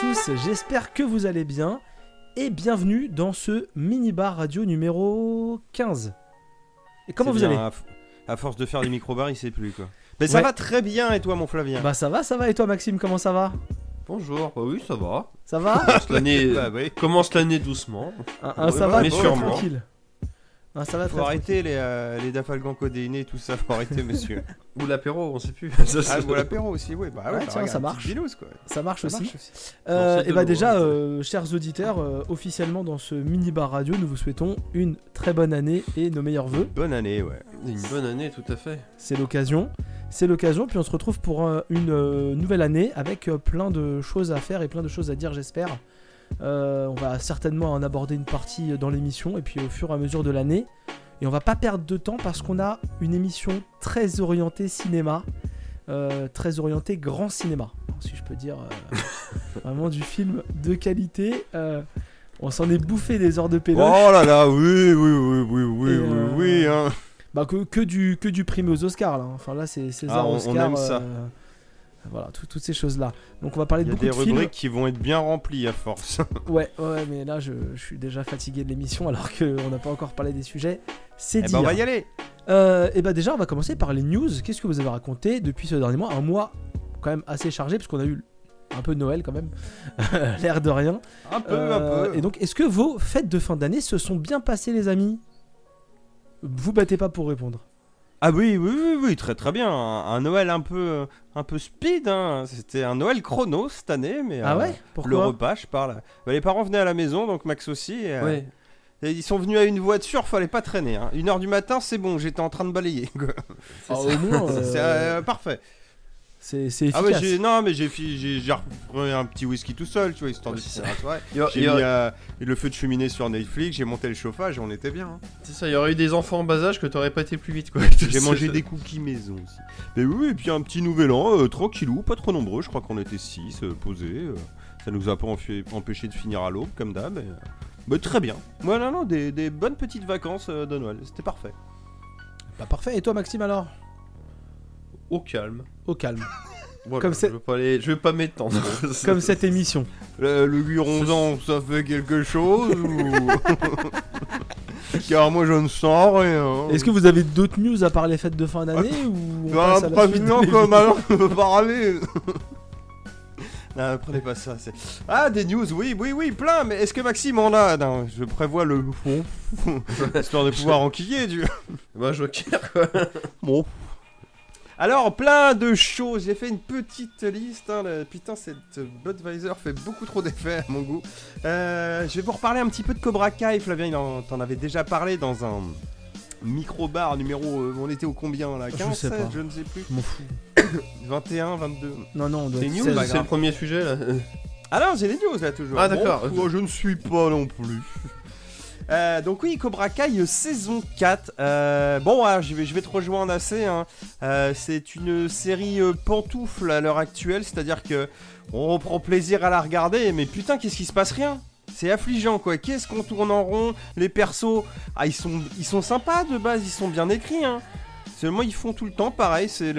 Bonjour à tous, j'espère que vous allez bien et bienvenue dans ce mini-bar radio numéro 15. Et comment vous bien, allez à, force de faire des micro-bars, il sait plus quoi. Mais ça Ouais. va très bien et toi mon Flavien? Bah ça va, ça va et toi Maxime, comment ça va? Bonjour, bah oui ça va. Ça va? Commence l'année, Bah oui. commence l'année doucement. un, un Ouais, ça bah, va mais sûrement. tranquille. Un ça va Faut très arrêter les, euh, les dafalgans codéinés, tout ça, faut arrêter monsieur. Ou l'apéro, on sait plus. ah, ou l'apéro aussi, oui. Bah Ouais, tiens, regarde, ça marche. bilouse, quoi. Ça marche Ça aussi. marche aussi. Euh, Non, c'est et de bah l'eau, déjà, hein, euh, chers auditeurs, euh, officiellement dans ce mini-bar radio, nous vous souhaitons une très bonne année et nos meilleurs voeux. Bonne année, ouais. Une bonne année, tout à fait. C'est l'occasion. C'est l'occasion, puis on se retrouve pour euh, une euh, nouvelle année avec euh, plein de choses à faire et plein de choses à dire, j'espère. Euh, on va certainement en aborder une partie dans l'émission et puis au fur et à mesure de l'année. Et on va pas perdre de temps parce qu'on a une émission très orientée cinéma, euh, très orientée grand cinéma, si je peux dire. euh, vraiment du film de qualité. Euh, on s'en est bouffé des heures de pédoche. Oh là là, oui, oui, oui, oui, oui, Et, oui, euh, oui, hein. Bah que, que du que du primé aux Oscars là. Enfin là c'est César Ah, on- on Oscar. aime ça. Euh, voilà tout- toutes ces choses là. Donc on va parler Il de y a beaucoup des de films. rubriques qui vont être bien remplies à force. Ouais ouais mais là je, je suis déjà fatigué de l'émission alors qu'on n'a pas encore parlé des sujets. C'est Eh dire. ben on va y aller. Euh, et bah déjà on va commencer par les news. Qu'est-ce que vous avez raconté depuis ce dernier mois? Un mois quand même assez chargé parce qu'on a eu un peu de Noël quand même. L'air de rien. Un peu, Euh, un peu. Et donc est-ce que vos fêtes de fin d'année se sont bien passées les amis? Vous battez pas pour répondre. Ah oui, oui, oui, oui, très très bien. Un, un Noël un peu, un peu speed. Hein. C'était un Noël chrono cette année, mais ah euh, ouais? Le Pourquoi repas, je parle. Bah, les parents venaient à la maison, donc Max aussi. et, euh, Ouais. ils sont venus à une voiture, fallait pas traîner. Hein. Une heure du matin, c'est bon, j'étais en train de balayer. Ah, euh, C'est euh, parfait. C'est c'est Ah ouais, efficace. j'ai non mais j'ai repris un petit whisky tout seul, tu vois, histoire de Ouais, c'est finir la soirée. Il y, a- J'ai mis euh, le feu de cheminée sur Netflix, j'ai monté le chauffage et on était bien. hein. c'est ça, il y aurait eu des enfants en bas âge que t'aurais pas été plus vite quoi. J'ai mangé des cookies maison aussi. Mais oui, et puis un petit nouvel an, euh, tranquillou, pas trop nombreux, je crois qu'on était 6 posés. euh, ça nous a pas empêché de finir à l'aube, comme d'hab. euh, mais très bien. Voilà, non, des, des bonnes petites vacances euh, de Noël, c'était parfait. Bah parfait. Et toi Maxime alors? Au calme. Au calme. Voilà, Comme c'est- je veux pas aller, je veux pas m'étendre. Comme cette émission. Le, le ça fait quelque chose ou... Car moi je ne sens rien. Est-ce que vous avez d'autres news à part les fêtes de fin d'année ou on Bah, passe à la pas suite mignon des comme vidéos alors je peux parler. non, prenez pas ça. c'est- Ah, des news, oui, oui, oui, plein. Mais est-ce que Maxime en a? Non, je prévois le fond, histoire de pouvoir enquiller. Du... Bah je vois quoi. Bon. Alors, plein de choses. J'ai fait une petite liste. hein, le- Putain, cette Budweiser fait beaucoup trop d'effet à mon goût. Euh, je vais vous reparler un petit peu de Cobra Kai. Flavien, il en t'en avait déjà parlé dans un micro-bar numéro. euh, on était au combien là? Je 15, sais 16, pas. je ne sais plus. Je m'en fous. 21, 22. Non non, on doit C'est être news, 16. pas c'est grave. le premier sujet là. Ah non, j'ai les news là toujours. Ah, d'accord. Bon, moi, je ne suis pas non plus. Euh, donc oui, Cobra Kai euh, saison 4. Euh, bon, je, vais, te rejoindre assez. hein. C'est une série pantoufle à l'heure actuelle, c'est-à-dire que on reprend plaisir à la regarder, mais putain, qu'est-ce qui se passe rien? C'est affligeant quoi, qu'est-ce qu'on tourne en rond? Les persos, ah ils sont, ils sont sympas de base, ils sont bien écrits hein. Seulement ils font tout le temps pareil, c'est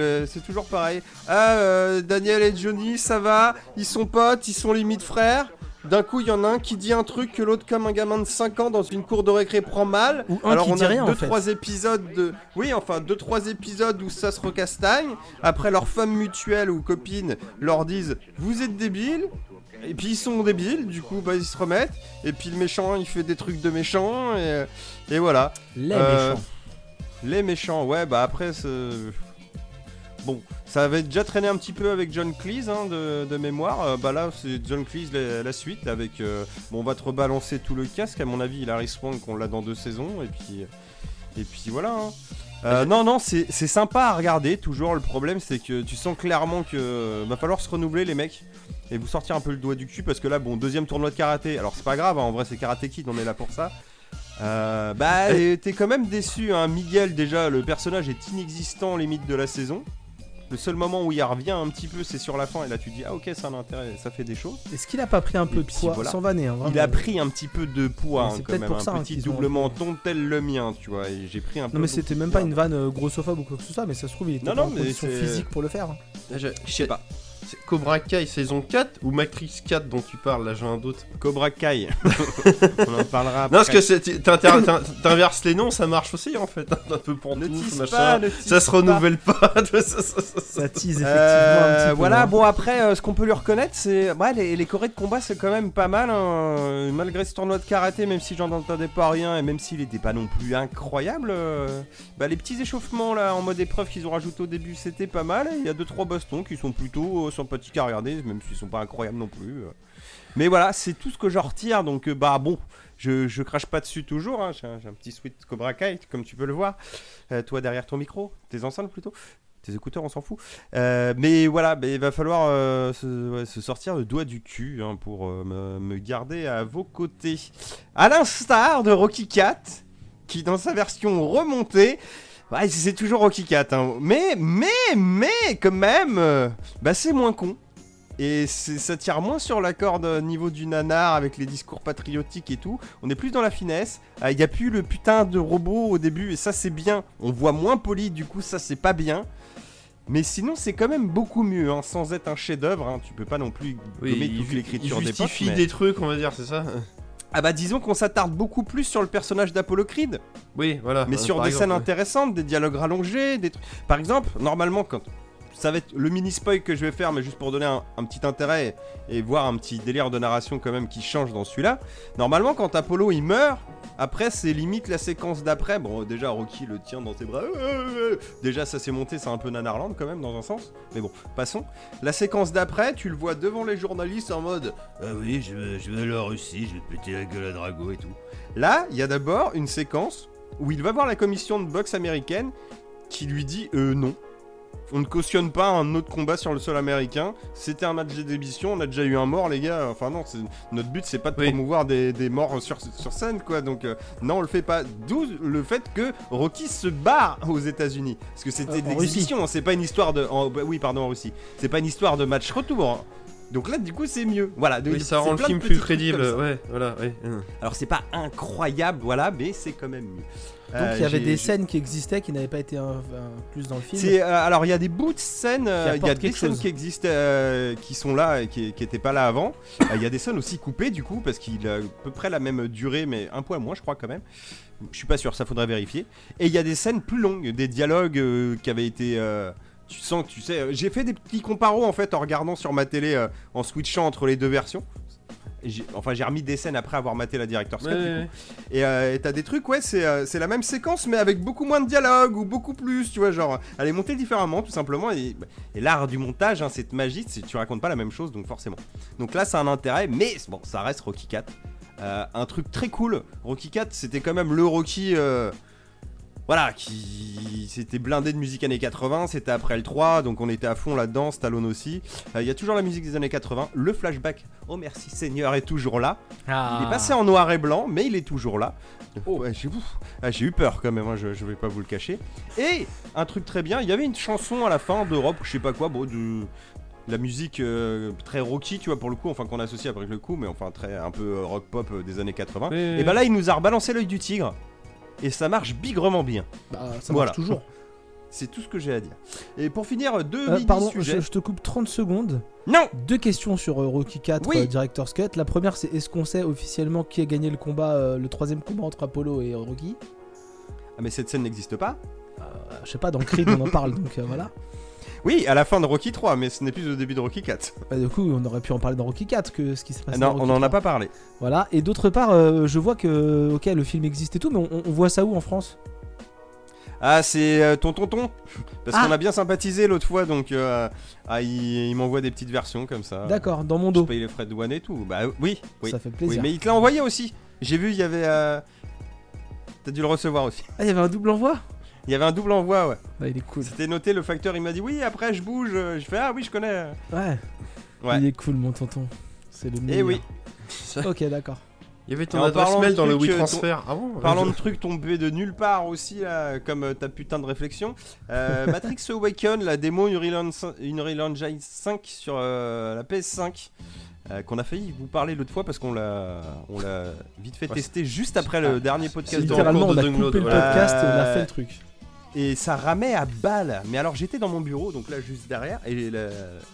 toujours pareil. Ah Daniel et Johnny ça va, ils sont potes, ils sont limite frères? D'un coup il y en a un qui dit un truc que l'autre comme un gamin de 5 ans dans une cour de récré prend mal. Ou un Alors qui on dit a rien deux en fait. trois épisodes de oui enfin deux trois épisodes où ça se recastagne. Après leurs femmes mutuelles ou copines leur disent vous êtes débiles? Et puis ils sont débiles, du coup bah, ils se remettent. Et puis le méchant il fait des trucs de méchant et, et voilà. Les Euh, méchants. Les méchants, ouais, bah après, c'est... Bon, ça avait déjà traîné un petit peu avec John Cleese hein, de, de mémoire. Euh, bah là, c'est John Cleese la, la suite avec. euh, bon, on va te rebalancer tout le casque. À mon avis, il Harry Swank, on l'a dans deux saisons. Et puis, et puis voilà. hein. Euh, non, non, c'est sympa à regarder. Toujours, le problème, c'est que tu sens clairement que euh, va falloir se renouveler, les mecs, et vous sortir un peu le doigt du cul parce que là, bon, deuxième tournoi de karaté. Alors, c'est pas grave, hein, en vrai, c'est Karate Kid, on est là pour ça. Euh, bah, et t'es quand même déçu, hein. Miguel, déjà, le personnage est inexistant limite de la saison. Le seul moment où il revient un petit peu, c'est sur la fin, et là tu dis, ah ok, ça a un intérêt, ça fait des choses. Est-ce qu'il a pas pris un peu et de poids voilà. sans vanner hein, Il a pris un petit peu de poids, hein, c'est quand peut-être même, pour un ça, hein, petit ont- double menton tel le mien, tu vois, et j'ai pris un peu. Non mais c'était même pas une vanne euh, grossophobe ou quoi que ce soit, mais ça se trouve il était Non, pas non, en mais condition physique pour le faire. hein. Je, Je sais pas. Cobra Kai saison 4 ou Matrix 4 dont tu parles Là, j'ai un doute. Cobra Kai. On en parlera après. Non, parce que c'est- tu- t'inter- t'in- t'inverses les noms, ça marche aussi en fait. Un peu pour ne tous, tease machin. pas, ne tease ça se pas. renouvelle pas. Ça tease effectivement Euh, un petit peu. voilà, hein. bon après, euh, ce qu'on peut lui reconnaître, c'est ouais, les, les chorés de combat, c'est quand même pas mal. hein. Malgré ce tournoi de karaté, même si j'en entendais pas rien et même s'il était pas non plus incroyable, euh, bah, les petits échauffements là en mode épreuve qu'ils ont rajouté au début, c'était pas mal. Et Il y a deux trois bastons qui sont plutôt euh, sympathiques à regarder, même s'ils sont pas incroyables non plus. euh. Mais voilà, c'est tout ce que j'en retire. Donc euh, bah bon, je, je crache pas dessus toujours. hein. J'ai un, petit sweat Cobra Kai, comme tu peux le voir. Euh, toi derrière ton micro, tes enceintes plutôt. Tes écouteurs, on s'en fout. Mais voilà, mais il va falloir se, sortir le doigt du cul hein, pour me, me garder à vos côtés. À l'instar de Rocky 4, qui dans sa version remontée, ouais, c'est toujours Rocky 4, hein. mais, mais, mais, quand même, euh, bah, c'est moins con. Et ça tire moins sur la corde au niveau du nanar avec les discours patriotiques et tout. On est plus dans la finesse. Il n'y a plus le putain de robot au début et ça c'est bien. On voit moins poli, du coup ça c'est pas bien. Mais sinon c'est quand même beaucoup mieux, hein, sans être un chef-d'œuvre. hein. Tu peux pas non plus gommer il, toute l'écriture il des justifie mais- des trucs, on va dire, c'est ça? Ah bah disons qu'on s'attarde beaucoup plus sur le personnage d'Apollo Creed. Oui, voilà. Mais euh, sur des exemple, scènes ouais. intéressantes, des dialogues rallongés, des trucs. Par exemple, normalement, quand ça va être le mini spoil que je vais faire, mais juste pour donner un, petit intérêt et, voir un petit délire de narration quand même qui change dans celui-là. Normalement, quand Apollo il meurt, après c'est limite la séquence d'après. Bon, déjà Rocky le tient dans ses bras. Déjà ça s'est monté, c'est un peu Nanarland quand même dans un sens. Mais bon, passons. La séquence d'après, tu le vois devant les journalistes en mode Ah oui, je vais, je vais aller en Russie, je vais péter la gueule à Drago et tout. Là, il y a d'abord une séquence où il va voir la commission de boxe américaine qui lui dit euh, non. On ne cautionne pas un autre combat sur le sol américain. C'était un match d'exhibition, on a déjà eu un mort, les gars. Enfin, non, c'est- notre but, c'est pas de Oui. promouvoir des, des morts sur, sur scène, quoi. Donc, euh, non, on le fait pas. D'où le fait que Rocky se barre aux États-Unis. Parce que c'était Euh, de l'exhibition, c'est pas une histoire de. en- bah oui, pardon, en Russie. C'est pas une histoire de match retour. hein. Donc là, du coup, c'est mieux. Voilà. Oui, donc, ça rend le film plus crédible. Ouais, voilà, ouais. Alors, c'est pas incroyable, voilà, mais c'est quand même mieux. Donc Euh, il y avait des scènes qui existaient qui n'avaient pas été plus dans le film. Euh, alors il y a des bouts de scènes, il y a apportent des quelque scènes chose. qui existent, euh, qui sont là et qui n'étaient pas là avant. Il y a des scènes aussi coupées du coup parce qu'il a à peu près la même durée mais un poil moins je crois quand même. Je suis pas sûr, ça faudrait vérifier. Et il y a des scènes plus longues, des dialogues qui avaient été... tu sens que tu sais... J'ai fait des petits comparos en fait en regardant sur ma télé euh, en switchant entre les deux versions. Enfin j'ai remis des scènes après avoir maté la Ouais, du coup. ouais. Et euh, et t'as des trucs, ouais, c'est euh, c'est la même séquence, mais avec beaucoup moins de dialogue ou beaucoup plus, tu vois, genre, elle est montée différemment, tout simplement. Et, et l'art du montage, hein, cette magie, c'est tu racontes pas la même chose, donc forcément. Donc là, c'est un intérêt, mais bon, ça reste Rocky 4. Euh, un truc très cool, Rocky 4, c'était quand même le Rocky. euh, voilà, qui c'était blindé de musique années 80, c'était après le 3, donc on était à fond là-dedans, Stallone aussi. Euh, Il y a toujours la musique des années 80, le flashback, oh merci Seigneur, est toujours là. Ah. Il est passé en noir et blanc, mais il est toujours là. Ouais, j'ai ouf. Ah, j'ai eu peur quand même, hein, je, je vais pas vous le cacher. Et un truc très bien, il y avait une chanson à la fin d'Europe, je sais pas quoi, bon, de la musique euh, très rocky, tu vois, pour le coup, enfin qu'on associe avec le coup, mais enfin très un peu euh, rock pop euh, des années 80. Ouais, ouais, Et bah là, il nous a rebalancé l'œil du tigre. Et ça marche bigrement bien. Bah, ça Voilà. marche toujours. C'est tout ce que j'ai à dire. Et pour finir, deux Euh, pardon, je, je te coupe 30 secondes. Non Deux questions sur euh, Rocky 4 Oui. euh, Director's Cut. La première, c'est est-ce qu'on sait officiellement qui a gagné le combat, euh, le troisième combat entre Apollo et Rocky? Ah, mais cette scène n'existe pas Euh, Je sais pas, dans Creed on en parle, donc voilà. Oui, à la fin de Rocky 3, mais ce n'est plus au début de Rocky 4. Bah, du coup, on aurait pu en parler dans Rocky 4 que ce qui s'est Ah passé non, dans on n'en a 3. pas parlé. Voilà, et d'autre part, euh, je vois que, ok, le film existe et tout, mais on, on voit ça où en France? Ah, c'est euh, ton tonton Parce Ah. qu'on a bien sympathisé l'autre fois, donc euh, ah, il, il m'envoie des petites versions comme ça. D'accord, dans mon Je dos. paye les frais de douane et tout. Bah oui, oui. Ça fait oui plaisir. mais il te l'a envoyé aussi. J'ai vu, il y avait. euh, T'as dû le recevoir aussi. Ah, il y avait un double envoi? Il y avait un double envoi, ouais. Bah, il est cool. C'était noté, le facteur il m'a dit oui, après je bouge. Je fais ah oui, je connais. Ouais. Ouais. Il est cool, mon tonton. C'est le Eh meilleur. oui. Ok, d'accord. Il y avait Et ton en adresse mail de dans le trucs, euh, WeTransfer. Ah bon Parlant de trucs tombés de nulle part aussi, là, comme euh, ta putain de réflexion. euh, Matrix Awaken, la démo Unreal Engine Unreal Engine 5 sur euh, la PS5. euh, qu'on a failli vous parler l'autre fois parce qu'on l'a, on l'a vite fait Ouais, tester juste après le dernier podcast. Littéralement, cours on de a download, coupé le podcast et on a Euh, fait le truc. Et ça ramait à balle. Mais alors j'étais dans mon bureau, donc là juste derrière, et la,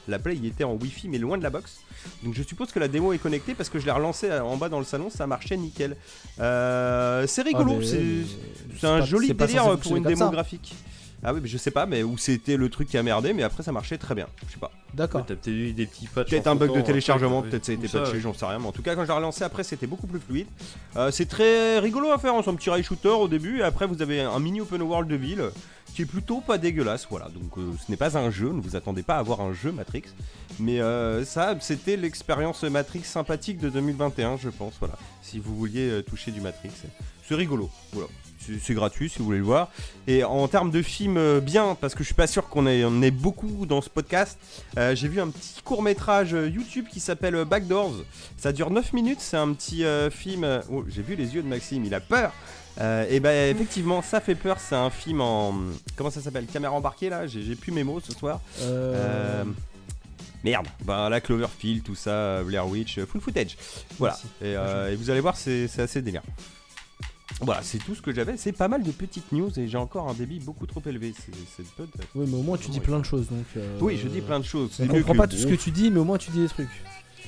la Play il était en Wi-Fi mais loin de la box. Donc je suppose que la démo est connectée parce que je l'ai relancée euh, en bas dans le salon, ça marchait nickel. Euh, c'est rigolo, Ah, mais- c'est un joli délire pour une démo ça. graphique. Ah oui, mais je sais pas, mais où c'était le truc qui a merdé, mais après ça marchait très bien. Je sais pas. D'accord. T'as peut-être eu des petits patchs. Peut-être un bug de téléchargement, peut-être ça a été patché, j'en sais rien. Mais en tout cas, quand je l'ai relancé après, c'était beaucoup plus fluide. Euh, c'est très rigolo à faire, hein, c'est un petit rail shooter au début, et après vous avez un mini open world de ville qui est plutôt pas dégueulasse. Voilà, donc euh, ce n'est pas un jeu, ne vous attendez pas à avoir un jeu Matrix. Mais euh, ça, c'était l'expérience Matrix sympathique de 2021, je pense. Voilà, si vous vouliez euh, toucher du Matrix, c'est rigolo. Voilà. C'est- gratuit si vous voulez le voir. Et en termes de film euh, bien, parce que je suis pas sûr qu'on ait, on ait beaucoup dans ce podcast, euh, j'ai vu un petit court métrage YouTube qui s'appelle euh, Backdoors. Ça dure 9 minutes, c'est un petit euh, film. euh, Oh, j'ai vu les yeux de Maxime, il a peur. Euh, et ben effectivement, ça fait peur. C'est un film en comment ça s'appelle Caméra embarquée là. J'ai plus mes mots ce soir. Euh, Euh, Merde. Bah la Cloverfield, tout ça, euh, Blair Witch, euh, full footage. Voilà. Et, euh, et vous allez voir, c'est c'est assez délire. Voilà, c'est tout ce que j'avais. C'est pas mal de petites news et j'ai encore un débit beaucoup trop élevé. C'est peu de- Oui, mais au moins tu dis Ouais. plein de choses. Donc, euh, Oui, je dis plein de choses. On C'est mieux comprend que- pas tout ce que tu dis, mais au moins tu dis des trucs.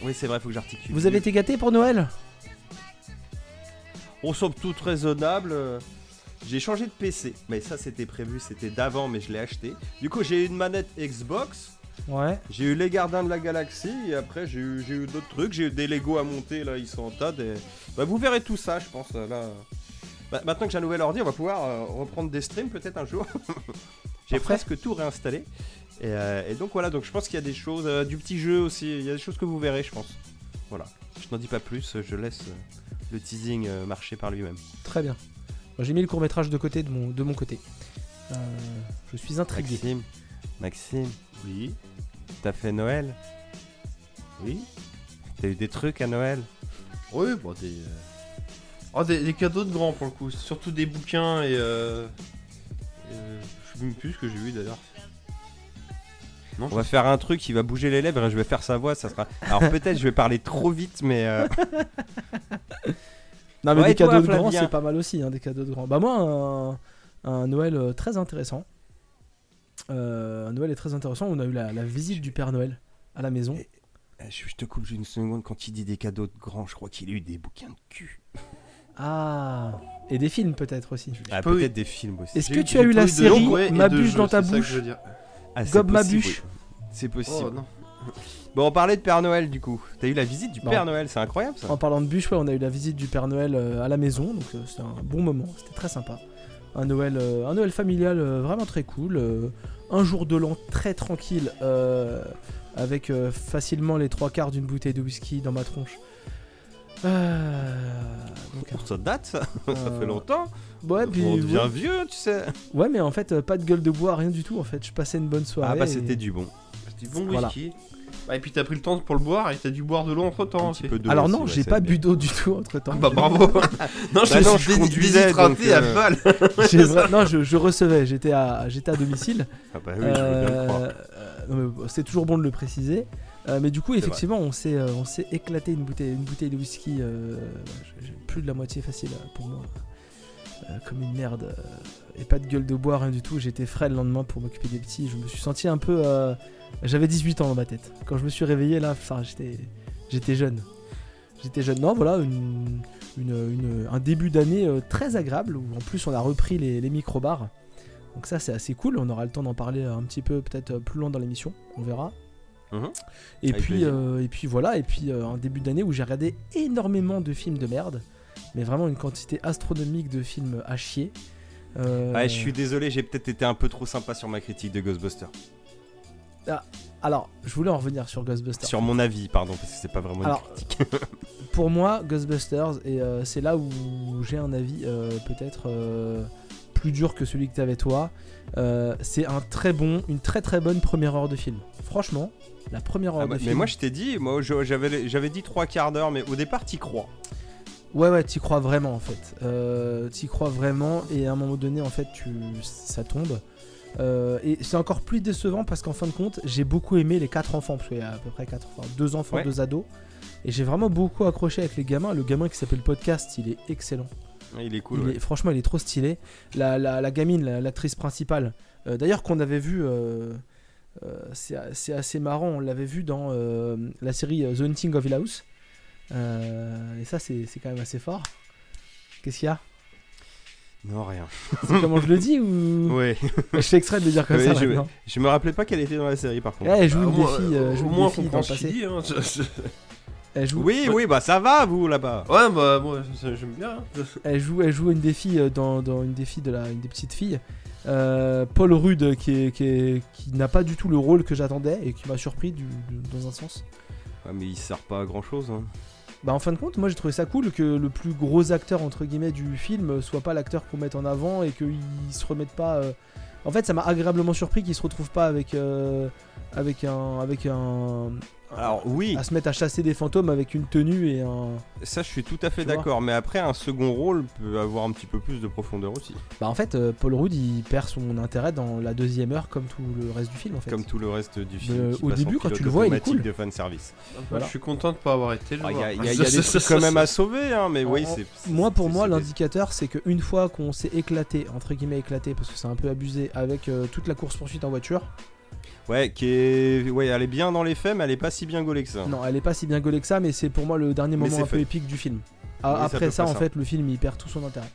Oui, c'est vrai, faut que j'articule. Vous avez été gâtés pour Noël? On somme toute raisonnable. J'ai changé de PC, mais ça c'était prévu, c'était d'avant, mais je l'ai acheté. Du coup, j'ai eu une manette Xbox, Ouais. j'ai eu les gardiens de la galaxie, et après j'ai eu, j'ai eu d'autres trucs, j'ai eu des Lego à monter, là ils sont en tas. Des... Bah, vous verrez tout ça, je pense. Là. Bah, maintenant que j'ai un nouvel ordi, on va pouvoir euh, reprendre des streams peut-être un jour. j'ai presque tout réinstallé. Et, euh, et donc voilà, donc je pense qu'il y a des choses, euh, du petit jeu aussi, il y a des choses que vous verrez, je pense. Voilà, je n'en dis pas plus, je laisse euh, le teasing euh, marcher par lui-même. Très bien. J'ai mis le court métrage de côté de mon, de mon côté. Euh, je suis intrigué. Maxime, Maxime, oui. T'as fait Noël? Oui. T'as eu des trucs à Noël? Oui, bon, des, euh, oh, des, des cadeaux de grands pour le coup. Surtout des bouquins et. Euh... euh, Je sais même plus ce que j'ai eu d'ailleurs. Non, On va faire un truc qui va bouger les lèvres et je vais faire sa voix, ça sera. Alors peut-être je vais parler trop vite, mais euh, Non, mais Ouais, des toi, cadeaux de grands, c'est pas mal aussi, hein, des cadeaux de grands. Bah, moi, un, un Noël euh, très intéressant. Euh, un Noël est très intéressant. On a eu la, la visite du Père Noël à la maison. Et- je, je te coupe juste une seconde. Quand il dit des cadeaux de grands, je crois qu'il a eu des bouquins de cul. Ah Et des films, peut-être aussi. Ah, peut-être des films aussi. Est-ce que tu as eu la série Ma bûche dans ta bouche je veux dire. Ah, c'est Gobe ma possible, bûche. oui. C'est possible. Oh non. Bon, on parlait de Père Noël du coup. T'as eu la visite du Non. Père Noël, c'est incroyable ça. En parlant de bûche, ouais, on a eu la visite du Père Noël euh, à la maison, donc euh, c'était un bon moment, c'était très sympa. Un Noël, euh, un Noël familial euh, vraiment très cool. euh, un jour de l'an très tranquille, euh, avec euh, facilement les trois quarts d'une bouteille de whisky dans ma tronche. Euh, donc, Pour ça date, ça, ça euh, fait longtemps. Ouais, puis, on devient ouais, vieux, tu sais. ouais, mais en fait, euh, pas de gueule de bois, rien du tout. En fait, je passais une bonne soirée. Ah bah et- c'était du bon. C'était bon Voilà. whisky. Bah, et puis t'as pris le temps pour le boire et t'as dû boire de l'eau entre temps Un aussi. petit peu d'eau Alors non, ouais, j'ai pas bu d'eau du tout entre temps. Bah bravo. non, je Bah non, je conduisais, donc, à euh, balle. Non, je, je recevais, j'étais à, j'étais à domicile. Ah bah oui, je veux bien le croire. Euh, euh, c'est toujours bon de le préciser. Euh, mais du coup, effectivement, on s'est, euh, on s'est éclaté une bouteille, une bouteille de whisky. euh, j'ai plus de la moitié facile pour moi. Comme une merde. et pas de gueule de bois, rien du tout. J'étais frais le lendemain pour m'occuper des petits. Je me suis senti un peu. euh, j'avais 18 ans dans ma tête. Quand je me suis réveillé là, enfin, j'étais, j'étais jeune. J'étais jeune. Non, voilà, une, une- une- un début d'année très agréable où en plus on a repris les, les micro-bars. Donc ça c'est assez cool, on aura le temps d'en parler un petit peu peut-être plus loin dans l'émission, on verra. Mhm. Et, Avec puis, euh, et puis voilà, et puis euh, un début d'année où j'ai regardé énormément de films de merde, mais vraiment une quantité astronomique de films à chier. Euh, Ouais, je suis désolé, j'ai peut-être été un peu trop sympa sur ma critique de Ghostbusters. Alors, je voulais en revenir sur Ghostbusters. Sur mon avis, pardon, parce que c'est pas vraiment une Alors, critique. pour moi, Ghostbusters, et euh, c'est là où j'ai un avis peut-être euh, plus dur que celui que tu avais toi. Euh, c'est un très bon, une très très bonne première heure de film. Franchement, la première heure Ah bah, de mais film. moi je t'ai dit, moi j'avais j'avais dit trois quarts d'heure, mais au départ t'y crois. Ouais, ouais, t'y crois vraiment en fait. Euh, t'y crois vraiment, et à un moment donné, en fait, tu... ça tombe. Euh, et c'est encore plus décevant parce qu'en fin de compte, j'ai beaucoup aimé les quatre enfants, parce qu'il y a à peu près quatre enfants, deux enfants, Ouais. deux ados. Et j'ai vraiment beaucoup accroché avec les gamins. Le gamin qui s'appelle Podcast, il est excellent. Il est cool. Il ouais. est- franchement, il est trop stylé. La, la- la gamine, la- l'actrice principale, euh, d'ailleurs qu'on avait vu, euh, euh, c'est assez marrant, on l'avait vu dans la série The Hunting of Hill House. Et ça, c'est quand même assez fort. Qu'est-ce qu'il y a? Non, rien. C'est comment je le dis ou Ouais. Je fais exprès de le dire comme Ouais, ça je- me rappelais pas qu'elle était dans la série par contre. Ouais, elle joue une des filles, au joue une moins, on comprend ce qu'il dit. hein. Je- Elle joue, Oui, oui, bah ça va, vous là-bas. Ouais, bah, moi, j'aime bien. elle joue, elle joue une des filles euh, dans, dans une des filles de la, une des petites filles. Euh, Paul Rudd qui, est- qui, est- qui n'a pas du tout le rôle que j'attendais et qui m'a surpris du- du- dans un sens. Ouais, mais il sert pas à grand chose. Hein. Bah en fin de compte, moi j'ai trouvé ça cool que le plus gros acteur entre guillemets du film soit pas l'acteur qu'on mette en avant et qu'il se remette pas. euh, En fait, ça m'a agréablement surpris qu'il se retrouve pas avec euh, avec un avec un Alors oui, à se mettre à chasser des fantômes avec une tenue et un. ça je suis tout à fait d'accord. Mais après, un second rôle peut avoir un petit peu plus de profondeur aussi. Bah en fait, euh, Paul Rudd il perd son intérêt dans la deuxième heure comme tout le reste du film en fait. Comme tout le reste du film. Euh, au début, quand tu le vois, il est cool. de fan service. Voilà. Je suis content de pas avoir été le Il y, a- y a- y a des trucs quand même à sauver, hein, mais oui, c'est. Moi, pour moi, l'indicateur, c'est qu'une fois qu'on s'est éclaté, entre guillemets éclaté, parce que c'est un peu abusé, avec euh, toute la course-poursuite en voiture, Ouais, qui est. Ouais, elle est bien dans les faits, mais elle est pas si bien gaulée que ça. non, elle est pas si bien gaulée que ça, mais c'est pour moi le dernier moment un peu épique du film. A- à Après ça, en ça. fait, le film il perd tout son intérêt.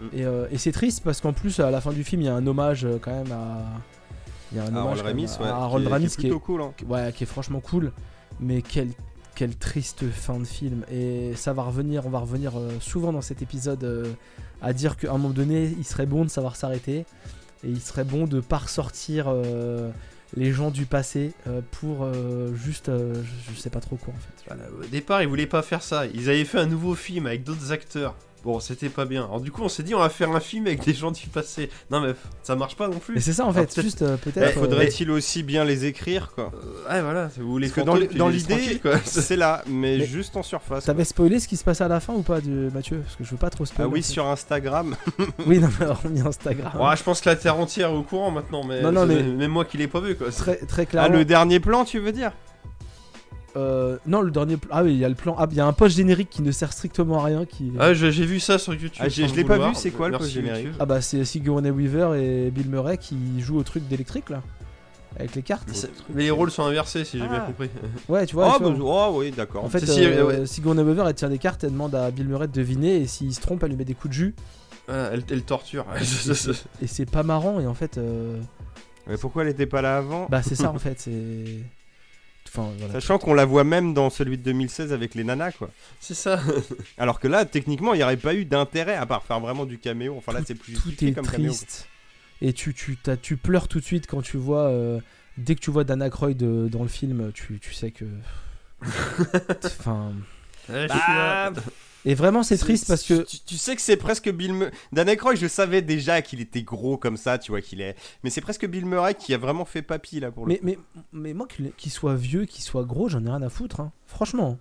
Mm. Et, euh, et c'est triste parce qu'en plus, à la fin du film, il y a un hommage euh, quand même à. Il y a un Harold hommage même Ramis, à- ouais. à Harold qui Ramis qui est, plutôt cool. Hein. ouais, qui est franchement cool, mais quelle, quelle triste fin de film. Et ça va revenir, on va revenir euh, souvent dans cet épisode à dire qu'à un moment donné, il serait bon de savoir s'arrêter et il serait bon de pas ressortir euh, les gens du passé euh, pour euh, juste, euh, je, sais pas trop quoi en fait. Au départ, ils voulaient pas faire ça. Ils avaient fait un nouveau film avec d'autres acteurs. Bon, c'était pas bien. Alors du coup, on s'est dit, on va faire un film avec des gens du passé. Non mais ça marche pas non Et plus. c'est ça en Ah, fait, peut-être- juste euh, peut-être. euh, Faudrait-il aussi bien les écrire, quoi Euh, ouais, voilà. Vous les Parce que dans l'idée, quoi. C'est là, mais, Mais- juste en surface. T'avais spoilé ce qui se passait à la fin ou pas, de Mathieu Parce que je veux pas trop Ah spoiler. oui, en fait. sur Instagram. Oui, non, mais hormis Instagram. Ouais, je pense que la terre entière est au courant maintenant, mais, Non, non, mais- même moi qui l'ai pas vu quoi. Très, très Ah, clairement. le dernier plan, tu veux dire? Euh, non, le dernier. pl- Ah oui, il y a le plan. Ah, il y a un post générique qui ne sert strictement à rien. Qui... Ah, je- j'ai vu ça sur YouTube. Ah, je l'ai pas vu, c'est quoi, le Merci, post-générique YouTube. Ah bah c'est Sigourney Weaver et Bill Murray qui jouent au truc d'électrique là. Avec les cartes. Mais les rôles sont inversés si j'ai bien Ah. compris. Ouais, tu vois. Oh, tu bah, oh, oui, d'accord. En fait, Si, si, euh, ouais. Sigourney Weaver elle tire des cartes, elle demande à Bill Murray de deviner et s'il se trompe, elle lui met des coups de jus. Voilà, elle, elle torture. Et c'est- et c'est pas marrant et en fait. euh, Mais pourquoi elle était pas là avant? Bah c'est ça en fait, c'est. Enfin voilà. Sachant qu'on la voit même dans celui de 2016 avec les nanas, quoi. c'est ça. Alors que là, techniquement, il n'y aurait pas eu d'intérêt à part faire vraiment du caméo. Enfin, là, c'est plus tout est comme caméo. triste. Et tu, tu, t'as- tu pleures tout de suite quand tu vois. euh, dès que tu vois Dana Croyd euh, dans le film, tu, tu sais que. Enfin. Ouais, je suis là. Bah, Et vraiment, c'est triste parce que. Tu, tu sais que c'est presque Bill Murray. Dan Aykroyd, je savais déjà qu'il était gros comme ça, tu vois, qu'il est. Mais c'est presque Bill Murray qui a vraiment fait papy, là, pour le Mais, mais, mais moi, qu'il soit vieux, qu'il soit gros, j'en ai rien à foutre. hein. Franchement.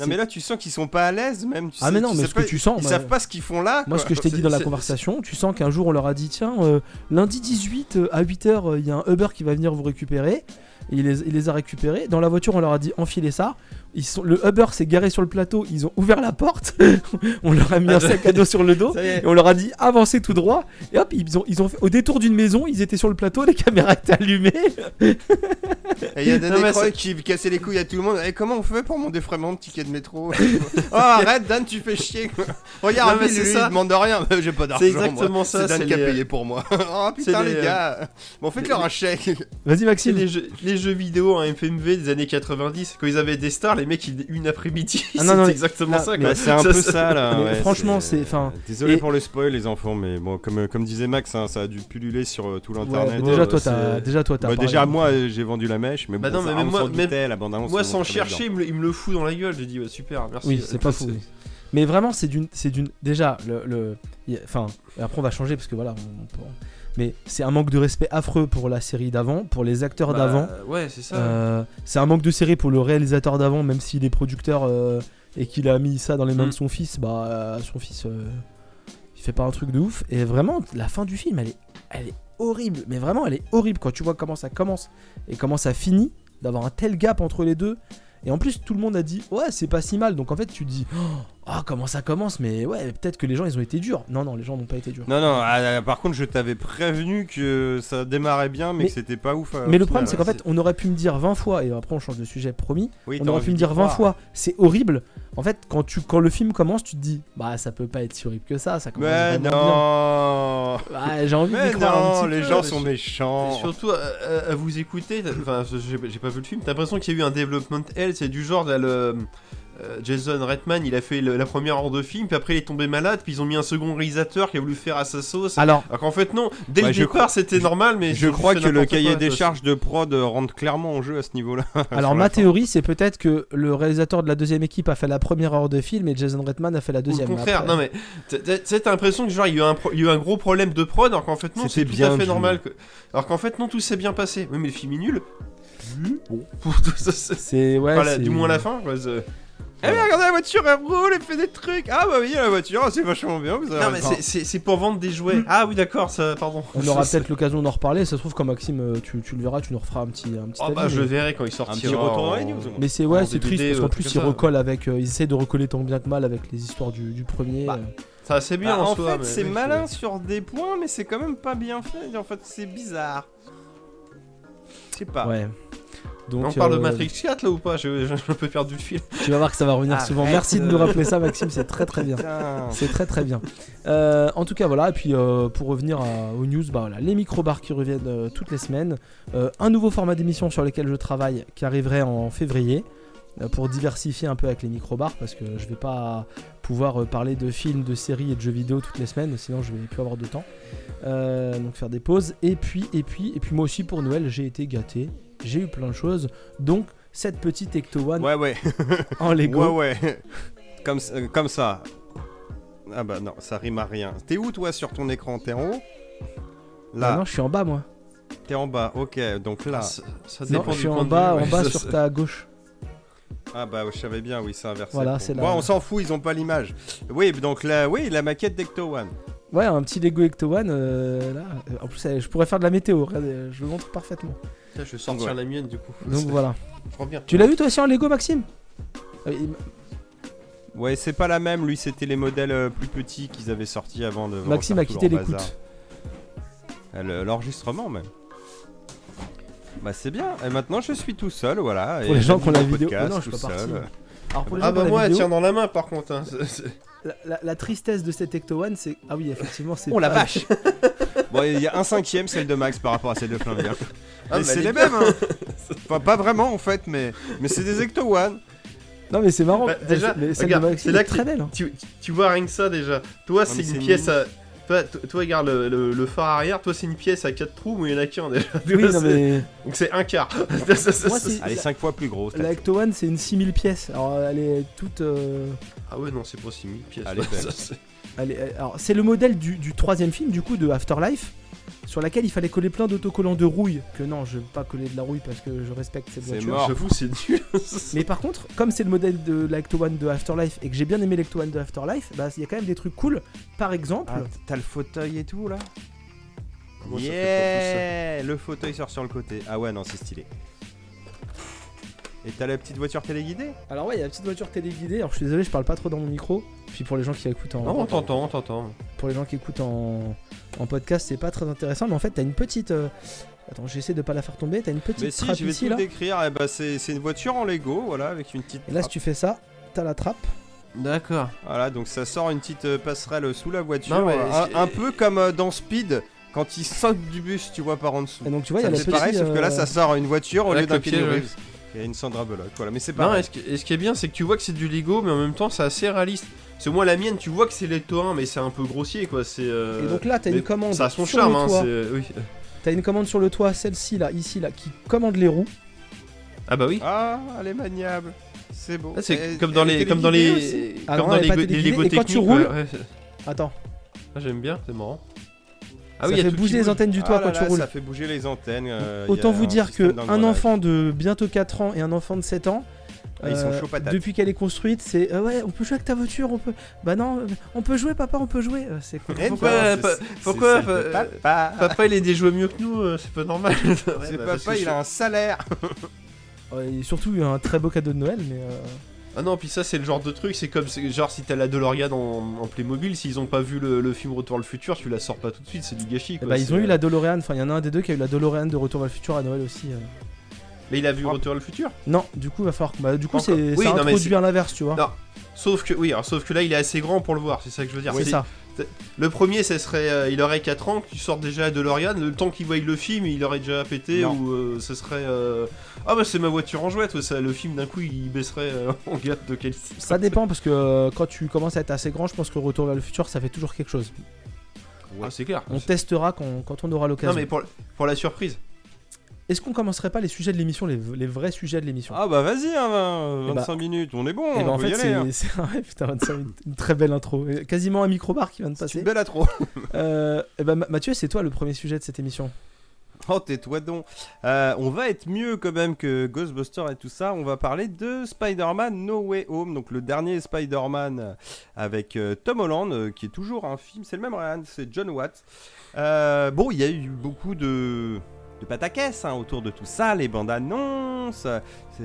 Non, mais là, tu sens qu'ils sont pas à l'aise, même. tu Ah, sais- mais non, mais ce que tu sens. Ils moi- savent pas ce qu'ils font là. Moi, quoi. ce que je t'ai dit dans la conversation, tu sens qu'un jour on leur a dit tiens, euh, lundi 18 euh, à 8h, il y a un Uber qui va venir vous récupérer. Et il les, il les a récupérés. Dans la voiture, on leur a dit enfilez ça. Ils sont, le Uber s'est garé sur le plateau, ils ont ouvert la porte. on leur a mis un sac à dos sur le dos. Et on leur a dit avancez tout droit. Et hop, ils ont, ils ont fait, au détour d'une maison, ils étaient sur le plateau, les caméras étaient allumées. Et il y a Dan Aykroyd qui cassait les couilles à tout le monde. Comment on fait pour mon défraiement de ticket de métro Oh, arrête, Dan, tu fais chier. quoi. Regarde, Non, mais lui, ça. il demande rien. J'ai pas d'argent. C'est moi. exactement ça, C'est Dan qui a payé pour moi. oh putain, les, les gars. Bon, faites-leur un chèque. Vas-y, Maxime. les jeux, les jeux vidéo en FMV des années 90, quand ils avaient des stars, les mecs, une après-midi, Ah, c'est exactement là, ça. Quoi. Bah, c'est un Ça, peu ça- ça là. Ouais, franchement, c'est- enfin, Désolé et- pour le spoil, les enfants, mais bon, comme, comme disait Max, hein, ça a dû pulluler sur euh, tout Ouais, l'internet. déjà, toi, t'as, déjà, toi, Bah, déjà, moi, euh, j'ai vendu la mèche, mais Bah bon, non, ça, mais même moi- même- la bande-annonce, Moi, sans chercher, il me, le- fout dans la gueule. Je dis, ouais, super, merci. Oui, c'est pas fou. Mais vraiment, c'est d'une, c'est d'une. Déjà, le, enfin, après on va changer parce que voilà, on, on peut- mais c'est un manque de respect affreux pour la série d'avant, pour les acteurs Bah, d'avant. Ouais, c'est ça. Euh, c'est un manque de série pour le réalisateur d'avant, même s'il est producteur euh, et qu'il a mis ça dans les mains Mm. de son fils. Bah, euh, son fils, il fait pas un truc de ouf. Et vraiment, la fin du film, elle est, elle est horrible. Mais vraiment, elle est horrible quand tu vois comment ça commence et comment ça finit, d'avoir un tel gap entre les deux. Et en plus, tout le monde a dit ouais, c'est pas si mal. Donc en fait, tu te dis Ah, comment ça commence Mais ouais, peut-être que les gens, ils ont été durs. Non, non, les gens n'ont pas été durs. Non, non, ah, par contre, je t'avais prévenu que ça démarrait bien, mais, Mais- que c'était pas ouf. euh, Mais le problème, c'est qu'en fait, on aurait pu me dire 20 fois, et après on change de sujet, promis. Oui, on aurait pu me dire 20 croire. fois, c'est horrible. En fait, quand, tu, quand le film commence, tu te dis, bah ça peut pas être si horrible que ça, ça commence Mais non bien. Ouais, j'ai envie Mais d'y croire un non, petit les peu. gens sont méchants. Et surtout, à, à- à vous écouter, t'as- enfin, j'ai pas vu le film, t'as l'impression qu'il y a eu un development L, c'est du genre, là, le, euh, Jason Redman, il a fait le- la première heure de film, puis après il est tombé malade, puis ils ont mis un second réalisateur qui a voulu faire à sa sauce. Alors, Alors qu'en fait, non, dès Ouais, le je départ, crois- c'était normal, mais Je crois que le cahier quoi, des charges de prod euh, rentre clairement en jeu à ce niveau-là. alors ma théorie, c'est peut-être que le réalisateur de la deuxième équipe a fait la première heure de film et Jason Redman a fait la deuxième. contraire, Après- non mais t'as- l'impression que genre il y, a eu un pro- il y a eu un gros problème de prod alors qu'en fait non c'est tout bien à fait normal que... alors qu'en fait non tout s'est bien passé oui mais le film est nul bon pour tout ça c'est- ouais. c'est- du moins à la fin quoi, Eh mais regardez la voiture, elle roule, elle fait des trucs. Ah bah oui, la voiture, c'est vachement bien. Vous avez non mais raison. c'est- c'est c'est pour vendre des jouets ah oui d'accord ça pardon On aura peut-être l'occasion d'en reparler. Ça se trouve quand Maxime, euh, tu, tu le verras, tu nous referas un petit, un petit oh avis, bah je mais- le verrai quand il sortira Un petit retour dans les en- news, au moins. Mais c'est ouais, en c'est DVD, triste parce qu'en truc plus comme ils ça. recollent avec, euh, ils essaient de recoller tant bien que mal avec les histoires du, du premier. Bah, euh. ça c'est bien Ah, en, en soi fait, mais c'est oui, malin sur des points, mais c'est quand même pas bien fait. En fait, c'est bizarre. Je sais pas. Ouais. Donc, on parle de euh, Matrix 4 là ou pas? Je, je, je peux perdre du fil Tu vas voir que ça va revenir souvent. Merci de nous rappeler ça, Maxime. C'est très très bien. C'est très très bien. Euh, en tout cas, voilà. Et puis euh, pour revenir à- aux news, bah voilà, les micro-bars qui reviennent euh, toutes les semaines. Euh, un nouveau format d'émission sur lequel je travaille qui arriverait en février euh, pour diversifier un peu avec les micro-bars parce que je vais pas pouvoir euh, parler de films, de séries et de jeux vidéo toutes les semaines, sinon je vais plus avoir de temps. Euh, donc faire des pauses. Et puis et puis et puis moi aussi pour Noël, j'ai été gâté. J'ai eu plein de choses. Donc cette petite Ecto One Ouais, ouais. en Lego. Ouais, ouais. Comme, ça- comme ça. Ah bah non, ça rime à rien. T'es où toi sur ton écran? T'es en haut? Bah Là, non, je suis en bas moi. t'es en bas. Ok, donc là. ça, ça Non, dépend je du suis en bas, en ouais, bas ça, sur ta gauche. Ah bah je savais bien, oui, c'est inversé. Voilà, c'est Bon, la- on s'en fout, ils ont pas l'image. Oui, donc là, oui, la maquette d'Ecto One. Ouais, un petit Lego Ecto One. euh, là. Euh, En plus, euh, je pourrais faire de la météo. Regardez, je le montre parfaitement. Je vais sortir Ouais. la mienne du coup Donc voilà. je reviens Tu l'as vu toi aussi en Lego, Maxime Euh, il- Ouais, c'est pas la même. Lui, c'était les modèles euh, plus petits qu'ils avaient sortis avant de. Maxime refaire a tout quitté leur l'écoute. bazar. Euh, le- L'enregistrement même. Bah c'est bien. Et maintenant, je suis tout seul, voilà. Pour et les gens qui ont la j'anime mon vidéo- podcast Oh non, je suis tout pas parti. seul. Alors pour les gens ah qui ont bah la moi elle vidéo, tient dans la main par contre hein. c'est- c'est- la, la- la tristesse de cet Ecto One, c'est. Ah oui, effectivement, c'est. Oh la pas- vache Bon, il y a un cinquième, celle de Max par rapport à celle de Flingue. Ah, Mais c'est les mêmes, hein. Enfin, pas vraiment en fait, mais, mais c'est des Ecto One. Non, mais c'est marrant. Bah, déjà, c'est là que très belle. hein. tu, tu vois rien que ça déjà. Toi, c'est une pièce à. Toi, regarde le, le- le phare arrière. Toi, c'est une pièce à 4 trous, mais il y en a qu'un déjà. Oui, vois, mais. Donc c'est un quart. Moi, Elle est la- 5 fois plus grosse. La Ecto One, c'est une 6000 pièces. Alors, elle est toute. euh, ah ouais, non, c'est pas 6000 pièces. Ouais, elle est- alors, c'est le modèle du, du troisième film, du coup, de Afterlife, sur laquelle il fallait coller plein d'autocollants de rouille. Que non, je vais pas coller de la rouille parce que je respecte cette C'est voiture. mort. J'avoue, c'est nul. Mais par contre, comme c'est le modèle de l'Ecto One de Afterlife et que j'ai bien aimé l'Ecto One de Afterlife, bah il y a quand même des trucs cool. Par exemple, Ah, T'as le fauteuil et tout là Comment ça fait Yeah Le fauteuil sort sur le côté. Ah ouais, non, c'est stylé. Et t'as la petite voiture téléguidée alors ouais, il y a la petite voiture téléguidée. Alors je suis désolé, je parle pas trop dans mon micro. Puis pour les gens qui écoutent en, Non, on t'entend, on t'entend. pour les gens qui écoutent en, en podcast, c'est pas très intéressant. Mais en fait, t'as une petite. euh, Attends, j'essaie de pas la faire tomber. T'as une petite Mais si, trappe je vais ici tout là. décrire. Eh bah, c'est une voiture en Lego, voilà, avec une petite. Et là, si tu fais ça, t'as la trappe. D'accord. Voilà, donc ça sort une petite euh, passerelle sous la voiture. Non, mais un, c'est- un peu comme euh, dans Speed, quand il saute du bus, tu vois, par en dessous. Et donc tu vois, il y a la petite. pareil, sauf que là, euh, ça sort une voiture au Avec lieu d'un pied, Keanu a une Sandra Bullock, voilà. Mais c'est Non, pas. et ce, qui, et ce qui est bien, c'est que tu vois que c'est du Lego, mais en même temps, c'est assez réaliste. C'est moi la mienne, tu vois que c'est l'Ecto 1, mais c'est un peu grossier, quoi. C'est. euh, Et donc là, t'as une commande. Ça a son sur charme, le hein. toit. c'est- Oui. T'as une commande sur le toit, celle-ci là, ici là, qui commande les roues. Ah bah oui. Ah, elle est maniable. C'est beau. Ah, c'est Et- comme dans les, comme dans les, aussi Ah comme non, dans les. Lego Et quand tu techniques, roules- ouais, ouais. Attends, Ah, j'aime bien, c'est marrant. Ah ça il a fait bouger les bouge. antennes du toit Ah là quand là, tu roules. Ça fait bouger les antennes. euh, il Autant a vous un dire système que un d'engrenage. enfant de bientôt 4 ans et un enfant de 7 ans, Ah, ils sont euh, chauds patates. depuis qu'elle est construite, c'est euh, ouais, on peut jouer avec ta voiture, on peut. Bah non, on peut jouer, papa, on peut jouer. Euh, c'est cool. Pourquoi, papa Papa, il est des jouets mieux que nous, euh, c'est pas normal. C'est Ouais, bah, papa, il je- a un salaire. Et surtout un très beau cadeau de Noël, mais euh, Ah non, puis ça, c'est le genre de truc, c'est comme genre si t'as la DeLorean en, en Playmobil, s'ils ont pas vu le, le film Retour vers le futur, tu la sors pas tout de suite, c'est du gâchis Eh quoi. bah, ils ont eu la DeLorean, enfin il y en a un des deux qui a eu la DeLorean de Retour vers le futur à Noël aussi. euh. Mais il a vu Retour vers le futur? Non, du coup, va falloir. Bah, du coup, c'est Oui, ça introduit bien l'inverse, tu vois. Non. Sauf que, oui, alors, sauf que là, il est assez grand pour le voir, c'est ça que je veux dire. C'est- ça. Le premier, ça serait, euh, il aurait 4 ans, qu'il sorte déjà à DeLorean, le temps qu'il voit le film, il aurait déjà pété, Non. ou euh, ce serait... euh, Ah bah c'est ma voiture en jouette, ouais, ça, le film d'un coup, il baisserait euh, en gâte de qualité. Ça dépend parce que euh, quand tu commences à être assez grand, je pense que Retour vers le futur, ça fait toujours quelque chose. Ah, c'est clair. On testera quand, quand on aura l'occasion. Non mais pour, pour la surprise. Est-ce qu'on commencerait pas les sujets de l'émission, les, les vrais sujets de l'émission? Ah bah vas-y, hein, vingt- Eh bah- 25 minutes, on est bon, Eh ben, on en peut y fait, aller. hein. c'est c'est- ouais, putain, 25 minutes, une très belle intro. Et Quasiment un micro-bar qui vient de passer. une belle intro. Euh, eh ben, Ma- Mathieu, c'est toi le premier sujet de cette émission. Oh, tais-toi donc. Euh, on va être mieux quand même que Ghostbusters et tout ça. On va parler de Spider-Man No Way Home, donc le dernier Spider-Man euh, avec euh, Tom Holland, euh, qui est toujours un film. C'est le même Ryan, c'est John Watts. Euh, bon, il y a eu beaucoup de de pataquès hein, autour de tout ça, les bandes annonces, euh,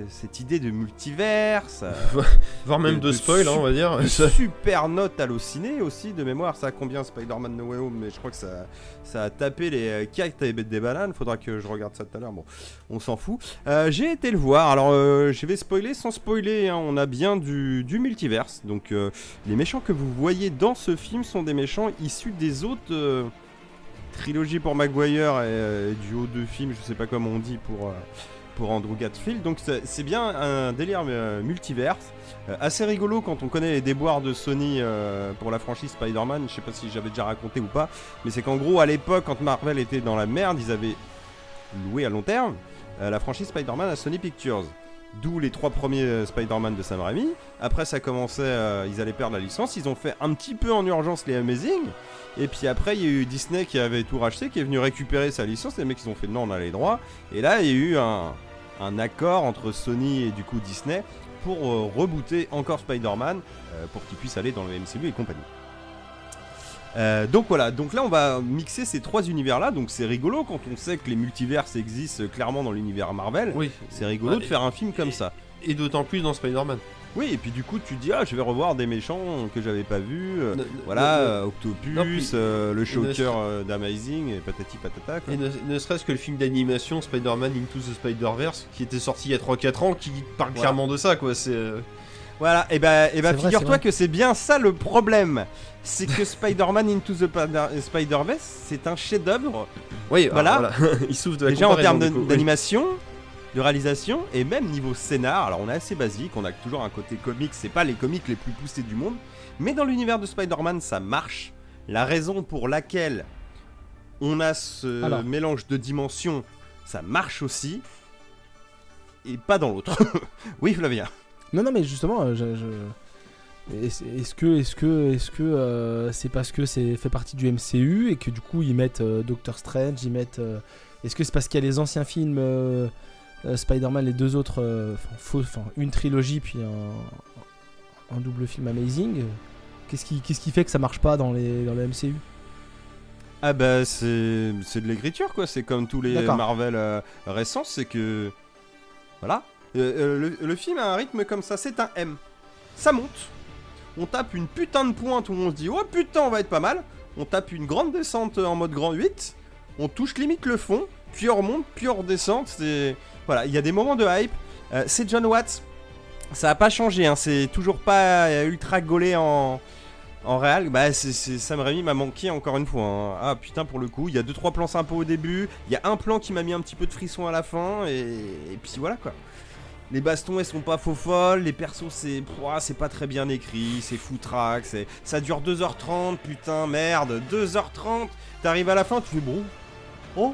cette idée de multiverse. euh, Voire même de, de spoil, hein, on va dire. Super note allociné aussi de mémoire. Ça a combien Spider-Man No Way Home Mais je crois que ça, ça a tapé les euh, cactes et des bananes. Faudra que je regarde ça tout à l'heure. Bon, on s'en fout. Euh, J'ai été le voir. Alors, euh, je vais spoiler sans spoiler. hein. On a bien du, du multiverse. Donc, euh, les méchants que vous voyez dans ce film sont des méchants issus des autres. Trilogies pour Maguire et euh, du haut de film, je sais pas comment on dit pour, euh, Andrew Garfield. Donc c'est bien un délire euh, multiverse. Assez rigolo quand on connaît les déboires de Sony pour la franchise Spider-Man. Je sais pas si j'avais déjà raconté ou pas, mais c'est qu'en gros, à l'époque, quand Marvel était dans la merde, ils avaient loué à long terme la franchise Spider-Man à Sony Pictures. D'où les trois premiers euh, Spider-Man de Sam Raimi. Après, ça commençait, euh, ils allaient perdre la licence. Ils ont fait un petit peu en urgence les Amazing. Et puis après, il y a eu Disney qui avait tout racheté, qui est venu récupérer sa licence. Les mecs, ils ont fait non, on a les droits. Et là, il y a eu un, accord entre Sony et du coup Disney pour euh, rebooter encore Spider-Man pour qu'il puisse aller dans le MCU et compagnie. Euh, donc voilà, donc là on va mixer ces trois univers là, donc c'est rigolo quand on sait que les multiverses existent clairement dans l'univers Marvel, Oui. c'est rigolo Ouais, de faire un film comme ça. Et d'autant plus dans Spider-Man. Oui, et puis du coup tu te dis ah je vais revoir des méchants que j'avais pas vus, euh, Ne- voilà, ne- euh, Octopus, Non, puis- euh, le Shocker euh, d'Amazing et patati patata. quoi. Et ne, ne serait-ce que le film d'animation Spider-Man Into the Spider-Verse qui était sorti il y a 3-4 ans qui parle Voilà. clairement de ça quoi. C'est. Voilà, et bah, et bah figure-toi que c'est bien ça le problème. C'est que Spider-Man Into the Spider- Spider-Verse, c'est un chef-d'œuvre, Oui, Voilà. alors, il souffre de la déjà en termes oui. d'animation, de réalisation, et même niveau scénar. Alors on est assez basique, on a toujours un côté comique, c'est pas les comiques les plus poussés du monde, mais dans l'univers de Spider-Man, ça marche. La raison pour laquelle on a ce Alors. mélange de dimensions, ça marche aussi, et pas dans l'autre. oui, Flavien. Non, non, mais justement, euh, je. je- Est-ce que est-ce que est-ce que euh, c'est parce que c'est fait partie du MCU et que du coup ils mettent euh, Doctor Strange, ils mettent euh, est-ce que c'est parce qu'il y a les anciens films Spider-Man, les deux autres, enfin, une trilogie puis un, un double film Amazing Qu'est-ce qui qu'est-ce qui fait que ça marche pas dans les dans le MCU Ah bah c'est c'est de l'écriture quoi, c'est comme tous les. Marvel récents, c'est que voilà, le, le film a un rythme comme ça, c'est un M. Ça monte, on tape une putain de pointe où on se dit oh putain on va être pas mal, on tape une grande descente en mode grand 8, on touche limite le fond, puis on remonte, puis on redescend, voilà, il y a des moments de hype. Euh, c'est John Watts, ça a pas changé, hein, c'est toujours pas euh, ultra gaulé en en réal, bah c'est, Sam Raimi m'a manqué encore une fois. hein. Ah putain pour le coup, il y a deux trois plans sympas au début, il y a un plan qui m'a mis un petit peu de frisson à la fin et puis voilà quoi. Les bastons elles sont pas faux folles, les persos c'est c'est pas très bien écrit, c'est foutraque, c'est ça dure 2h30, putain merde, 2h30. T'arrives à la fin, tu fais bon. Oh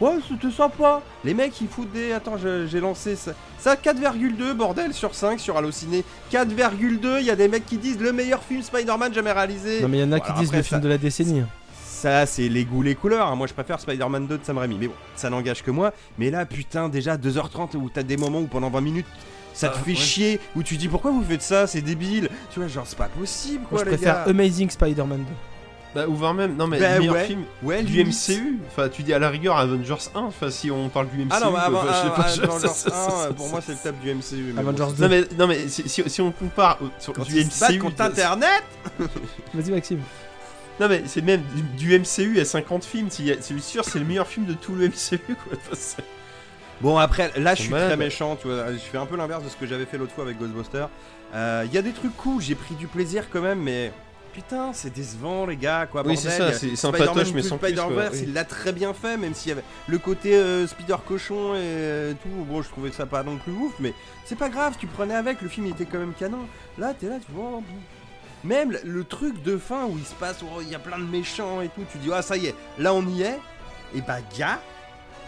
Ouais, c'était sympa. Les mecs ils foutent des attends, j'ai lancé ça. Ça 4,2 bordel sur 5 sur Allociné. 4,2, il y a des mecs qui disent le meilleur film Spider-Man jamais réalisé. Non mais il y en a qui disent après, le film ça- de la décennie. Ça, c'est les goûts, les couleurs. hein. Moi, je préfère Spider-Man 2 de Sam Raimi. Mais bon, ça n'engage que moi. Mais là, putain, déjà 2h30 où t'as des moments où pendant 20 minutes, ça te Ah, fait ouais. chier. Où tu dis pourquoi vous faites ça C'est débile. Tu vois, genre, c'est pas possible Moi quoi, je les préfère gars. Amazing Spider-Man 2. Bah, ou voire même, non mais Bah, le meilleur ouais. film Ouais, du limite. MCU. Enfin, tu dis à la rigueur Avengers 1, enfin, si on parle du MCU. Ah non, avant, Enfin, je sais pas, ah, je- Avengers ça- ça- 1, pour moi, c'est le top du MCU. mais Avengers bon. 2. Non mais, non, mais si, si- si on compare au- sur Quand du MCU. contre de- Internet Vas-y, Maxime. Non mais c'est même du, MCU, il y a 50 films. C'est sûr, c'est le meilleur film de tout le MCU. Quoi. Enfin, Bon, après, là, je suis très méchant, tu vois. Je fais un peu l'inverse de ce que j'avais fait l'autre fois avec Ghostbusters. Euh, Il y a des trucs cool, j'ai pris du plaisir quand même, mais. Putain, c'est décevant, les gars, quoi. Oui, c'est ça, c'est mais sans plus. Spider-Verse, oui. il l'a très bien fait, même s'il y avait le côté euh, Spider cochon et euh, tout. Bon, je trouvais ça pas non plus ouf, mais c'est pas grave, tu prenais avec, le film il était quand même canon. Là, t'es là, tu vois. Même le- truc de fin où il se passe, oh, il y a plein de méchants et tout, tu dis, ah ça y est, là on y est. Et bah, gars,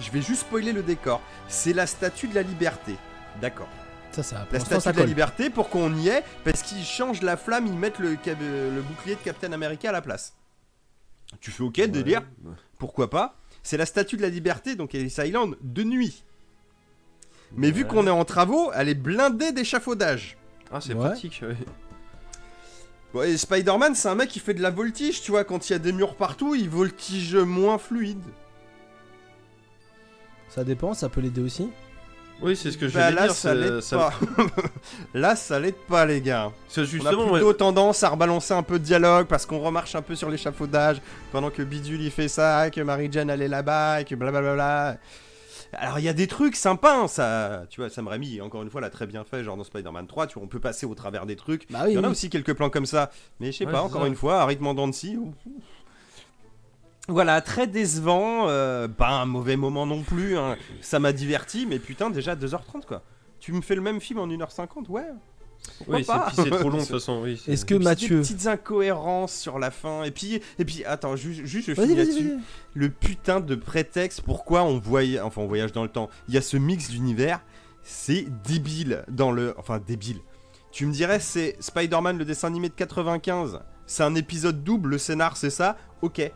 je vais juste spoiler le décor. C'est la statue de la liberté. D'accord. Ça, ça, La statue ça de la liberté pour qu'on y est, parce qu'ils changent la flamme, ils mettent le, bouclier de Captain America à la place. Tu fais ok, délire, Ouais. pourquoi pas C'est la statue de la liberté, donc Ellis Island, de nuit. Mais vu qu'on est en travaux, elle est blindée d'échafaudage. Ah, c'est Ouais. pratique. Ouais. Spider-Man, c'est un mec qui fait de la voltige, tu vois, quand il y a des murs partout, il voltige moins fluide. Ça dépend, ça peut l'aider aussi. Oui, c'est ce que je Bah voulais là, dire. ça l'aide pas. là, ça l'aide pas, les gars. On a ouais, plutôt tendance à rebalancer un peu de dialogue parce qu'on remarche un peu sur l'échafaudage pendant que Bidule il fait ça, que Mary-Jane elle est là-bas, et que blablabla. Alors il y a des trucs sympas, hein, ça, tu vois, Sam Raimi, encore une fois, l'a très bien fait, genre dans Spider-Man 3, tu vois, on peut passer au travers des trucs. Bah Il oui, y en a oui. aussi quelques plans comme ça, mais je sais Ouais, pas, encore ça. une fois, un rythme en. Voilà, très décevant, euh, pas un mauvais moment non plus, hein. ça m'a diverti, mais putain, déjà 2h30 quoi. Tu me fais le même film en 1h50, ouais. Pourquoi oui, c'est pas c'est trop long de toute façon. Oui, Est-ce que Mathieu. Des petites incohérences sur la fin. Et puis, et puis attends, juste, juste je finis là-dessus. Le putain de prétexte pourquoi on voyage, enfin on voyage dans le temps. Il y a ce mix d'univers, c'est débile dans le, enfin débile. Tu me dirais c'est Spider-Man le dessin animé de 95. C'est un épisode double, le scénar c'est ça? Ok.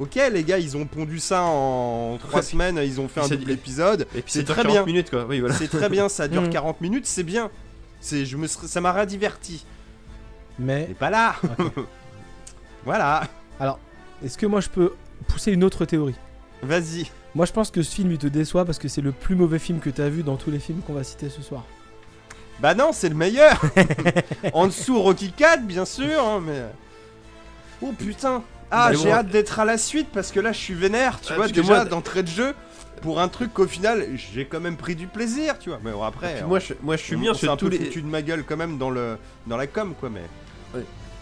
Ok les gars, ils ont pondu ça en 3 semaines, ils ont fait un double épisode. Et puis c'est très très bien. minutes quoi. Oui, voilà. C'est très bien, ça dure Mhm. 40 minutes, c'est bien. C'est, je me serais- ça m'a diverti. Mais Mais pas là. voilà. alors, est-ce que moi je peux pousser une autre théorie? Vas-y. Moi je pense que ce film il te déçoit parce que c'est le plus mauvais film que t'as vu dans tous les films qu'on va citer ce soir. Bah non, c'est le meilleur. en dessous Rocky 4, bien sûr, hein, mais. Oh putain. Ah, Bah, j'ai bon. hâte d'être à la suite parce que là, je suis vénère, tu Ah, vois, déjà moi- d'entrée de jeu pour un truc qu'au final, j'ai quand même pris du plaisir, tu vois. Mais bon, après, on- moi, je, moi, je suis bien sur un tous peu les. foutu de ma gueule quand même dans le dans la com, quoi, mais.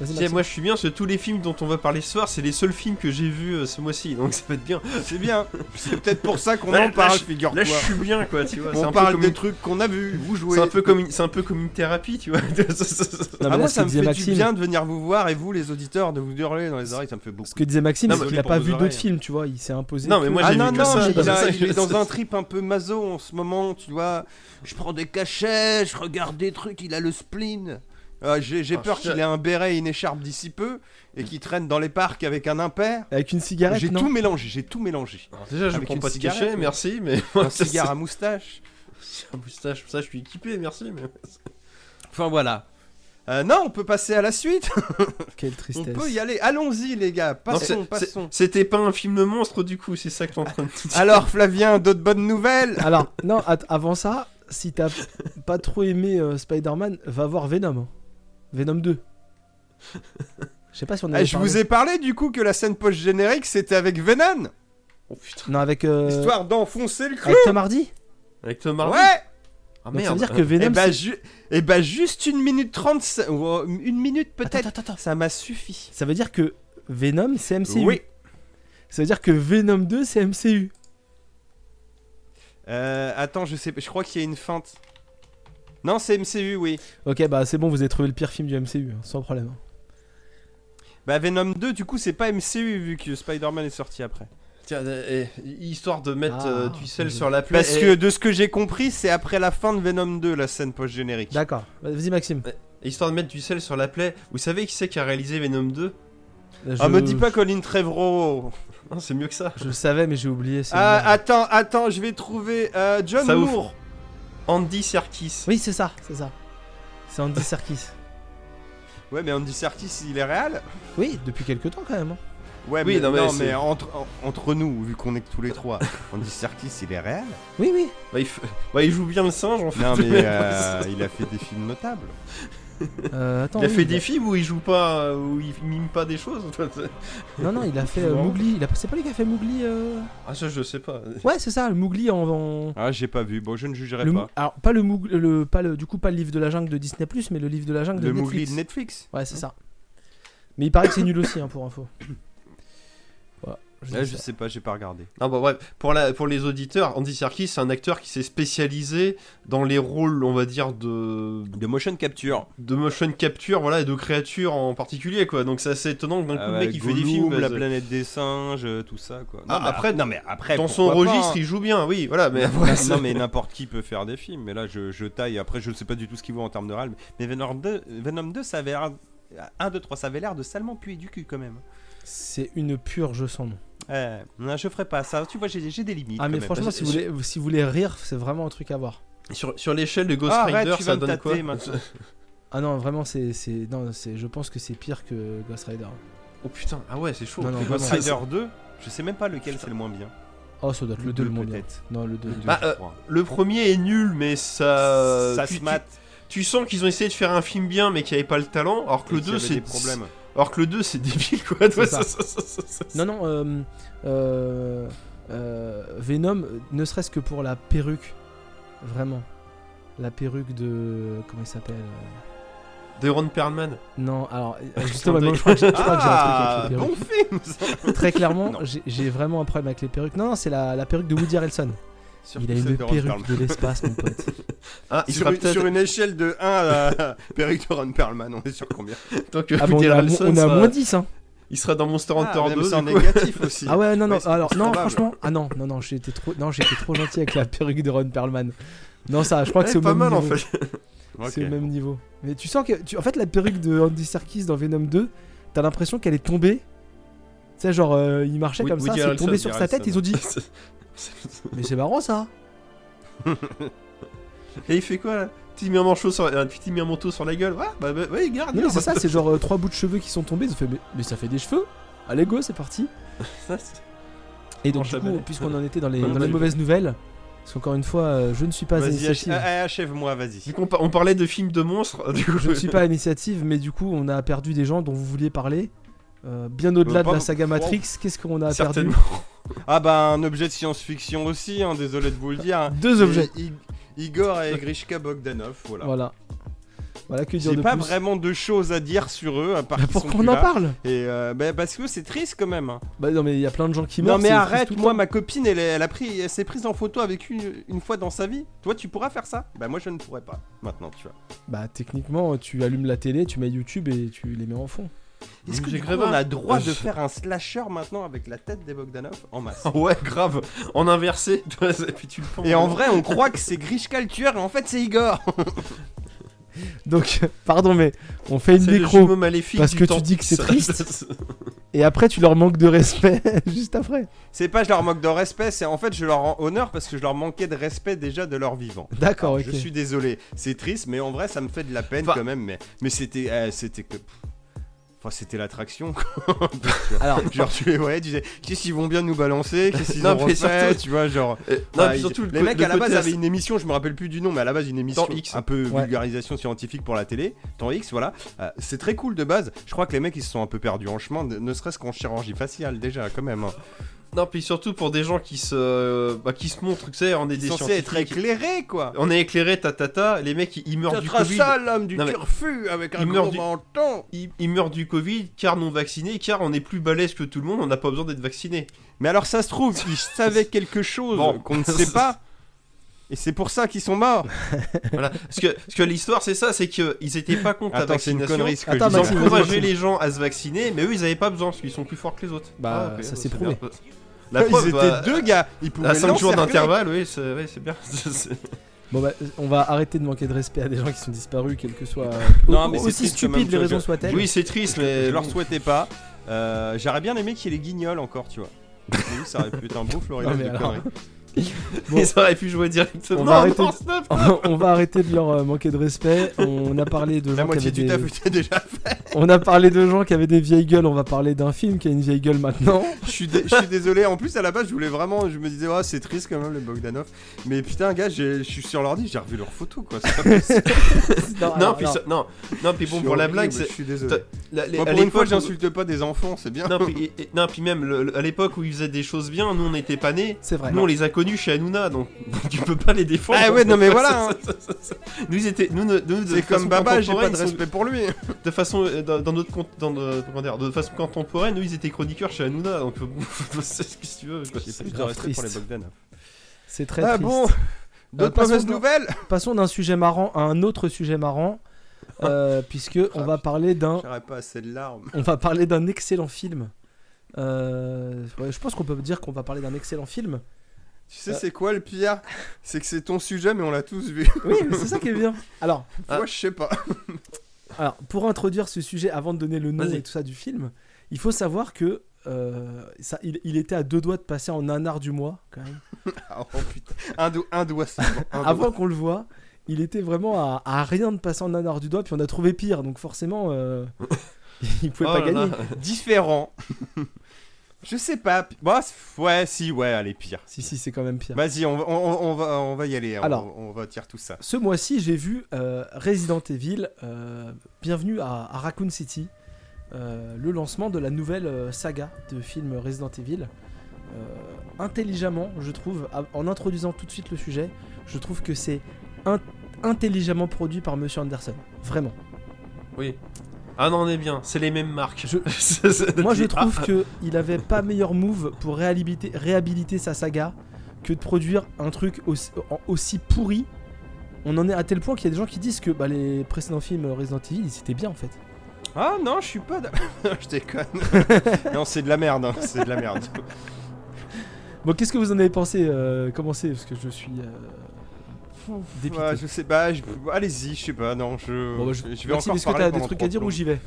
Maxime. moi je suis bien sur tous les films dont on va parler ce soir, c'est les seuls films que j'ai vus euh, ce mois-ci, donc ça va être bien. C'est bien. c'est peut-être pour ça qu'on en parle, je- figure-toi. Là je suis bien quoi, tu vois. c'est On un peu parle comme des une- trucs qu'on a vus, vous jouez. C'est un peu comme une, c'est un peu comme une thérapie, tu vois. Non, Ah, moi, ça me fait Maxime- du bien de venir vous voir et vous, les auditeurs, de vous hurler dans les oreilles, ça me fait beaucoup. Ce que disait Maxime, c'est qu'il a pas vu d'autres films, tu vois, il s'est imposé. Non, mais moi, j'ai il, est dans un trip un peu maso en ce moment, tu vois. Je prends des cachets, je regarde des trucs, il a le spleen. Ah, J'ai Ah, peur qu'il ait un béret et une écharpe d'ici peu et qu'il traîne dans les parcs avec un impair. Avec une cigarette, J'ai tout mélangé, j'ai tout mélangé. Alors déjà, je Avec prends pas de cachet, merci, mais. Un cigare à moustache. Un moustache, ça je suis équipé, merci. Mais... Enfin voilà. Euh, non, on peut passer à la suite. Quelle On tristesse. peut y aller. Allons-y, les gars. Passons, passons. C'était pas un film monstre du coup, c'est ça que t'es en train de dire. Alors, Flavien, d'autres bonnes nouvelles? Alors, non, avant ça, si t'as pas trop aimé euh, Spider-Man, va voir Venom. Venom 2. Je sais pas si on a. Ah, Je vous ai parlé du coup que la scène post-générique c'était avec Venom, Oh putain. Non, avec. euh, histoire d'enfoncer le clou. Avec Tom Hardy Avec Tom Hardy Ouais Ah Donc, ça veut merde. dire que Et Venom. bah, c'est- ju- eh bah, juste une minute trente, ça- ou, euh, une minute Attends, peut-être, attends, attends. ça m'a suffi. Ça veut dire que Venom, c'est MCU. Oui. Ça veut dire que Venom 2, c'est MCU. Euh, attends, je sais pas, je crois qu'il y a une feinte. Non, c'est MCU, oui. Ok, bah c'est bon, vous avez trouvé le pire film du MCU, hein, sans problème. Bah, Venom 2, du coup, c'est pas MCU vu que Spider-Man est sorti après. Tiens, euh, eh, histoire de mettre Ah, euh, du sel sur la plaie. Parce eh, que de ce que j'ai compris, c'est après la fin de Venom 2, la scène post-générique. D'accord. Vas-y, Maxime. Histoire de mettre du sel sur la plaie, vous savez qui c'est qui a réalisé Venom 2 Je... Ah, me dis pas Colin Trevorrow. Non, c'est mieux que ça. Je le savais, mais j'ai oublié. c'est Ah, attends, attends, je vais trouver euh, John Ça ouf. Andy Serkis. Oui, c'est ça, c'est ça. C'est Andy Serkis. Ouais, mais Andy Serkis, il est réel? Oui, depuis quelques temps quand même. hein. Ouais, Oui, mais, non, non, mais mais, c'est- entre, en- entre nous, vu qu'on est que tous les trois, Andy Serkis, il est réel? Oui, oui. Bah, il, f- bah, il joue bien le singe en fait. Non, mais euh, il a fait des films notables. Euh, attends, il a oui, fait des films où il joue pas, où il mime pas des choses. Non, non, il a fait euh. Mowgli. A... C'est pas lui qui a fait Mowgli euh ah ça je sais pas. Ouais, c'est ça, le Mowgli en. en- Ah, j'ai pas vu. Bon, je ne jugerai le pas. Alors, pas le, Mougli- le, pas le, du coup, pas le livre de la jungle de Disney, mais le livre de la jungle de Le Netflix. Mowgli de Netflix Ouais, c'est ça. Mais il paraît que c'est nul aussi, hein, pour info. Je Là, je sais pas, j'ai pas regardé. Non, bah, bref, pour, la, pour les auditeurs, Andy Serkis, c'est un acteur qui s'est spécialisé dans les rôles, on va dire, de, De motion capture. de motion capture, voilà, et de créatures en particulier, quoi. Donc c'est assez étonnant que d'un coup, Ah le ouais, mec, il fait des films. la bah, planète des singes, euh, tout ça, quoi. Ah, mais après, non, mais après, dans son pas, registre, hein. il joue bien, oui, voilà, mais après, non mais n'importe qui peut faire des films, mais là je, je taille, après je sais pas du tout ce qu'il vaut en termes de râle, mais Venom 2, Venom 2 ça avait l'air... 1, 2, 3, ça avait l'air de salement puer du cul quand même. C'est une purge sans nom. Eh, non, je ferai pas ça, tu vois j'ai j'ai des limites. Ah, mais même. franchement, Parce si vous, voulez, si vous voulez rire, c'est vraiment un truc à voir. sur, sur l'échelle de Ghost Ah, Rider, arrête, tu ça donne quoi. Ah non, vraiment, c'est. c'est- Non, c'est- je pense que c'est pire que Ghost Rider. Oh putain, ah ouais, c'est chaud. Non, non, Ghost vraiment. Rider 2, je sais même pas lequel c'est le moins bien. Oh, ça doit être le 2 le moins bien. peut-être. Non, le 2. Le deux, Bah, euh. Le premier est nul, mais ça. ça tu, se tu- mate. tu sens qu'ils ont essayé de faire un film bien, mais qu'il n'y avait pas le talent, alors que et le qu'il y 2 avait c'est. des problèmes. Alors que le 2 c'est débile quoi. Ça- ça. ça- Non, non, euh, euh, euh, Venom, ne serait-ce que pour la perruque. Vraiment. La perruque de. Comment il s'appelle euh, De Ron Perlman. Non, alors, justement, je crois que j'ai un Ah, truc avec les bon perruques. film. Très clairement, j'ai vraiment un problème avec les perruques. Non, non, c'est la, la perruque de Woody Harrelson. Surtout Il a une perruque de l'espace, mon pote. Ah, il Sur sera une, sur une échelle de 1 à Perrick de Ron Perlman, on est sur combien Tant que Ah bon, on Woody est à, Harrelson on est à sera- moins 10, hein. Il sera dans Monster Ah, Hunter même 2. c'est négatif aussi. Ah ouais, non, non, Ouais, alors, non, probable. franchement, ah non, non, non, j'étais trop, non, j'étais trop gentil avec la perruque de Ron Perlman. Non, ça, je crois que Ouais, c'est au pas même mal en fait. C'est au même niveau. Mais tu sens que, tu, en fait, la perruque de Andy Serkis dans Venom 2, t'as l'impression qu'elle est tombée. Tu sais, genre, euh, il marchait Oui, comme ça, c'est tombé sur sa tête, ils ont dit, mais c'est marrant ça. il fait quoi là? Tu mis un manteau sur, un petit mis un manteau sur la gueule. Ouais, bah, bah ouais, garde. Non, mais garde. c'est ça, c'est genre euh, trois bouts de cheveux qui sont tombés, ils ont fait, mais, mais ça fait des cheveux. Allez, go, c'est parti. Ça, Et donc, du coup, puisqu'on en était dans les, dans mauvaises nouvelles, parce qu'encore une fois, euh, je ne suis pas à ach- ah, achève-moi, vas-y. Vu qu'on par- on parlait de films de monstres, du coup. Je ne suis pas à l'initiative, mais du coup, on a perdu des gens dont vous vouliez parler. Euh, bien au-delà Euh, de la saga. Matrix, qu'est-ce qu'on a perdu? Ah bah un objet de science-fiction aussi, hein, désolé de vous le dire. Deux objets. I- Igor et Grishka Bogdanov, voilà. Voilà. Voilà que dire J'ai de pas plus. vraiment de choses à dire sur eux, à part Bah, pourquoi on en parle Et euh, bah, parce que c'est triste quand même. hein. Bah non mais il y a plein de gens qui meurent. Non mais arrête, moi ma copine elle a pris, elle s'est prise en photo avec une, une fois dans sa vie. Toi tu pourras faire ça? Bah moi je ne pourrais pas. Maintenant tu vois. Bah techniquement, tu allumes la télé, tu mets YouTube et tu les mets en fond. Est-ce que J'ai du coup, on a droit de faire un slasher maintenant avec la tête des Bogdanov en masse? Ouais, grave. En inversé. Et puis tu le prends. Et en vrai on croit que c'est Grishka le tueur et en fait c'est Igor. Donc, pardon, mais on fait une C'est le nécro jumeau maléfique parce que tu dis que c'est triste. et après tu leur manques de respect juste après. C'est pas je leur manque de respect, c'est en fait je leur rends honneur parce que je leur manquais de respect déjà de leur vivant. D'accord, Alors, ok. Je suis désolé, c'est triste, mais en vrai ça me fait de la peine Enfin- quand même. Mais, mais c'était, euh, c'était que, enfin c'était l'attraction. Alors, genre tu les voyais, tu disais qu'est-ce qu'ils vont bien nous balancer, qu'est-ce qu'ils ont refait, surtout- tu vois genre. Euh, non, surtout, le les mecs à la base avaient une émission, je me rappelle plus du nom, mais à la base une émission Temps X. un peu Ouais. vulgarisation scientifique pour la télé, temps X, voilà. Euh, c'est très cool de base. Je crois que les mecs ils se sont un peu perdus en chemin, ne, ne serait-ce qu'en chirurgie faciale déjà quand même. hein. Non, puis surtout pour des gens qui se, bah, qui se montrent, tu sais, on est des sont censés être éclairés quoi. On est éclairé, ta ta ta. Les mecs, ils, meurent du Covid. ça l'homme du Non, turfu avec un gros du- menton. Ils, ils meurent du Covid car non vaccinés, car on est plus balèze que tout le monde, on n'a pas besoin d'être vacciné. Mais alors ça se trouve, ils savaient quelque chose Bon. qu'on ne sait pas. Et c'est pour ça qu'ils sont morts. voilà. Parce que, parce que l'histoire, c'est ça, c'est qu'ils étaient pas contre la Attends, une vaccination. connerie ce que Attends, Ils Maxime. les gens à se vacciner, mais eux, ils avaient pas besoin parce qu'ils sont plus forts que les autres. Bah, ok, ça s'est c'est prouvé. La Ils preuve, étaient bah, deux gars. Ils pouvaient à 5 jours d'intervalle, oui, c'est ouais, bien. Bon bah, on va arrêter de manquer de respect à des gens qui sont disparus, quelles que soient Non, mais c'est aussi stupides les raisons soient-elles. oui, c'est triste, mais Je leur souhaitais pas. Euh, J'aurais bien aimé qu'il y ait les guignols encore, tu vois. Oui, ça aurait pu être un beau florilège mais de alors- conneries. Bon. Ils auraient pu jouer directement. On va arrêter de- Snap. on va arrêter de leur euh, manquer de respect. On a parlé de La gens qui avaient du des... taf était déjà fait. On a parlé de gens qui avaient des vieilles gueules. On va parler d'un film qui a une vieille gueule maintenant. Je suis, dé- je suis désolé. En plus, à la base, je voulais vraiment. Je me disais, oh, c'est triste quand même, les Bogdanov. Mais putain, gars, je suis sur l'ordi, j'ai revu leurs photos, quoi. Pas non, Non, alors, puis ça- non, non, puis bon pour la blague, Je suis désolé. la- les- Moi, à pour une fois, j'insulte pas des enfants, c'est bien. Non, puis, et- et- non, puis même le- le- à l'époque où ils faisaient des choses bien, nous on n'était pas nés. C'est vrai. Nous on les a connus chez Hanouna, donc tu peux pas les défendre. Ah ouais, non, mais voilà, hein. nous ils étaient, nous, nous, nous, de C'est comme Baba, j'ai pas de sont- respect pour lui. De façon, euh, dans, dans notre compte, dans, euh, dire, de façon contemporaine, nous ils étaient chroniqueurs chez Hanouna, donc euh, c'est ce que tu veux. C'est plus de grave respect pour les triste. Bogdanov. C'est très Ah triste. bon D'autres passons mauvaises dans- nouvelles Passons d'un sujet marrant à un autre sujet marrant, euh, puisque on va parler d'un, pas assez de larmes. on va parler d'un excellent film. Euh, ouais, je pense qu'on peut dire qu'on va parler d'un excellent film. Tu sais, Euh. c'est quoi le pire? C'est que c'est ton sujet, mais on l'a tous vu. Oui, mais c'est ça qui est bien. Alors, Ah. Moi, je sais pas. alors, pour introduire ce sujet, avant de donner le nom et tout ça du film, il faut savoir que euh, ça, il, il était à deux doigts de passer en nanar du mois quand même. Oh putain. Un, do- un doigt seulement. un. Avant qu'on le voit, il était vraiment à, à rien de passer en nanar du doigt, puis on a trouvé pire, donc forcément, euh, il pouvait Oh pas là gagner. là. Différent. Je sais pas. Bah, ouais, si, ouais, allez, pire. Si, si, c'est quand même pire. Vas-y, on, va- on, on va, on va y aller. hein. Alors. on, on va tirer tout ça. Ce mois-ci, j'ai vu euh, Resident Evil, euh, bienvenue à, à Raccoon City, euh, le lancement de la nouvelle saga de films Resident Evil. Euh, intelligemment, je trouve, en introduisant tout de suite le sujet, je trouve que c'est in- intelligemment produit par Monsieur Anderson. Vraiment. Oui. Ah non, on est bien, c'est les mêmes marques. Je- Moi, je Ah, trouve que il avait pas meilleur move pour réhabiliter, réhabiliter sa saga que de produire un truc aussi, pourri. On en est à tel point qu'il y a des gens qui disent que bah, les précédents films Resident Evil, c'était bien en fait. Ah non, je suis pas. je déconne. non, c'est de la merde. hein, C'est de la merde. Bon, qu'est-ce que vous en avez pensé euh, Commencez, parce que je suis euh, dépité. Ouais, je sais pas. je- Allez-y, je sais pas. Non, je. Bon, bah, je, je vais Maxime, encore est-ce que t'as des trucs à dire ou j'y vais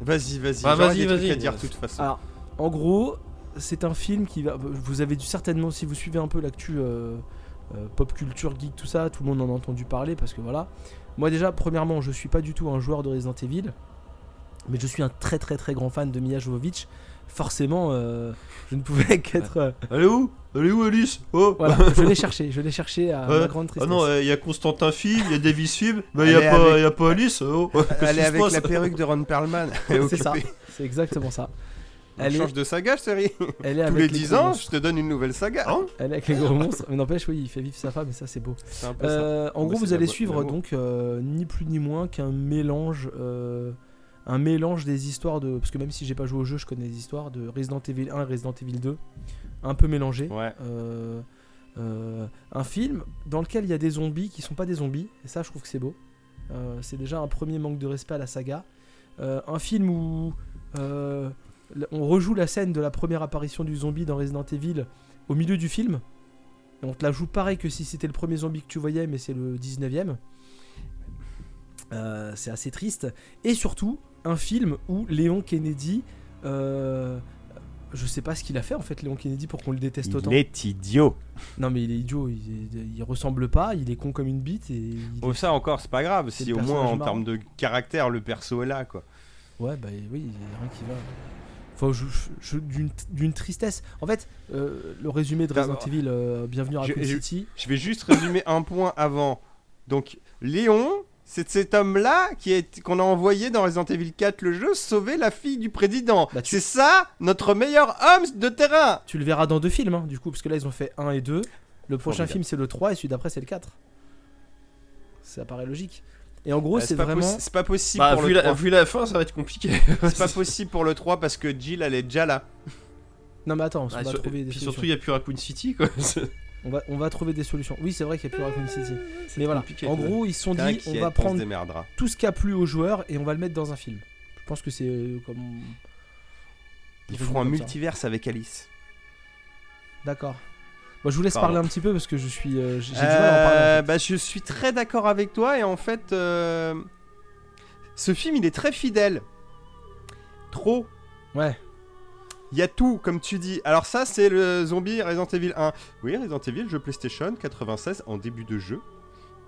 Vas-y, vas-y. Ah, j'aurais vas-y, trucs vas-y. à dire de toute façon. Alors, en gros, c'est un film qui va. Vous avez dû certainement, si vous suivez un peu l'actu euh, euh, pop culture, geek, tout ça, tout le monde en a entendu parler parce que voilà. Moi, déjà, premièrement, je suis pas du tout un joueur de Resident Evil, mais je suis un très très très grand fan de Mia Jovovich. Forcément, euh, je ne pouvais qu'être. euh, Elle est où? Elle est où Alice? Oh voilà, je l'ai cherché, je l'ai cherché à Ouais. ma grande Ah tristesse. non, il y a Constantin Fib, il y a Davis Fib, bah il y Elle est a, pas- avec- y a pas Alice. Oh. Elle est avec passe la perruque de Ron Perlman. C'est ça. C'est exactement ça. On Elle change est, de saga, série. elle est Tous avec les les 10 gros ans, monstres. je te donne une nouvelle saga. Hein Elle est avec les gros monstres. Mais n'empêche, oui, il fait vivre sa femme et ça, c'est beau. C'est un peu ça. Euh, en Bah, gros, vous allez suivre donc euh, ni plus ni moins qu'un mélange, euh, un mélange des histoires de, parce que même si j'ai pas joué au jeu, je connais les histoires de Resident Evil 1 et Resident Evil 2, un peu mélangées. Ouais. Euh, euh, un film dans lequel il y a des zombies qui sont pas des zombies, et ça, je trouve que c'est beau. Euh, c'est déjà un premier manque de respect à la saga. Un film où on rejoue la scène de la première apparition du zombie dans Resident Evil au milieu du film. Et on te la joue pareil que si c'était le premier zombie que tu voyais, mais c'est le 19ème. Euh, c'est assez triste. Et surtout, un film où Léon Kennedy. euh, je sais pas ce qu'il a fait en fait, Léon Kennedy, pour qu'on le déteste autant. Il est idiot. Non, mais il est idiot, il, ressemble pas, il est con comme une bite. Et Oh, ça encore, c'est pas grave. Si au moins en termes de caractère, le perso est là, quoi. Ouais, bah oui, il y a rien qui va. Enfin, je, d'une, tristesse. En fait, euh, le résumé de Resident D'abord, Evil, euh, Bienvenue à Raccoon City. Je vais juste résumer un point avant. Donc, Léon, c'est cet homme-là qui est qu'on a envoyé dans Resident Evil 4 le jeu sauver la fille du président. Bah, tu- C'est ça notre meilleur homme de terrain. Tu le verras dans deux films, hein, du coup, parce que là, ils ont fait 1 et 2. Le prochain Formidable. film, c'est le 3, et celui d'après, c'est le 4. Ça paraît logique. Et en gros, Euh, c'est pas vraiment. c'est pas possible Bah, pour vu le la, 3. vu la fin, ça va être compliqué. C'est pas possible pour le 3 parce que Jill elle est déjà là. Non, mais attends, on va sur- trouver des puis solutions. surtout, il y a plus Raccoon City, quoi. On, va, on va trouver des solutions. Oui, c'est vrai qu'il n'y a plus Raccoon City. Mais voilà. En gros, ils se sont dit, on va prendre tout ce qui a plu aux joueurs et on va le mettre dans un film. Je pense que c'est euh, comme. Ils feront un multiverse avec Alice. D'accord. Moi, je vous laisse Pardon. parler un petit peu parce que je suis. euh, j'ai j'ai du mal à en Euh, fait. bah, je suis très d'accord avec toi et en fait, euh, ce film il est très fidèle. Trop. Ouais. Il y a tout, comme tu dis. Alors ça, c'est le zombie Resident Evil 1. Oui, Resident Evil, jeu PlayStation 96 en début de jeu.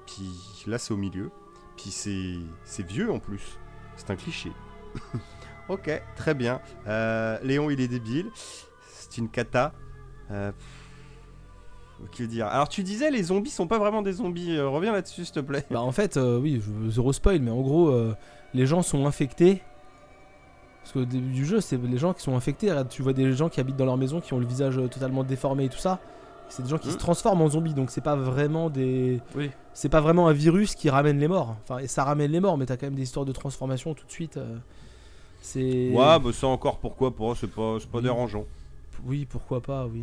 Puis là, c'est au milieu. Puis c'est vieux en plus. C'est un cliché. ok, très bien. Euh, Léon, il est débile. C'est une cata. Euh, que dire? Alors tu disais les zombies sont pas vraiment des zombies. Euh, reviens là-dessus s'il te plaît. Bah en fait, euh, oui, zéro spoil, mais en gros, euh, les gens sont infectés. Parce qu'au début du jeu, c'est les gens qui sont infectés. Tu vois des gens qui habitent dans leur maison, qui ont le visage euh, totalement déformé et tout ça. C'est des gens qui Mhm. se transforment en zombies, donc c'est pas vraiment des. Oui. C'est pas vraiment un virus qui ramène les morts. Enfin, et ça ramène les morts, mais t'as quand même des histoires de transformation tout de suite. euh, c'est. Ouais, bah ça encore pourquoi pas, c'est pas, c'est pas Oui. dérangeant. Oui, pourquoi pas, oui.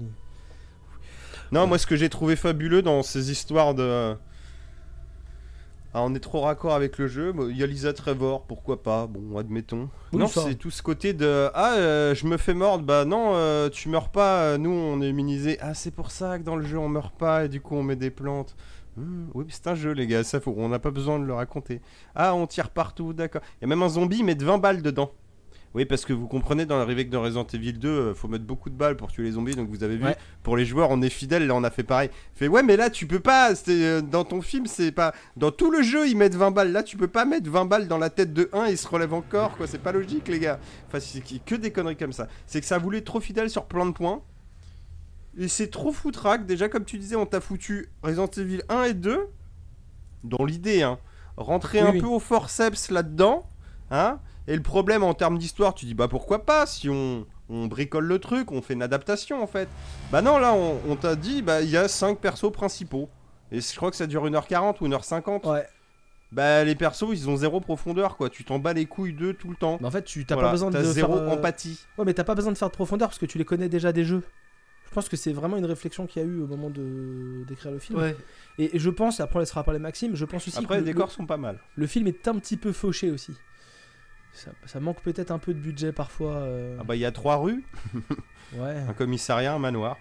Non, moi ce que j'ai trouvé fabuleux dans ces histoires de. Ah, on est trop raccord avec le jeu. Il y a Lisa Trevor, pourquoi pas? Bon, admettons. Oui, non, c'est tout ce côté de Ah, euh, je me fais mordre. Bah non, euh, tu meurs pas. Nous, on est immunisés. Ah, c'est pour ça que dans le jeu, on meurt pas et du coup, on met des plantes. Hmm, oui, mais c'est un jeu, les gars. Ça, faut... on n'a pas besoin de le raconter. Ah, on tire partout, d'accord. Il y a même un zombie, mais de 20 balles dedans. Oui, parce que vous comprenez, dans le remake de Resident Evil 2, euh, faut mettre beaucoup de balles pour tuer les zombies. Donc vous avez vu, Ouais. pour les joueurs, on est fidèle. Là, on a fait pareil. Fait ouais, mais là, tu peux pas. euh, dans ton film, c'est pas. Dans tout le jeu, ils mettent 20 balles. Là, tu peux pas mettre 20 balles dans la tête de 1 et il se relève encore. Quoi, c'est pas logique, les gars. Enfin, c'est que des conneries comme ça. C'est que ça voulait être trop fidèle sur plein de points. Et c'est trop foutraque. Déjà, comme tu disais, on t'a foutu Resident Evil 1 et 2. Dans l'idée, hein. Rentrer Oui, un oui. peu au forceps là-dedans. Hein. Et le problème en termes d'histoire, tu dis bah pourquoi pas si on, on bricole le truc, on fait une adaptation en fait. Bah non, là on, on t'a dit bah il y a 5 persos principaux. Et je crois que ça dure 1h40 ou 1h50. Ouais. Bah les persos ils ont zéro profondeur quoi, tu t'en bats les couilles d'eux tout le temps. Mais en fait, tu t'as Voilà, pas besoin de zéro faire, euh, empathie. Ouais, mais t'as pas besoin de faire de profondeur parce que tu les connais déjà des jeux. Je pense que c'est vraiment une réflexion qu'il y a eu au moment de d'écrire le film. Ouais. Et, je pense, après on laissera parler Maxime, je pense aussi Après que les le, décors sont pas mal. le film est un petit peu fauché aussi. Ça, ça manque peut-être un peu de budget parfois. euh, Ah bah il y a trois rues, Ouais. un commissariat, un manoir.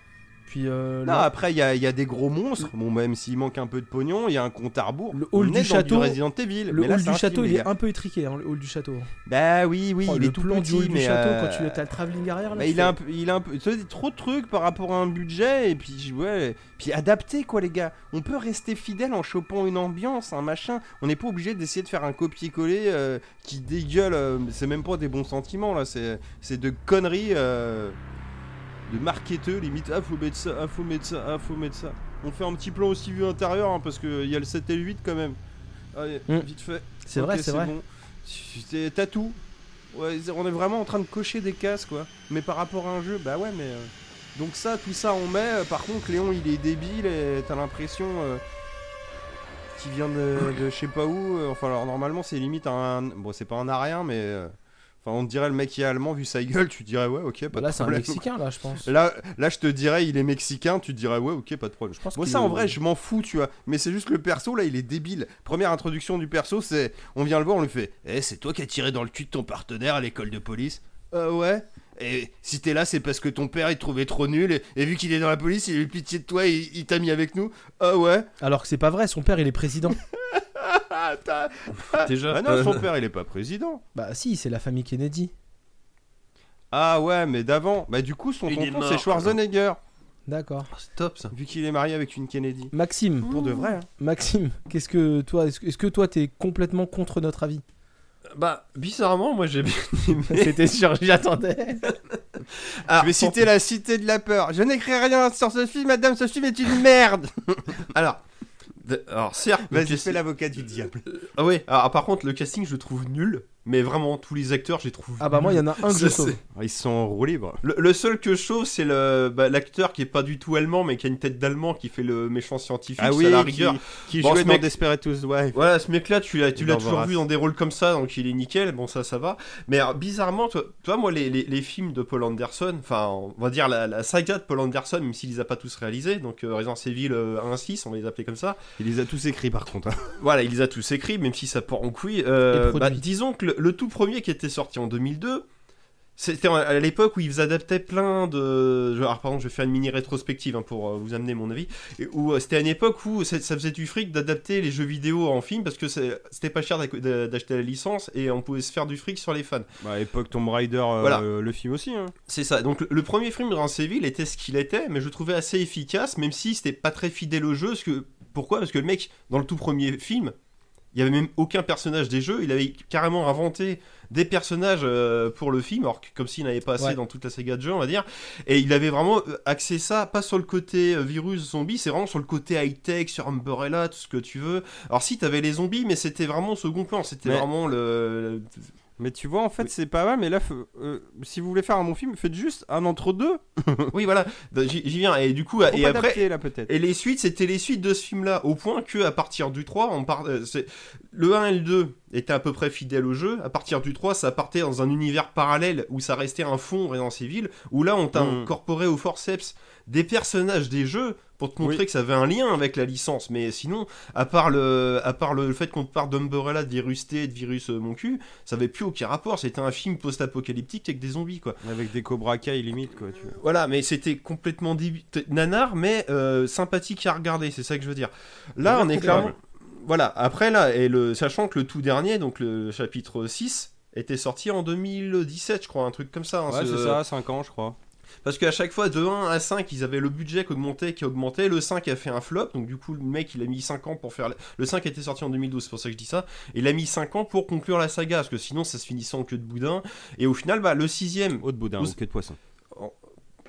Puis euh, Non, là, après il y a, il y a des gros monstres. Bon même s'il manque un peu de pognon, il y a un compte à rebours. Le hall du château- Resident Evil. le mais là, hall c'est du château, film, il est un peu étriqué, hein, le hall du château. Bah oui, oui, Oh, il le est tout plan petit, du hall du mais, château euh, quand tu as le travelling arrière là. Il fais- a un peu, il a un peu, tu sais, trop de trucs par rapport à un budget et puis ouais, puis adapté quoi les gars. On peut rester fidèle en chopant une ambiance, un machin. On n'est pas obligé d'essayer de faire un copier-coller euh, qui dégueule. euh, c'est même pas des bons sentiments là, c'est c'est de conneries euh, de marketeux limite. Ah faut mettre ça, ah faut mettre ça, ah faut mettre ça. On fait un petit plan aussi vue intérieure hein, parce que il y a le 7 et le 8 quand même. Allez, Mm. vite fait. C'est vrai, c'est vrai. bon. C'est- T'as tout. Ouais, on est vraiment en train de cocher des cases, quoi. Mais par rapport à un jeu, bah ouais, mais. euh, Donc, ça, tout ça, on met. Euh, Par contre, Léon, il est débile et t'as l'impression. euh, qu'il vient de, je sais pas où. euh, Enfin, alors, normalement, c'est limite un. Bon, c'est pas un arien, mais. Enfin, on dirait le mec qui est allemand, vu sa gueule, tu dirais ouais, ok, pas Bah de là, c'est un problème. Mexicain là, je pense. Là, là, je te dirais, il est mexicain, tu dirais ouais, ok, pas de problème. Je pense Moi, ça, en vrai, je m'en fous, tu vois. Mais c'est juste le perso, là, il est débile. Première introduction du perso, c'est. On vient le voir, on lui fait Eh, c'est toi qui as tiré dans le cul de ton partenaire à l'école de police? Euh, ouais. Et si t'es là, c'est parce que ton père, il te trouvait trop nul. Et, et vu qu'il est dans la police, il a eu pitié de toi et il, il t'a mis avec nous. Ah ouais. Alors que c'est pas vrai, son père il est président. Ah, Déjà. Bah non, euh, son père, il est pas président. bah si, c'est la famille Kennedy. Ah ouais, mais d'avant. Bah, du coup, son Il est tonton, mort, c'est Schwarzenegger. D'accord. C'est top ça. Vu qu'il est marié avec une Kennedy. Maxime, Pour de vrai, hein. Maxime, qu'est-ce que toi, est-ce que, est-ce que toi t'es complètement contre notre avis? Bah, bizarrement, moi j'ai bien aimé. C'était sûr, j'attendais. Alors, Je vais citer la cité de la peur. Je n'écris rien sur ce film, madame, ce film est une merde. Alors, alors certes, Vas-y, fais l'avocat du diable. Ah ouais, alors par contre, le casting, je le trouve nul. Mais vraiment, tous les acteurs, je les trouve. Ah bah moi, il y en a un que je sauve. Ils sont en roue libre. Le, le seul que je sauve, c'est le bah, l'acteur qui est pas du tout allemand, mais qui a une tête d'allemand, qui fait le méchant scientifique. Ah oui, à la qui, rigueur. qui Bon, jouait dans mec- Desperate Housewives. Voilà, ce mec-là, tu l'as, tu toujours vu dans des rôles comme ça, donc il est nickel. Bon, ça, ça va. Mais alors, bizarrement, toi, toi, moi, les, les, les films de Paul Anderson, enfin, on va dire la, la saga de Paul Anderson, même s'il les a pas tous réalisés, donc euh, Resident Evil euh, 1 6, on va les appeler comme ça. Il les a tous écrits par contre. hein. Voilà, il les a tous écrits, même si ça part en couille. Euh, bah, disons que le, le tout premier qui était sorti en 2002, C'était à l'époque où ils adaptaient plein de. Alors, pardon, je vais faire une mini rétrospective hein, pour euh, vous amener mon avis. Et où euh, c'était à une époque où ça faisait du fric d'adapter les jeux vidéo en film parce que c'était pas cher d'ac- d'a- d'acheter la licence et on pouvait se faire du fric sur les fans. Bah, à l'époque Tomb Raider, euh, Voilà. le film aussi. Hein. C'est ça. Donc le- premier film de Evil était ce qu'il était, mais je le trouvais assez efficace, même si c'était pas très fidèle au jeu. Parce que, pourquoi? Parce que le mec, dans le tout premier film, il y avait même aucun personnage des jeux. Il avait carrément inventé des personnages euh, pour le film, alors que comme s'il n'avait pas assez Ouais. dans toute la saga de jeux, on va dire. Et il avait vraiment euh, axé ça, pas sur le côté euh, virus zombie, c'est vraiment sur le côté high-tech, sur Umbrella, tout ce que tu veux. Alors si, t'avais les zombies, mais c'était vraiment au second plan. C'était Mais- vraiment le... Mais tu vois, en fait, Oui. c'est pas mal. Mais là, euh, si vous voulez faire un bon film, faites juste un entre deux. oui, voilà. J'y j'y viens. Et du coup, Faut et après... adapter, là peut-être. Et les suites, c'était les suites de ce film-là, au point que à partir du 3, on part, euh, le 1 et le 2 étaient à peu près fidèles au jeu. À partir du 3, ça partait dans un univers parallèle où ça restait un fond Resident Evil, où là, on t'a Mm. incorporé au forceps des personnages des jeux pour te montrer Oui. que ça avait un lien avec la licence. Mais sinon, à part le, à part le fait qu'on te parle d'Umbrella, de Virus T, de Virus euh, mon cul, ça avait plus aucun rapport. C'était un film post-apocalyptique avec des zombies, quoi. Avec des Cobra Kai limite, quoi. Tu... Voilà, mais c'était complètement nanar, mais euh, sympathique à regarder, c'est ça que je veux dire. Là, on est clairement. Voilà, après là, et le, sachant que le tout dernier, donc le chapitre 6, était sorti en 2017, je crois, un truc comme ça. hein, Ouais, ce- c'est ça, 5 ans, je crois. Parce qu'à chaque fois, de 1 à 5, ils avaient le budget qui augmentait, qui augmentait. Le 5 a fait un flop, donc du coup, le mec, il a mis 5 ans pour faire. le- Le 5 était sorti en 2012, c'est pour ça que je dis ça. Il a mis 5 ans pour conclure la saga, parce que sinon, ça se finissait en queue de boudin. Et au final, bah, le sixième, Haut de boudin, Vous- ou queue de poisson.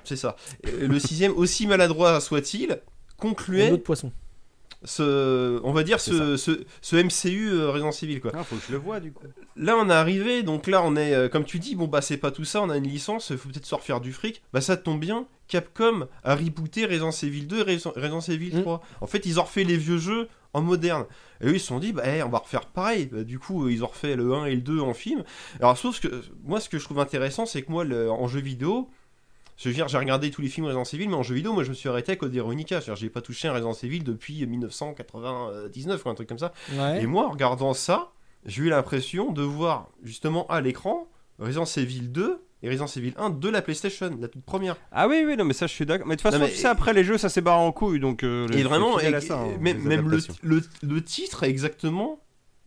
c'est ça. Et Le sixième, aussi maladroit soit-il, Un concluait autre poisson. Ce, on va dire ce, ce, ce MCU euh, Resident Evil quoi. Ah, faut que je le vois du coup. Là on est arrivé, donc là on est, euh, comme tu dis, bon bah c'est pas tout ça, on a une licence, faut peut-être se refaire du fric. Bah ça tombe bien, Capcom a rebooté Resident Evil 2 et Resident Evil Mm. 3. En fait ils ont refait les vieux jeux en moderne. Et eux ils se sont dit, bah eh, on va refaire pareil. Bah, du coup ils ont refait le 1 et le 2 en film. Alors sauf que moi ce que je trouve intéressant c'est que moi le- en jeu vidéo, je veux dire, j'ai regardé tous les films Resident Evil, mais en jeu vidéo, moi je me suis arrêté à Code Veronica. C'est-à-dire, j'ai pas touché un Resident Evil depuis 1999 ou un truc comme ça. Ouais. Et moi, en regardant ça, j'ai eu l'impression de voir justement à l'écran Resident Evil 2 et Resident Evil 1 de la PlayStation, la toute première. Ah oui, oui, non, mais ça je suis d'accord. Mais de toute façon, mais- tu sais, après les jeux, ça s'est barré en couille, donc. euh, et vraiment, et- ça, hein, même, le, adaptations. le, le titre est exactement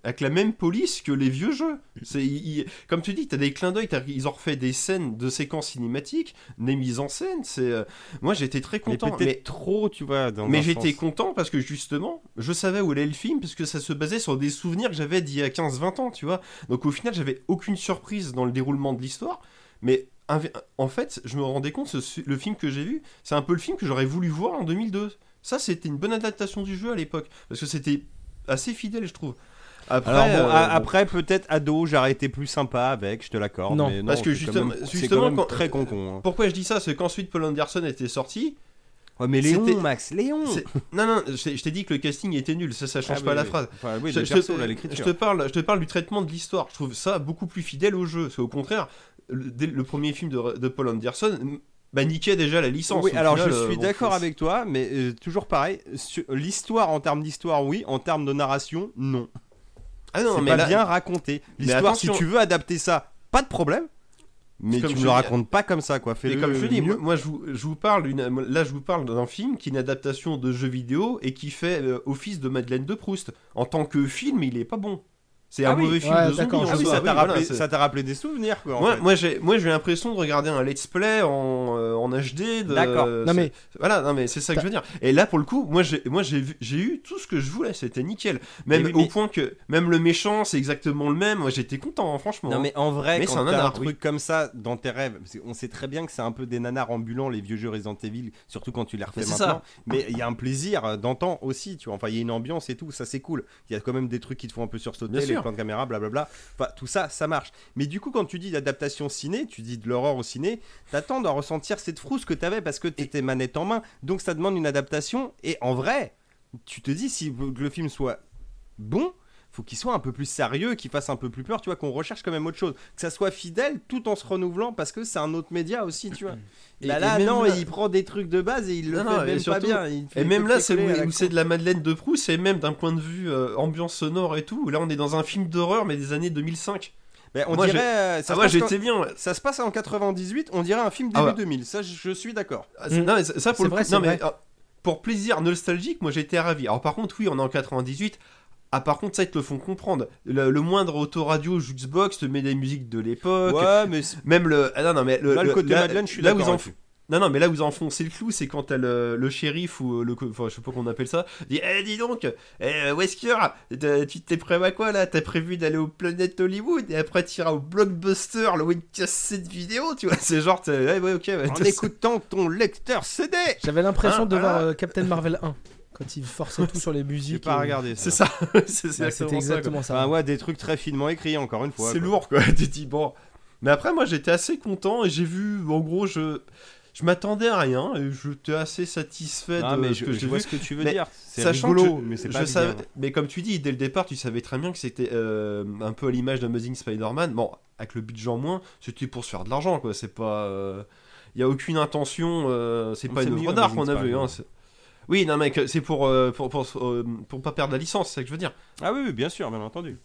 avec la même police que les vieux jeux. C'est, il- comme tu dis, t'as des clins d'œil, ils ont refait des scènes de séquences cinématiques, des mises en scène. C'est, euh, moi j'étais très Mais content. peut-être mais- trop, tu vois. Dans Mais j'étais content parce que justement, je savais où allait le film, parce que ça se basait sur des souvenirs que j'avais d'il y a 15-20 ans, tu vois. Donc au final, j'avais aucune surprise dans le déroulement de l'histoire, mais en fait, je me rendais compte, ce- le film que j'ai vu, c'est un peu le film que j'aurais voulu voir en 2002. Ça, c'était une bonne adaptation du jeu à l'époque, parce que c'était assez fidèle, je trouve. Après, Alors bon, euh, bon, après peut-être ado, j'aurais été plus sympa avec, je te l'accorde. Non. mais Parce que quand justement- même- c'est justement, quand même quand- très con con. hein. pourquoi je dis ça? C'est qu'ensuite Paul Anderson était sorti. Ouais, mais Léon, Max, Léon. Non, non, je t'ai dit que le casting était nul, ça, ça change Ah pas oui, la oui. phrase. Enfin, oui, je, le je perso, te, là, je l'écriture. te parle, je te parle du traitement de l'histoire. Je trouve ça beaucoup plus fidèle au jeu. C'est au contraire, le, dès le premier film de, de Paul Anderson bah, niquait déjà la licence. Oui, alors final, je euh, suis bon, d'accord avec toi, mais euh, toujours pareil. L'histoire en termes d'histoire, oui. En termes de narration, non. Ah non, c'est mais pas là, bien raconté. Mais L'histoire, si attention. tu veux adapter ça, pas de problème. Mais Comme tu je me le dis- racontes pas comme ça, quoi. Fais-le comme je te dis, mieux. moi, moi, je, vous, je vous parle d'une- là je vous parle d'un film qui est une adaptation de jeu vidéo et qui fait euh, office de Madeleine de Proust. En tant que film, il est pas bon. C'est Ah un oui. mauvais film Ouais, de zombies. Ah oui, soi. ça t'a rappelé, des souvenirs, quoi. en Moi, fait. moi, j'ai, moi, j'ai l'impression de regarder un let's play en, euh, en HD. D'accord. Non mais Voilà, non mais c'est ça que je veux dire. Et là pour le coup, moi j'ai moi j'ai eu tout ce que je voulais, c'était nickel. Même Mais- au mais- point que même le méchant, c'est exactement le même. Moi j'étais content hein, franchement. Non mais en vrai, Mais quand c'est un t'as un truc oui. comme ça dans tes rêves, parce qu'on sait très bien que c'est un peu des nanars ambulants les vieux jeux Resident Evil, surtout quand tu les refais maintenant. Mais il y a un plaisir euh, d'antan aussi, tu vois. Enfin, il y a une ambiance et tout, ça c'est cool. Il y a quand même des trucs qui te font un peu sursauter, sûr. plans de caméra, blablabla. Enfin, tout ça, ça marche. Mais du coup, quand tu dis d'adaptation ciné, tu dis de l'horreur au ciné, t'attends de ressentir cette frousse que t'avais parce que t'étais manette en main. Donc ça demande une adaptation. Et en vrai, tu te dis si que le film soit bon, faut qu'il soit un peu plus sérieux, qu'il fasse un peu plus peur, tu vois, qu'on recherche quand même autre chose. Que ça soit fidèle tout en se renouvelant parce que c'est un autre média aussi, tu vois. Et- là, et non, là- il prend des trucs de base et il le Non, fait non, et même surtout- pas bien. Et même là, c'est où, c'est de la Madeleine de Proust, c'est même d'un point de vue euh, ambiance sonore et tout. Là, on est dans un film d'horreur, mais des années 2005. Mais on Moi, dirait. euh, ça, Ah, se moi passe j'étais bien. ça se passe en 98, on dirait un film Ah début ouais. 2000. Ça, je, je suis d'accord. Ah. Non, mais ça, pour le vrai, coup- c'est non, mais vrai. ah, pour plaisir nostalgique, moi j'étais ravi. Alors par contre, oui, on est en 98. Ah, par contre, ça, ils te le font comprendre. Le, le moindre autoradio jukebox te met des musiques de l'époque. Ouais, mais Même le. Ah non, non, mais le, là, le le- côté là- Madeleine, je suis là où d'accord. ils en là-dessus. Non, non, mais là où vous enfoncez le clou, c'est quand t'as le, le shérif ou le. co- Enfin, je sais pas qu'on appelle ça. Dit Eh, dis donc, eh, Wesker, tu t'es prévu à quoi là? T'as prévu d'aller au Planet Hollywood et après t'iras au Blockbuster, le cassette vidéo, tu vois? C'est genre, t'es- ouais, ok. ouais, En écoutant ton lecteur CD J'avais l'impression Hein, de voir voilà. euh, Captain Marvel 1 quand il forçait tout sur les J'ai musiques. pas et- regardé C'est ça. ça, c'est Ouais, exactement ça. exactement ça. Enfin, ouais, des trucs très finement écrits, encore une fois. C'est lourd quoi. Tu dis bon. Mais après moi j'étais assez content et j'ai vu en gros je je m'attendais à rien et j'étais assez satisfait de mais ce je, que je j'ai vois vu. ce que tu veux Mais dire. C'est rigolo, que je, mais c'est je pas bien. savais, mais comme tu dis dès le départ tu savais très bien que c'était euh, un peu à l'image d'Amazing Spider-Man. Bon avec le budget en moins c'était pour se faire de l'argent quoi. C'est pas euh, il y a aucune intention. euh, c'est pas une œuvre d'art qu'on a vu. Hein, oui non mec c'est pour, euh, pour, pour, euh, pour pas perdre la licence c'est ça que je veux dire. Ah oui, oui, bien sûr, bien entendu.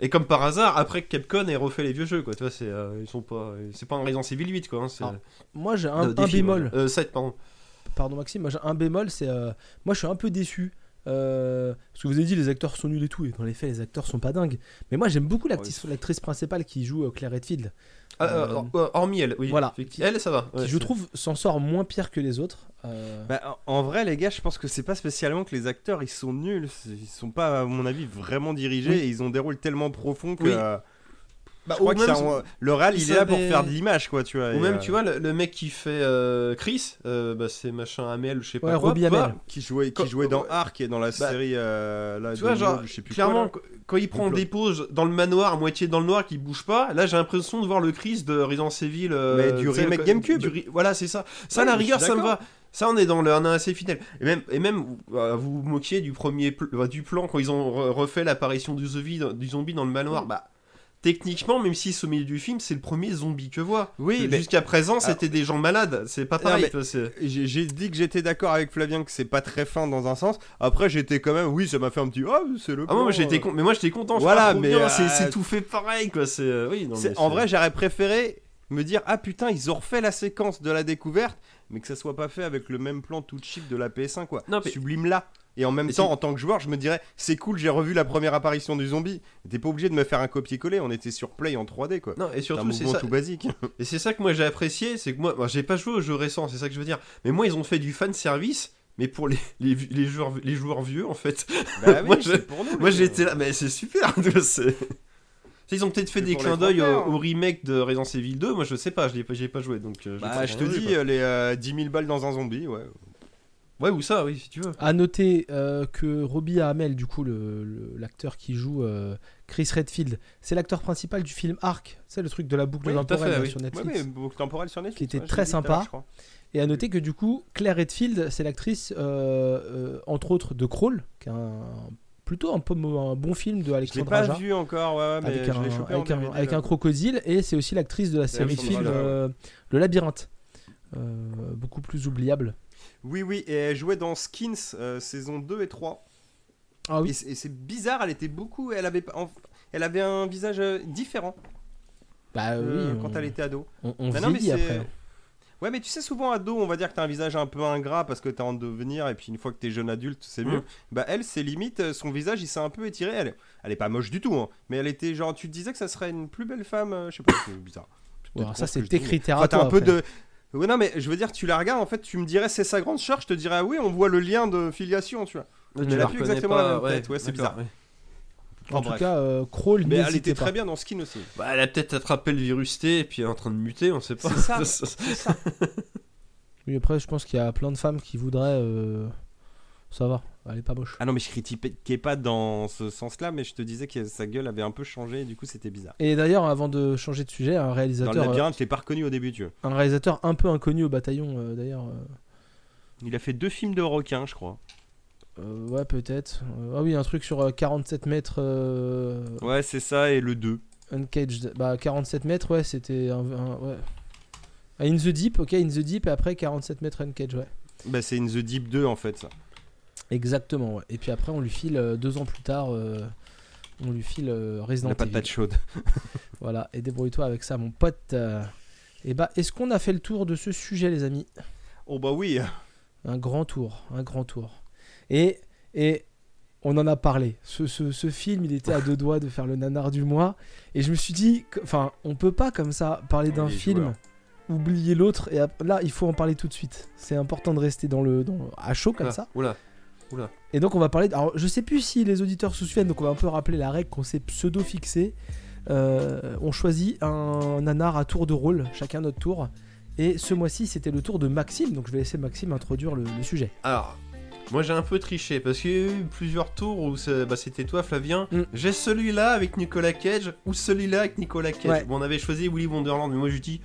Et comme par hasard, après Capcom ait refait les vieux jeux, quoi. Tu vois, c'est euh, ils sont pas, c'est pas un Resident Evil 8, quoi. hein, c'est Ah, Moi j'ai un, euh, un bémol. Euh, 7, pardon. Pardon Maxime, moi j'ai un bémol, c'est euh, moi je suis un peu déçu. euh, parce que vous avez dit les acteurs sont nuls et tout, et dans les faits les acteurs sont pas dingues. Mais moi j'aime beaucoup l'actrice l'actrice principale qui joue euh, Claire Redfield, Ah, euh, Euh, euh, hormis elle, oui. voilà. Elle, ça va. ouais, qui je trouve s'en sort moins pire que les autres. Euh, Bah, en vrai, les gars, je pense que c'est pas spécialement que les acteurs ils sont nuls. Ils sont pas, à mon avis, vraiment dirigés Oui. et ils ont des rôles tellement profonds que. Oui. euh, Bah, je crois que ça, le RAL, il est là pour faire de l'image, quoi, tu vois. ou même, euh, tu vois, le, le mec qui fait euh, Chris, euh, bah, c'est machin Amel, ou je sais pas Ouais, quoi. Robbie bah, Amell. Qui jouait, qui Quand- jouait dans. Ark et dans la série. euh, là, Tu vois, genre, Maul, je sais plus clairement, quoi, là. qu- quand il prend des pauses dans le manoir, à moitié dans le noir, qui bouge pas, là j'ai l'impression de voir le Chris de Resident Evil. euh, Mais du remake GameCube. du Voilà, c'est ça. Ça, Ouais, la rigueur, ça me va. Ça, on est dans le, on est assez fidèle. Et même, et même euh, vous vous moquiez du premier pl- du plan quand ils ont re- refait l'apparition du zombie, dans- du zombie dans le manoir. Bah, techniquement, même si c'est au milieu du film, c'est le premier zombie que voit. Oui, mais Jusqu'à présent, c'était des gens malades. C'est pas pareil. j'ai dit que j'étais d'accord avec Flavien que c'est pas très fin dans un sens. Après, j'étais quand même. Oui, ça m'a fait un petit. Ah, c'est le. Ah moi, j'étais euh. con... mais moi j'étais content. Voilà, mais, euh, c'est tout fait pareil quoi. C'est euh, oui. non, C'est- mais En vrai, j'aurais préféré me dire ah putain ils ont refait la séquence de la découverte mais que ça soit pas fait avec le même plan tout cheap de la PS1 quoi Non, mais- sublime là et en même temps en tant que joueur je me dirais c'est cool j'ai revu la première apparition du zombie t'es pas obligé de me faire un copier-coller on était sur play en 3D quoi Non, et surtout, c'est ça. tout basique Et c'est ça que moi j'ai apprécié, c'est que moi, moi, j'ai pas joué aux jeux récents, c'est ça que je veux dire. Mais moi, ils ont fait du fan service, mais pour les, les, les joueurs, les joueurs vieux en fait. bah oui Moi, je- pour nous moi j'étais là, mais c'est super. Ils ont peut-être fait des clins d'œil au, trempeurs. au remake de Resident Evil 2, moi je sais pas, je l'ai pas, pas joué donc. euh, bah je te dis euh, les euh, 10 000 balles dans un zombie ouais Ouais, ou ça, oui, si tu veux. À noter euh, que Robbie Hamel, du coup, le- le- l'acteur qui joue euh, Chris Redfield, c'est l'acteur principal du film Arc, c'est le truc de la boucle Oui, temporelle fait, là, oui. sur ouais Netflix. mais boucle temporelle sur Netflix Qui était ouais, très sympa. Et à noter que du coup, Claire Redfield, c'est l'actrice, euh, entre autres, de Crawl, qui est un, plutôt un, peu, un bon film de je l'ai Alexandre pas vu encore ouais, ouais, mais avec, je un, chopé en avec, un, DVD, avec là. un crocodile, et c'est aussi l'actrice de la série de Alexandre ouais. euh, Le Labyrinthe. Beaucoup plus oubliable. Oui oui et elle jouait dans Skins euh, saison 2 et 3 Ah oui, Et c'est bizarre, elle était beaucoup. Elle avait, elle avait un visage euh, différent bah euh, oui, quand on, elle était ado. on, on Bah non, mais après. Ouais, mais tu sais, souvent ado, on va dire que t'as un visage un peu ingrat parce que t'es en devenir, et puis une fois que t'es jeune adulte, c'est mieux. Mhm. Bah, elle, c'est limite, son visage il s'est un peu étiré. Elle, elle est pas moche du tout, hein, mais elle était genre, tu te disais que ça serait une plus belle femme, euh, je sais pas, c'est bizarre. Con ça, ce c'est tes critères à t'as toi. un peu de. Ouais, non, mais je veux dire, tu la regardes, en fait, tu me dirais c'est sa grande sœur, je te dirais ah oui, on voit le lien de filiation, tu vois. Tu elle la a plus exactement pas, la même tête, ouais, c'est bizarre. En tout bref. cas, euh, Crawl, Mais elle était pas. très bien dans Skin aussi. Bah, elle a peut-être attrapé le virus T et puis elle est en train de muter, on sait pas. C'est ça. C'est ça. Oui, après, je pense qu'il y a plein de femmes qui voudraient. euh, Ça va, elle est pas moche. Ah non, mais je critiquais pas dans ce sens-là, mais je te disais que sa gueule avait un peu changé, et du coup c'était bizarre. Et d'ailleurs, avant de changer de sujet, un Dans le réalisateur, euh, labyrinthe, je l'ai pas reconnu au début, tu vois. un réalisateur un peu inconnu au bataillon, euh, d'ailleurs. euh, Il a fait deux films de requins, je crois. euh, ouais, peut-être. Euh, ah oui, un truc sur euh, 47 mètres euh, Ouais, c'est ça, et le 2. uncaged. Bah, 47 mètres, ouais, c'était un, un- ouais. Ah, In the Deep, ok, In the Deep, et après 47 mètres uncaged, ouais. Bah, c'est In the Deep 2 en fait, ça. Exactement, ouais. Et puis après, on lui file euh, deux ans plus tard euh, On lui file euh, Resident La Evil. patate chaude. Voilà, et débrouille-toi avec ça, mon pote. et bah, est-ce qu'on a fait le tour de ce sujet, les amis? Oh bah oui. Un grand tour, un grand tour. Et, et on en a parlé. Ce, ce- ce film, il était à deux doigts de faire le nanar du mois. Et je me suis dit, enfin, on peut pas comme ça parler d'un film, joueurs. oublier l'autre. Et là, il faut en parler tout de suite. C'est important de rester dans le, dans, à chaud comme ça. Oula. Et donc, on va parler. de- Alors, je sais plus si les auditeurs se souviennent, donc on va un peu rappeler la règle qu'on s'est pseudo-fixée. Euh, on choisit un nanar à tour de rôle, chacun notre tour. Et ce mois-ci, c'était le tour de Maxime, donc je vais laisser Maxime introduire le, le sujet. Alors, moi j'ai un peu triché parce qu'il y a eu plusieurs tours où bah, c'était toi, Flavien. Mm. J'ai celui-là avec Nicolas Cage ou celui-là avec Nicolas Cage. Ouais. Bon, on avait choisi Willy Wonderland, mais moi je dis.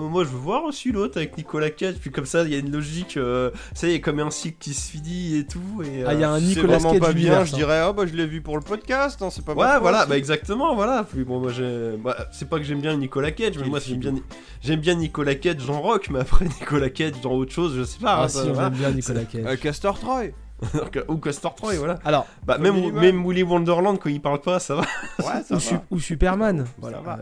Mais moi je veux voir aussi l'autre avec Nicolas Cage, puis comme ça il y a une logique, euh, ça y est, comme un cycle qui se finit et tout. Et, Ah, il y a euh, un C'est Nicolas vraiment Cage pas bien, je dirais, oh bah je l'ai vu pour le podcast, hein, c'est pas Ouais, voilà, bah exactement, voilà. Puis bon, moi j'ai. bah, c'est pas que j'aime bien Nicolas Cage, mais moi j'aime bien, j'aime bien Nicolas Cage dans rock, mais après Nicolas Cage dans autre chose, je sais pas. Ah, hein, si, ça, on voilà. aime bien Nicolas Cage. Euh, Castor Troy. Ou Castor Troy, voilà. Alors, Bah, même, même Willy Wonderland, quand il parle pas, ça va. Ouais, ça ou, Su- ou Superman. Voilà. va.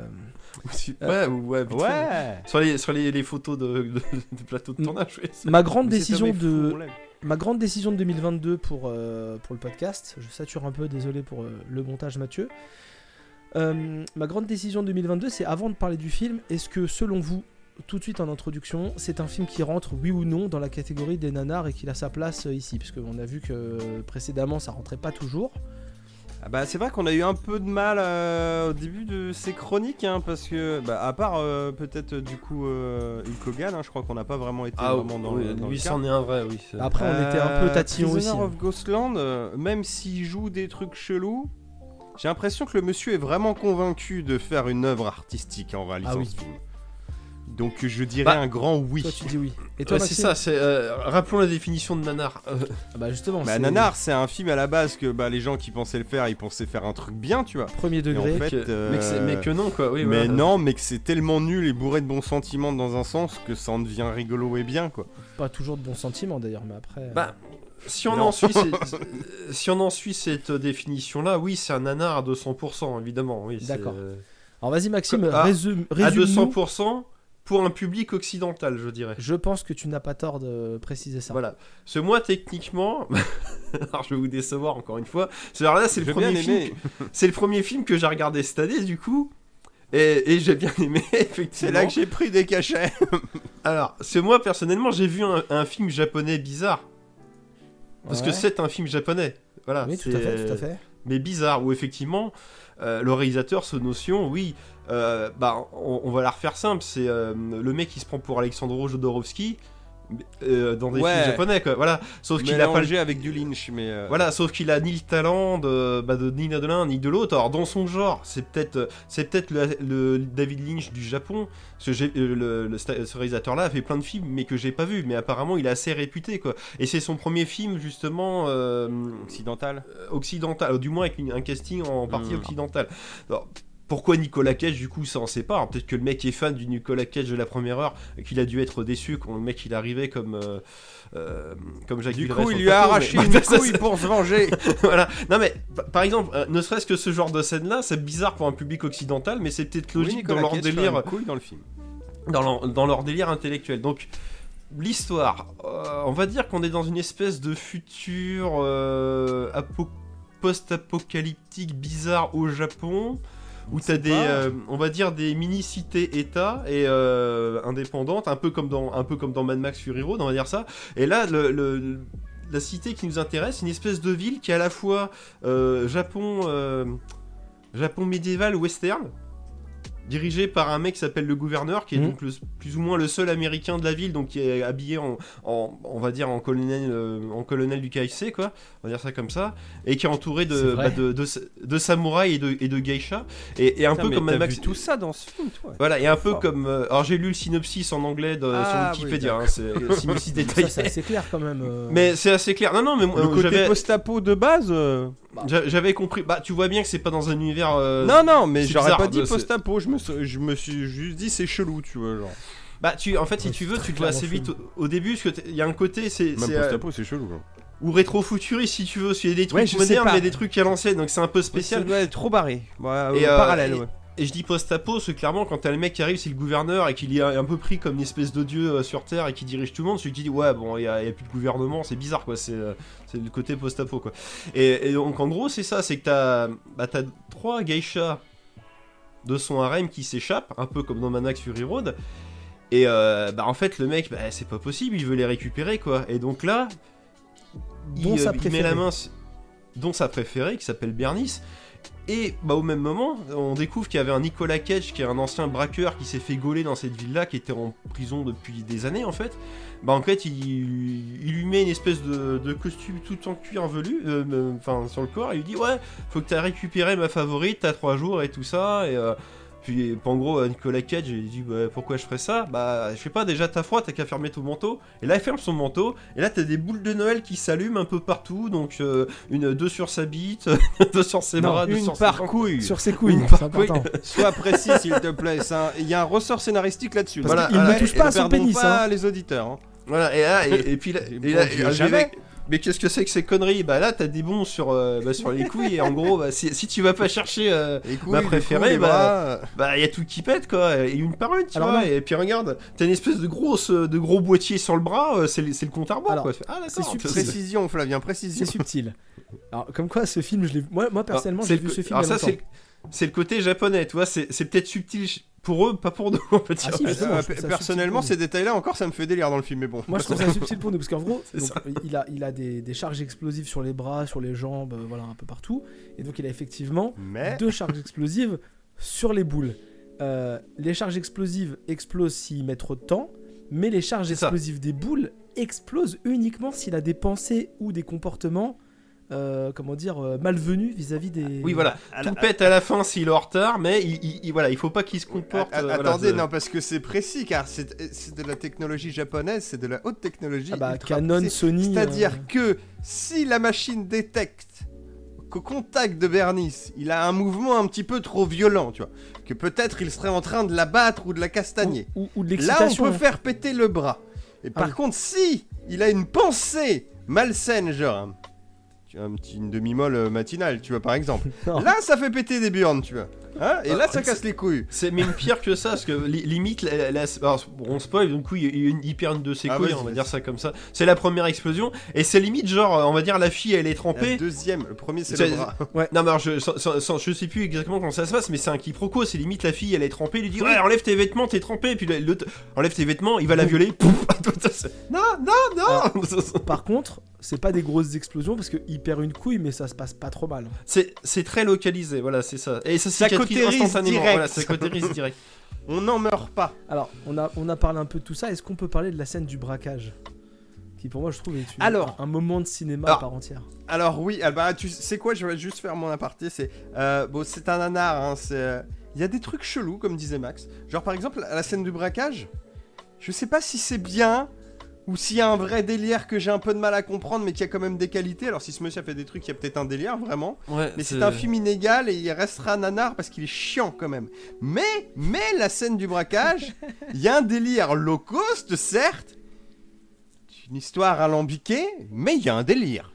Euh, Ouais, ou- ouais. Ouais. Sur les, sur les, les photos de, de, de plateau de tournage, c'est- ma grande décision de ma grande décision de 2022 pour euh, pour le podcast. Je sature un peu, désolé pour euh, le montage, Mathieu. Euh, ma grande décision de 2022, c'est avant de parler du film, est-ce que selon vous, tout de suite en introduction, c'est un film qui rentre, oui ou non, dans la catégorie des nanars et qu'il a sa place ici? Parce qu'on a vu que précédemment, ça rentrait pas toujours. Ah bah c'est vrai qu'on a eu un peu de mal euh, au début de ces chroniques hein, parce que bah, à part euh, peut-être euh, du coup euh, Hulk Hogan, hein, je crois qu'on n'a pas vraiment été Ah, vraiment dans, oui, le, dans lui, c'en est un vrai, oui. Après, on était un peu Euh, tatillon aussi. Of Ghostland, euh, même s'il joue des trucs chelous, j'ai l'impression que le monsieur est vraiment convaincu de faire une œuvre artistique en réalisant Ah oui. ce film. Donc je dirais Bah, un grand oui. Toi, tu dis oui. Et toi, Ouais, c'est ça, c'est. euh, rappelons la définition de nanar. Euh, Ah Bah justement, Bah, c'est Nanar, c'est un film à la base que bah, les gens qui pensaient le faire, ils pensaient faire un truc bien, tu vois. premier Et en degré. fait, que- euh, mais, que c'est- mais que non, quoi. Oui, mais voilà. non, mais que c'est tellement nul et bourré de bons sentiments dans un sens que ça en devient rigolo et bien, quoi. Pas toujours de bons sentiments d'ailleurs, mais après. euh, Bah, si on, Non. en suit, si on en suit cette définition-là, oui, c'est un nanar à 200%, évidemment. Oui, c'est- D'accord. Alors vas-y, Maxime, Ah, résume, À résume-nous. 200% pour un public occidental, je dirais. Je pense que tu n'as pas tort de préciser ça. Voilà. Ce moi, techniquement, alors je vais vous décevoir encore une fois. C'est alors là, c'est le premier film. que- C'est le premier film que j'ai regardé cette année, du coup. Et, et j'ai bien aimé, effectivement. C'est là que j'ai pris des cachets. Alors, c'est moi personnellement, j'ai vu un, un film japonais bizarre. Parce que c'est un film japonais. Voilà. Oui, tout à fait, tout à fait. Mais bizarre, où effectivement, euh, le réalisateur, ce notion, oui, euh, bah, on, va la refaire simple, c'est euh, le mec qui se prend pour Alexandro Jodorowsky euh, dans des Ouais. films japonais, quoi. Voilà, sauf qu'il a pas le avec du Lynch, mais. euh, voilà, sauf qu'il a ni le talent de, bah, de ni de l'un ni de l'autre. Alors dans son genre, c'est peut-être c'est peut-être le, le David Lynch du Japon. Euh, le, le- ce réalisateur-là a fait plein de films, mais que j'ai pas vu. Mais apparemment, il est assez réputé, quoi. Et c'est son premier film justement euh, Occidental. occidental, du moins avec une- un casting en partie Mm. occidental. Alors, pourquoi Nicolas Cage du coup ça on sait pas peut-être que le mec est fan du Nicolas Cage de la première heure et qu'il a dû être déçu quand le mec il arrivait comme euh, euh, comme Jacques Du coup, il lui a plateau, arraché mais- une couille pour se venger. voilà. Non mais pa- par exemple, euh, ne serait-ce que ce genre de scène là, c'est bizarre pour un public occidental, mais c'est peut-être Oui, logique Nicolas dans leur Cage délire, une couille dans le film. dans leur, dans leur délire intellectuel. Donc l'histoire, euh, on va dire qu'on est dans une espèce de futur euh, apo- post-apocalyptique bizarre au Japon. Où t'as sait des, euh, on va dire des mini-cités-États et euh, indépendantes, un peu comme dans, un peu comme dans Mad Max Fury Road, on va dire ça. Et là, le, le- la cité qui nous intéresse, c'est une espèce de ville qui est à la fois euh, Japon, Japon médiéval western, dirigé par un mec qui s'appelle le gouverneur, qui est Mhm. donc le- plus ou moins le seul américain de la ville, donc qui est habillé en, en- on va dire en colonel, euh, en colonel du KFC, quoi, on va dire ça comme ça, et qui est entouré de, bah, de, de, de samouraïs et de, et de geishas, et, et un Putain, peu comme Mad t'as Max. vu tout ça dans ce film, toi. Voilà, et un peu Fort. comme. euh, alors j'ai lu le synopsis en anglais de, Ah, sur oui, Wikipédia, hein, c'est synopsis détaillé. c'est assez clair quand même. euh. Mais c'est assez clair. Non, non, mais moi, Le euh, côté post-apo de base. euh, j'a- j'avais compris. Bah, tu vois bien que c'est pas dans un univers. euh, Non, non, mais j'aurais pas dit post-apo. Je me, je me suis juste dit c'est chelou, tu vois. Genre. Bah, tu, en fait, si Ouais, tu c'est veux, tu te vois assez vite au, au début, parce qu'il y a un côté, c'est. Même c'est, euh, post-apo, c'est chelou. genre. ou rétro-futuriste si tu veux. Il y a des trucs Ouais, modernes, mais des trucs à l'ancienne, donc c'est un peu spécial. Être trop barré. Ouais, Et, euh, parallèle, et- ouais. Et je dis post-apo, parce que clairement, quand t'as le mec qui arrive, c'est le gouverneur et qu'il est un peu pris comme une espèce de dieu euh, sur Terre et qui dirige tout le monde, celui qui dit ouais, bon, il y, a a plus de gouvernement, c'est bizarre quoi, c'est euh, c'est le côté post-apo quoi. Et, et donc en gros, c'est ça, c'est que t'as bah, t'as trois geishas de son harem qui s'échappent, un peu comme dans Manax Fury Road. Et euh, bah en fait, le mec, bah, c'est pas possible, il veut les récupérer quoi. Et donc là, Dont il, sa euh, il met la main, dont sa préférée, qui s'appelle Bernice. Et bah, au même moment, on découvre qu'il y avait un Nicolas Cage, qui est un ancien braqueur qui s'est fait gauler dans cette ville-là, qui était en prison depuis des années en fait. Bah en fait, il, lui met une espèce de, costume tout en cuir velu, euh, euh, enfin sur le corps, et il lui dit ouais, faut que t'as récupéré ma favorite, t'as trois jours et tout ça. Et euh, puis en gros, Nicolas Cage, il dit bah, pourquoi je ferais ça? Bah je sais pas, déjà t'as froid, t'as qu'à fermer ton manteau. Et là, il ferme son manteau, et là t'as des boules de Noël qui s'allument un peu partout, donc euh, une deux sur sa bite, deux sur ses bras, deux Une sur ses par jambes. couille. Sur ses couilles, Une par couille. Sois précis, s'il te plaît. un- Il y a un ressort scénaristique là-dessus. Voilà, voilà, ne touche pas à son pénis. pas hein. les auditeurs. hein. Voilà, et là, et, et puis là, Et là, là, jamais. Mais- qu'est-ce que c'est que ces conneries? Bah là, t'as des bons sur, euh, bah, sur les couilles, et en gros, bah, si, si tu vas pas chercher, euh, couilles, Ma préférée, couilles, bah, euh, bah y a tout qui pète quoi, et une par une, tu Alors vois. non. Et puis regarde, t'as une espèce de grosse, de gros boîtier sur le bras, euh, c'est le, c'est le compte à rebours quoi. Ah c'est subtil. c'est- Précision, Flavien, C'est précision. subtil. Alors, comme quoi, ce film, je l'ai. Moi, moi personnellement, j'ai c'est vu ce film. Alors ça, c'est le- c'est le côté japonais, tu vois. C'est c'est peut-être subtil pour eux, pas pour nous, on peut dire. Ah, si, Euh, euh, trouve ça personnellement, ces détails-là encore, ça me fait délire dans le film, mais bon. Moi, je trouve ça subtil pour nous parce qu'en gros, donc, ça. il a, il a des, des charges explosives sur les bras, sur les jambes, euh, voilà, un peu partout. Et donc, il a effectivement Mais deux charges explosives sur les boules. Euh, les charges explosives explosent s'il met trop de temps, mais les charges ça. explosives des boules explosent uniquement s'il a des pensées ou des comportements, euh, comment dire, euh, malvenus vis-à-vis des. Oui, voilà. à Tout la- pète à la fin s'il est en retard, mais il, il- il- voilà, il faut pas qu'il se comporte. Euh, voilà, attendez, non, parce que c'est précis, car c'est c'est de la technologie japonaise, c'est de la haute technologie. Ah bah, Canon. Sony. C'est-à-dire euh, que si la machine détecte qu'au contact de Bernice, il a un mouvement un petit peu trop violent, tu vois, que peut-être il serait en train de la battre ou de la castagner. ou, ou de Là, on peut faire péter le bras. Et par oui. contre, si il a une pensée malsaine, genre un- petit, une demi-molle euh, matinale, tu vois, par exemple, Non. là, ça fait péter des burnes, tu vois. Hein Et là, ça casse les couilles. C'est même pire que ça, parce que li- limite, la, la- alors, on spoil, donc oui, il, y a une- il perd une de ses Ah, couilles, on va dire ça comme ça. C'est la première explosion, et c'est limite genre, on va dire, la fille, elle est La trempée. deuxième, le premier, c'est le bras. Non, mais alors, je, sans- je sais plus exactement comment ça se passe, mais c'est un quiproquo. C'est limite la fille, elle est trempée, il lui dit Ouais, enlève tes vêtements, t'es trempé. Et puis l'autre, enlève tes vêtements, il va la violer. Pouf non, non, non Par contre, c'est pas des grosses explosions parce qu'il perd une couille, mais ça se passe pas trop mal. C'est c'est très localisé, voilà, c'est ça. Et ça cautérise direct. Voilà, ça cautérise direct. On n'en meurt pas. Alors, on a, on a parlé un peu de tout ça. Est-ce qu'on peut parler de la scène du braquage Qui, pour moi, je trouve, est une- Alors. un, moment de cinéma Alors. à part entière. Alors oui, ah bah, tu sais quoi, je vais juste faire mon aparté. C'est euh, bon, c'est un nanar. Hein, c'est euh, il y a des trucs chelous, comme disait Max. Genre par exemple à la scène du braquage. Je sais pas si c'est bien ou s'il y a un vrai délire que j'ai un peu de mal à comprendre, mais qui a quand même des qualités. Alors si ce monsieur a fait des trucs, il y a peut-être un délire vraiment. Ouais, Mais c'est un film inégal et il restera nanar parce qu'il est chiant quand même. Mais, mais la scène du braquage, il y a un délire low cost, certes. Une histoire alambiquée, mais il y a un délire.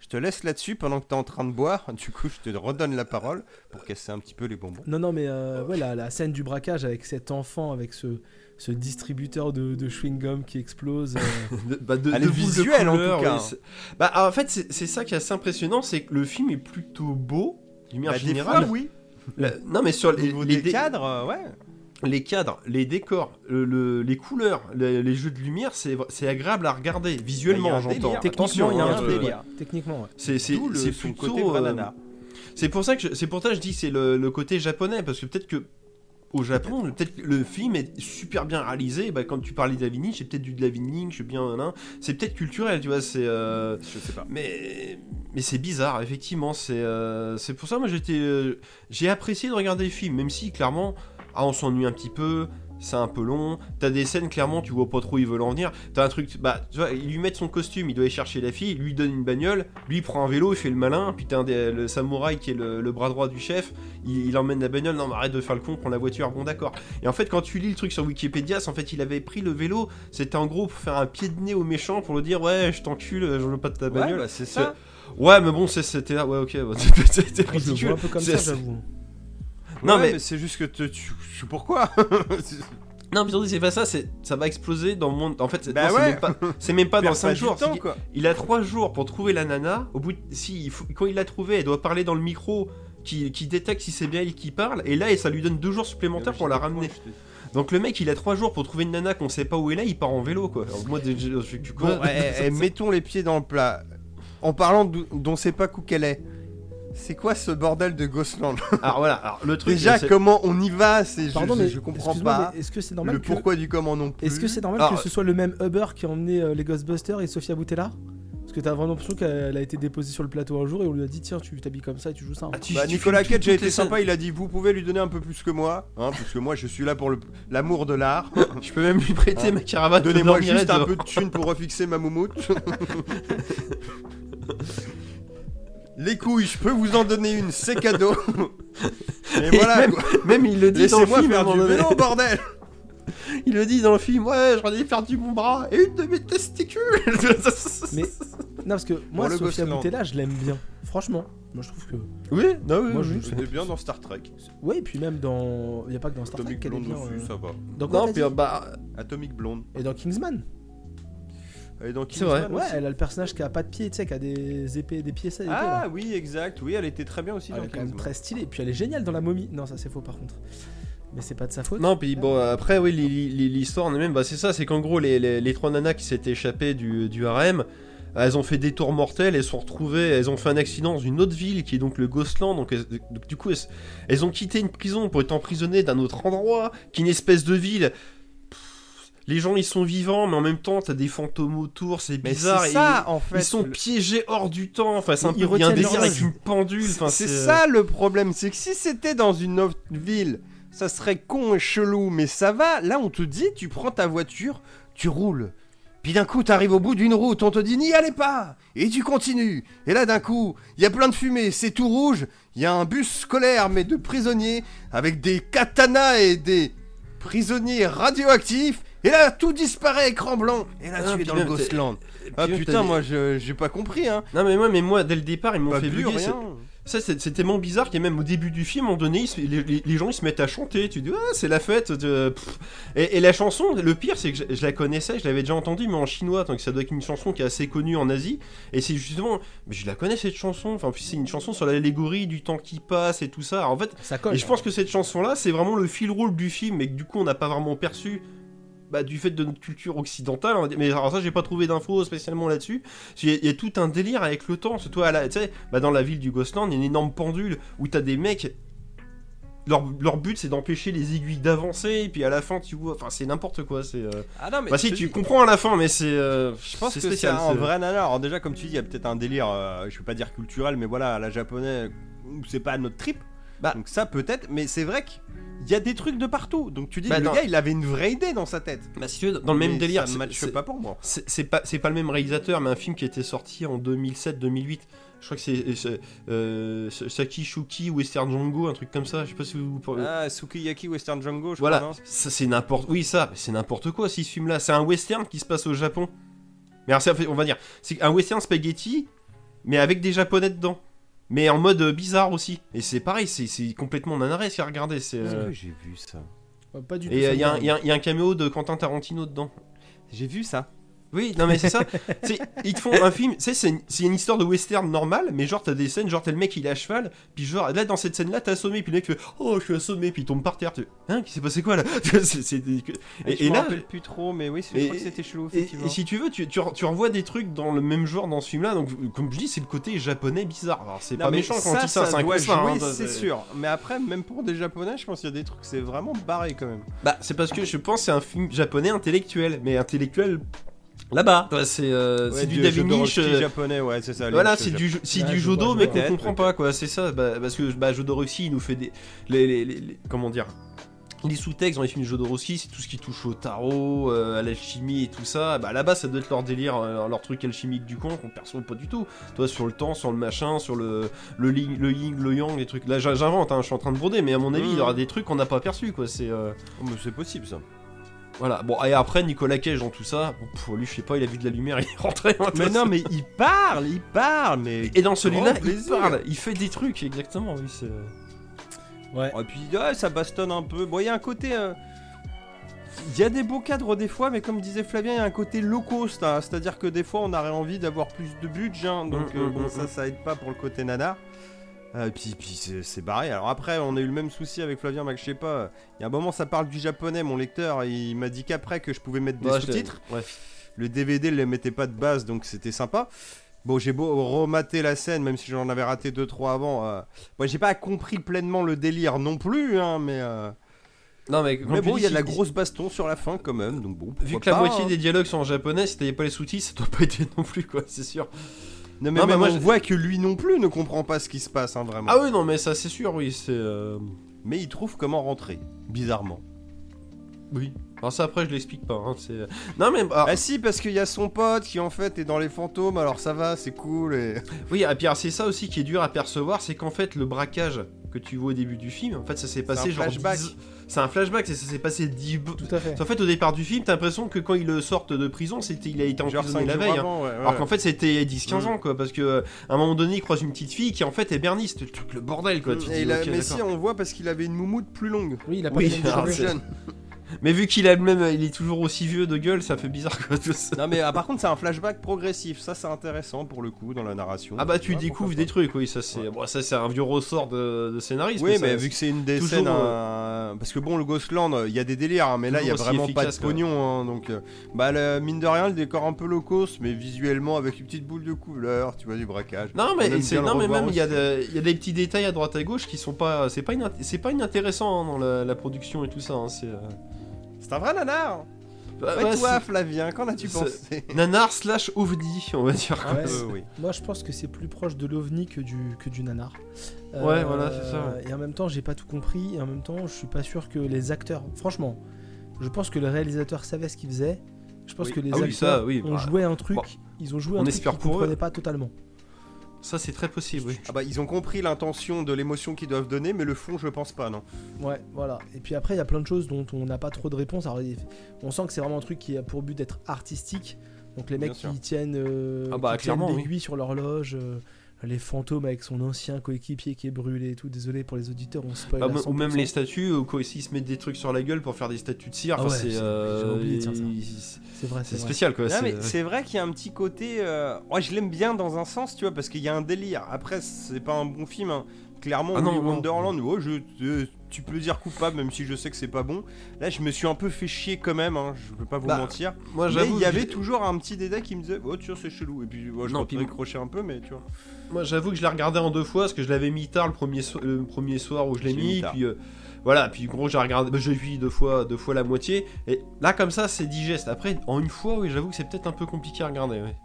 Je te laisse là-dessus pendant que tu es en train de boire. Du coup, je te redonne la parole pour casser un petit peu les bonbons. Non, non, mais euh, ouais, la, la scène du braquage avec cet enfant, avec ce, ce distributeur de, de chewing-gum qui explose. euh, de, bah, de, visuelle, en tout cas, hein. Bah, en fait, c'est ça qui est assez impressionnant, c'est que le film est plutôt beau, d'une manière Bah, des générale. fois, oui. La- non, mais sur les, niveau les des cadres, euh, ouais. les cadres, les décors, le- le- les couleurs, les, les jeux de lumière, c'est c'est agréable à regarder visuellement, Bah, j'entends. délire. techniquement, il y a un hein, délire. ouais. Techniquement, ouais. C'est plutôt. C'est pour ça que je- c'est pour ça que je dis que c'est le, le côté japonais parce que peut-être que au Japon, peut-être le film est super bien réalisé. Bah, quand tu parlais Lynch, c'est peut-être du David Lynch, bien, hein, c'est peut-être culturel, tu vois. C'est euh, Je sais pas. mais mais c'est bizarre, effectivement. C'est euh, c'est pour ça moi j'étais euh, j'ai apprécié de regarder le film, même si clairement ah, on s'ennuie un petit peu. C'est un peu long. T'as des scènes, clairement, tu vois pas trop où ils veulent en venir. T'as un truc, bah, tu vois, ils lui mettent son costume, il doit aller chercher la fille, lui il donne une bagnole, lui il prend un vélo, il fait le malin, puis t'as un des- le samouraï qui est le, le bras droit du chef, il, il emmène la bagnole, non mais arrête de faire le con, prends la voiture, bon d'accord. Et en fait, quand tu lis le truc sur Wikipédia, c'est en fait, il avait pris le vélo, c'était en gros pour faire un pied de nez au méchant, pour le dire, ouais, je t'encule, je veux pas de ta Ouais, bagnole. bah, c'est ça. Ouais, mais bon, c'était là, ouais, ok, bah, c'était ridicule. un peu comme C'est- ça, j'avoue. Non, Ouais, mais- c'est juste que te- tu. sais pourquoi. Non, mais surtout, c'est pas ça, c'est ça va exploser dans le monde. En fait, c'est Bah c'est ouais. même pas, c'est même pas dans Perds 5 pas du jours. temps, c'est- quoi. Il a 3 jours pour trouver la nana. Au bout de, si, il faut- quand il l'a trouvée, elle doit parler dans le micro qui, qui détecte si c'est bien elle qui parle. Et là, et ça lui donne 2 jours supplémentaires pour la ramener. Donc le mec, il a 3 jours pour trouver une nana qu'on sait pas où elle est, il part en vélo quoi. Alors, moi, déjà, je suis Bon, eh, eh, mettons les pieds dans le plat. En parlant d'où- d'on sait pas où qu'elle est. C'est quoi ce bordel de Ghostland Alors voilà, alors, le truc. Déjà, comment on y va C'est Pardon, je- mais je comprends pas. Est-ce que c'est normal Le que... pourquoi du comment non plus. Est-ce que c'est normal Alors- que ce soit le même Uber qui a emmené euh, les Ghostbusters et Sofia Boutella? Parce que t'as vraiment l'impression qu'elle a été déposée sur le plateau un jour et on lui a dit tiens tu t'habilles comme ça et tu joues ça. hein. Ah, tu- Bah, tu Nicolas Cage a été sympa, il a dit vous pouvez lui donner un peu plus que moi, hein, parce que moi je suis là pour le- l'amour de l'art. Je peux même lui prêter Hein. ma caravane. Donnez-moi juste un peu de thunes pour refixer ma moumoute. Les couilles, je peux vous en donner une, c'est cadeau. Et voilà, même, quoi. même il le dit dans le film faire du vélo, bordel. Il le dit dans le film, ouais, j'en ai perdu mon bras et une de mes testicules. Mais non parce que moi Sofia Ghostland. Boutella je l'aime bien. Franchement, moi je trouve que oui, non, oui, Moi, oui. je- C'était bien dans Star Trek. ouais et puis même dans il y a pas que dans Star Trek Atomic Blonde aussi, euh, ça va. Dans Non, puis dit bah, Atomic Blonde. Et dans Kingsman. Elle est dans C'est vrai. Ouais, elle a le personnage qui a pas de pieds, tu sais, qui a des épées, des pieds ça. des Ah oui, exact. Oui, elle était très bien aussi Elle dans est quand même très stylée. Et puis elle est géniale dans la momie. Non, ça c'est faux par contre. Mais c'est pas de sa faute. non, puis bon, après, oui, l'histoire en elle-même, bah, c'est ça, c'est qu'en gros, les, les, les trois nanas qui s'étaient échappées du, du harem, elles ont fait des tours mortels, elles se sont retrouvées, elles ont fait un accident dans une autre ville qui est donc le Ghostland, donc, elles- donc, du coup, elles, elles ont quitté une prison pour être emprisonnées d'un autre endroit, qui est une espèce de ville. Les gens ils sont vivants, mais en même temps t'as des fantômes autour, c'est bizarre. c'est et ça, en fait. Ils sont le- piégés hors du temps. Enfin, c'est un peu il y a un leur avec une pendule. Enfin, C'est euh, ça le problème, c'est que si c'était dans une autre ville, ça serait con et chelou, mais ça va. Là, on te dit, tu prends ta voiture, tu roules. Puis d'un coup, t'arrives au bout d'une route, on te dit n'y allez pas Et tu continues. Et là, d'un coup, il y a plein de fumée, c'est tout rouge. Il y a un bus scolaire, mais de prisonniers, avec des katanas et des prisonniers radioactifs. Et là, tout disparaît, écran blanc. Et là, Ah, tu es dans le Ghostland. et Ah putain, moi, j'ai pas compris, hein. Non, mais moi, mais moi, dès le départ, ils m'ont fait vu, bugger. rien. Ça, c'est tellement bizarre qu'il y a même au début du film, à un moment donné, se- les, les- les gens ils se mettent à chanter. Tu dis, ah, c'est la fête. de-. Et, et la chanson, le pire, c'est que je, je la connaissais, je l'avais déjà entendue, mais en chinois, donc ça doit être une chanson qui est assez connue en Asie. Et c'est justement, mais je la connais cette chanson. Enfin, puis c'est une chanson sur l'allégorie du temps qui passe et tout ça. Alors, en fait, Ça colle. Et je pense que cette chanson-là, c'est vraiment le fil rouge du film, mais que du coup, on n'a pas vraiment perçu. Bah, du fait de notre culture occidentale, dire. mais alors ça j'ai pas trouvé d'infos spécialement là-dessus. Il y, a- il y a tout un délire avec le temps, surtout à la, tu sais, bah, dans la ville du Ghostland, il y a une énorme pendule où t'as des mecs, leur, leur but c'est d'empêcher les aiguilles d'avancer, et puis à la fin tu vois, enfin c'est n'importe quoi, c'est... euh, Ah non, mais Bah si, tu dis- comprends à la fin, mais c'est... euh, Je pense que c'est un vrai nanar. Alors déjà, comme tu dis, il y a peut-être un délire, euh, je vais pas dire culturel, mais voilà, à la japonais, c'est pas notre trip. Bah. Donc ça peut-être, mais c'est vrai qu'il y a des trucs de partout. Donc tu dis, Bah, le non. gars, il avait une vraie idée dans sa tête. Bah si tu veux, dans le même délire, ça matche pas pour moi. C'est pas, pas le même réalisateur, mais un film qui était sorti en 2007-2008. Je crois que c'est c'est, euh, Saki Shuki Western Django, un truc comme ça. Je sais pas si vous. Ah, Sukiyaki Western Django, je voilà, crois. c'est n'importe. Oui, ça, c'est n'importe quoi. Si ce film-là, c'est un western qui se passe au Japon. Mais alors, on va dire, c'est un western spaghetti, mais avec des japonais dedans. Mais en mode euh, bizarre aussi. Et c'est pareil, c'est complètement nanaresque à regarder. c'est, Est-ce euh, que j'ai vu ça? Euh, Pas du tout. Et ça il y, y a un caméo de Quentin Tarantino dedans. J'ai vu ça. Oui, non mais c'est ça. Ils te font un film, c'est une, c'est une histoire de western normale, mais genre t'as des scènes, genre t'as le mec il est à cheval, puis genre là dans cette scène là t'es assommé, puis le mec fait oh je suis assommé, puis il tombe par terre, tu hein, qui s'est passé quoi là? C'est- des- Et, Et, je et me là, rappelle plus trop, mais oui, et- je crois que c'était chelou, et, effectivement. et si tu veux, tu, tu, tu revois des trucs dans le même genre dans ce film là, donc comme je dis, c'est le côté japonais bizarre. Alors c'est pas méchant quand ça, on dit ça, c'est un doit cauchemar, jouer, hein, ça, c'est sûr. Mais après, même pour des japonais, je pense qu'il y a des trucs, c'est vraiment barré quand même. Bah c'est parce que je pense que c'est un film japonais intellectuel, mais intellectuel là-bas. C'est euh, c'est du David Lynch. Jodorowsky euh, japonais, ouais, c'est ça. Voilà, c'est du, c'est Ouais, du je jodo, mais qu'on comprend pas, quoi. C'est ça, bah, parce que bah, Jodorowsky, il nous fait des. Les, les, les- les- comment dire les sous-textes dans les films de Jodorowsky, c'est tout ce qui touche au tarot, euh, à l'alchimie et tout ça. Bah là-bas, ça doit être leur délire, euh, leur truc alchimique du con qu'on perçoit pas du tout. Toi, sur le temps, sur le machin, sur le le yin, le, yin, le yang, les trucs. Là, j'in- j'invente, hein, je suis en train de broder, mais à mon avis, Mhm. il y aura des trucs qu'on n'a pas perçus, quoi. C'est euh, Oh, c'est possible ça. Voilà. Bon, et après, Nicolas Cage dans tout ça, bon, lui, je sais pas, il a vu de la lumière, il est rentré. Mais non, mais il parle, il parle, mais. Et dans celui-là, il parle, il fait des trucs, exactement, oui, c'est. Ouais. Et puis ouais, ça bastonne un peu. Bon, il y a un côté. euh, Il y a des beaux cadres des fois, mais comme disait Flavien, il y a un côté low cost. hein. C'est-à-dire que des fois, on aurait envie d'avoir plus de budget. hein. donc Mm, euh, mm, bon, mm, ça, ça aide pas pour le côté nanar. Euh, puis puis c'est barré. Alors après, on a eu le même souci avec Flavien, Mac, je sais pas. Il y a un moment, ça parle du japonais. Mon lecteur, il m'a dit qu'après que je pouvais mettre des sous-titres. Ouais. Le DVD ne les mettait pas de base, donc c'était sympa. Bon, j'ai beau remater la scène, même si j'en avais raté 2-3 avant. Euh... Moi, j'ai pas compris pleinement le délire non plus, hein, mais. euh, Non, mais, bon, il y a de la grosse baston sur la fin quand même, donc bon. Vu que la moitié hein. des dialogues sont en japonais, si t'avais pas les sous-titres, ça doit pas être non plus, quoi, c'est sûr. Non, mais Non, mais moi, on je- voit que lui non plus ne comprend pas ce qui se passe, hein, vraiment. Ah oui, non, mais ça, c'est sûr, oui, c'est. euh, Mais il trouve comment rentrer, bizarrement. Oui. Alors, ça, après, je l'explique pas, hein, c'est. Non, mais. ah, Ah si, parce qu'il y a son pote qui en fait est dans les fantômes, alors ça va, c'est cool. Et... Oui, et puis alors, c'est ça aussi qui est dur à percevoir, c'est qu'en fait, le braquage que tu vois au début du film, en fait, ça s'est passé un genre. flashback. 10 C'est un flashback, c'est- ça s'est passé 10. Tout à fait. En fait, au départ du film, t'as l'impression que quand ils le sortent de prison, c'était il a été emprisonné 5 la veille. hein. ouais, Alors qu'en fait c'était il y a 10-15 Mm. ans quoi parce que euh, à un moment donné il croise une petite fille qui en fait est berniste, le truc le bordel quoi. Tu te Et dis, il a- ok, mais si, on voit parce qu'il avait une moumoute plus longue. Oui, il a pas Oui, jeune. Mais vu qu'il a le même, il est toujours aussi vieux de gueule, ça fait bizarre quoi tout ça. Non mais ah, par contre c'est un flashback progressif, ça c'est intéressant pour le coup dans la narration. Ah bah tu vois, découvres des trucs, oui ça c'est, Ouais. bon, ça c'est un vieux ressort de, de scénariste. Oui mais vu que c'est une des toujours, scènes, euh, parce que bon le Ghostland, il y a des délires, hein, mais là il y a vraiment pas de pognon, hein, donc euh, bah le- mine de rien le décor un peu low cost, mais visuellement avec une petite boule de couleur, tu vois du braquage. Non On mais non mais même il y a aussi. de- il y a des petits détails à droite à gauche qui sont pas c'est pas c'est pas inintéressant hein, dans la, la production et tout ça c'est euh, C'est un vrai nanar. bah, toi Flavien, qu'en as-tu pensé? c'est- nanar slash ovni on va dire quoi. Ouais. Euh, oui. Moi, je pense que c'est plus proche de l'ovni que du, que du nanar. Euh, Ouais, voilà, c'est ça. Et en même temps, j'ai pas tout compris. Et en même temps, je suis pas sûr que les acteurs. Franchement, je pense que le réalisateur savait ce qu'il faisait. Je pense Oui. que les Ah oui, acteurs ça, oui, ont bah, joué un truc. bon. Ils ont joué On un truc espère qu'ils pour eux. comprenaient pas totalement. Ça c'est très possible oui. Ah bah ils ont compris l'intention de l'émotion qu'ils doivent donner, mais le fond je pense pas non. Ouais, voilà. Et puis après, il y a plein de choses dont on n'a pas trop de réponses. Alors, on sent que c'est vraiment un truc qui a pour but d'être artistique. Donc les Bien mecs sûr. qui tiennent, euh, Ah bah, qui tiennent clairement, oui. l'aiguille sur l'horloge, euh, les fantômes avec son ancien coéquipier qui est brûlé et tout. Désolé pour les auditeurs, on spoil. Bah, ou même 100%. les statues, ou quoi, s'ils se mettent des trucs sur la gueule pour faire des statues de cire, Ah ouais, c'est c'est- euh, j'avais oublié de dire ça. il- C'est vrai, c'est c'est vrai. spécial quoi. Non, c'est- mais c'est vrai qu'il y a un petit côté. euh, je l'aime bien dans un sens, tu vois, parce qu'il y a un délire. Après, c'est pas un bon film. hein. Clairement, Ah non, Willy non. Wonderland, ouais, je, euh, tu peux le dire coupable, même si je sais que c'est pas bon. Là, je me suis un peu fait chier quand même. hein, Je veux pas vous Bah, mentir. Moi Mais il y avait toujours un petit détail qui me disait, oh, tu vois, c'est chelou. Et puis, je Non, puis- décroché un peu, mais tu vois. moi j'avoue que je l'ai regardé en deux fois parce que je l'avais mis tard le premier, so- le premier soir où je l'ai mis puis euh, voilà, puis gros j'ai regardé, bah, j'ai vu deux fois, deux fois la moitié, et là comme ça c'est digeste. Après en une fois, oui j'avoue que c'est peut-être un peu compliqué à regarder. ouais.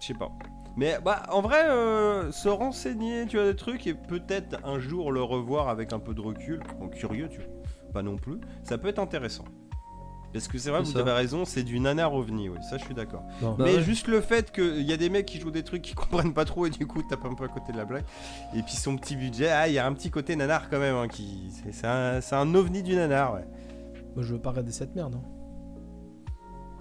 Je sais pas. Mais bah, en vrai, euh, se renseigner, tu vois, des trucs et peut-être un jour le revoir avec un peu de recul, en curieux, tu vois, pas non plus, ça peut être intéressant. Parce que c'est vrai, vous ça. avez raison, c'est du nanar ovni, oui, ça je suis d'accord. Bah Mais ouais. juste le fait qu'il y a des mecs qui jouent des trucs qui comprennent pas trop et du coup tapent un peu à côté de la blague. Et puis son petit budget, ah, il y a un petit côté nanar quand même, hein, qui c'est- un, un ovni du nanar, ouais. Moi, je veux pas regarder cette merde. hein.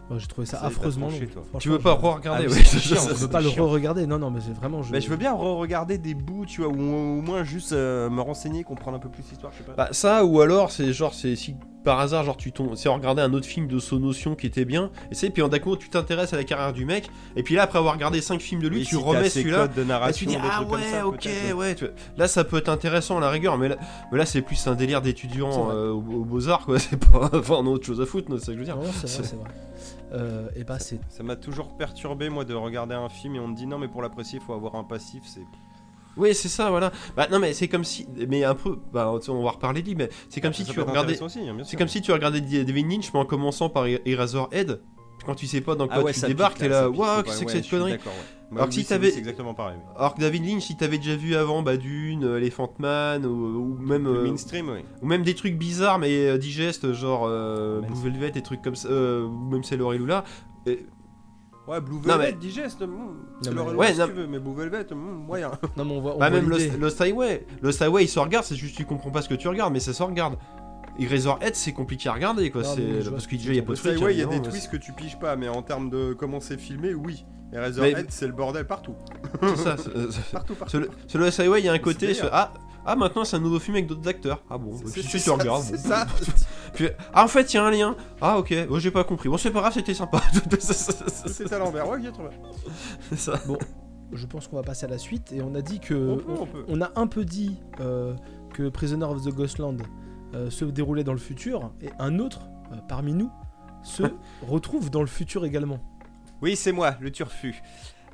Moi, J'ai trouvé ça affreusement long. Tu veux je- pas re-regarder Ah, ouais, mais je- c'est chiant, je- Je veux pas le re-regarder. Non, non, mais c'est vraiment. Je... Bah, je veux bien re-regarder des bouts, tu vois, ou au moins juste euh, me renseigner, comprendre un peu plus l'histoire, je sais pas. Bah ça ou alors c'est genre c'est si par hasard genre tu tombes c'est regarder un autre film de Sonotion qui était bien et c'est puis d'un coup tu t'intéresses à la carrière du mec et puis là après avoir regardé 5 films de lui Et tu si remets celui-là et tu dis ah ouais ça, ok ouais tu là ça peut être intéressant à la rigueur mais là, mais là c'est plus un délire d'étudiant euh, au, au Beaux-Arts quoi c'est pas enfin on a autre chose à foutre c'est ça que je veux dire Non, c'est C'est- vrai, c'est vrai. Euh, et bah, c'est. Ça m'a toujours perturbé moi de regarder un film et on te dit non mais pour l'apprécier il faut avoir un passif c'est oui c'est ça voilà bah non mais c'est comme si mais un peu bah on va reparler de lui mais c'est comme si Ça tu regardais hein, C'est comme si tu regardais David Lynch, mais en commençant par Eraserhead. Quand tu sais pas dans quoi Ah ouais, tu ça débarques, t'es là, waouh, qu'est-ce que c'est que ouais, cette connerie Alors que si c'est- t'avais- exactement pareil. Alors que David Lynch, si t'avais déjà vu avant bah, Dune, euh, Elephant Man, ou, ou même. Le euh, mainstream, oui. ou même des trucs bizarres mais euh, digestes, genre euh, Même Blue Velvet, des trucs comme ça, euh, ou même Sailor et Lula. Et- Ouais, Blue Non, Velvet, mais- digeste, mm, c'est mais- le Ouais, si non- tu veux, mais Blue Velvet, mm, moyen. Non, mais on voit. on Bah voit même Lost Highway, Lost Highway il se regarde, c'est juste tu comprends pas ce que tu regardes, mais ça se regarde. Et Razorhead c'est compliqué à regarder quoi, Non, c'est mais parce ce que que tu déjà il y a pas de ouais, il y a des twists que tu piges pas, mais en termes de comment c'est filmé, oui. Et Mais- Razorhead, c'est le bordel partout. C'est ça. c'est- c'est- Partout, partout. Sur le, il y a un Mais côté, ah, ah maintenant c'est un nouveau film avec d'autres acteurs. Ah bon, C'est- puis c'est tu ça, regardes. C'est bon. ça. Puis, ah en fait il y a un lien. Ah ok, oh, j'ai pas compris. Bon c'est pas grave, c'était sympa. C'est à l'envers. Ouais, bien. C'est ça. Je pense qu'on va passer à la suite et on a dit que On peut, on peut. on a un peu dit euh, que Prisoner of the Ghostland euh, se déroulait dans le futur et un autre euh, parmi nous se retrouve dans le futur également. Oui, c'est moi, le turfu.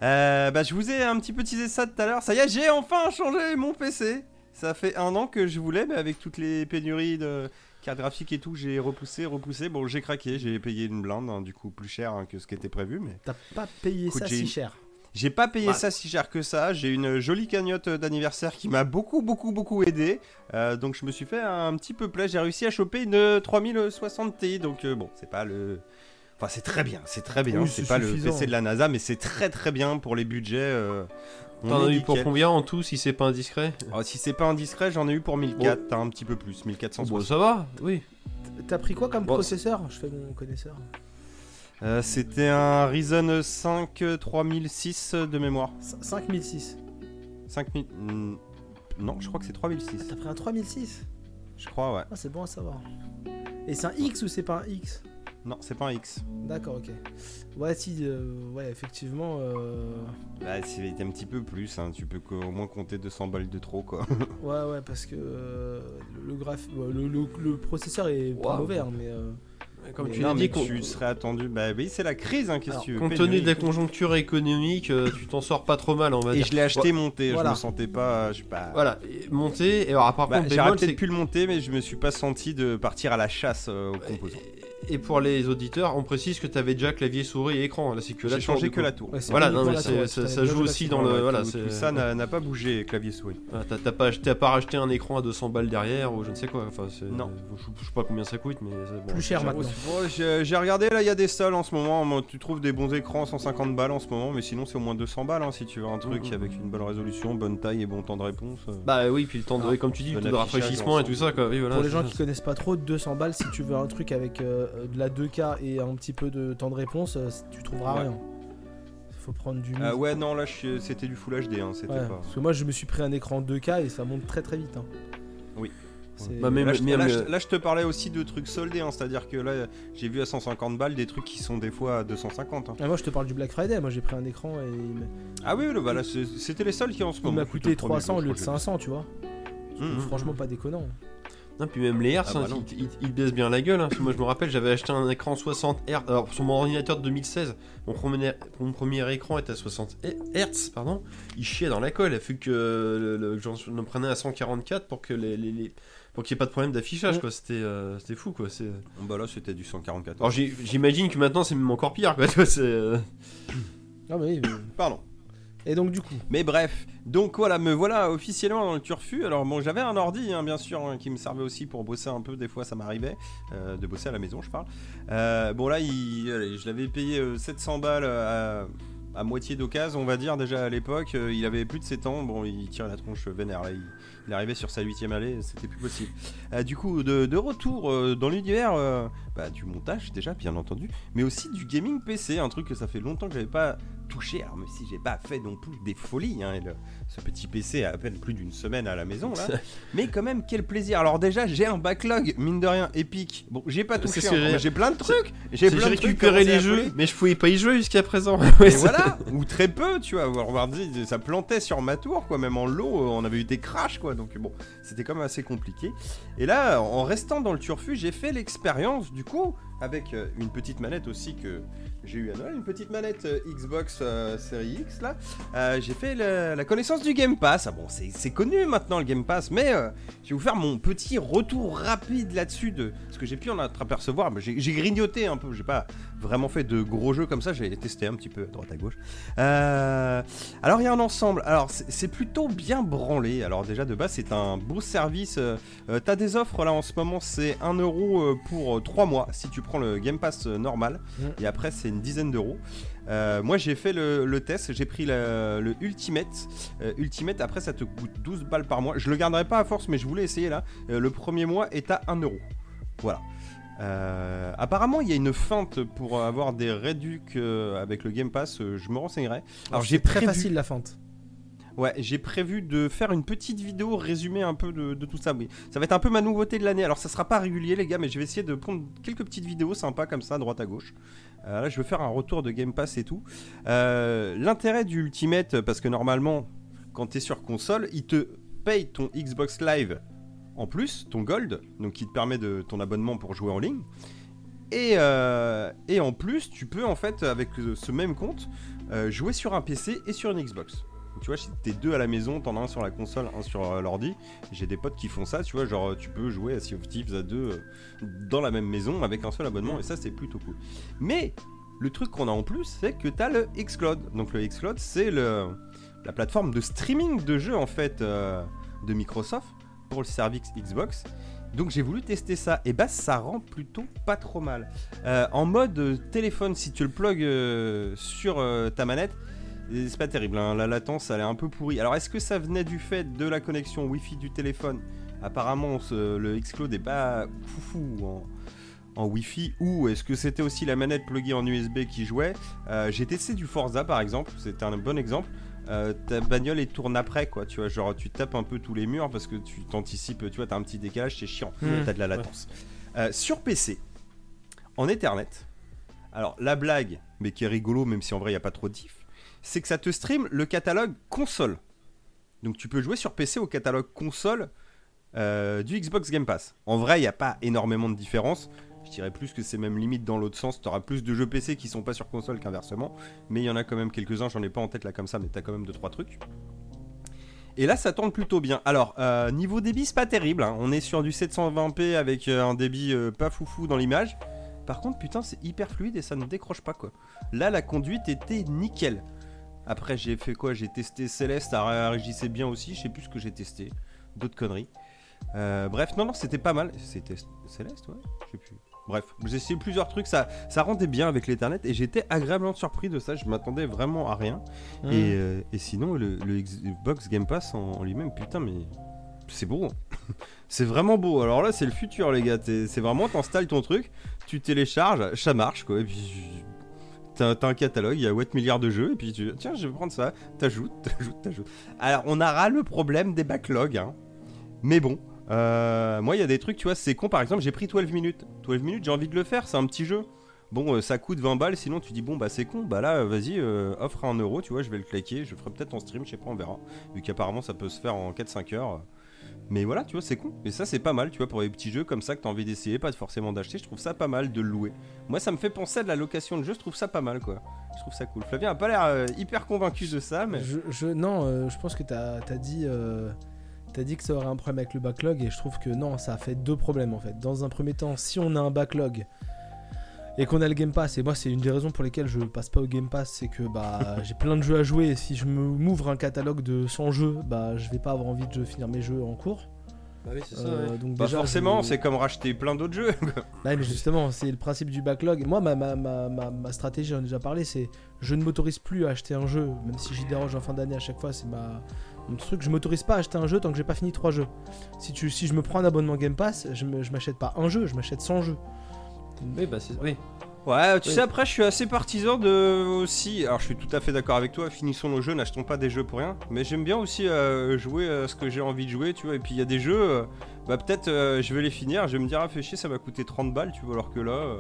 Euh, bah, je vous ai un petit peu teasé ça tout à l'heure. Ça y est, j'ai enfin changé mon PC. Ça fait un an que je voulais, mais avec toutes les pénuries de cartes graphiques et tout, j'ai repoussé, repoussé. Bon, j'ai craqué, j'ai payé une blinde, hein, du coup plus cher hein, que ce qui était prévu, mais T'as pas payé Écoute, ça si cher. J'ai pas payé ça si cher que ça. J'ai une jolie cagnotte d'anniversaire qui m'a beaucoup, beaucoup, beaucoup aidé. Euh, donc je me suis fait un petit peu plaisir. J'ai réussi à choper une 3060 Ti. Donc euh, bon, c'est pas le. Enfin, c'est très bien, c'est très bien. Oui, c'est pas suffisant. le PC de la NASA, mais c'est très très bien pour les budgets. euh, on T'en as eu pour combien en tout si c'est pas indiscret? Oh, si c'est pas indiscret, j'en ai eu pour 1004, t'as un petit peu plus, 1460. Bon ça va, oui. T'as pris quoi comme Bon, processeur? Je fais mon connaisseur. Euh, C'était un Ryzen 5 3006 de mémoire. C- 5006. 5000. hmm, Non, je crois que c'est 3006. T'as pris un 3006 Je crois, ouais. Ah, c'est bon à savoir. Et c'est un X ou c'est pas un X? Non, c'est pas un X. D'accord, ok. Ouais, si, euh, ouais, effectivement. euh, Bah, c'est un petit peu plus, hein. tu peux au moins compter 200 balles de trop, quoi. Ouais, ouais, parce que euh, le, graph... ouais, le, le- le processeur est pas mauvais, hein, mais. euh, Comme Mais tu non, l'as mais dit, tu serais attendu. Bah oui, c'est la crise, hein, qu'est-ce tu veux compte tenu de la conjoncture économique, euh, tu t'en sors pas trop mal on va Et dire. je l'ai acheté monté, Voilà. je me sentais pas. Je sais pas. Voilà, et monter, et alors par Bah, contre, J'aurais peut-être pu le monter, mais je me suis pas senti de partir à la chasse euh, aux composants. Et pour les auditeurs, on précise que tu avais déjà clavier, souris et écran. Là, c'est que la J'ai tour, changé que coup. la tour. ouais, Voilà, non, mais la c'est- tour, ça- joue aussi dans le- voilà, tout, c'est- tout ça n'a pas bougé, clavier souris. Voilà, T'as pas, acheté- pas racheté un écran à 200 balles derrière ou je ne sais quoi. Enfin, Non. Je, je sais pas combien ça coûte, mais bon. Plus cher maintenant. bon, J'ai regardé, là, il y a des soldes en ce moment. Tu trouves des bons écrans 150 balles en ce moment, mais sinon, c'est au moins 200 balles hein, si tu veux un truc Mhm. avec une bonne résolution, bonne taille et bon temps de réponse. euh. Bah oui, puis le temps de, Ah. comme tu dis, le rafraîchissement et tout ça, Pour les gens qui connaissent pas trop, 200 balles si tu veux un truc avec euh, de la 2K et un petit peu de temps de réponse, euh, tu trouveras Ouais. rien. Faut prendre du. Ah ouais, non, là, c'était du Full HD, hein, c'était Ouais, pas. Parce que moi je me suis pris un écran 2K et ça monte très très vite. hein. Oui. C'est- Bah, même- là, je, même là, le- je- là, je te parlais aussi de trucs soldés, hein, c'est-à-dire que là, j'ai vu à 150 balles des trucs qui sont des fois à 250. hein. Ah, moi je te parle du Black Friday, moi j'ai pris un écran et il m'a- Ah oui, le- bah, là, c'était les soldes qui en ce il moment. m'a plutôt coûté le premier 300 au lieu de crois que 500, tu vois. vu. Mmh, Franchement pas déconnant. Non, puis même les hertz, Ah bah hein, ils, baissent bien la gueule. hein, parce que moi, je me rappelle, j'avais acheté un écran 60 Hz. Alors, sur mon ordinateur de 2016, mon premier, mon premier écran était à 60 Hz, pardon. Il chiait dans la colle. Il a fallu que j'en le prenais à 144 pour que les, les- les- pour qu'il n'y ait pas de problème d'affichage, Mm. quoi. C'était euh, fou, quoi. C'est- Bon, bah là, c'était du 144. Alors, j'imagine que maintenant, c'est même encore pire, quoi. c'est, euh, Ah oui, mais- Pardon. Et donc du coup, Mais bref, donc voilà, me voilà officiellement dans le turfu. Alors bon, j'avais un ordi, hein, bien sûr, hein, qui me servait aussi pour bosser un peu. Des fois, ça m'arrivait euh, de bosser à la maison, je parle. Euh, bon là, il, je l'avais payé euh, 700 balles à, moitié d'occasion, on va dire déjà à l'époque. Euh, il avait plus de 7 ans. Bon, il tire la tronche vénère. Il, arrivait sur sa huitième allée, c'était plus possible. Euh, du coup, de, retour euh, dans l'univers euh, bah, du montage déjà, bien entendu, mais aussi du gaming PC, un truc que ça fait longtemps que j'avais pas touché. Alors même si j'ai pas fait non plus des folies, hein, le- ce petit PC a à peine plus d'une semaine à la maison là, mais quand même quel plaisir. Alors déjà j'ai un backlog mine de rien épique. Bon j'ai pas touché, encore, j'ai- plein de trucs. J'ai récupéré les jeux, mais je pouvais pas y jouer jusqu'à présent. Ouais, Et c'est- voilà, ou très peu, tu vois. Warwardy, ça plantait sur ma tour, quoi. Même en lot, on avait eu des crashs, quoi. Donc bon, c'était quand même assez compliqué. Et là, en restant dans le turfu, j'ai fait l'expérience, du coup, avec euh, une petite manette aussi que j'ai eu à Noël, une petite manette euh, Xbox euh, Series X là. Euh, j'ai fait la connaissance du Game Pass. Ah bon, c'est connu maintenant le Game Pass, mais euh, je vais vous faire mon petit retour rapide là-dessus de ce que j'ai pu en apercevoir. J'ai grignoté un peu, j'ai pas vraiment fait de gros jeux comme ça, j'ai testé un petit peu à droite à gauche. Euh, alors il y a un ensemble, alors c'est plutôt bien branlé. Alors déjà de base c'est un beau service. euh, T'as des offres là en ce moment, c'est 1 euro euh, pour 3 mois si tu prends le Game Pass normal. Mm. Et après c'est une dizaine d'euros. Euh, moi j'ai fait le, le test, j'ai pris le, le Ultimate. Euh, Ultimate après ça te coûte 12 balles par mois. Je le garderai pas à force mais je voulais essayer là. Euh, le premier mois est à 1 euro. Voilà. Euh, apparemment, il y a une feinte pour avoir des réducs euh, avec le Game Pass. euh, je me renseignerai. Alors, j'ai c'est très prévu- facile la feinte. Ouais, j'ai prévu de faire une petite vidéo résumée un peu de, de tout ça. Oui, ça va être un peu ma nouveauté de l'année. Alors, ça sera pas régulier, les gars, mais je vais essayer de prendre quelques petites vidéos sympas comme ça, droite à gauche. Là, je vais faire un retour de Game Pass et tout. L'intérêt du Ultimate, parce que normalement, quand tu es sur console, il te paye ton Xbox Live en plus, ton Gold, donc qui te permet de ton abonnement pour jouer en ligne. Et, euh, en plus, tu peux en fait, avec ce même compte, euh, jouer sur un PC et sur une Xbox. Tu vois, si t'es deux à la maison, t'en as un sur la console, un sur euh, l'ordi. J'ai des potes qui font ça, tu vois, genre tu peux jouer à Sea of Thieves à deux dans la même maison avec un seul abonnement, et ça c'est plutôt cool. Mais le truc qu'on a en plus, c'est que t'as le Xcloud. Donc le Xcloud, c'est la plateforme de streaming de jeux en fait de Microsoft pour le service Xbox. Donc j'ai voulu tester ça, et bah ça rend plutôt pas trop mal. Euh, en mode euh, téléphone, si tu le plugs euh, sur ta manette, et C'est pas terrible, hein, la latence elle est un peu pourrie. Alors est-ce que ça venait du fait de la connexion Wi-Fi du téléphone? Apparemment ce- le Xcloud est pas foufou en, en Wi-Fi ou est-ce que c'était aussi la manette pluguée en USB qui jouait? J'ai testé du Forza par exemple, c'était un bon exemple. Euh, ta bagnole elle tourne après quoi, tu vois, genre tu tapes un peu tous les murs parce que tu t'anticipes, tu vois, t'as un petit décalage, c'est chiant, Mmh. t'as de la latence. Euh, sur PC, en Ethernet, alors la blague, mais qui est rigolo même si en vrai il n'y a pas trop de diff, c'est que ça te stream le catalogue console. Donc tu peux jouer sur PC au catalogue console euh, du Xbox Game Pass. En vrai, il n'y a pas énormément de différence. Dirais plus que c'est même limite dans l'autre sens. Tu auras plus de jeux PC qui sont pas sur console qu'inversement. Mais il y en a quand même quelques-uns, j'en ai pas en tête là comme ça, mais tu as quand même 2-3 trucs. Et là, ça tourne plutôt bien. Alors, euh, niveau débit, c'est pas terrible. hein. On est sur du 720p avec euh, un débit euh, pas foufou dans l'image. Par contre, putain, c'est hyper fluide et ça ne décroche pas quoi. Là, la conduite était nickel. Après, j'ai fait quoi? J'ai testé Céleste, ça réagissait bien aussi. Je sais plus ce que j'ai testé. D'autres conneries. Bref, non, non, c'était pas mal. C'était Céleste, ouais Je sais plus. Bref, j'ai essayé plusieurs trucs. Ça, ça rendait bien avec l'Ethernet et j'étais agréablement surpris de ça. Je m'attendais vraiment à rien. Mmh. Et, euh, et sinon, le, le Xbox Game Pass en, en lui-même, putain, mais c'est beau. hein. c'est vraiment beau. Alors là, c'est le futur, les gars. C'est vraiment, t'installes ton truc, tu télécharges, ça marche, quoi. Et puis, t'as t'as un catalogue, il y a 8 milliards de jeux, et puis tu tiens, je vais prendre ça. T'ajoutes, t'ajoutes, t'ajoutes. Alors, on aura le problème des backlogs, hein. Mais bon. Euh, moi, il y a des trucs, tu vois, c'est con. Par exemple, j'ai pris 12 minutes. 12 minutes, j'ai envie de le faire, c'est un petit jeu. Bon, euh, ça coûte 20 balles, sinon tu dis, bon, bah c'est con, bah là, vas-y, euh, offre un euro, tu vois, je vais le claquer, je ferai peut-être en stream, je sais pas, on verra. Vu qu'apparemment ça peut se faire en 4-5 heures. Mais voilà, tu vois, c'est con. Et ça, c'est pas mal, tu vois, pour les petits jeux comme ça que t'as envie d'essayer, pas forcément d'acheter, je trouve ça pas mal de le louer. Moi, ça me fait penser à de la location de jeu, je trouve ça pas mal, quoi. Je trouve ça cool. Flavien a pas l'air euh, hyper convaincu de ça, mais. Je, non, je pense que t'as as dit, t'as dit que ça aurait un problème avec le backlog et je trouve que non, ça a fait deux problèmes en fait. Dans un premier temps, si on a un backlog et qu'on a le Game Pass, et moi c'est une des raisons pour lesquelles je passe pas au Game Pass, c'est que bah j'ai plein de jeux à jouer et si je me m'ouvre un catalogue de 100 jeux, bah je vais pas avoir envie de finir mes jeux en cours. Bah oui, c'est Euh, donc Pas déjà, forcément, je- c'est comme racheter plein d'autres jeux. Ouais, mais justement, c'est le principe du backlog. Moi, ma, ma, ma, ma, ma stratégie, j'en ai déjà parlé, c'est je ne m'autorise plus à acheter un jeu, même si j'y déroge en fin d'année à chaque fois, c'est ma mon truc. Je m'autorise pas à acheter un jeu tant que j'ai pas fini trois jeux. Si, tu, si je me prends un abonnement Game Pass, je me- je m'achète pas un jeu, je m'achète 100 jeux. Oui, bah c'est. Oui. Ouais, tu Oui. sais, après, je suis assez partisan de aussi. Alors, je suis tout à fait d'accord avec toi. Finissons nos jeux, n'achetons pas des jeux pour rien. Mais j'aime bien aussi euh, jouer à ce que j'ai envie de jouer, tu vois. Et puis, il y a des jeux, euh, bah, peut-être euh, je vais les finir. Je vais me dire, ah, fais chier, ça m'a coûté 30 balles, tu vois. Alors que là, euh,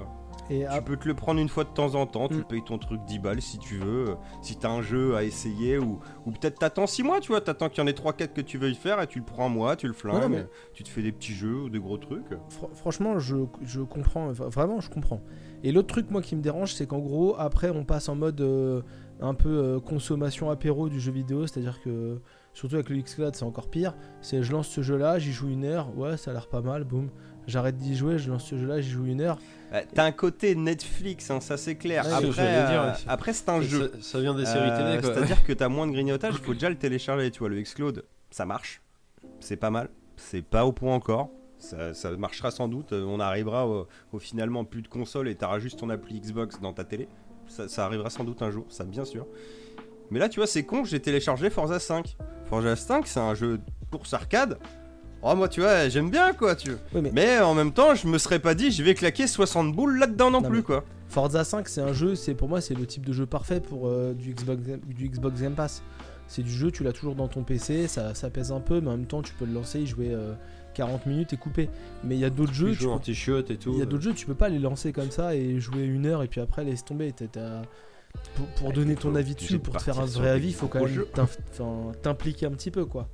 Et Tu peux te le prendre une fois de temps en temps, tu Mm. payes ton truc 10 balles si tu veux, euh, si t'as un jeu à essayer, ou, ou peut-être t'attends 6 mois, tu vois, t'attends qu'il y en ait 3-4 que tu veuilles faire, et tu le prends un mois, tu le flingues, mais- tu te fais des petits jeux ou des gros trucs. Fr- franchement, je, je comprends, vraiment, je comprends. Et l'autre truc, moi, qui me dérange, c'est qu'en gros, après, on passe en mode euh, un peu euh, consommation apéro du jeu vidéo, c'est-à-dire que, surtout avec le Xcloud, c'est encore pire. C'est je lance ce jeu-là, j'y joue une heure, ouais, ça a l'air pas mal, boum. J'arrête d'y jouer, je lance ce jeu-là, j'y joue une heure. Euh, T'as un côté Netflix, hein, ça c'est clair. Ouais, après, euh, après c'est un jeu. Ça, ça vient des séries Euh, télé. C'est-à-dire que t'as moins de grignotage, il faut déjà le télécharger. Tu vois, le Xcloud, ça marche. C'est pas mal. C'est pas au point encore. Ça, ça marchera sans doute. On arrivera au, au finalement plus de console et t'auras juste ton appli Xbox dans ta télé. Ça, ça arrivera sans doute un jour, ça bien sûr. Mais là, tu vois, c'est con, j'ai téléchargé Forza 5. Forza 5, c'est un jeu de course arcade. Oh, moi, tu vois, j'aime bien, quoi, tu veux. Oui, mais Mais en même temps, je me serais pas dit, je vais claquer 60 boules là-dedans non, Non, plus, mais- quoi. Forza 5, c'est un jeu, c'est pour moi, c'est le type de jeu parfait pour euh, du, Xbox, du Xbox Game Pass. C'est du jeu, tu l'as toujours dans ton PC, ça, ça pèse un peu, mais en même temps, tu peux le lancer, y jouer euh, 40 minutes et couper. Mais il y a d'autres jeux, Tu en peux- t-shirt et tout. il y a d'autres jeux, tu peux pas les lancer comme ça et jouer une heure et puis après laisser tomber. T'as- t'as- Pour, pour Ouais, donner ton avis dessus, de pour te faire un vrai avis, il faut quand même t'impliquer un petit peu quoi.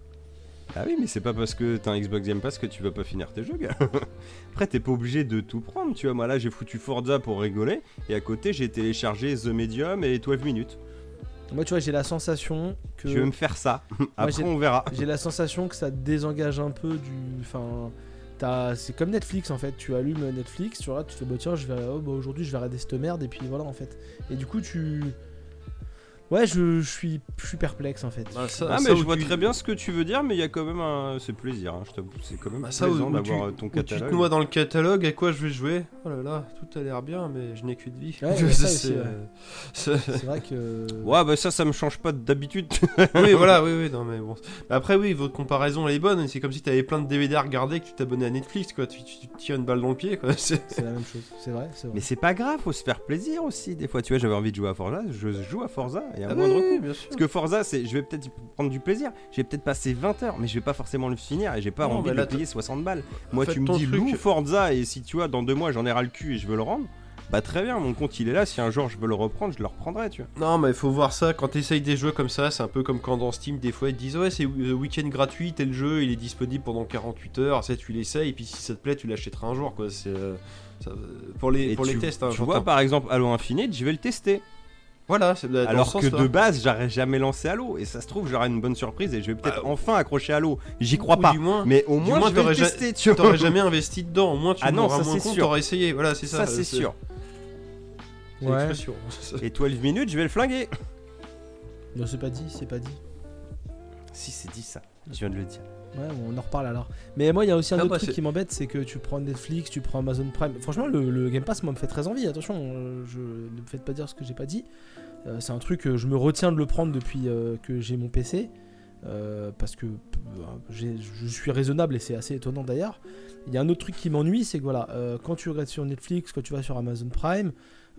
Ah oui, mais c'est pas parce que t'as un Xbox Game Pass que tu vas pas finir tes jeux, gars. Après, t'es pas obligé de tout prendre, tu vois. Moi, là, j'ai foutu Forza pour rigoler, et à côté, j'ai téléchargé The Medium et 12 minutes. Moi, tu vois, j'ai la sensation que. Je vais me faire ça. Après, on verra. J'ai la sensation que ça te désengage un peu du. Enfin. t'as- C'est comme Netflix en fait, tu allumes Netflix, tu regardes, tu fais bah tiens, je vais, oh, bah, aujourd'hui je vais regarder cette merde et puis voilà en fait. Et du coup tu, ouais je, je suis, je suis perplexe en fait. Bah, ça- Ah, ça mais je vois tu- très bien ce que tu veux dire, mais il y a quand même un. C'est plaisir, hein, je t'avoue. C'est quand même Bah, ça, plaisant d'avoir euh, ton Où tu te catalogue. noies dans le catalogue, à quoi je vais jouer? Oh là là, tout a l'air bien, mais je n'ai qu'une vie. Ouais, C'est, ouais. euh, c'est- vrai que. Ouais, bah ça, ça me change pas d'habitude. oui, voilà, oui, oui, non, mais bon. Après, oui, votre comparaison, elle est bonne. C'est comme si t'avais plein de DVD à regarder et que tu t'abonnais à Netflix, quoi. Tu, tu- tu te tires une balle dans le pied, quoi. C'est- C'est la même chose, c'est vrai, c'est vrai. mais c'est pas grave, faut se faire plaisir aussi. Des fois, tu vois, j'avais envie de jouer à Forza, je joue à Forza, et à Ah moindre oui, coût. oui, bien sûr. Parce que Forza, c'est, je vais peut-être y prendre du plaisir. Je vais peut-être passer 20 heures, mais je vais pas forcément le finir et j'ai pas Non, envie mais de là, le payer 60 balles. Moi, Faites tu me dis truc. loue Forza et si tu vois, dans deux mois, j'en ai ras le cul et je veux le rendre, bah très bien, mon compte il est là. Si un jour je veux le reprendre, je le reprendrai, tu vois. Non, mais il faut voir ça. Quand t'essayes des jeux comme ça, c'est un peu comme quand dans Steam, des fois, ils te disent Ouais, c'est euh, week-end gratuit, tel jeu, il est disponible pendant 48 heures. Ça, tu l'essayes, et puis si ça te plaît, tu l'achèteras un jour, quoi. C'est. euh, ça- pour les, Et pour tu, les tests, hein, tu vois, par exemple, Halo Infinite, je vais le tester. Voilà, Alors que de base, j'aurais jamais lancé Halo. Et ça se trouve, j'aurai une bonne surprise et je vais peut-être Bah, enfin accrocher Halo. J'y crois Ou pas. Du moins, Mais au moins, moins, je vais le t'aurais ja- tester, tu t'aurais jamais investi dedans. Au moins, tu Ah non, ça, moins c'est compte, sûr. t'aurais essayé. Voilà, c'est ça. Ça, c'est sûr. C'est Ouais. Et 12 minutes, je vais le flinguer. Non, c'est pas dit, c'est pas dit. Si, c'est dit ça. Je viens de le dire. Ouais, on en reparle alors. Mais moi, il y a aussi un Ah autre bah, truc qui m'embête, c'est que tu prends Netflix, tu prends Amazon Prime. Franchement, le, le Game Pass, moi, me fait très envie. Attention, euh, je, ne me faites pas dire ce que j'ai pas dit. Euh, c'est un truc que je me retiens de le prendre depuis euh, que j'ai mon PC. euh, parce que euh, j'ai- je suis raisonnable et c'est assez étonnant d'ailleurs. Il y a un autre truc qui m'ennuie, c'est que voilà, euh, quand tu regardes sur Netflix, quand tu vas sur Amazon Prime,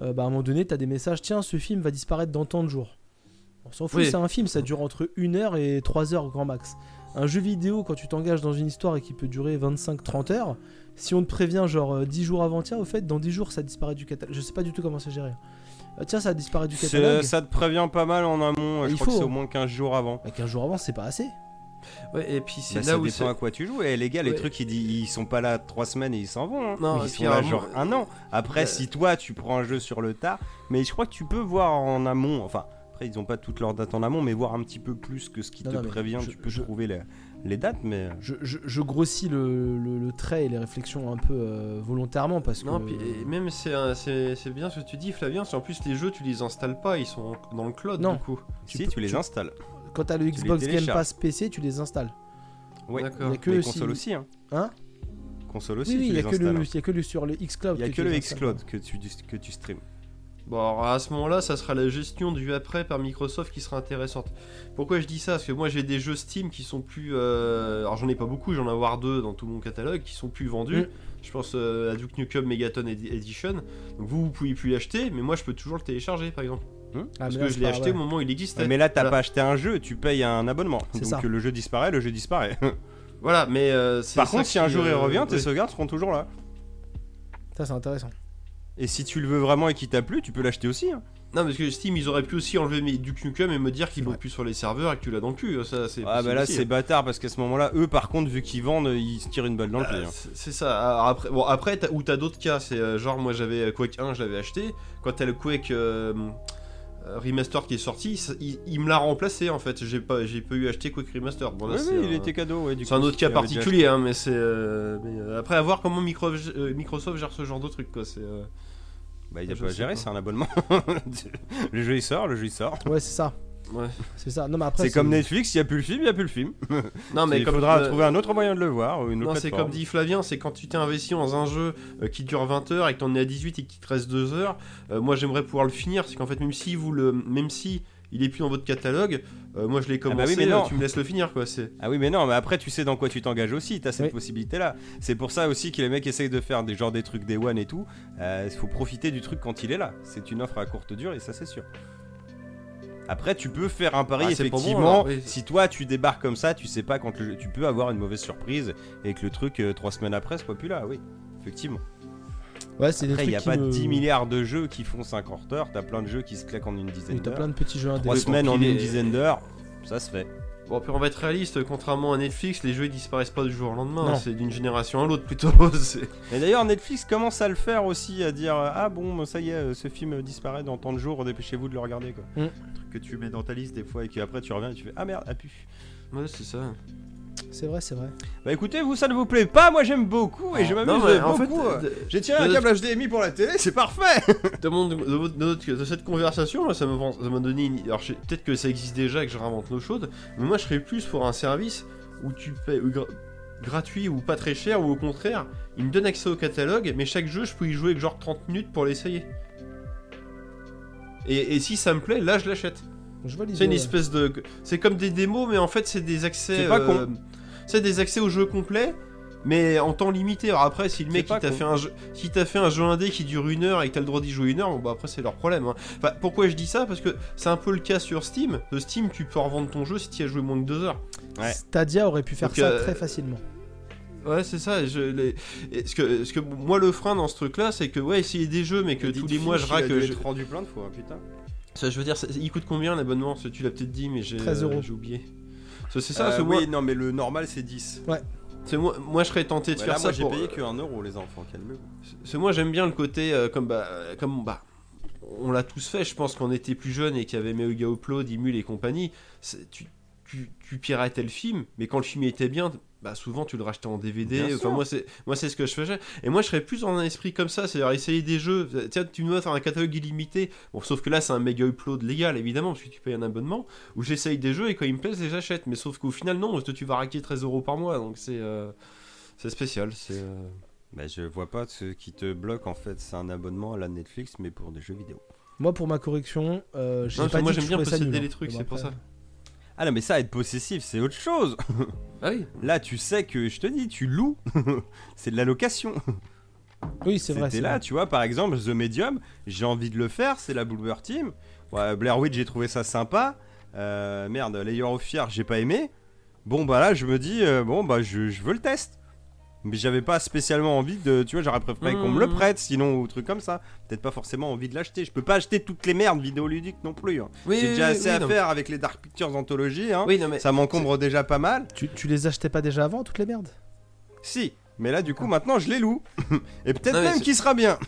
euh, bah, à un moment donné, tu as des messages tiens, ce film va disparaître dans tant de jours. On s'en fout, Oui. c'est un film, ça dure entre 1 heure et 3 heures grand max. Un jeu vidéo, quand tu t'engages dans une histoire et qui peut durer 25-30 heures, si on te prévient genre euh, 10 jours avant, tiens, au fait, dans 10 jours ça disparaît du catalogue. Je sais pas du tout comment c'est géré. Euh, tiens, ça disparaît du catalogue. Ça te prévient pas mal en amont. Je Il crois que faut, c'est au moins 15 jours avant. Mais 15 jours avant, c'est pas assez. Ouais, et puis c'est Bah, là ça où dépend à quoi tu joues. Et les gars, les Ouais. trucs, ils, ils sont pas là 3 semaines et ils s'en vont. hein. Non, ils sont là un genre un an. Après, si toi, tu prends un jeu sur le tard, mais je crois que tu peux voir en amont. Enfin, après, ils ont pas toutes leurs dates en amont, mais voir un petit peu plus que ce qui Non, te non, prévient. je- tu peux je- trouver les, les dates, mais. Je, je- je grossis le, le- le trait et les réflexions un peu euh, volontairement parce que. Non, puis et même c'est un- c'est c'est bien ce que tu dis, Flavien. c'est En plus, les jeux, tu les installes pas, ils sont dans le cloud Non. du coup. Si, peux- tu les tu- installes. Quand t'as le Xbox Game. Pass PC, tu les installes. Ouais. D'accord. Il y a que les si- consoles aussi. Hein. Hein? Console aussi, Oui, oui, tu il y, a les que le- installes. hein. a que le sur le Xcloud. Il y a que le. Xcloud que tu, que tu streams. Bon, alors à ce moment-là, ça sera la gestion du après par Microsoft qui sera intéressante. Pourquoi je dis ça? Parce que moi, j'ai des jeux Steam qui sont plus. euh, Alors, j'en ai pas beaucoup, j'en ai avoir deux dans tout mon catalogue qui sont plus vendus. Mm. Je pense euh, à Duke Nukem Megaton Edi- Edition. Donc, vous, vous pouvez plus l'acheter, mais moi, je peux toujours le télécharger par exemple. Ah, Parce mais que là, je l'ai acheté ouais. au moment où il existait. mais là, t'as Voilà. pas acheté un jeu, tu payes un abonnement. C'est Donc ça. euh, le jeu disparaît, le jeu disparaît. Voilà, mais. euh, c'est Par ça contre, si un jour il revient, tes sauvegardes seront toujours là. Ça, c'est intéressant. Et si tu le veux vraiment et qu'il t'a plu, tu peux l'acheter aussi. hein. Non, parce que Steam, ils auraient pu aussi enlever mes- du Nukem et me dire qu'ils l'ont plus sur les serveurs et que tu l'as dans le cul. Ça, c'est Ah bah là c'est bâtard parce qu'à ce moment-là, eux par contre, vu qu'ils vendent, ils se tirent une balle dans le Bah, pied. hein. c'est- ça. Alors après, bon, après t'as- ou t'as d'autres cas. C'est euh, genre, moi j'avais euh, Quake 1, je l'avais acheté. Quand t'as le Quake euh, euh, Remaster qui est sorti, ça- il, il me l'a remplacé en fait. J'ai pas, j'ai pas eu acheté Quake Remaster. Bon, là, Oui, c'est oui, un- il était cadeau. Ouais, C'est un autre cas particulier, hein, mais c'est. euh, mais, euh, après, à voir comment Micro- Microsoft gère ce genre de truc, quoi. C'est. Bah, il a Je pas géré, pas. c'est un abonnement. le jeu il sort, le jeu il sort. Ouais, c'est ça. Ouais. C'est ça. Non, mais après. C'est comme Netflix, il y a plus le film, il y a plus le film. Non, mais il comme faudra trouver un autre moyen de le voir ou une autre Non, c'est comme dit Flavien, c'est quand tu t'es investi dans un jeu euh, qui dure 20 heures et que t'en es à 18 et qu'il te reste 2 heures, euh, moi j'aimerais pouvoir le finir. C'est qu'en fait, même si vous le. Même si il est plus dans votre catalogue, euh, moi je l'ai bah oui, commencé, mais non. euh, tu me laisses le finir quoi. C'est. Ah oui mais non mais après tu sais dans quoi tu t'engages aussi, t'as cette Oui. possibilité là. C'est pour ça aussi que les mecs essayent de faire des genres des trucs des one et tout. Il faut profiter du truc quand il est là. C'est une offre à courte durée, ça c'est sûr. Après tu peux faire un pari Ah, bon, effectivement. alors, oui. Si toi tu débarques comme ça, tu sais pas quand le jeu- tu peux avoir une mauvaise surprise et que le truc euh, trois semaines après soit plus là. Oui, effectivement. Ouais, c'est des Après il trucs y a pas me- 10 milliards de jeux qui font 50 heures. T'as plein de jeux qui se claquent en une dizaine Oui, t'as d'heures. plein de petits jeux. Trois Oui, semaines pour en une dizaine d'heures, ça se fait. Bon, puis on va être réaliste, contrairement à Netflix, les jeux ils disparaissent pas du jour au lendemain. Non. c'est d'une génération à l'autre plutôt. c'est- Et d'ailleurs, Netflix commence à le faire aussi, à dire euh, Ah bon, ça y est, euh, ce film disparaît dans tant de jours, dépêchez-vous de le regarder. Quoi. Mm. Un truc que tu mets dans ta liste des fois et qu'après tu reviens et tu fais Ah merde, ah pu. ouais, c'est ça. C'est vrai, c'est vrai. Bah écoutez, vous ça ne vous plaît pas, moi j'aime beaucoup et je m'amuse en fait, beaucoup. euh. de- J'ai tiré un de- câble HDMI pour la télé, c'est parfait de, mon- de votre- de notre- de cette conversation, moi, ça me vend- ça m'a donné une. Alors, peut-être que ça existe déjà et que je réinvente l'eau chaude, mais moi, je serais plus pour un service où tu payes gra- gratuit ou pas très cher, ou au contraire, il me donne accès au catalogue, mais chaque jeu, je peux y jouer que genre 30 minutes pour l'essayer. Et, et si ça me plaît, là, je l'achète. C'est une espèce de. C'est comme des démos, mais en fait, c'est des accès. C'est pas euh, C'est des accès au jeu complet. Mais en temps limité. Alors après, si le mec t'a fait un jeu, si t'as fait un jeu indé qui dure une heure et que t'as le droit d'y jouer une heure, bon bah après c'est leur problème. hein. Enfin, pourquoi je dis ça? Parce que c'est un peu le cas sur Steam. De Steam, tu peux revendre ton jeu si tu as joué moins que deux heures. Ouais. Stadia aurait pu faire Donc, ça euh, très facilement. Ouais, c'est ça. Je, les... ce, que, ce que moi le frein dans ce truc-là, c'est que ouais, essayer des jeux, mais que tous les mois je raque. je- rendu plein de fois, putain. Ça, je veux dire, ça- il coûte combien l'abonnement? Tu l'as peut-être dit, mais j'ai 13 euros. j'ai oublié. C'est ça. Euh, c'est oui, non, mais le normal c'est 10. c'est moi, moi, je serais tenté de Ouais, faire là, ça moi j'ai pour. payé que 1 euro, les enfants, calmez-vous. Parce que moi j'aime bien le côté euh, comme bah comme bah on l'a tous fait, je pense qu'on était plus jeunes et qu'il y avait Mega Upload, Imul et compagnie, tu, tu, tu piratais le film, mais quand le film était bien, bah souvent tu le rachetais en DVD. Bien Enfin sûr. moi c'est moi c'est ce que je faisais. Et moi je serais plus dans un esprit comme ça, c'est-à-dire essayer des jeux. Tiens, tu nous faire un catalogue illimité. Bon sauf que là c'est un Mega Upload légal évidemment parce que tu payes un abonnement où j'essaye des jeux et quand ils me plaisent, je les achète. Mais sauf qu'au final non, parce que tu vas raquer 13 euros par mois, donc c'est euh, c'est spécial. C'est euh, Bah, je vois pas ce qui te bloque en fait, c'est un abonnement à la Netflix mais pour des jeux vidéo. Moi, pour ma correction, euh, j'ai Non, pas moi, j'aime je bien posséder les hein. trucs, c'est pour ça. Ah non mais ça être possessif c'est autre chose Ah oui. Là tu sais que je te dis tu loues C'est de la location Oui, c'est vrai. C'était c'est là vrai. tu vois par exemple The Medium J'ai envie de le faire c'est la Bloober Team Ouais, Blair Witch j'ai trouvé ça sympa Euh, Merde Layer of Fear j'ai pas aimé Bon bah là je me dis euh, bon bah je, je veux le test mais j'avais pas spécialement envie de tu vois j'aurais préféré qu'on me le Mhm. prête sinon ou truc comme ça peut-être pas forcément envie de l'acheter je peux pas acheter toutes les merdes vidéoludiques non plus hein. Oui, j'ai oui, déjà oui, assez oui, à non, faire avec les Dark Pictures Anthology hein. Oui, non, mais. ça m'encombre déjà pas mal Tu, tu les achetais pas déjà avant, toutes les merdes? Si, mais là du coup maintenant je les loue. Et peut-être même qu'il sera bien.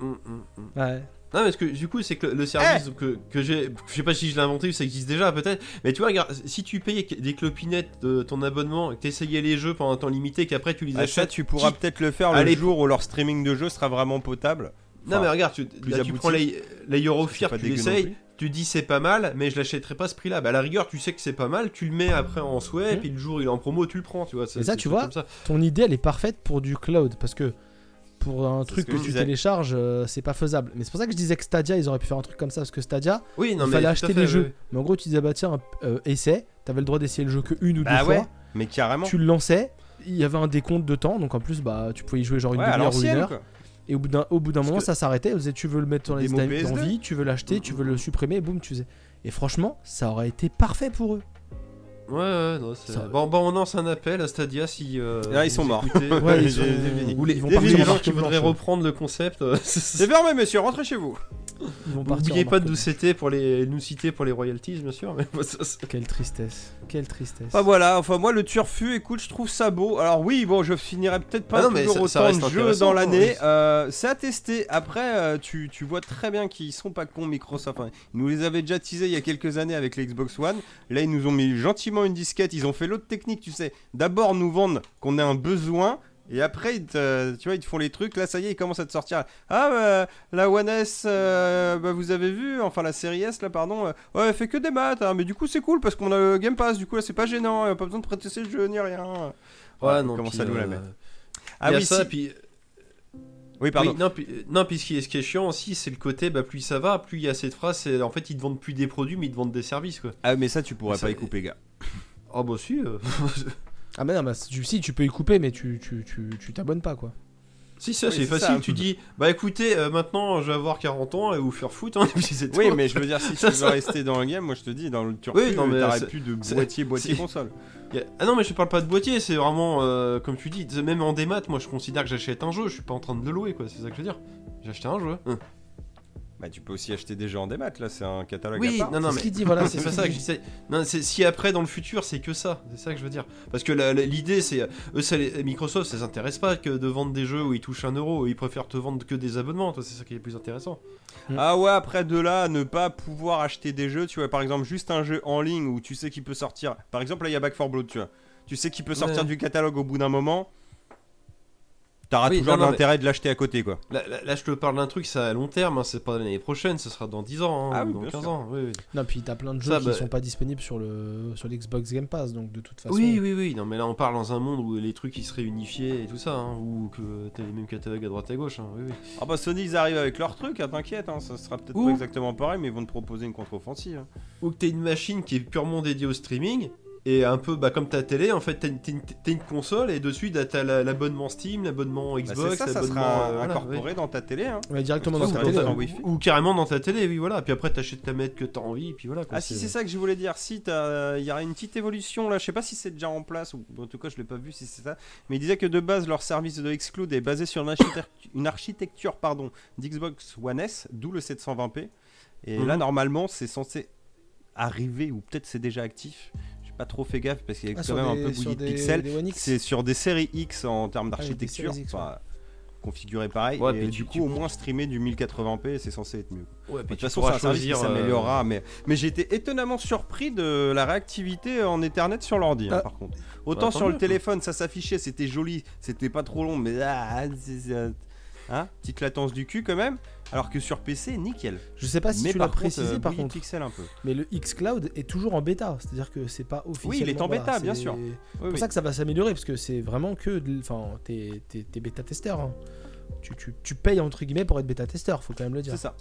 Hum, hum, hum. Ouais. Non, parce que du coup, c'est que le Eh service que, que j'ai. Je sais pas si je l'ai inventé ou ça existe déjà, peut-être. Mais tu vois, regarde, si tu payais des clopinettes de ton abonnement et que t'essayais les jeux pendant un temps limité, qu'après tu les Ah, ça achètes. tu pourras qui- peut-être le faire le Allez. jour où leur streaming de jeu sera vraiment potable. Non, mais regarde, tu, plus là, tu prends Fear, pas tu l'essayes, tu dis c'est pas mal, mais je l'achèterai pas à ce prix-là. Bah, à la rigueur, tu sais que c'est pas mal, tu le mets après en souhait, Mhm. puis le jour il est en promo, tu le prends, tu vois. Et ça, tu vois, comme ça. Ton idée, elle est parfaite pour du cloud parce que pour un truc que, tu télécharges, euh, c'est pas faisable. Mais c'est pour ça que je disais que Stadia, ils auraient pu faire un truc comme ça parce que Stadia, Oui, non, il mais. fallait acheter les oui, jeux. Mais en gros, tu disais bah tiens, euh, essaie. T'avais le droit d'essayer le jeu que une ou Bah deux ouais, fois. mais carrément. Tu le lançais. Il y avait un décompte de temps, donc en plus, bah, tu pouvais y jouer genre une Ouais, demi-heure ou une heure. quoi. Et au bout d'un, au bout d'un Parce moment, que- ça s'arrêtait. Tu veux le mettre sur PS2. d'envie, tu veux l'acheter, tu veux le supprimer, boum, tu faisais. Et franchement, ça aurait été parfait pour eux. Ouais, ouais, non, c'est... Ça- Bon, bon, on lance un appel à Stadia si. euh, Ah, ils sont morts. Ouais, ils sont-. Ou les, ils vont des partir en qui voudraient reprendre le concept. C'est fermé, monsieur, rentrez chez vous. Ils vont partir N'oubliez pas de nous citer pour les nous citer pour les royalties, bien sûr. Mais bon, ça, c'est- Quelle tristesse. Quelle tristesse. Ah voilà, enfin moi le turfu, écoute, je trouve ça beau. Alors oui, bon, je finirai peut-être pas Ah non, mais toujours ça- ça autant de jeux dans l'année. Euh, c'est à tester. Après, euh, tu, tu vois très bien qu'ils sont pas cons Microsoft. Enfin, ils nous les avaient déjà teasés il y a quelques années avec les Xbox One. Là, ils nous ont mis gentiment une disquette. Ils ont fait l'autre technique, tu sais. D'abord nous vendre qu'on a un besoin. Et après, ils te, tu vois, ils te font les trucs. Là, ça y est, ils commencent à te sortir. Ah, bah, la One S, euh, bah, vous avez vu, enfin la série S, là, pardon. euh, ouais, elle fait que des maths. hein, mais du coup, c'est cool parce qu'on a le Game Pass. Du coup, là, c'est pas gênant. a pas besoin de prêter le jeu ni rien. Ouais, non. comment ça nous la met. il Ah y a oui, ça, si. puis Oui, pardon. Oui, non, puis, non, puis ce qui est, ce qui est chiant aussi, c'est le côté, bah, plus ça va, plus il y a cette phrase, en fait, ils te vendent plus des produits, mais ils te vendent des services, quoi. Ah, mais ça, tu pourrais Ça- pas y couper, gars. Oh, bah, si. euh, Ah, mais non, bah, tu, si, tu peux y couper, mais tu tu- tu- tu t'abonnes pas, quoi. si, ça, Oui, c'est facile. ça. Tu dis, bah, écoutez, euh, maintenant, je vais avoir 40 ans et vous faire foutre, hein, et puis c'est Oui, mais je veux dire, si tu Ça, veux rester dans le game, moi je te dis, dans le turfu, Oui, non, mais t'aurais c'est- plus de boîtier, boîtier console. A- Ah non, mais je parle pas de boîtier, c'est vraiment, euh, comme tu dis, même en démat, moi, je considère que j'achète un jeu, je suis pas en train de le louer, quoi, c'est ça que je veux dire. J'ai acheté un jeu. hein. Bah, tu peux aussi acheter des jeux en démat, là, c'est un catalogue Oui, à part. non, non, c'est mais. ce qu'il dit, voilà. C'est ça que dit. je disais. Non, c'est si après dans le futur c'est que ça, c'est ça que je veux dire. Parce que l'idée c'est, eux, ça les- Microsoft, ça les intéresse pas que de vendre des jeux où ils touchent un euro, ils préfèrent te vendre que des abonnements, toi, c'est ça qui est le plus intéressant. Ah ouais, après de là, ne pas pouvoir acheter des jeux, tu vois, par exemple, juste un jeu en ligne où tu sais qu'il peut sortir. Par exemple, là, il y a Back 4 Blood, tu vois. Tu sais qu'il peut sortir Ouais. du catalogue au bout d'un moment. T'auras Oui, toujours l'intérêt de l'acheter à côté, quoi. Là, là- là, je te parle d'un truc, ça à long terme, hein, c'est pas l'année prochaine, ce sera dans 10 ans, hein, Ah ou oui, dans bien 15 sûr. ans. Oui, oui. Non, puis t'as plein de jeux Ça, qui bah- sont pas disponibles sur le sur l'Xbox Game Pass, donc de toute façon. oui, oui, oui, non, mais là on parle dans un monde où les trucs ils seraient unifiés et tout ça, hein, ou que t'as les mêmes catalogues à droite à gauche. hein, oui, oui. Ah bah, Sony, ils arrivent avec leur truc, hein, t'inquiète, hein, ça sera peut-être pas exactement pareil, mais ils vont te proposer une contre-offensive. hein. Ou que t'aies une machine qui est purement dédiée au streaming. Et un peu bah, comme ta télé, en fait, t'as une, console et dessus t'as- t'as la- l'abonnement Steam, l'abonnement Bah, Xbox, ça, sera euh, voilà, incorporé dans ta télé. Hein. Ouais, directement dans ta ça télé. Ou carrément dans ta télé, oui, voilà. Puis après, t'achètes ta manette que t'as envie, et puis voilà. Quoi, Ah si c'est ça que je voulais dire, si t'as- il y aura une petite évolution là, je sais pas si c'est déjà en place ou en tout cas je l'ai pas vu si c'est ça, mais il disait que de base leur service de exclude est basé sur une architecture, une architecture pardon d'Xbox One S, d'où le 720p. Et Mhm. là normalement c'est censé arriver ou peut-être c'est déjà actif. Pas trop fait gaffe parce qu'il y a Ah, quand même un peu bouilli de pixels. C'est sur des séries X en termes Ah d'architecture, configuré pareil. Ouais, et du tu- coup tu- au moins streamer du 1080p c'est censé être mieux. Ouais, De toute façon, c'est pourras un service qui choisir, euh, s'améliorera, mais, mais j'ai été étonnamment surpris de la réactivité en Ethernet sur l'ordi, hein, Ah. par contre. Autant Bah, sur le téléphone, ça s'affichait, c'était joli, c'était pas trop long, mais ah, hein, petite latence du cul quand même. Alors que sur PC, nickel. Je sais pas si mais tu l'as contre, précisé euh, par contre, pixels un peu. mais le xCloud est toujours en bêta, c'est-à-dire que c'est pas officiellement. Oui, il est en voilà, bêta, bien sûr. C'est pour oui. ça que ça va s'améliorer parce que c'est vraiment que, enfin, t'es bêta testeur. hein. Tu, tu, tu payes entre guillemets pour être bêta testeur, faut quand même le dire. C'est ça.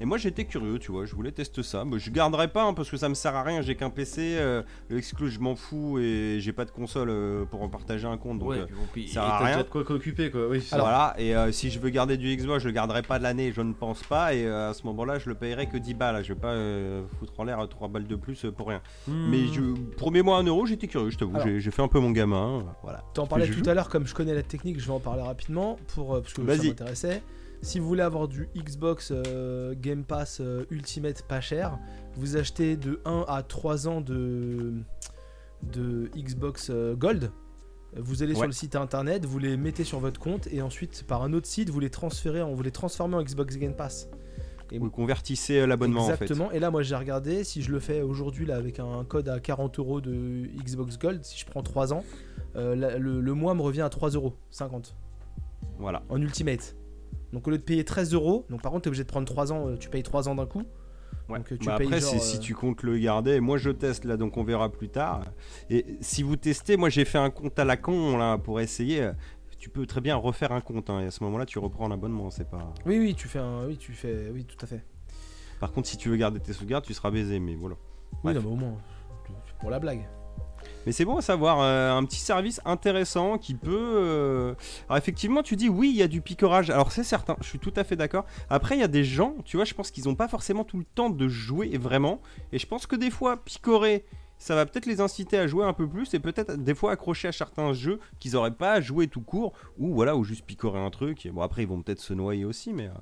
Et moi j'étais curieux, tu vois, je voulais tester ça. Mais je garderai pas hein, parce que ça me sert à rien, j'ai qu'un PC, euh, le exclu je m'en fous et j'ai pas de console euh, pour en partager un compte. Donc, Ouais, euh, puis bon, puis ça sert à rien. de quoi qu'occuper, quoi. Oui, voilà, et euh, si je veux garder du Xbox, je le garderai pas de l'année, je ne pense pas. Et euh, à ce moment-là, je le payerai que 10 balles. Je vais pas euh, foutre en l'air 3 balles de plus pour rien. Hmm. Mais je, promets-moi un euro, j'étais curieux, je t'avoue. J'ai fait un peu mon gamin. Voilà. T'en parlais tout joue. à l'heure, comme je connais la technique, je vais en parler rapidement pour, euh, parce que ça m'intéressait. Si vous voulez avoir du Xbox euh, Game Pass euh, Ultimate pas cher, vous achetez de 1 à 3 ans de, de Xbox euh, Gold. Vous allez sur le site internet, vous les mettez sur votre compte et ensuite par un autre site vous les transférez, en, vous les transformez en Xbox Game Pass. Et Vous convertissez l'abonnement en fait. Exactement. Et là, moi, j'ai regardé. Si je le fais aujourd'hui là avec un code à 40 euros de Xbox Gold, si je prends 3 ans, euh, la- le, le mois me revient à 3 euros 50 Voilà. en Ultimate. Donc au lieu de payer 13 euros, donc par contre, t'es obligé de prendre 3 ans. euh, Tu payes 3 ans d'un coup. Ouais. Donc, euh, tu Bah payes après, genre, c'est si euh, tu comptes le garder. Moi, je teste là, donc on verra plus tard. Et si vous testez, moi j'ai fait un compte à la con là pour essayer. Tu peux très bien refaire un compte hein, et à ce moment-là, tu reprends l'abonnement. C'est pas. Oui, oui, tu fais un. Oui, tu fais. Oui, tout à fait. Par contre, si tu veux garder tes sauvegardes, tu seras baisé. Mais voilà. Oui, non, mais au moins. Pour la blague. Mais c'est bon à savoir, euh, un petit service intéressant qui peut... euh, Alors effectivement, tu dis oui, il y a du picorage. Alors c'est certain, je suis tout à fait d'accord. Après, il y a des gens, tu vois, je pense qu'ils n'ont pas forcément tout le temps de jouer vraiment. Et je pense que des fois, picorer ça va peut-être les inciter à jouer un peu plus et peut-être des fois accrocher à certains jeux qu'ils auraient pas joué tout court ou voilà ou juste picorer un truc. Bon après ils vont peut-être se noyer aussi, mais euh,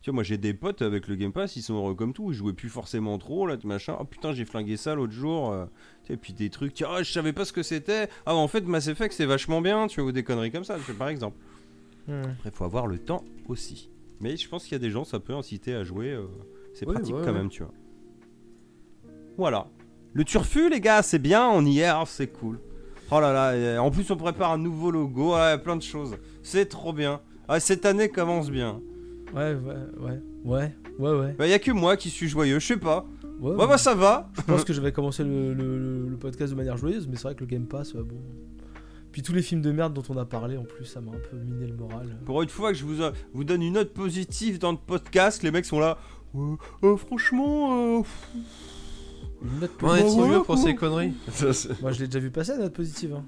tu vois moi j'ai des potes avec le Game Pass, ils sont heureux comme tout, ils jouaient plus forcément trop là, machin. Oh putain j'ai flingué ça l'autre jour. euh, et puis des trucs, tu vois, ah, je savais pas ce que c'était. Ah en fait Mass Effect c'est vachement bien, tu vois ou des conneries comme ça, tu vois, par exemple. Hmm. Après faut avoir le temps aussi. Mais je pense qu'il y a des gens ça peut inciter à jouer. euh, c'est Oui, pratique ouais, quand ouais. même, tu vois. Voilà. Le turfu, les gars, c'est bien, on y est, alors c'est cool. Oh là là, en plus on prépare un nouveau logo, ouais, plein de choses. C'est trop bien. Ah, cette année commence bien. Ouais, ouais, ouais, ouais, ouais, ouais. Bah, y a que moi qui suis joyeux, je sais pas. Ouais, Ouais, bah ça va. Je pense que je vais commencer le, le- podcast de manière joyeuse, mais c'est vrai que le Game Pass, ouais, bon. Puis tous les films de merde dont on a parlé, en plus, ça m'a un peu miné le moral. Pour une fois que je vous, euh, vous donne une note positive dans le podcast, les mecs sont là. Euh, euh, franchement, euh, Une note On est positive. trop vieux pour ces conneries. Moi, je l'ai déjà vu passer, la note positive. hein.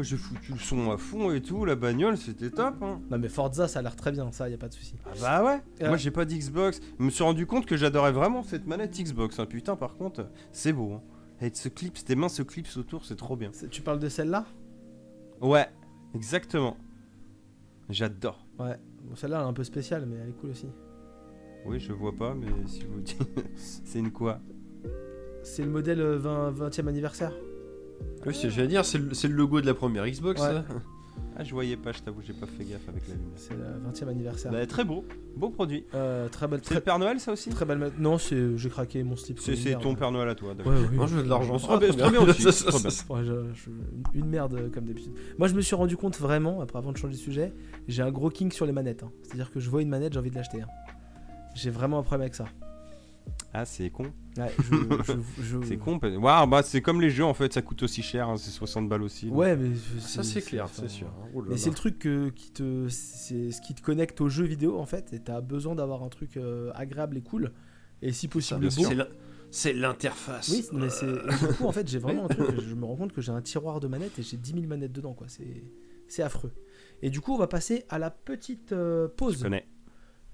Moi j'ai foutu le son à fond et tout, la bagnole, c'était top. Hein. Non, mais Forza, ça a l'air très bien, ça, y a pas de souci. Ah bah ouais. Euh. Moi j'ai pas d'Xbox. Je me suis rendu compte que j'adorais vraiment cette manette Xbox. hein. Putain, par contre, c'est beau. Hein. Et ce clip, tes mains se clipsent autour, c'est trop bien. Tu parles de celle-là? Ouais, exactement. J'adore. Ouais. Bon, celle-là, elle est un peu spéciale, mais elle est cool aussi. Oui, je vois pas, mais si vous dites. c'est une quoi? C'est le modèle euh, 20, 20e anniversaire. Oui, c'est j'allais dire, c'est le, c'est le logo de la première Xbox. Ouais. ça. Ah, je voyais pas, je t'avoue, j'ai pas fait gaffe avec la lumière. C'est le 20e anniversaire. Bah, très beau, beau produit. Euh, très belle, C'est le très, Père Noël, ça aussi très belle. ma- Non, c'est j'ai craqué mon slip. C'est ton Père Noël à toi, d'accord. Ouais, oui. Moi, je veux de l'argent. Bien, c'est trop bien aussi, c'est trop bien. Ouais, je- je- une merde euh, comme d'habitude. Moi, je me suis rendu compte vraiment, après avant de changer de sujet, j'ai un gros king sur les manettes. hein. C'est-à-dire que je vois une manette, j'ai envie de l'acheter. hein. J'ai vraiment un problème avec ça. Ah, c'est con. Ouais, je- je- je- C'est con. Waouh, bah c'est comme les jeux en fait, ça coûte aussi cher, hein, c'est 60 balles aussi. donc. Ouais, mais Ça, c'est clair, c'est sûr. Oh là Mais c'est le truc que- qui te, c'est ce qui te connecte aux jeux vidéo en fait, et t'as besoin d'avoir un truc euh, agréable et cool, et si possible sûr. C'est l'in- C'est l'interface. Oui, mais c'est. Du coup, en fait, j'ai vraiment un truc. Je me rends compte que j'ai un tiroir de manettes et j'ai 10 000 manettes dedans, quoi. C'est, c'est affreux. Et du coup, on va passer à la petite euh, Je pause. connais.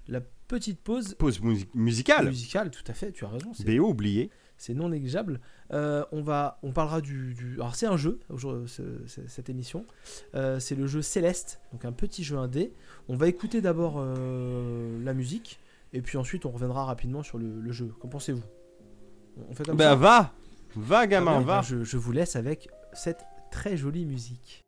La petite pause Pause musi- musicale. musicale, tout à fait. Tu as raison. C'est, BO oublié. c'est non négligeable. Euh, on va, on parlera du, du- Alors, c'est un jeu. aujourd'hui, ce- ce- cette émission, Euh, c'est le jeu Céleste, donc un petit jeu indé. On va écouter d'abord euh, la musique et puis ensuite on reviendra rapidement sur le, le jeu. Qu'en pensez-vous? On fait comme Bah ça? va Va Ah gamin, bien, va je, je vous laisse avec cette très jolie musique.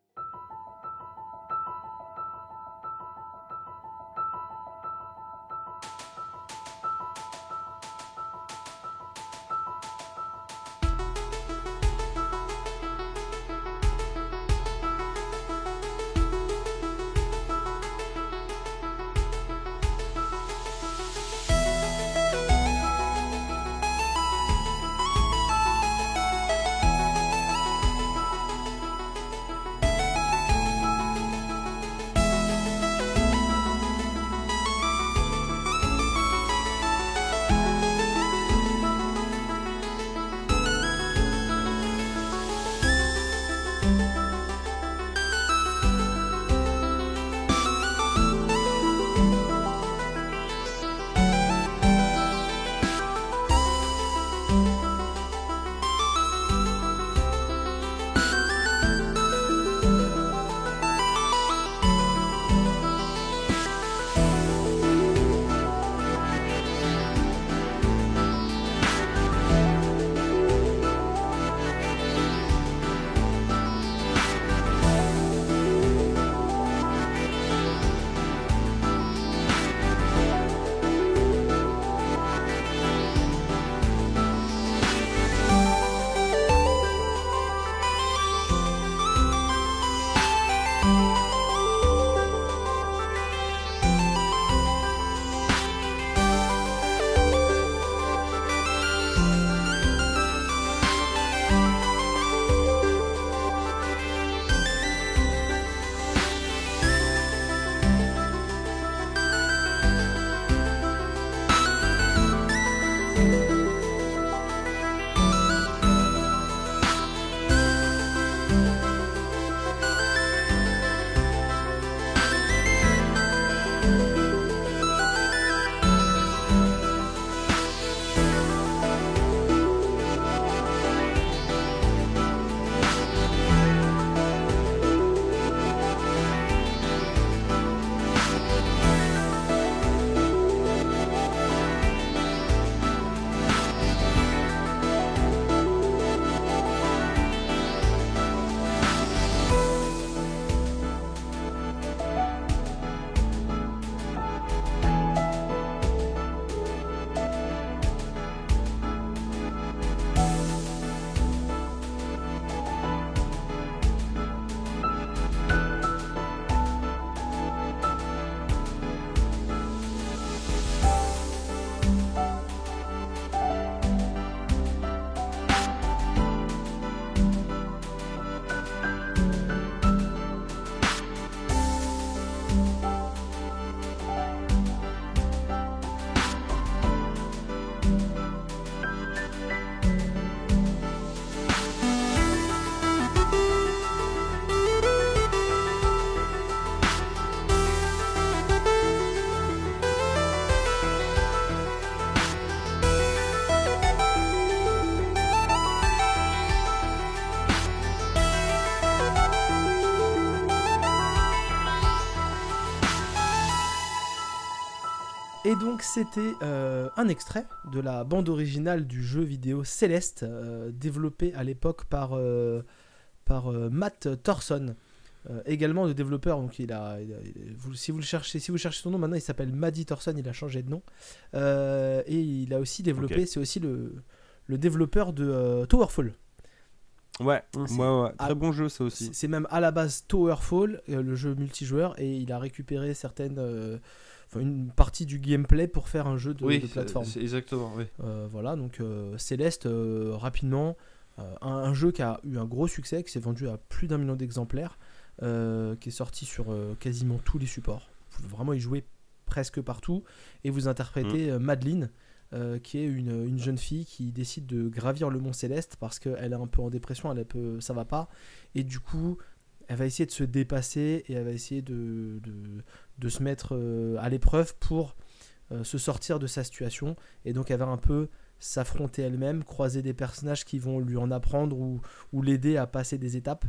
Et donc c'était euh, un extrait de la bande originale du jeu vidéo Céleste, euh, développé à l'époque par, euh, par Matt Thorson, également le développeur. Donc il a, il a- il- vous- si vous le cherchez, si vous cherchez son nom, maintenant il s'appelle Maddie Thorson, il a changé de nom. Et il a aussi développé, c'est aussi le, le développeur de Towerfall. Ouais, Mm, ouais, ouais. Ah. Très bon jeu ça aussi. C'est même à la base Towerfall, le jeu multijoueur, et il a récupéré certaines, une partie du gameplay pour faire un jeu de, oui, de plateforme. c'est exactement. Oui. Euh, voilà, donc euh, Céleste, euh, rapidement, un, un jeu qui a eu un gros succès, qui s'est vendu à plus d'un million d'exemplaires, qui est sorti sur quasiment tous les supports. Vous pouvez vraiment y jouer presque partout, et vous interprétez Madeline, euh, qui est une, une jeune fille qui décide de gravir le mont Céleste parce qu'elle est un peu en dépression, elle est un peu, ça va pas, et du coup, elle va essayer de se dépasser et elle va essayer de, de, de se mettre euh, à l'épreuve pour euh, se sortir de sa situation, et donc va un peu s'affronter elle-même, croiser des personnages qui vont lui en apprendre ou, ou l'aider à passer des étapes.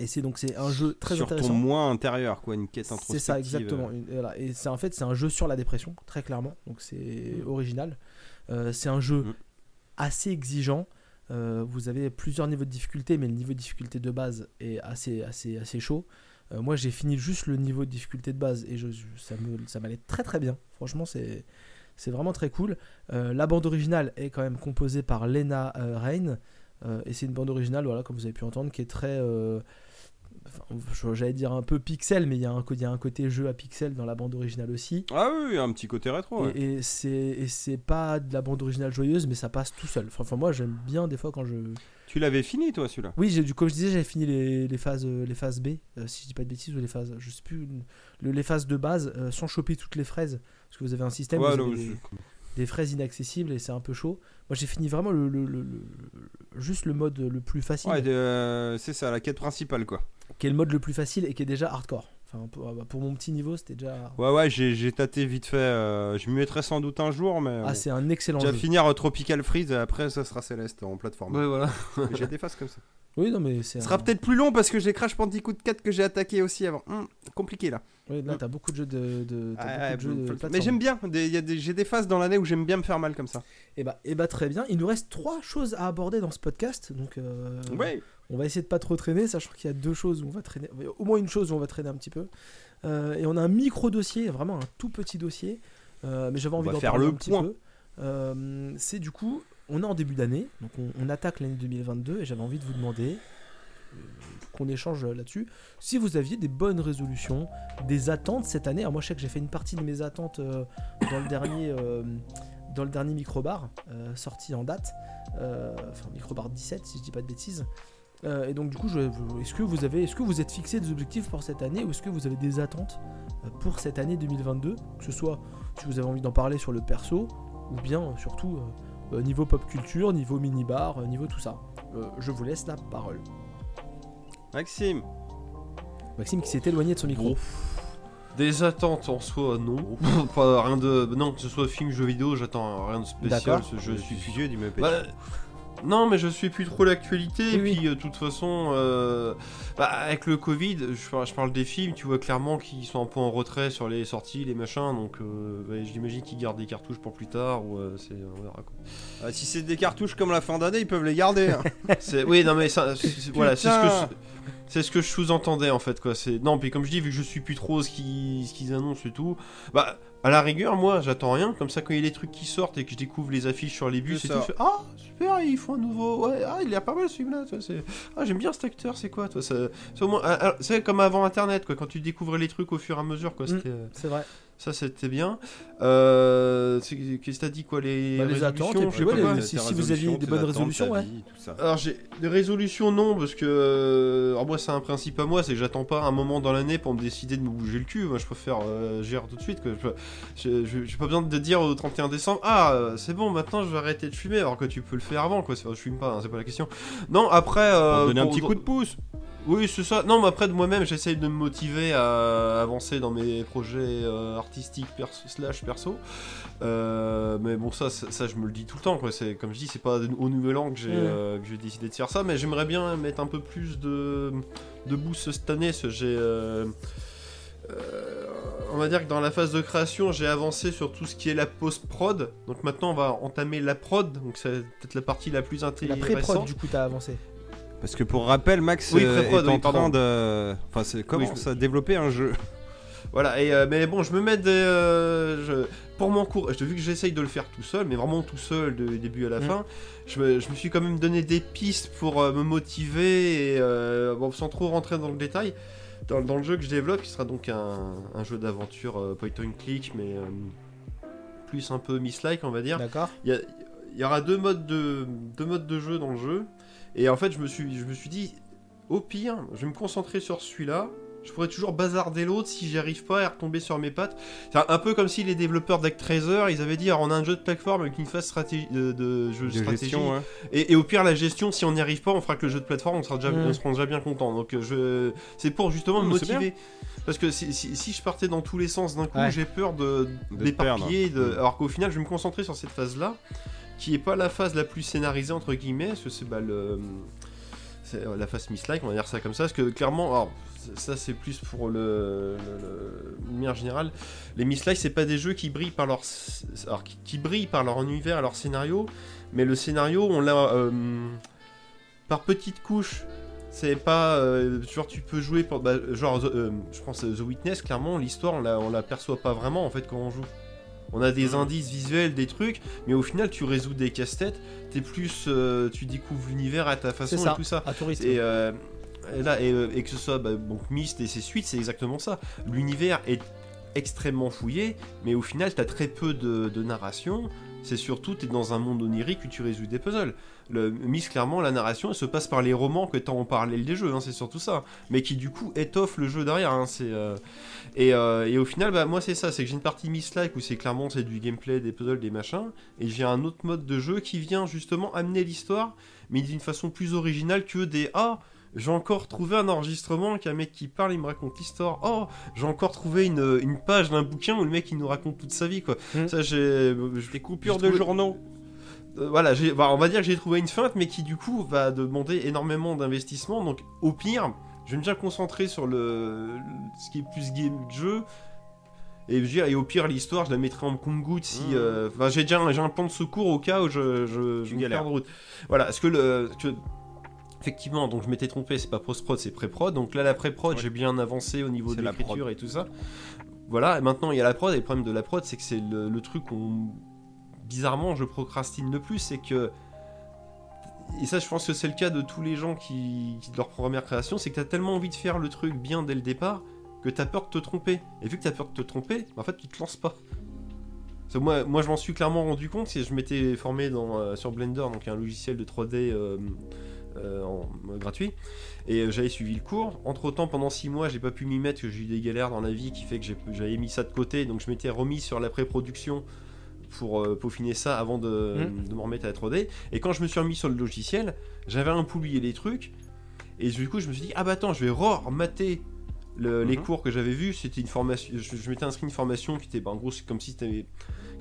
Et c'est donc c'est un jeu très Sur ton intéressant. moins intérieur, quoi, une quête introspective. C'est ça exactement. Une- voilà. Et c'est en fait c'est un jeu sur la dépression très clairement. Donc c'est original. Euh, c'est un jeu Mm. assez exigeant. Euh, vous avez plusieurs niveaux de difficulté, mais le niveau de difficulté de base est assez assez assez chaud. Euh, moi j'ai fini juste le niveau de difficulté de base et je, je- ça m'allait très très bien. Franchement c'est c'est vraiment très cool. Euh, la bande originale est quand même composée par Lena euh, Rain. Euh, et c'est une bande originale, voilà, comme vous avez pu entendre, qui est très. enfin, J'allais dire un peu pixel, mais il y, a un y a un côté jeu à pixel dans la bande originale aussi. Ah oui, oui, un petit côté rétro. ouais. Et, et c'est et c'est pas de la bande originale joyeuse, mais ça passe tout seul. Enfin, enfin, moi, j'aime bien des fois quand je. Tu l'avais fini, toi, celui-là? Oui, j'ai du comme je disais, j'avais fini les, les phases euh, les phases B, euh, si je dis pas de bêtises, ou les phases, je sais plus, le- les phases de base, euh, sans choper toutes les fraises, parce que vous avez un système, Ouais, vous non, avez des, des fraises inaccessibles et c'est un peu chaud. Moi, j'ai fini vraiment le, le- le- le- juste le mode le plus facile, Ouais, euh, c'est ça, la quête principale, quoi. qui est le mode le plus facile et qui est déjà hardcore. Enfin, pour, pour mon petit niveau, c'était déjà. Ouais, ouais, j'ai j'ai tâté vite fait. euh, je m'y mettrai sans doute un jour, mais. Ah, c'est un excellent jeu. finir euh, Tropical Freeze et après ça sera Céleste en plateforme. Ouais, voilà. Mais J'ai des phases comme ça. Oui, non, mais c'est. Ce sera peut-être plus long parce que j'ai Crash Bandicoot 4 que j'ai attaqué aussi avant. Hum, compliqué là. Oui, là, t'as beaucoup de jeux de. de- t'as Ouais, beaucoup de jeux de mais plateforme. j'aime bien. des- il y a des- J'ai des phases dans l'année où j'aime bien me faire mal comme ça. Et bah, et bah, très bien. Il nous reste trois choses à aborder dans ce podcast. Donc, euh, Ouais. On va essayer de pas trop traîner, sachant qu'il y a deux choses où on va traîner. Au moins une chose où on va traîner un petit peu. Euh, et on a un micro dossier, vraiment un tout petit dossier. Euh, mais j'avais envie d'en faire parler le un petit point. peu. Euh, c'est du coup, on est en début d'année, donc on, on attaque l'année 2022 et j'avais envie de vous demander qu'on échange là-dessus. Si vous aviez des bonnes résolutions, des attentes cette année. Alors moi je sais que j'ai fait une partie de mes attentes euh, dans le dernier euh, dans le dernier microbar euh, sorti en date, enfin microbar 17 si je dis pas de bêtises. Euh, et donc du coup, je- est-ce que vous avez, est-ce que vous êtes fixé des objectifs pour cette année ou est-ce que vous avez des attentes euh, pour cette année 2022, que ce soit si vous avez envie d'en parler sur le perso ou bien euh, surtout euh, niveau pop culture, niveau mini-bar, euh, niveau tout ça. Euh, je vous laisse la parole. Maxime. Maxime qui s'est éloigné de son micro. Bon. Des attentes en soi, non. pas rien de. Non, que ce soit film, jeu vidéo, j'attends rien de spécial. Je suis vieux, dis-moi. Bah, non, mais je suis plus trop l'actualité. Oui, et oui. puis, euh, de toute façon, euh, bah, avec le Covid, je, par- je parle des films, tu vois clairement qu'ils sont un peu en retrait sur les sorties, les machins. Donc, euh, bah, j'imagine qu'ils gardent des cartouches pour plus tard. Ou euh, c'est. On verra quoi. Ah, si c'est des cartouches comme la fin d'année, ils peuvent les garder. hein. C'est- oui, non, mais ça, c'est- voilà, c'est ce que. Je- C'est ce que je sous-entendais en fait quoi. C'est non puis comme je dis vu que je suis plus trop ce qu'ils ce qu'ils annoncent et tout, bah à la rigueur moi j'attends rien. Comme ça quand il y a des trucs qui sortent et que je découvre les affiches sur les bus C'est et tout, ça. je fais, ah super ils font un nouveau ouais ah il est pas mal ce film là. Ah j'aime bien cet acteur c'est quoi toi ça, c'est au moins ah, ah, c'est comme avant internet quoi quand tu découvrais les trucs au fur et à mesure quoi. Mm. C'était euh, C'est vrai. Ça c'était bien. Euh, c'est- Qu'est-ce que t'as dit quoi les, Bah, les résolutions, attentes, et je puis sais ouais, les- si- si vous aviez des bonnes résolutions, ouais. Alors j'ai des résolutions non parce que euh, alors moi c'est un principe à moi c'est que j'attends pas un moment dans l'année pour me décider de me bouger le cul moi je préfère euh, gérer tout de suite que je- je- je- j'ai pas besoin de dire au 31 décembre ah euh, c'est bon maintenant je vais arrêter de fumer alors que tu peux le faire avant quoi c'est- je fume pas hein, c'est pas la question non après euh, donner un petit coup de pouce. Oui, c'est ça. Non, mais après, de moi-même, j'essaye de me motiver à avancer dans mes projets euh, artistiques perso, slash perso. Euh, mais bon, ça, ça, ça, je me le dis tout le temps. Quoi. C'est, comme je dis, c'est pas au nouvel an que j'ai, euh, que j'ai décidé de faire ça. Mais j'aimerais bien mettre un peu plus de, de boost cette année. J'ai. euh, on va dire que dans la phase de création, j'ai avancé sur tout ce qui est la post-prod. Donc maintenant, on va entamer la prod. Donc c'est peut-être la partie la plus La intéressante. pré-prod, du coup, t'as avancé. Parce que pour rappel, Max Oui, euh, est en oui, pardon. train de. Enfin, c'est comment je- ça développer un jeu? Voilà, et, euh, mais bon, je me mets des. euh, je- pour mon cours, je- vu que j'essaye de le faire tout seul, mais vraiment tout seul du début à la Mm. fin, je me, je me suis quand même donné des pistes pour euh, me motiver et euh, bon, sans trop rentrer dans le détail. Dans, dans le jeu que je développe, qui sera donc un, un jeu d'aventure euh, point and click, mais euh, plus un peu miss-like, on va dire. D'accord Il y, y aura deux modes, de, deux modes de jeu dans le jeu. Et en fait, je me suis, je me suis dit, au pire, je vais me concentrer sur celui-là. Je pourrais toujours bazarder l'autre si j'y arrive pas à retomber sur mes pattes. C'est un, peu comme si les développeurs d'Actraiser, ils avaient dit, alors, on a un jeu de plateforme avec une phase stratégie, de, de jeu de stratégie. gestion ouais. Et, et au pire, la gestion, si on n'y arrive pas, on fera que le jeu de plateforme, on sera déjà, on sera déjà bien content. Donc, euh, je, c'est pour justement me motiver. Parce que si, si- si je partais dans tous les sens d'un coup, Ouais. j'ai peur de, d'éparpiller. perdre. De... Mm. Alors qu'au final, je vais me concentrer sur cette phase-là, qui est pas la phase la plus scénarisée, entre guillemets, parce que c'est bah, le. Euh, la phase miss-like, on va dire ça comme ça, parce que clairement, alors, ça c'est plus pour le, lumière générale. Les miss-like, c'est pas des jeux qui brillent par leur, alors, qui, brillent par leur univers, leur scénario, mais le scénario, on l'a euh, par petites couches. C'est pas euh, genre tu peux jouer pour bah, genre je pense The Witness clairement l'histoire on la on la perçoit pas vraiment en fait quand on joue. On a des Mhm. indices visuels, des trucs, mais au final tu résous des casse-têtes, t'es plus euh, tu découvres l'univers à ta façon C'est et ça, tout ça. à. Et, euh, et là, et, euh, et que ce soit bah, donc Myst et ses suites, c'est exactement ça. L'univers est extrêmement fouillé, mais au final, t'as très peu de, de narration. C'est surtout, t'es dans un monde onirique où tu résous des puzzles. Le Myst, clairement, la narration, elle se passe par les romans que t'as en parallèle des jeux, hein, c'est surtout ça. Mais qui, du coup, étoffe le jeu derrière. hein, c'est, euh, et, euh, et au final, bah, moi, c'est ça, c'est que j'ai une partie Myst-like où c'est clairement c'est du gameplay, des puzzles, des machins. Et j'ai un autre mode de jeu qui vient justement amener l'histoire mais d'une façon plus originale que des Ah, j'ai encore trouvé un enregistrement qu'un mec qui parle, il me raconte l'histoire. Oh, j'ai encore trouvé une, une page d'un bouquin où le mec il nous raconte toute sa vie quoi. Mm. Ça, j'ai. je- Des coupures de trouvé- journaux. Euh, voilà, bah, on va dire que j'ai trouvé une feinte, mais qui du coup va demander énormément d'investissement. Donc au pire, je vais me bien concentrer sur le, ce qui est plus game jeu. Et, je et au pire, l'histoire, je la mettrai en compte-goutte si. Mhm. euh, Enfin, j'ai déjà un, un plan de secours au cas où je, je, je Tu me de route. Voilà, est-ce que le. que- Effectivement, donc je m'étais trompé, c'est pas post-prod, c'est pré-prod. Donc là, la pré-prod, Ouais. j'ai bien avancé au niveau de la l'écriture et tout ça. Voilà, et maintenant il y a la prod, et le problème de la prod, c'est que c'est le, le truc qu'on. Bizarrement, je procrastine le plus, c'est que. Et ça, je pense que c'est le cas de tous les gens qui, qui de leur première création, c'est que t'as tellement envie de faire le truc bien dès le départ que t'as peur de te tromper. Et vu que t'as peur de te tromper, bah, en fait, tu te lances pas. Moi, moi, je m'en suis clairement rendu compte, que je m'étais formé dans, euh, sur Blender, donc un logiciel de 3D euh, euh, en- euh, gratuit, et euh, j'avais suivi le cours. Entre temps, pendant 6 mois, j'ai pas pu m'y mettre, que j'ai eu des galères dans la vie qui fait que j'avais mis ça de côté, donc je m'étais remis sur la pré-production pour euh, peaufiner ça avant de, Mhm. de me remettre à la 3D. Et quand je me suis remis sur le logiciel, j'avais un poulier les trucs, et du coup, je me suis dit, ah bah attends, je vais remater le- les Mhm. cours que j'avais vus. C'était une formation, je, je m'étais inscrit une formation qui était, bah, en gros, c'est comme si tu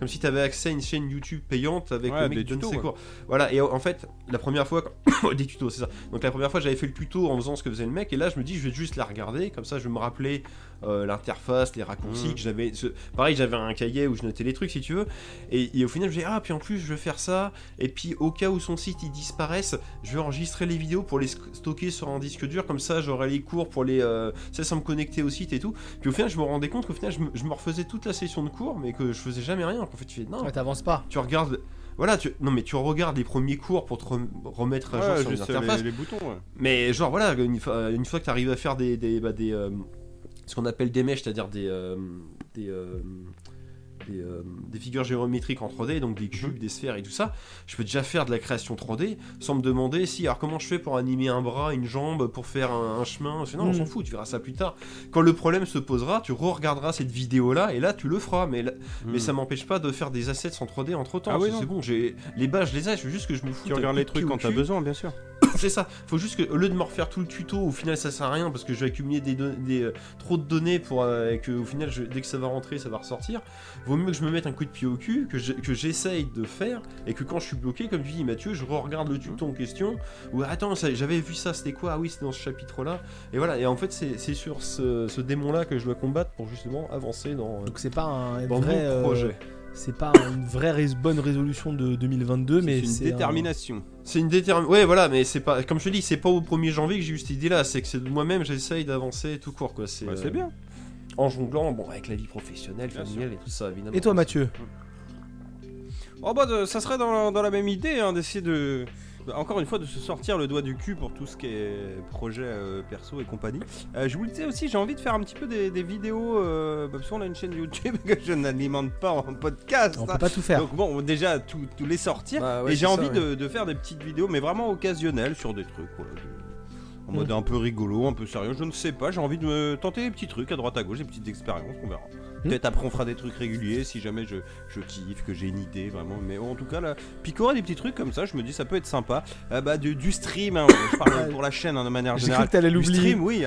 comme si avais accès à une chaîne YouTube payante avec Ouais, le mec des qui donne tutos, ses ouais. cours. Voilà, et en fait, la première fois, des tutos, c'est ça. Donc la première fois, j'avais fait le tuto en faisant ce que faisait le mec, et là, je me dis, je vais juste la regarder, comme ça, je vais me rappeler euh, l'interface, les raccourcis Mhm. que j'avais. ce- Pareil, j'avais un cahier où je notais les trucs, si tu veux. Et, et au final, je me dis, ah, puis en plus, je vais faire ça, et puis au cas où son site il disparaisse, je vais enregistrer les vidéos pour les stocker sur un disque dur, comme ça, j'aurai les cours pour les. Euh, ça, sans me connecter au site et tout. Puis au final, je me rendais compte qu'au final, je me, je me refaisais toute la session de cours, mais que je faisais jamais rien. En fait, tu fais, non, Ouais, t'avances pas. tu regardes. Voilà, tu... non mais tu regardes les premiers cours pour te rem- remettre à jour Ouais, sur les juste les, les boutons. ouais. Mais genre voilà, une fois, une fois que tu arrives à faire des, des, bah, des euh, ce qu'on appelle des mèches, c'est-à-dire des euh, des, euh, des, euh, des figures géométriques en 3D, donc des cubes, des sphères et tout ça, je peux déjà faire de la création 3D sans me demander si alors comment je fais pour animer un bras, une jambe, pour faire un, un chemin. Je fais, non, on Mm. s'en fout, tu verras ça plus tard. Quand le problème se posera, tu re-regarderas cette vidéo là et là tu le feras. Mais là- mais Mm. ça m'empêche pas de faire des assets en 3D entre temps. Ah oui, c'est bon, j'ai les bases, je les ai, je veux juste que je me fous. Tu regardes les trucs quand t'as besoin, bien sûr. c'est ça. Faut juste que, au lieu de me refaire tout le tuto, au final ça sert à rien parce que je vais accumuler des, euh, trop de données pour euh, et que au final, je- dès que ça va rentrer, ça va ressortir. Vaut mieux que je me mette un coup de pied au cul, que je- que j'essaye de faire et que quand je suis bloqué, comme tu dis Mathieu, je re-regarde le tuto en question. Ou attends, j'avais vu ça, c'était quoi? Ah oui, c'était dans ce chapitre-là. Et voilà. Et en fait, c'est sur ce, ce démon-là que je dois combattre pour justement avancer dans, euh, Donc c'est pas un vrai euh, projet. C'est pas une vraie rés- bonne résolution de 2022 mais c'est une c'est un- détermination. C'est une détermination. Ouais, voilà, mais c'est pas. Comme je te dis, c'est pas au 1er janvier que j'ai eu cette idée-là. C'est que c'est de moi-même, j'essaye d'avancer tout court, quoi. C'est Bah, euh, bien. En jonglant, bon, avec la vie professionnelle, Bien familiale et tout ça, évidemment. Et toi Mathieu? Oh bah de- ça serait dans la, dans la même idée hein, d'essayer de encore une fois de se sortir le doigt du cul pour tout ce qui est projet euh, perso et compagnie. Euh, je vous le disais aussi, j'ai envie de faire un petit peu des, des vidéos euh, bah, parce qu'on a une chaîne YouTube que je n'alimente pas en podcast. On hein. peut pas tout faire. Donc bon, déjà tout, tous les sortir Bah, ouais, et j'ai envie ça, de, de faire des petites vidéos mais vraiment occasionnelles sur des trucs voilà, de- en Mm. mode un peu rigolo, un peu sérieux, je ne sais pas, j'ai envie de me tenter des petits trucs à droite à gauche, des petites expériences, on verra. Mm. Peut-être après on fera des trucs réguliers si jamais je, je kiffe, que j'ai une idée vraiment. Mais en tout cas là, picorer des petits trucs comme ça, je me dis ça peut être sympa. Euh, bah du, du stream, hein, je parle pour la chaîne hein, de manière générale. cru que Du stream, oui.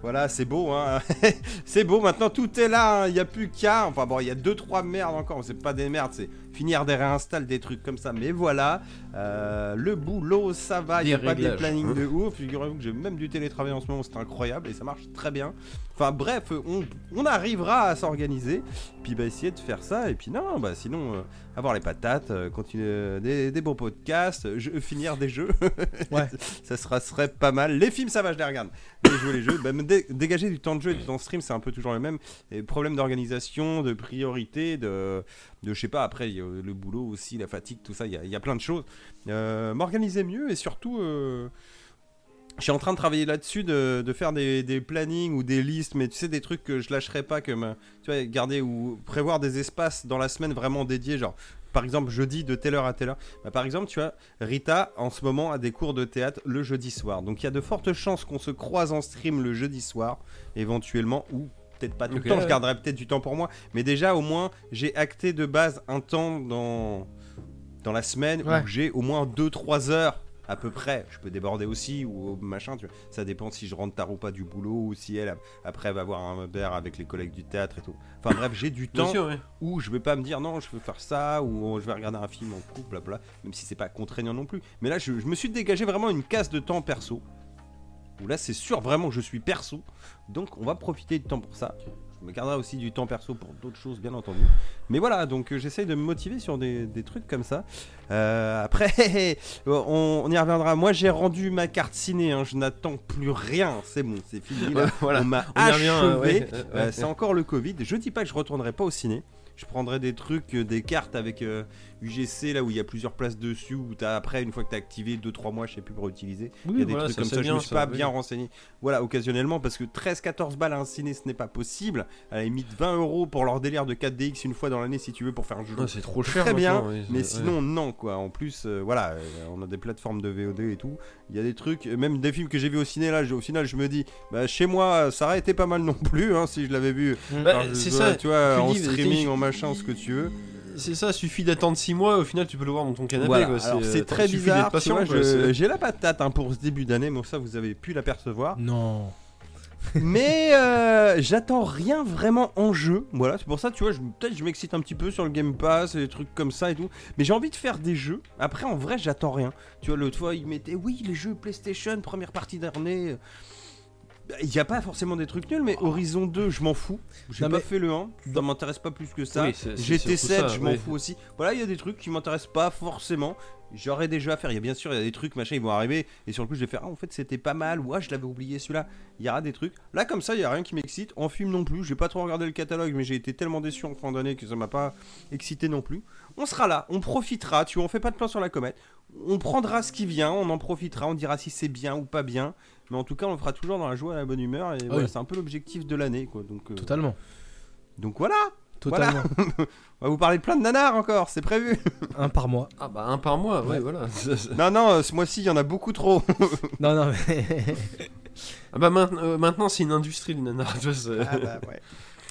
Voilà, c'est beau, hein. c'est beau, maintenant tout est là, hein, il n'y a plus qu'à. Enfin bon, il y a deux, trois merdes encore, c'est pas des merdes, c'est finir des réinstalls, des trucs comme ça. Mais voilà, euh, le boulot, ça va, il n'y a pas des plannings de ouf. Figurez-vous que j'ai même du télétravail en ce moment, c'est incroyable et ça marche très bien. Enfin bref, on, on arrivera à s'organiser, puis bah essayer de faire ça, et puis non, bah sinon, euh, avoir les patates, euh, continuer des, des bons podcasts, jeux- finir des jeux, Ouais. ça sera, serait pas mal. Les films, ça va, je les regarde. Mais jouer les jeux, bah, dé- dégager du temps de jeu et du temps de stream, c'est un peu toujours le même. Et problème d'organisation, de priorité, de, de je sais pas, après, a le boulot aussi, la fatigue, tout ça, il y a, plein de choses. Euh, M'organiser mieux et surtout. euh, je suis en train de travailler là-dessus, de, faire des, des plannings ou des listes, mais tu sais, des trucs que je lâcherai pas, comme, tu vois, garder ou prévoir des espaces dans la semaine vraiment dédiés, genre, par exemple, jeudi de telle heure à telle heure. Bah, par exemple, tu vois, Rita, en ce moment, a des cours de théâtre le jeudi soir. Donc, il y a de fortes chances qu'on se croise en stream le jeudi soir, éventuellement, ou peut-être pas tout le temps, je garderai peut-être du temps pour moi. Mais déjà, au moins, j'ai acté de base un temps dans, dans la semaine Ouais. où j'ai au moins 2-3 heures à peu près. Je peux déborder aussi ou machin, tu vois. Ça dépend si je rentre tard ou pas du boulot ou si elle, après, va avoir un verre avec les collègues du théâtre et tout. Enfin bref, j'ai du temps sûr, ouais. où je vais pas me dire non, je veux faire ça ou je vais regarder un film en couple, blabla, même si c'est pas contraignant non plus. Mais là, je, je me suis dégagé vraiment une case de temps perso. Où là, c'est sûr vraiment que je suis perso. Donc, on va profiter du temps pour ça. Je me garderai aussi du temps perso pour d'autres choses, bien entendu. Mais voilà, donc euh, j'essaye de me motiver sur des, des trucs comme ça. Euh, après, on, on y reviendra. Moi, j'ai rendu ma carte ciné. hein. Je n'attends plus rien. C'est bon, c'est fini. là. Voilà. On m'a achevé. euh, ouais, euh, Euh, c'est encore le Covid. Je dis pas que je retournerai pas au ciné. Je prendrai des trucs, euh, des cartes avec euh, UGC là où il y a plusieurs places dessus. Où t'as après une fois que t'as activé 2-3 mois, je sais plus pour utiliser. Oui, il y a des voilà, trucs comme ça. je bien, me suis ça, pas oui. bien renseigné. Voilà, occasionnellement parce que 13-14 balles à un ciné, ce n'est pas possible. À la limite 20 euros pour leur délire de 4DX une fois dans l'année si tu veux pour faire un jeu. Ouais, c'est trop cher. Très bien, oui, mais sinon non quoi. En plus, euh, voilà, euh, on a des plateformes de VOD et tout. Il y a des trucs, euh, même des films que j'ai vus au ciné là. je- Au final, je me dis, bah chez moi, ça aurait été pas mal non plus hein, si je l'avais vu. Bah, Alors, je c'est ça. tu vois, tu en dis, streaming, en machin, ce que tu veux. C'est ça, suffit d'attendre 6 mois, au final tu peux le voir dans ton canapé. Voilà. quoi, Alors euh, c'est t'as- très bizarre. d'être tu patient, vois, quoi, je- c'est- J'ai la patate hein, pour ce début d'année, mais ça vous avez pu l'apercevoir. Non. mais euh, j'attends rien vraiment en jeu. Voilà, c'est pour ça, tu vois, je- peut-être je m'excite un petit peu sur le Game Pass et des trucs comme ça et tout. Mais j'ai envie de faire des jeux. Après, en vrai, j'attends rien. Tu vois, l'autre fois, il mettait, oui, les jeux PlayStation, première partie d'année. Il n'y a pas forcément des trucs nuls, mais Horizon 2, je m'en fous. J'ai Non, pas mais- fait le 1, ça m'intéresse pas plus que ça. Oui, c'est- c'est GT7, surtout ça, je m'en fous aussi. Voilà, il y a des trucs qui m'intéressent pas forcément. J'aurais des jeux à faire. Il y a bien sûr, il y a des trucs, machin, ils vont arriver. Et sur le coup, je vais faire, ah, en fait, c'était pas mal. Ou ah, je l'avais oublié celui-là. Il y aura des trucs. Là, comme ça, il y a rien qui m'excite. En film non plus. J'ai pas trop regardé le catalogue, mais j'ai été tellement déçu en fin d'année que ça m'a pas excité non plus. On sera là, on profitera. Tu vois, on fait pas de plan sur la comète. On prendra ce qui vient, on en profitera. On dira si c'est bien ou pas bien. Mais en tout cas, on le fera toujours dans la joie et la bonne humeur. Et voilà, oui. c'est un peu l'objectif de l'année, quoi. Donc, euh, Totalement. donc voilà. Totalement. On va vous parler de plein de nanars encore, c'est prévu. Un par mois. Ah bah un par mois, ouais, Ouais. voilà. non, non, euh, ce mois-ci, il y en a beaucoup trop. Non, non, mais. ah bah euh, maintenant c'est une industrie le nanar. Ah bah, ouais.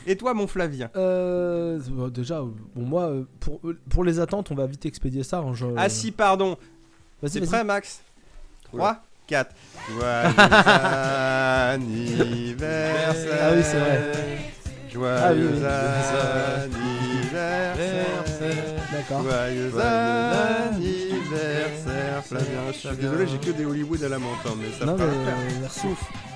Et toi, mon Flavien? Euh, bon, déjà, bon, moi, pour, pour les attentes, on va vite expédier ça. hein, je- Ah si, pardon. Vas-y, C'est vas-y. prêt, Max? 3, 4. Joyeux anniversaire. Ah oui, c'est vrai. Joyeux Ah oui, oui. anniversaire. D'accord. Joyeux anniversaire, Flavien. Je suis désolé, j'ai que des Hollywood à la menthe, hein, mais ça Non, mais euh.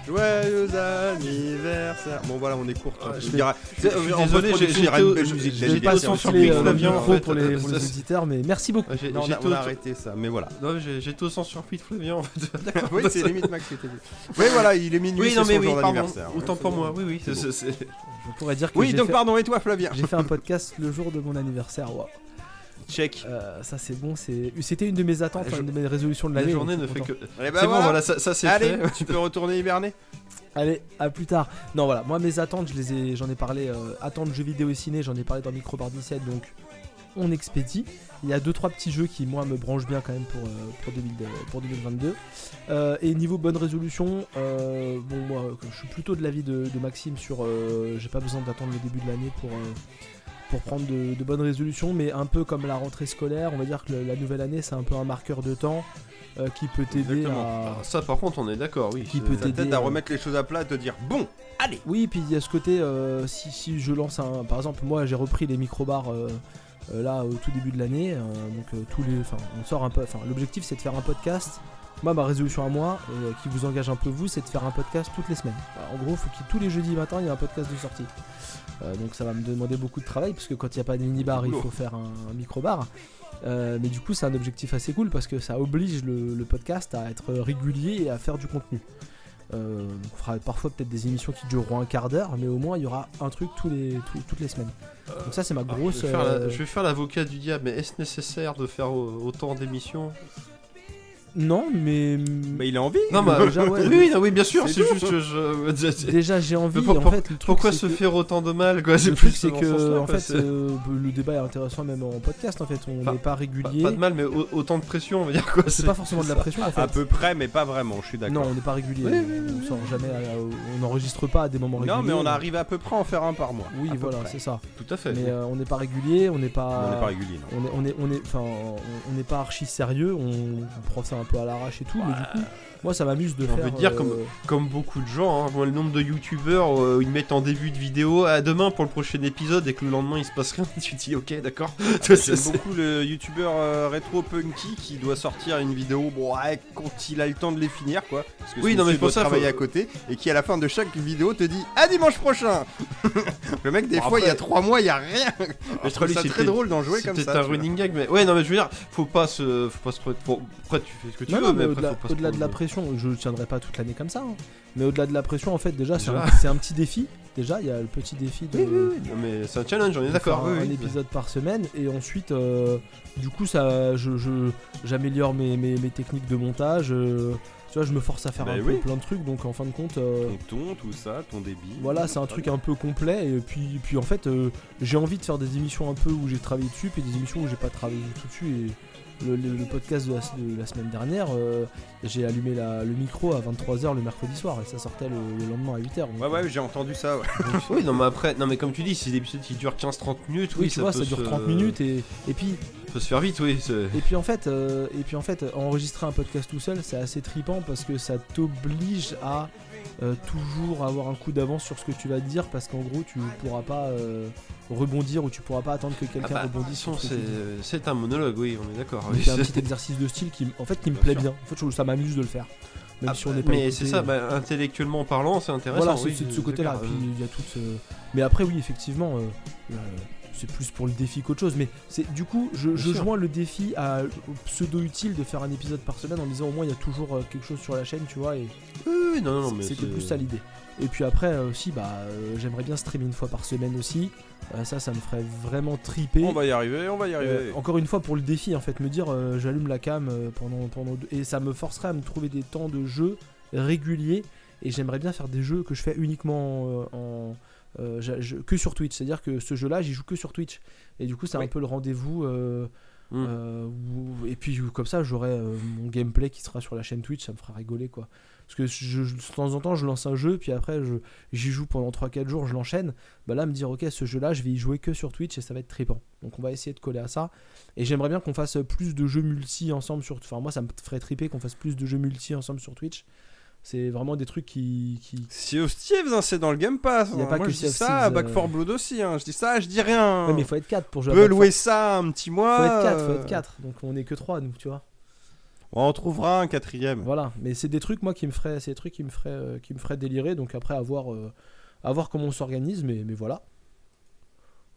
Joyeux anniversaire. Bon voilà, on est court. hein. Je dirais. désolé, j'ai- une belle musique. j'ai- pas surfiler Flavien, en fait, pour les, pour les auditeurs, mais merci beaucoup. J'ai- tout- arrêté ça, mais voilà. Non, j'ai tout surpris de Flavien en fait. oui, c'est limite Max qui était dit. Oui, voilà, il est minuit, Oui, non, mais oui. Autant pour moi, oui, oui. Je pourrais dire que Oui, donc pardon, et toi, Flavien? j'ai fait un podcast le jour de mon anniversaire. Wow. Check. Euh, ça c'est bon, c'est- c'était une de mes attentes, La une de mes résolutions de La l'année. journée donc ne fait que. content. Eh ben C'est bon, voilà. voilà, ça ça, c'est Allez, fait. tu peux retourner hiberner Allez, à plus tard. Non voilà, moi mes attentes, je les ai, j'en ai parlé. Euh, attentes jeux vidéo et ciné, j'en ai parlé dans Micro Bar 17, donc on expédie. Il y a deux trois petits jeux qui moi me branchent bien quand même pour euh, pour, 2000 euh, pour 2022. Euh, et niveau bonne résolution, euh, bon moi je suis plutôt de l'avis de, de Maxime sur, euh, j'ai pas besoin d'attendre le début de l'année pour euh, pour prendre de, de bonnes résolutions, mais un peu comme la rentrée scolaire, on va dire que le- la nouvelle année c'est un peu un marqueur de temps euh, qui peut t'aider à Ça, par contre, on est d'accord, oui. Qui peut t'aider, t'aide à euh, remettre les choses à plat et te dire bon, allez Oui, puis il y a ce côté, euh, si, si je lance un. Par exemple, moi j'ai repris les micro-bars euh, là au tout début de l'année. donc tous les. Enfin, on sort un peu. Enfin, l'objectif c'est de faire un podcast. Moi, ma résolution à moi, euh, qui vous engage un peu vous, c'est de faire un podcast toutes les semaines. Voilà, en gros, faut qu'il tous les jeudis matin, il y a un podcast de sortie. Euh, donc ça va me demander beaucoup de travail, parce que quand il n'y a pas de mini-bar, il faut faire un, un micro-bar. Euh, mais du coup, c'est un objectif assez cool parce que ça oblige le, le podcast à être régulier et à faire du contenu. Euh, on fera parfois peut-être des émissions qui dureront un quart d'heure, mais au moins il y aura un truc tous les, tous- toutes les semaines. Donc ça c'est ma grosse. je, vais faire la- l'avocat du diable, mais est-ce nécessaire de faire au- autant d'émissions? Non, mais. Bah, il a envie Non, bah, déjà, ouais. oui, oui, non, oui, bien sûr, C'est juste. Je, je- Déjà j'ai envie. Mais pour- en pour- fait, le truc, Pourquoi c'est se que- faire autant de mal quoi Le C'est truc plus c'est dans ce que sens-là, en quoi, fait c'est- euh, le débat est intéressant même en podcast en fait on Enfin, n'est pas pas, régulier. pas de mal, mais au- autant de pression, on va dire quoi. c'est pas forcément de la pression en fait. À peu près, mais pas vraiment, je suis Non, d'accord. on n'est pas régulier. Oui, oui, oui, on sort jamais, à- on n'enregistre pas à des moments réguliers. Non, mais on arrive à peu près à en faire un par mois. Oui, À peu voilà, près. c'est ça. Tout à fait. Mais euh, on n'est pas régulier, on n'est pas. On n'est pas régulier, non. on est, on est, on est, enfin, on on n'est pas archi sérieux, on, on prend ça un peu à l'arrache et tout, mais du coup, moi ça m'amuse de J'ai faire. envie de dire euh, comme- Comme beaucoup de gens, hein, moi, le nombre de youtubeurs euh, ils mettent en début de vidéo à demain pour le prochain épisode et que le lendemain il se passe rien, tu te dis ok d'accord. Toi, c'est- J'aime c'est- beaucoup le youtubeur euh, rétro punky qui doit sortir une vidéo bon, ouais, quand il a le temps de les finir quoi. Parce que Oui, non, mais il pour doit ça, travailler faut- à côté et qui à la fin de chaque vidéo te dit à dimanche prochain. le mec des Bon, fois il y a après- trois mois il y a rien. Mais je trouve lui, ça c'est très peut-être- drôle d'en jouer c'est comme peut-être ça. un tu vois. running gag, mais ouais, non, mais je veux dire, faut pas se. Faut pas se. Après, tu fais ce que tu Non, veux, non, mais mais après, au-delà, faut pas se au-delà de la prendre- pression, je ne tiendrai pas toute l'année comme ça. hein. Mais au-delà de la pression, en fait, déjà, c'est un, petit défi. Déjà, il y a le petit défi de, Oui, oui, oui, non, mais c'est un challenge, on est d'accord. un, épisode par semaine. Et ensuite, euh, du coup, ça, je, je- j'améliore mes, mes, mes techniques de montage. euh, tu vois, je me force à faire Bah un peu plein de trucs. Donc, en fin de compte, euh, Ton ton, tout ça, ton débit. voilà, c'est un truc un peu complet. Et puis, puis en fait, j'ai envie de faire des émissions un peu où j'ai travaillé dessus, puis des émissions où j'ai pas travaillé du tout dessus. Et le, le- le podcast de la, de la semaine dernière, euh, j'ai allumé la- le micro à 23h le mercredi soir et ça sortait le, le lendemain à 8h. Ouais, ouais, j'ai entendu ça. Ouais. Oui, non, mais après, non, mais comme tu dis, si l'épisode qui dure 15-30 minutes, oui, Oui, tu vois, peut ça dure se- 30 minutes et, et puis peut se faire vite, oui. c'est- et puis en fait euh, et puis en fait enregistrer un podcast tout seul, c'est assez tripant parce que ça t'oblige à euh, toujours avoir un coup d'avance sur ce que tu vas dire parce qu'en gros tu pourras pas euh, rebondir ou tu pourras pas attendre que Ah quelqu'un bah, rebondisse sur ce c'est un monologue, oui, on est d'accord. oui, C'est un petit exercice de style qui, en fait, qui me plaît bien. En fait, ça m'amuse de le faire. Même Ah, si on n'est pas mais c'est ça, euh, bah, intellectuellement parlant, c'est intéressant. voilà, c'est oui, de ce côté-là. clair. Puis il y a tout ce... Mais après, oui, effectivement, euh, c'est plus pour le défi qu'autre chose. Mais c'est du coup, je, joins le défi à, au pseudo utile de faire un épisode par semaine en disant au moins il y a toujours euh, quelque chose sur la chaîne, tu vois. Et Oui, oui, non, non, mais c'était c'est- plus ça l'idée. Et puis après euh, aussi, bah, euh, j'aimerais bien streamer une fois par semaine aussi. Euh, ça, ça me ferait vraiment triper. On va y arriver, on va y arriver. Encore une fois pour le défi en fait me dire j'allume la cam pendant pendant deux- et ça me forcerait à me trouver des temps de jeu réguliers et j'aimerais bien faire des jeux que je fais uniquement en euh, je- que sur Twitch c'est à dire que ce jeu là j'y joue que sur Twitch et du coup c'est Oui. un peu le rendez-vous euh, Mm. Euh, et puis comme ça, j'aurai mon gameplay qui sera sur la chaîne Twitch, ça me fera rigoler quoi. Parce que je, de temps en temps, je lance un jeu, puis après, j'y joue pendant 3-4 jours, je l'enchaîne. Bah là, me dire, ok, ce jeu-là, je vais y jouer que sur Twitch et ça va être trippant. Donc on va essayer de coller à ça. Et j'aimerais bien qu'on fasse plus de jeux multi ensemble sur. Enfin, moi, ça me ferait tripper qu'on fasse plus de jeux multi ensemble sur Twitch. C'est vraiment des trucs qui. qui... Sea of Thieves, hein, c'est dans le Game Pass. Il y a hein. pas Moi, que je dis ça, Thieves, Back euh. 4 Blood aussi. hein. Je dis ça, je dis rien. Ouais, mais il faut être 4 pour jouer On peut Back louer ça un petit mois. Faut être 4, faut euh, être 4. Donc on est que 3 nous, tu vois. On en trouvera un quatrième. Voilà, mais c'est des trucs moi qui me feraient, c'est des trucs qui me feraient, euh, qui me feraient délirer. Donc après à voir, euh, à voir comment on s'organise, mais, mais voilà.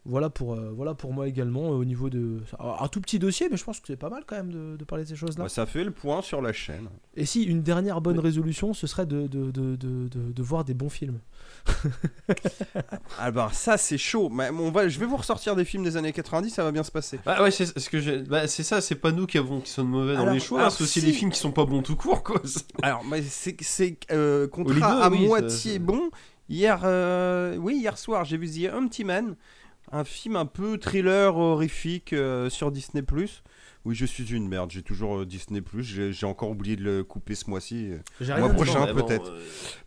Voilà pour, euh, voilà pour moi également euh, au niveau de un tout petit dossier, mais je pense que c'est pas mal quand même de, de parler de ces choses-là. Bah, ça fait le point sur la chaîne. Et si une dernière bonne résolution, ce serait de, de, de, de, de- de voir des bons films. Ah bah ça c'est chaud. Mais on va, je vais vous ressortir des films des années 90, ça va bien se passer. Bah ouais, c'est ce que bah, c'est ça, c'est pas nous qui avons qui sont mauvais dans Alors- les choix, c'est aussi si. les films qui sont pas bons tout court quoi. Alors mais c'est c'est euh, contrat à oui, moitié ça- bon. Hier, euh, oui hier soir j'ai vu The Empty Man, un film un peu thriller horrifique euh, sur Disney+. Oui, je suis une merde. J'ai toujours euh, Disney+. J'ai j'ai encore oublié de le couper ce mois-ci. Mois prochain, bon, peut-être. euh,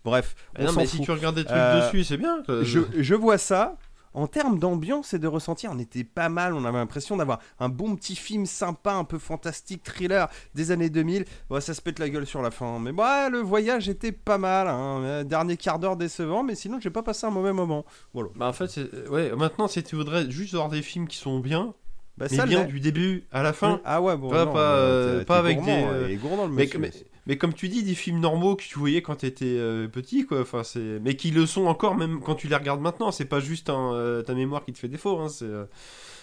Bref, mais on non, mais si tu regardes des trucs Euh, dessus, c'est bien. je, je vois ça. En termes d'ambiance et de ressenti, on était pas mal. On avait l'impression d'avoir un bon petit film sympa, un peu fantastique, thriller des années 2000. Bon, ça se pète la gueule sur la fin. Mais bah, le voyage était pas mal. hein. Euh, Dernier quart d'heure décevant, mais sinon, j'ai pas passé un mauvais moment. Voilà. Bah en fait, ouais, maintenant si tu voudrais juste voir des films qui sont bien, Bah, mais ça bien du début à la fin. Ah ouais, bon. Pas- non, pas, euh, euh, t'es- pas t'es avec gourmand, des, euh, il est gourmand, le Mais, monsieur. mais, mais comme tu dis, des films normaux que tu voyais quand t'étais euh, petit, quoi. Enfin, c'est, mais qui le sont encore même quand tu les regardes maintenant. C'est pas juste un, euh, ta mémoire qui te fait défaut. Hein, c'est, euh,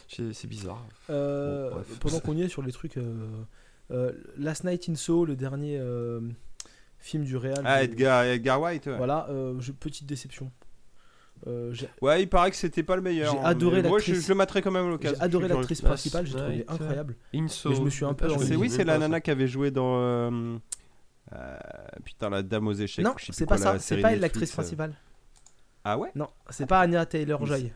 c'est, c'est bizarre. Euh, Bon, bref. pendant qu'on y est sur les trucs, euh, euh, Last Night in Soho, le dernier euh, film du Real. Ah, de- Edgar, Edgar White. Ouais. Voilà, euh, je- petite déception. Euh, Ouais, il paraît que c'était pas le meilleur. J'ai hein, adoré mais Moi, je, le quand même l'occasion. j'ai adoré l'actrice principale, j'ai trouvé incroyable. Inso. Mais je me suis un peu Ah. C'est oui, c'est la nana qui avait joué dans. euh, euh, putain, la dame aux échecs. non, c'est pas quoi, ça, c'est pas l'actrice euh. principale. Ah ouais? Non, c'est pas Anya Taylor-Joy.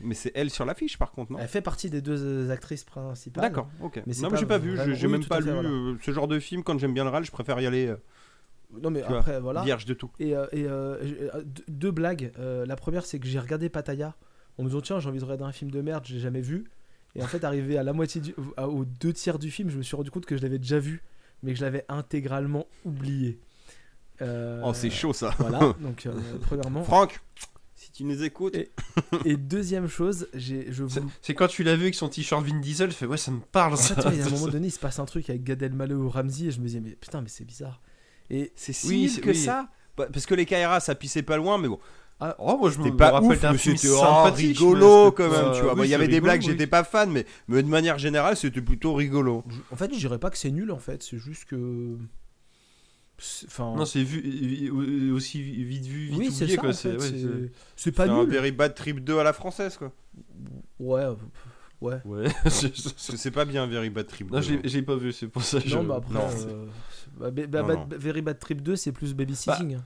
Mais c'est elle sur l'affiche par contre, non? Elle fait partie des deux euh, actrices principales. D'accord, ok. Mais non, pas mais j'ai pas vu, j'ai oui, même pas lu voilà. euh, ce genre de film. Quand j'aime bien le RAL, je préfère y aller euh, Non mais vois, après voilà. vierge de tout. Et, deux- blagues. La première c'est que j'ai regardé Pattaya en me disant tiens j'ai envie de regarder un film de merde, j'ai jamais vu. Et en fait arrivé à la moitié du, aux deux tiers du film, je me suis rendu compte que je l'avais déjà vu, mais que je l'avais intégralement oublié. Euh, Oh, c'est chaud ça. Voilà. Donc euh, premièrement. Franck, si tu nous écoutes. Et- Et deuxième chose, j'ai je C'est, vous c'est quand tu l'as vu avec son t-shirt Vin Diesel, je fais ouais, ça me parle En ça. fait, ouais, il y a un moment donné, il se passe un truc avec Gad Elmaleh ou Ramsey et je me disais mais putain mais c'est bizarre. Et C'est si Oui, que oui. ça. Bah, Parce que les Kaira, ça pissait pas loin, mais bon. Oh, moi je me, pas rappelle d'un mais film c'était oh, sympathique. rigolo mais quand même, tu vois. oui, Bah, Il y c'est avait des blagues, oui. j'étais pas fan, mais, mais de manière générale, c'était plutôt rigolo. en fait, je dirais pas que c'est nul en fait, c'est juste que c'est- enfin Non, c'est vu, euh, aussi vite vu, vite oui, c'est oublié ça quoi. en c'est, fait, c'est- c'est- c'est pas C'est un nul. Very Bad Trip 2 à la française, quoi. Ouais, euh, ouais. Ouais, c'est pas bien Very Bad Trip 2. non, j'ai, j'ai pas vu, c'est pour ça. que Non, je- bah après non, euh, bah, bah, bah, Non. Very Bad Trip 2, c'est plus babysitting.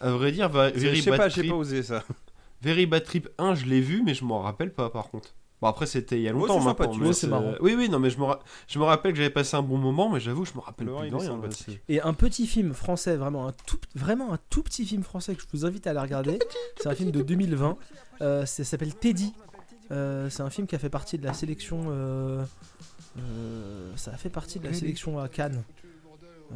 À vrai dire, va- Very Bad pas, j'ai Trip, pas osé ça. Very Bad Trip 1, je l'ai vu, mais je m'en rappelle pas par contre. Bon, après, c'était il y a Ouais, longtemps Ouais, c'est marrant. Oui, oui, non, mais je me, ra- je me rappelle que j'avais passé un bon moment, mais j'avoue, je me rappelle Le plus de rien. là, Et un petit film français, vraiment un tout, vraiment un tout petit film français que je vous invite à aller regarder. C'est un film de 2020. Euh, ça s'appelle Teddy. Euh, c'est un film qui a fait partie de la sélection. euh, euh, ça a fait partie de la sélection à Cannes.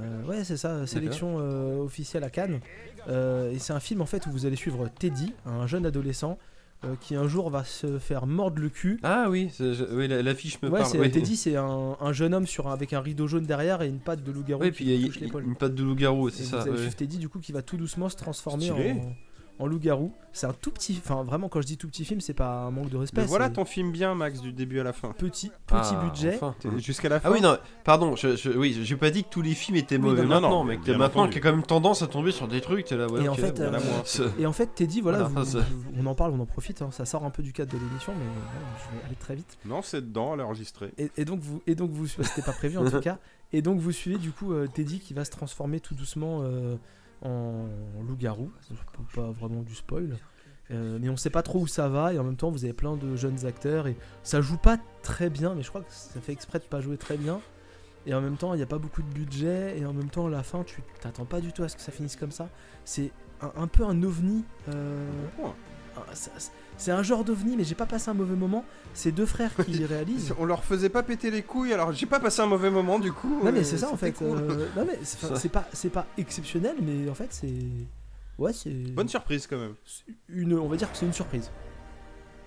Euh, ouais, c'est ça, sélection euh, officielle à Cannes. Euh, et c'est un film en fait où vous allez suivre Teddy, un jeune adolescent euh, qui un jour va se faire mordre le cul. Ah oui, oui, la- l'affiche me Ouais, parle. oui. Teddy, c'est un, un jeune homme sur avec un rideau jaune derrière et une patte de loup-garou Oui, puis il y a une patte de loup-garou, c'est vous ça. allez ouais. suivre Teddy du coup qui va tout doucement se transformer Stylé. en, en loup-garou. C'est un tout petit, enfin vraiment quand je dis tout petit film, c'est pas un manque de respect. Mais voilà ton film bien, Max, du début à la fin. petit, petit Ah, budget. enfin. T'es- Jusqu'à la fin. Ah oui, non, pardon, je, je- oui, j'ai pas dit que tous les films étaient Oui, mauvais non, non, maintenant, non, mais que bien maintenant, qu'il y a quand même tendance à tomber sur des trucs, t'es là, ouais, Et en fait, euh, là, moi, c'est- c'est- Et en fait, Teddy, voilà, Voilà, vous- on en parle, on en profite. hein, ça sort un peu du cadre de l'émission, mais voilà, je vais aller très vite. Non, c'est dedans, elle est enregistrée. Et, et donc vous, et donc vous, c'était pas prévu en tout cas. Et donc vous suivez du coup euh, Teddy qui va se transformer tout doucement euh, en loup-garou. Pas vraiment du spoil. Euh, mais on sait pas trop où ça va et en même temps vous avez plein de jeunes acteurs et ça joue pas très bien mais je crois que ça fait exprès de pas jouer très bien et en même temps il n'y a pas beaucoup de budget et en même temps à la fin tu t'attends pas du tout à ce que ça finisse comme ça c'est un, un peu un ovni euh, ça- c'est un genre d'ovni mais j'ai pas passé un mauvais moment c'est deux frères qui les réalisent On leur faisait pas péter les couilles, alors j'ai pas passé un mauvais moment du coup. non mais euh, c'est ça en fait cool. euh, non mais c'est pas exceptionnel mais en fait c'est ouais c'est Bonne surprise quand même. une on va dire que c'est une surprise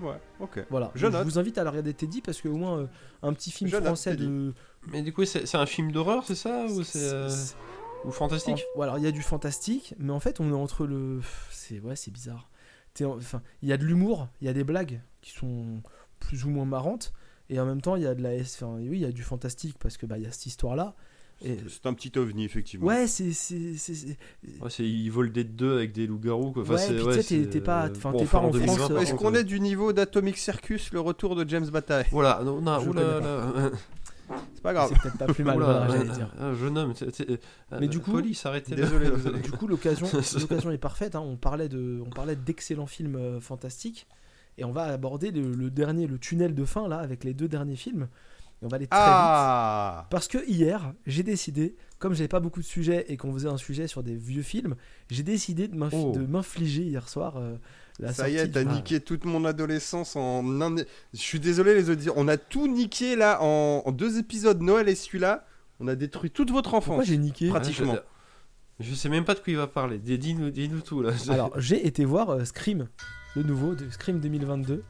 Ouais, ok. Voilà, Je vous invite à la regarder Teddy parce que au moins euh, un petit film Je français de. Mais du coup, c'est un film d'horreur, c'est ça Ou c'est. euh, Ou fantastique? en- ouais, alors il y a du fantastique, mais en fait on est entre le. C'est ouais, c'est bizarre. Enfin, il y a de l'humour, il y a des blagues qui sont plus ou moins marrantes, et en même temps il y a de la. S- Enfin, oui, il y a du fantastique parce que bah il y a cette histoire là. Et C'est un petit ovni effectivement. ouais, c'est c'est c'est- c'est- Ouais, ils volent des deux avec des loups-garous quoi. Enfin, Ouais, c'est- puis tu sais, t'es- pas- enfin, bon, t'es enfin, pas en 2020, France, par euh, Est-ce qu'on est du niveau d'Atomic Circus, le retour de James Bataille? Voilà, non, non, C'est pas grave. c'est peut-être pas plus mal, voilà, j'allais dire. Un jeune homme. c'est- Mais euh, du coup- Police, arrêtez. là. Désolé, désolé. Du coup, l'occasion, l'occasion est parfaite. hein. On parlait de, on parlait d'excellents films euh, fantastiques, et on va aborder le, le dernier, le tunnel de fin là, avec les deux derniers films. Et on va aller très vite. Ah Parce que hier, j'ai décidé, comme j'avais pas beaucoup de sujets et qu'on faisait un sujet sur des vieux films, j'ai décidé de m'inf- Oh. de m'infliger hier soir euh, la Ça y est, t'as niqué toute mon adolescence en un. Je suis désolé les auditeurs, on a tout niqué là en, en deux épisodes Noël et celui-là. On a détruit toute votre Pourquoi enfance. j'ai niqué Pratique. pratiquement. Je, je sais même pas de quoi il va parler. Dis- Dis-nous dis-nous tout là. Alors, j'ai été voir euh, Scream, le nouveau de Scream 2022.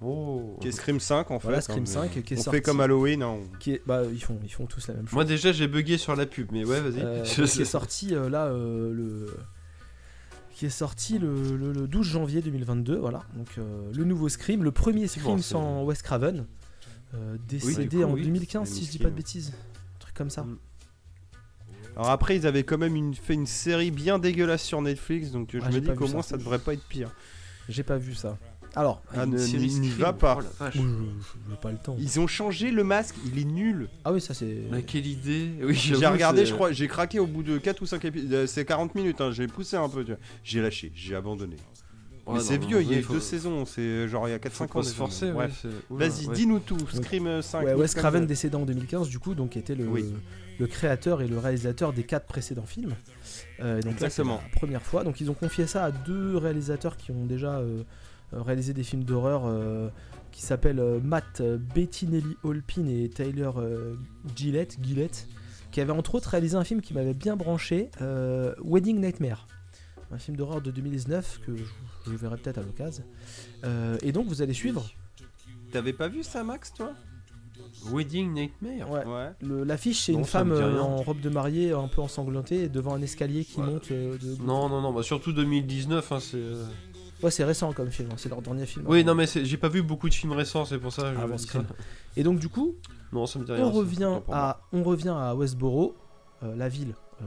Oh. Qui est Scream 5 en fait. Voilà, Scream hein, 5 mais qui est On sorti. fait comme Halloween. hein, on- Qui est, bah, ils font, ils font tous la même chose. Moi déjà j'ai bugué sur la pub, mais ouais vas-y. Euh, qui est sorti euh, là euh, le qui est sorti le, le- le 12 janvier 2022 voilà donc euh, le nouveau Scream le premier Scream Bon, sans Wes Craven euh, décédé coup, en oui. 2015 C'est si je dis pas de bêtises un truc comme ça Mm. Alors après, ils avaient quand même une- fait une série bien dégueulasse sur Netflix, donc je Ah, me dis qu'au moins ça. ça devrait pas être pire. j'ai pas vu ça alors Ah, Une ne- série n'y va pas. oh je, je- j'ai pas le temps Ils ont changé le masque, il est nul. ah oui ça c'est Mais quelle idée Oui, J'ai j'avoue, regardé, c'est- je crois, j'ai craqué au bout de 4 ou 5 épisodes. C'est 40 minutes, hein, j'ai poussé un peu. tu vois. J'ai lâché, j'ai abandonné. Ouais, Mais non, c'est non, vieux, il y a oui, eu faut- deux saisons, c'est genre il y a Faut 4-5 ans. pas se déjà. forcer, Bref. ouais, c'est- oula, Vas-y, ouais. dis-nous tout. Scream 5. Ouais, Wes Craven décédé en 2015 du coup donc qui était le, Oui. le créateur et le réalisateur des quatre précédents films Euh, donc là, c'est Exactement. la première fois donc ils ont confié ça à deux réalisateurs qui ont déjà euh, euh, réalisé des films d'horreur euh, qui s'appellent euh, Matt euh, Bettinelli Holpin et Tyler euh, Gillette Gillette qui avaient entre autres réalisé un film qui m'avait bien branché euh, Wedding Nightmare un film d'horreur de 2019 que je, je verrai peut-être à l'occasion Euh, et donc vous allez suivre T'avais pas vu ça, Max, toi? Wedding Nightmare. ouais, L'affiche, c'est une femme euh, en robe de mariée, un peu ensanglantée, devant un escalier qui Ouais. monte. euh, de... Non, non, non, bah surtout 2019, hein, c'est. Ouais, c'est récent comme film, hein, c'est leur dernier film. Oui, non, mais j'ai pas vu beaucoup de films récents, c'est pour ça. je Avant ça. Scream. Et donc, du coup, Non, ça me dit rien. on revient, à, on revient à Westboro, euh, la ville euh,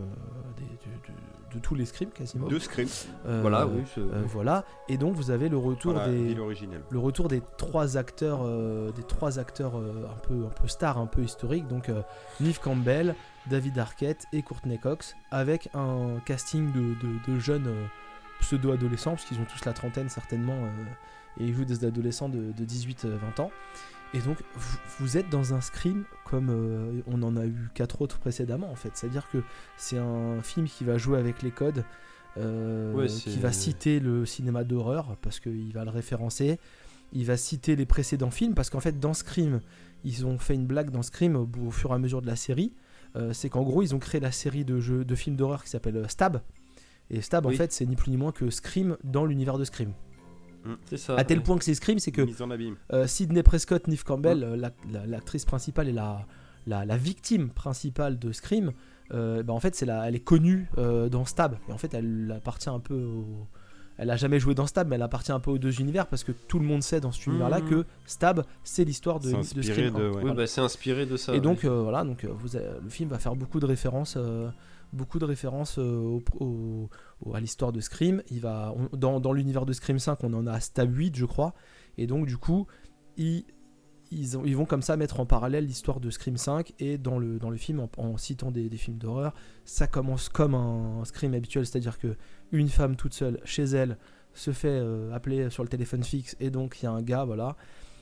des- de, de- de tous les scrims quasiment. Deux Scream. Euh, Voilà, oui. euh, voilà. Et donc, vous avez le retour Voilà, des. le retour des trois acteurs, euh, des trois acteurs euh, un peu, un peu stars, un peu historiques, donc euh, Neve Campbell, David Arquette et Courtney Cox, avec un casting de, de- de jeunes euh, pseudo-adolescents, parce qu'ils ont tous la trentaine certainement, euh, et ils jouent des adolescents de, de 18-20 ans. Et donc, vous, vous êtes dans un scream comme euh, on en a eu quatre autres précédemment, en fait. C'est-à-dire que c'est un film qui va jouer avec les codes, euh, Ouais, qui va citer le cinéma d'horreur, parce qu'il va le référencer. Il va citer les précédents films, parce qu'en fait, dans Scream, ils ont fait une blague dans Scream au, au fur et à mesure de la série. Euh, c'est qu'en gros, ils ont créé la série de, jeux, de films d'horreur qui s'appelle euh, Stab. Et Stab, en fait, c'est ni plus ni moins que Scream dans l'univers de Scream. C'est ça. à tel ouais. point que c'est Scream, c'est que Mise en abîme. euh, Sidney Prescott, Neve Campbell, euh, la- la- l'actrice principale et la, la, la victime principale de Scream, euh, bah, en fait, c'est la, elle est connue euh, dans Stab. Et en fait, elle appartient un peu au. Elle a jamais joué dans Stab, mais elle appartient un peu aux deux univers parce que tout le monde sait dans cet univers-là Mhm. que Stab, c'est l'histoire de, C'est de inspiré Scream. de. ouais. Oui, Voilà. bah c'est inspiré de ça. Et ouais. donc euh, voilà, donc vous avez- le film va faire beaucoup de références, euh, beaucoup de références euh, à l'histoire de Scream. Il dans, l'univers de Scream 5, on en a Stab 8, je crois. Et donc du coup, ils, ils, ont- ils vont comme ça mettre en parallèle l'histoire de Scream 5 et dans le, film en, citant des, des films d'horreur. Ça commence comme un, Scream habituel, c'est-à-dire que une femme toute seule chez elle se fait euh, appeler sur le téléphone fixe et donc il y a un gars, voilà.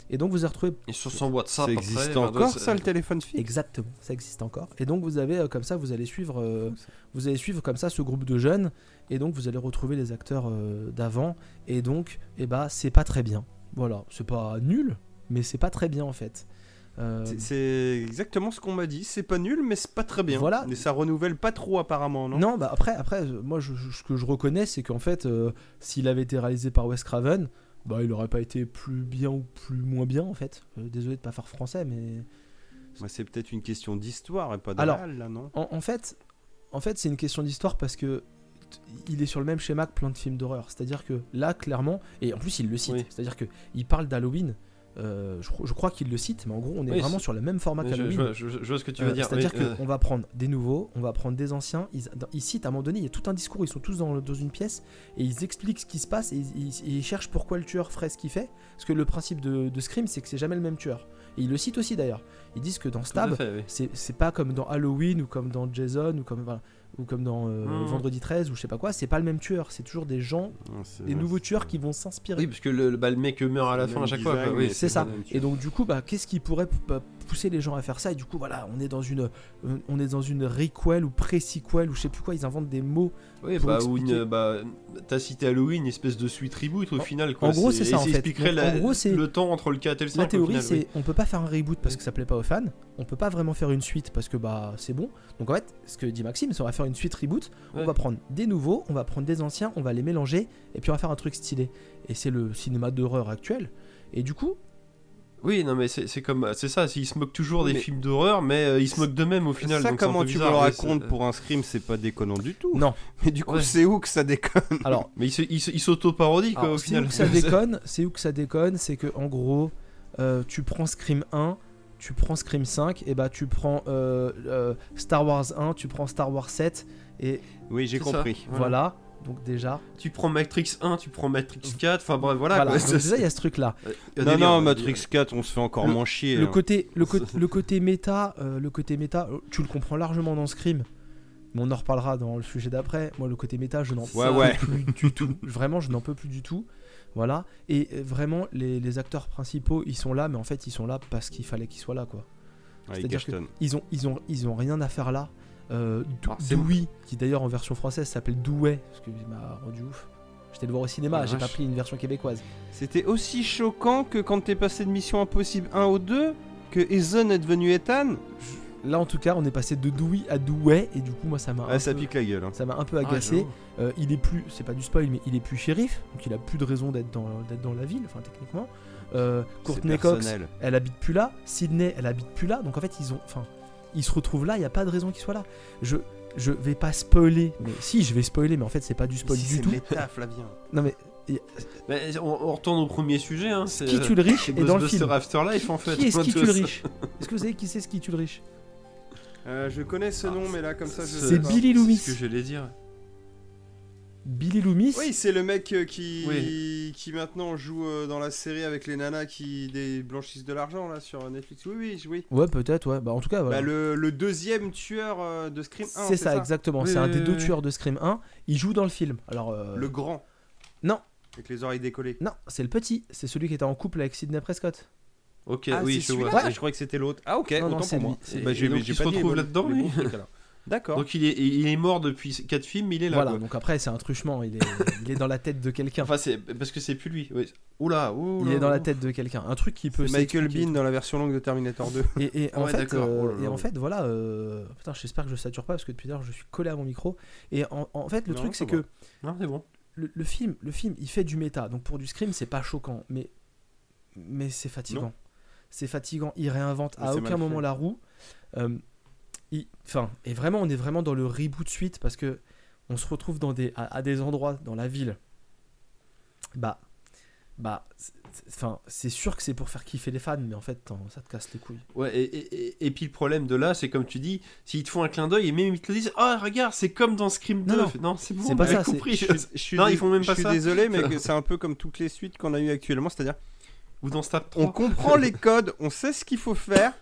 Et donc vous avez retrouvé Et sur son WhatsApp, Ça après, existe enfin, encore c'est- ça le téléphone fixe Exactement, ça existe encore. Et donc vous avez euh, comme ça, vous allez suivre, euh, vous allez suivre comme ça ce groupe de jeunes, et donc vous allez retrouver les acteurs euh, d'avant, et donc, eh bah, c'est pas très bien. Voilà, c'est pas nul, mais c'est pas très bien en fait. Euh, C'est- exactement ce qu'on m'a dit. C'est pas nul, mais c'est pas très bien. Voilà. Mais ça renouvelle pas trop apparemment, non? Non, bah après, après, euh, moi, je- je- ce que je reconnais, c'est qu'en fait, euh, s'il avait été réalisé par Wes Craven, bah, il aurait pas été plus bien ou plus moins bien en fait. Euh, désolé de pas faire français, mais Bah, C'est peut-être une question d'histoire et pas de Alors, là, non? En, en fait, en fait c'est une question d'histoire parce que il est sur le même schéma que plein de films d'horreur. C'est-à-dire que là, clairement, et en plus il le cite, Oui. c'est-à-dire que il parle d'Halloween. Euh, je, cro- je crois qu'il le cite, mais en gros, on est Oui, vraiment sur le même format qu'Halloween. je vois- je- je vois ce que tu Euh, veux dire. C'est-à-dire oui, euh, qu'on va prendre des nouveaux, on va prendre des anciens. Ils, dans- ils citent à un moment donné, il y a tout un discours, ils sont tous dans, dans une pièce et ils expliquent ce qui se passe et ils, ils- ils cherchent pourquoi le tueur ferait ce qu'il fait. Parce que le principe de, de Scream, c'est que c'est jamais le même tueur. Et ils le citent aussi d'ailleurs. Ils disent que dans Stab, oui. c'est pas comme dans Halloween ou comme dans Jason ou comme, voilà, ou comme dans euh, Mhm. Vendredi 13 ou je sais pas quoi, c'est pas le même tueur, c'est toujours des gens, Non, c'est- des nouveaux tueurs qui vont s'inspirer. Oui, parce que le, le- bah, le mec meurt à la C'est fin à chaque fois. oui. c'est ça. Et donc du coup, bah, qu'est-ce qui pourrait bah, pousser les gens à faire ça Et du coup, voilà, on est dans une, euh, on est dans une requel ou pré-sequel ou je sais plus quoi. Ils inventent des mots. Oui, pour bah, une, bah, t'as cité Halloween, une espèce de suite reboot au En- final. Quoi. en gros, c'est ça, en fait. expliquerait Donc, la- en gros, c'est- le temps entre le 4 et le 5. La théorie, c'est oui. on peut pas faire un reboot parce que ça plaît pas aux fans. On peut pas vraiment faire une suite parce que bah c'est bon. Donc en fait, ce que dit Maxime, c'est on va faire une suite reboot. On Ouais. va prendre des nouveaux, on va prendre des anciens, on va les mélanger et puis on va faire un truc stylé. Et c'est le cinéma d'horreur actuel. Et du coup, Oui, non, mais c'est comme. C'est ça, ils se moquent toujours des films d'horreur, mais euh, ils se moquent d'eux-mêmes au final. ça, donc comment tu bizarre, me le racontes pour un scream, c'est pas déconnant du tout. non. Mais du coup, Ouais. c'est où que ça déconne? Alors, Mais ils s'auto-parodient, quoi, au c'est final. où que ça déconne, c'est où que ça déconne, c'est que en gros, euh, tu prends Scream 1, tu prends Scream 5, et bah tu prends euh, euh, Star Wars 1, tu prends Star Wars 7, et Oui, j'ai ça. compris. voilà. Donc déjà, Tu prends Matrix 1, tu prends Matrix 4, enfin bref, voilà. voilà. quoi. Donc déjà il y a ce truc là. il y a Non, délire, non, Matrix dire. 4, on se fait encore Le- moins chier. Le hein. côté, le, côté- le côté méta, euh, le côté méta, euh, tu le comprends largement dans Scream. Mais on en reparlera dans le sujet d'après. Moi, le côté méta, je n'en peux Ouais, plus du tout. Vraiment, je n'en peux plus du tout. Voilà. Et euh, vraiment, les, les acteurs principaux, ils sont là, mais en fait, ils sont là parce qu'il fallait qu'ils soient là, quoi. Ouais, c'est-à-dire que- Gashton. Ils ont, ils ont, ils ont rien à faire là. Euh, Dou- Ah, qui d'ailleurs en version française s'appelle Douai, parce qu'il m'a rendu ouf. J'étais le voir au cinéma, j'ai pas pris une version québécoise. C'était aussi choquant que quand t'es passé de Mission Impossible 1 au 2, que Ethan est devenu Ethan. Là, en tout cas, on est passé de Dewey à Douai, et du coup, moi, ça m'a Ah, un ça peu- pique la gueule. hein. ça m'a un peu Ah, agacé. Euh, il est plus, c'est pas du spoil, mais il est plus shérif, donc il a plus de raison d'être dans, dans la ville, enfin techniquement. Euh, Courtney Cox, elle habite plus là. Sydney, elle habite plus là. Donc en fait, ils ont, enfin, ils se retrouvent là. Il y a pas de raison qu'ils soient là. Je, je vais pas spoiler, mais si, je vais spoiler, mais en fait, c'est pas du spoil Si, du tout. méta, Flavien. Non mais Mais on, on retourne au premier sujet. Hein, c'est, qui tue le riche euh, est dans le film. Afterlife en fait. Qui est-ce qui tue le riche? Est-ce que vous savez qui c'est ce qui tue le riche? Euh, je connais ce Ah, nom, mais là, comme ça, je c'est sais pas. Billy Loomis. C'est ce que j'allais dire. Billy Loomis. Oui, c'est le mec euh, qui, Oui. qui maintenant joue euh, dans la série avec les nanas qui des blanchissent de l'argent là sur Netflix. Oui, oui, oui. Ouais, peut-être, ouais. Bah en tout cas, voilà. Bah, le, le deuxième tueur euh, de Scream 1. c'est ça, exactement. Oui, c'est un oui, des oui, deux tueurs de Scream 1. Il joue dans le film. Alors. euh, Le grand. Non. Avec les oreilles décollées. Non, c'est le petit. C'est celui qui était en couple avec Sidney Prescott. Ok, ah, oui, c'est je vois. celui-là Je croyais que c'était l'autre. Ah, ok, Non, non, autant c'est pour moi. lui. C'est- Bah, j'ai- et donc, j'ai il pas se retrouve là-dedans, lui. D'accord. Donc il est, il est mort depuis 4 films, il est là. voilà, quoi. donc après, c'est un truchement. Il est, il est dans la tête de quelqu'un. Enfin, c'est parce que c'est plus lui. Oui. Oula, oula. Il est dans la tête de quelqu'un. Un truc qui peut. Michael. Bean dans la version longue de Terminator 2. Et, et en Ouais, fait, euh, Oh là là. et en fait, voilà. euh, Putain, j'espère que je sature pas parce que depuis l'heure, je suis collé à mon micro. Et en, en fait, le Non, truc, c'est que Non, c'est bon. le, le film, le film, il fait du méta. Donc pour du scream, c'est pas choquant, mais mais c'est fatigant. C'est fatigant. Il réinvente Mais à aucun moment la roue. Euh, il- Enfin, et vraiment, on est vraiment dans le reboot suite parce que on se retrouve dans des à, à des endroits dans la ville. Bah, bah, enfin, c'est sûr que c'est pour faire kiffer les fans, mais en fait, t'en- ça te casse les couilles. Ouais, et, et- et- et puis le problème de là, c'est comme tu dis, s'ils te font un clin d'œil et même ils te le disent, ah regarde, c'est comme dans Scream 2. Non, non. c'est bon, C'est pas ça, c'est- compris. Je suis- je suis Non, ils font même pas Je suis ça. désolé, mais que c'est un peu comme toutes les suites qu'on a eues actuellement. C'est-à-dire, Ou dans Stab 3. on comprend les codes, on sait ce qu'il faut faire,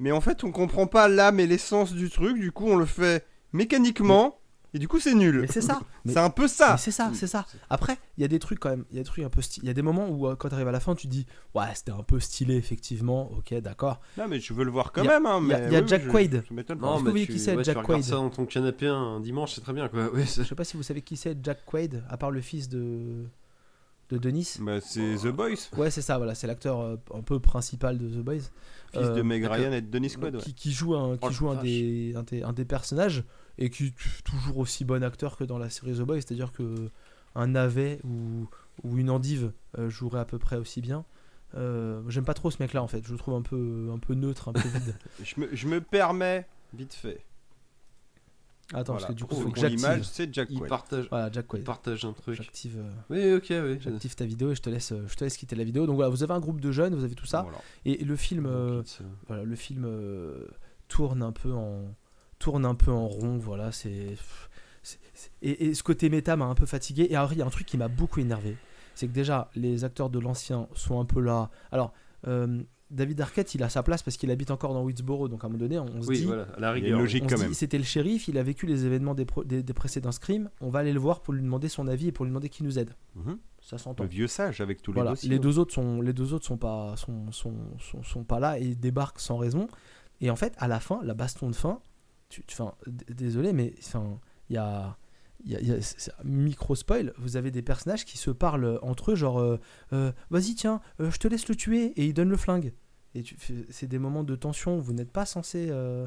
mais en fait, on comprend pas l'âme et l'essence du truc. Du coup, on le fait mécaniquement. Et du coup, c'est nul. Mais c'est ça. Mais- C'est un peu ça. Mais c'est ça, c'est ça. Après, il y a des trucs quand même, il y a des trucs un peu stylés. Il y a des moments où euh, quand tu arrives à la fin, tu te dis ouais, c'était un peu stylé effectivement. OK, d'accord. Non, mais je veux le voir quand Il y a- même. Hein, il y a- mais il y a oui, Jack je- Quaid. je m'étonne Non, mais vous tu, qui c'est, ouais, Jack tu Quaid ça dans ton canapé un dimanche, c'est très bien quoi. Ouais, c'est- Je sais pas si vous savez qui c'est Jack Quaid à part le fils de de Denis. Bah, c'est The Boys. Ouais, c'est ça, voilà, c'est l'acteur euh, un peu principal de The Boys. Fils de Euh, Meg. Ryan et de Dennis Quaid. ouais. qui, qui joue un, qui Oh, joue un vache. des, un, des, un des personnages et qui est toujours aussi bon acteur que dans la série The Boys, c'est-à-dire que un navet ou, ou une endive euh, jouerait à peu près aussi bien. Euh, J'aime pas trop ce mec-là en fait, je le trouve un peu, un peu neutre, un peu vide. Je me, je me permets, vite fait. Attends, Voilà. parce que du coup, faut que l'image, c'est Jack Il Quaid. partage, Voilà, Jack il partage un truc. J'active euh, Oui, ok, oui. j'active ta vidéo et je te laisse, euh, je te laisse quitter la vidéo. Donc voilà, vous avez un groupe de jeunes, vous avez tout ça, Voilà. et le film, euh, voilà, le film euh, tourne un peu en tourne un peu en rond. Voilà, c'est et, et ce côté méta m'a un peu fatigué. Et alors il y a un truc qui m'a beaucoup énervé, c'est que déjà les acteurs de l'ancien sont un peu là. Alors euh, David Arquette, il a sa place parce qu'il habite encore dans Woodsboro, donc à un moment donné, on se Oui, dit. voilà, à la Il y a une rigueur. logique On quand se dit, même. c'était le shérif, il a vécu les événements des, pro- des, des précédents Scream, on va aller le voir pour lui demander son avis et pour lui demander qui nous aide. Mhm. Ça s'entend. Le vieux sage avec tous les Voilà, dossiers. les deux autres sont les deux autres sont pas sont, sont, sont, sont pas là et débarquent sans raison. Et en fait, à la fin, la baston de fin, tu, tu- désolé, mais enfin, il y a y a- y micro spoil, vous avez des personnages qui se parlent entre eux, genre euh, Euh, vas-y, tiens, euh, je te laisse le tuer, et ils donnent le flingue. Et c'est des moments de tension, vous n'êtes pas censé. euh,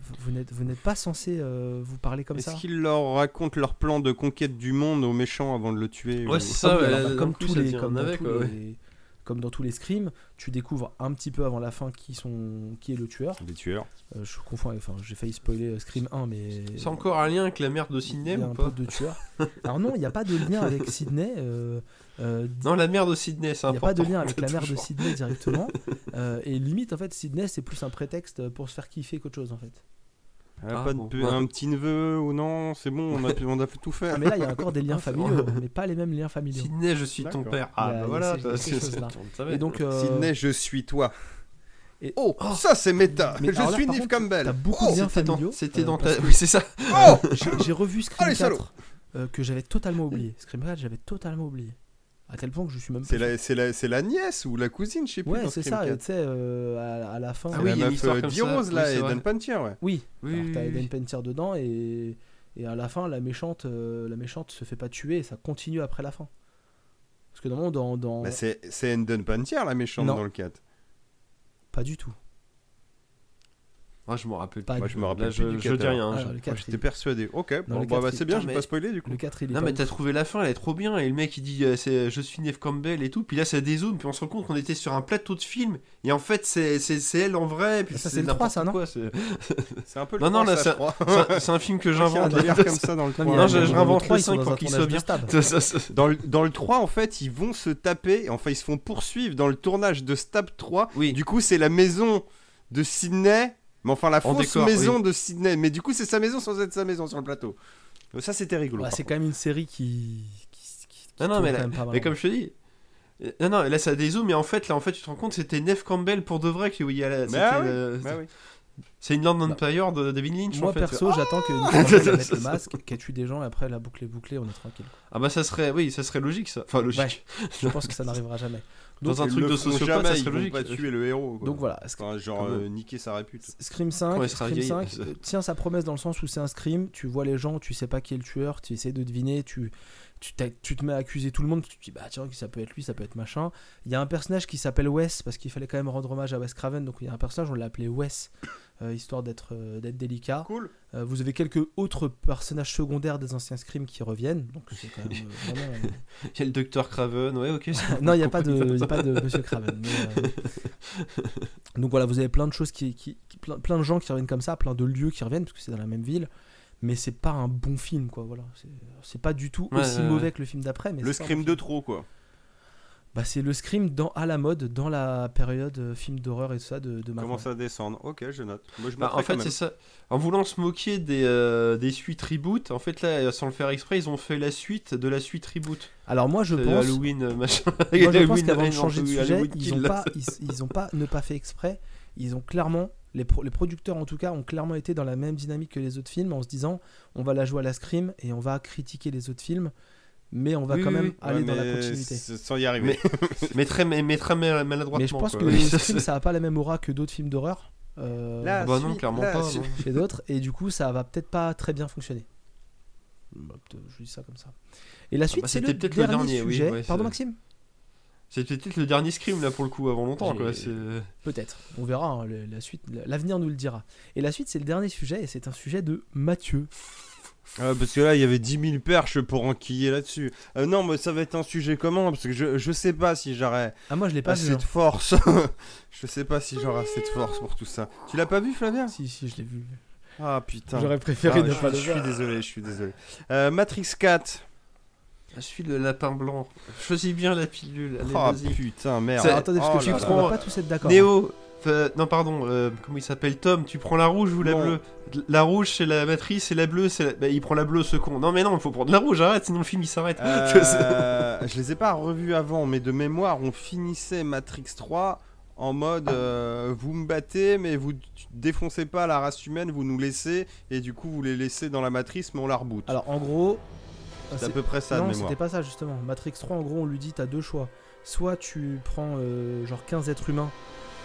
vous- vous n'êtes vous n'êtes pas censé euh, vous parler comme ça. Est-ce qu'ils leur racontent leur plan de conquête du monde aux méchants avant de le tuer Ouais, ou- c'est ça, ouais, bah, comme, tous les, comme, navet, tous ouais. les- comme dans tous les scrims, tu découvres un petit peu avant la fin qui, sont, qui est le tueur. Les tueurs. Euh, je confonds, avec- enfin j'ai failli spoiler euh, Scream 1, mais. C'est encore un lien avec la merde de il Sydney y a ou un pas peu de tueurs. Alors non, il n'y a pas de lien avec Sydney. euh, euh, Non, la mère de Sydney, c'est il n'y a important. pas de lien avec la mère de. Sydney directement. Euh, et limite, en fait, Sydney, c'est plus un prétexte pour se faire kiffer qu'autre chose, en fait. Ah, Ah, de un petit neveu ou non C'est bon, on a, pu- on a tout fait. Ah, mais là, il y a encore des liens Ah, familiaux, mais pas les mêmes liens familiaux. Sydney, je suis ton père. Ah, bah voilà, c'est- donc, euh, Sydney, je suis toi. Et- Oh, ça c'est méta. Mais je là, suis contre, Campbell. t'as beaucoup Oh, de liens C'était dans, familiaux. c'était euh, dans ta. Oui, c'est ça. Oh J'ai revu Scream Allez, 4 salaud. euh, que j'avais totalement oublié. Scream 4, j'avais totalement oublié. À tel point que je suis même C'est pas la, c'est la, c'est la nièce ou la cousine, je sais plus. Ouais, dans c'est ça, et 4. tu sais, euh, à, à la fin. Ah C'est oui, la il y a une meuf histoire euh, comme ça. d'Heroes, Oui, là vrai. Dan Pantier, ouais. Oui, Oui, alors oui, t'as oui, Eden oui. Pentier dedans et, et à la fin, la méchante, euh, la méchante se fait pas tuer et ça continue après la fin. Parce que normalement, dans. dans... Bah, c'est c'est Enden Pantier, la méchante Non. dans le 4. Pas du tout. Moi, je me rappelle. Pas. Moi, je me rappelle Là, plus je, du je quatre, dis rien. hein, Ah, je- 4, J'étais persuadé. Ok, bon, bah, bah, c'est bien, j'ai mais- pas spoilé du coup. Le 4, il est Non, mais t'as trouvé la fin, elle est trop bien. Et le mec, il dit euh, c'est, Je suis Neve Campbell et tout. Puis là, ça dézoome. Puis on se rend compte qu'on était sur un plateau de film. Et en fait, c'est, c'est, c'est elle en vrai. Puis Ça, c'est le trois, n'importe ça, non c'est... Un peu le Non, non, 3, là, je c'est un- film que j'invente. comme ça dans le Non, 3. je- je réinvente trois, le ils sont cinq dans pour un qu'il soit bien. Dans le, dans le 3, en fait, ils vont se taper. Enfin, ils se font poursuivre dans le tournage de Stab 3. Oui. Du coup, c'est la maison de Sydney. Mais enfin, la En fausse décor, maison de Sydney. Mais du coup, c'est sa maison sans être sa maison sur le plateau. Euh, Ça, c'était rigolo. Ouais, par c'est quand même une série qui. qui, qui- qui Non, non, mais quand là- même pas mal. Mais comme je te dis. euh, Non, non, là ça dézoome, mais en fait, là, en fait, tu te rends compte, c'était Neve Campbell pour de vrai qui oui, Mais c'était, ah oui, euh, bah oui. C'est une Land Empire de David Lynch Moi en fait. perso, j'attends que Ah Nicolas mette le masque, qu'elle tue des gens et après la boucle est bouclée, on est tranquille. Ah bah ça serait, oui, ça serait logique ça. Enfin logique. Je pense que ça n'arrivera jamais. Dans un truc de sociopathe, ça serait logique. pas tuer le héros. quoi. Donc voilà, Sc- Enfin, genre euh, niquer sa répute. Scream 5, Quand il sera Scream vieilli, 5 ça- euh, tient sa promesse dans le sens où c'est un Scream, tu vois les gens, tu sais pas qui est le tueur, tu essaies de deviner, tu, tu, tu te mets à accuser tout le monde, tu te dis bah tiens, ça peut être lui, ça peut être machin. Il y a un personnage qui s'appelle Wes, parce qu'il fallait quand même rendre hommage à Wes Craven, donc il y a un personnage, on l'a appelé Wes, euh, histoire d'être euh, d'être délicat. Cool. Euh, vous avez quelques autres personnages secondaires des anciens Scream qui reviennent, donc c'est quand même vraiment... Il y a le docteur Craven, ouais, ok. non, il n'y a, pas de- y a pas de Monsieur Craven. mais, Donc voilà, vous avez plein de choses qui, qui- qui- plein, plein de gens qui reviennent comme ça, plein de lieux qui reviennent parce que c'est dans la même ville. Mais c'est pas un bon film, quoi. Voilà, c'est- pas du tout Ouais, aussi mauvais que le film d'après. Le bon de trop, quoi. Bah, c'est le scream dans à la mode dans la période euh, film d'horreur et tout ça de, de. Commence à descendre? Ok, je note. Moi, je Bah, en fait, c'est ça. En voulant se moquer des, euh, des suites reboot, en fait, là, sans le faire exprès, ils ont fait la suite de la suite reboot. Alors moi je Euh, pense, Halloween, euh, machin. moi, je pense Halloween, qu'avant de changer de sujet, ils Kill, ont là, pas, ça- ils, ils ont pas ne pas fait exprès ils ont clairement, les, pro- les producteurs en tout cas, ont clairement été dans la même dynamique que les autres films en se disant on va la jouer à la scream et on va critiquer les autres films, mais on va Oui, quand même oui. aller Ouais, dans la continuité. Sans y arriver. mais très, mais, mais très mal- maladroitement. Mais je pense quoi. que Oui, ça, Scream, c'est- ça a pas la même aura que d'autres films d'horreur. euh, Là, Bah non, clairement là, pas. chez d'autres et du coup ça va peut-être pas très bien fonctionner. Bah, Je dis ça comme ça. Et la suite bah, c'est le peut-être le dernier, dernier, oui, sujet. ouais, Pardon Maxime? C'était peut-être le dernier Scream là pour le coup avant longtemps. Quoi. c'est- Peut-être. On verra. hein, le- la suite, l'avenir nous le dira. Et la suite c'est le dernier sujet et c'est un sujet de Mathieu. Ah, parce que là, il y avait 10 000 perches pour enquiller là-dessus. Euh, non, mais ça va être un sujet commun, parce que je, je sais pas si j'aurais Ah moi je l'ai pas vu. assez hein. de force. je sais pas si j'aurai assez de force pour tout ça. Tu l'as pas vu, Flavien? Si si je l'ai vu. Ah putain. J'aurais préféré Ah, ne je, pas suis- le je suis voir. désolé, je suis désolé. Euh, Matrix 4. Je suis le lapin blanc. Choisis bien la pilule. Allez, Ah vas-y. putain, merde. Attendez parce Oh que je là. va pas tous être d'accord. hein. Néo, euh, non pardon, euh, comment il s'appelle Tom Tu prends la rouge ou la Non. bleue? La rouge c'est la matrice et la bleue c'est la... bah, il prend la bleue ce con. Non mais non, il faut prendre la rouge, arrête sinon le film il s'arrête. Euh, je les ai pas revus avant, mais de mémoire, on finissait Matrix 3 en mode euh, vous me battez, mais vous défoncez pas la race humaine, vous nous laissez, et du coup vous les laissez dans la matrice, mais on la reboot. Alors en gros. c'est à peu près ça non, de mémoire. c'était pas ça justement. Matrix 3, en gros, on lui dit t'as deux choix. Soit tu prends euh, genre 15 êtres humains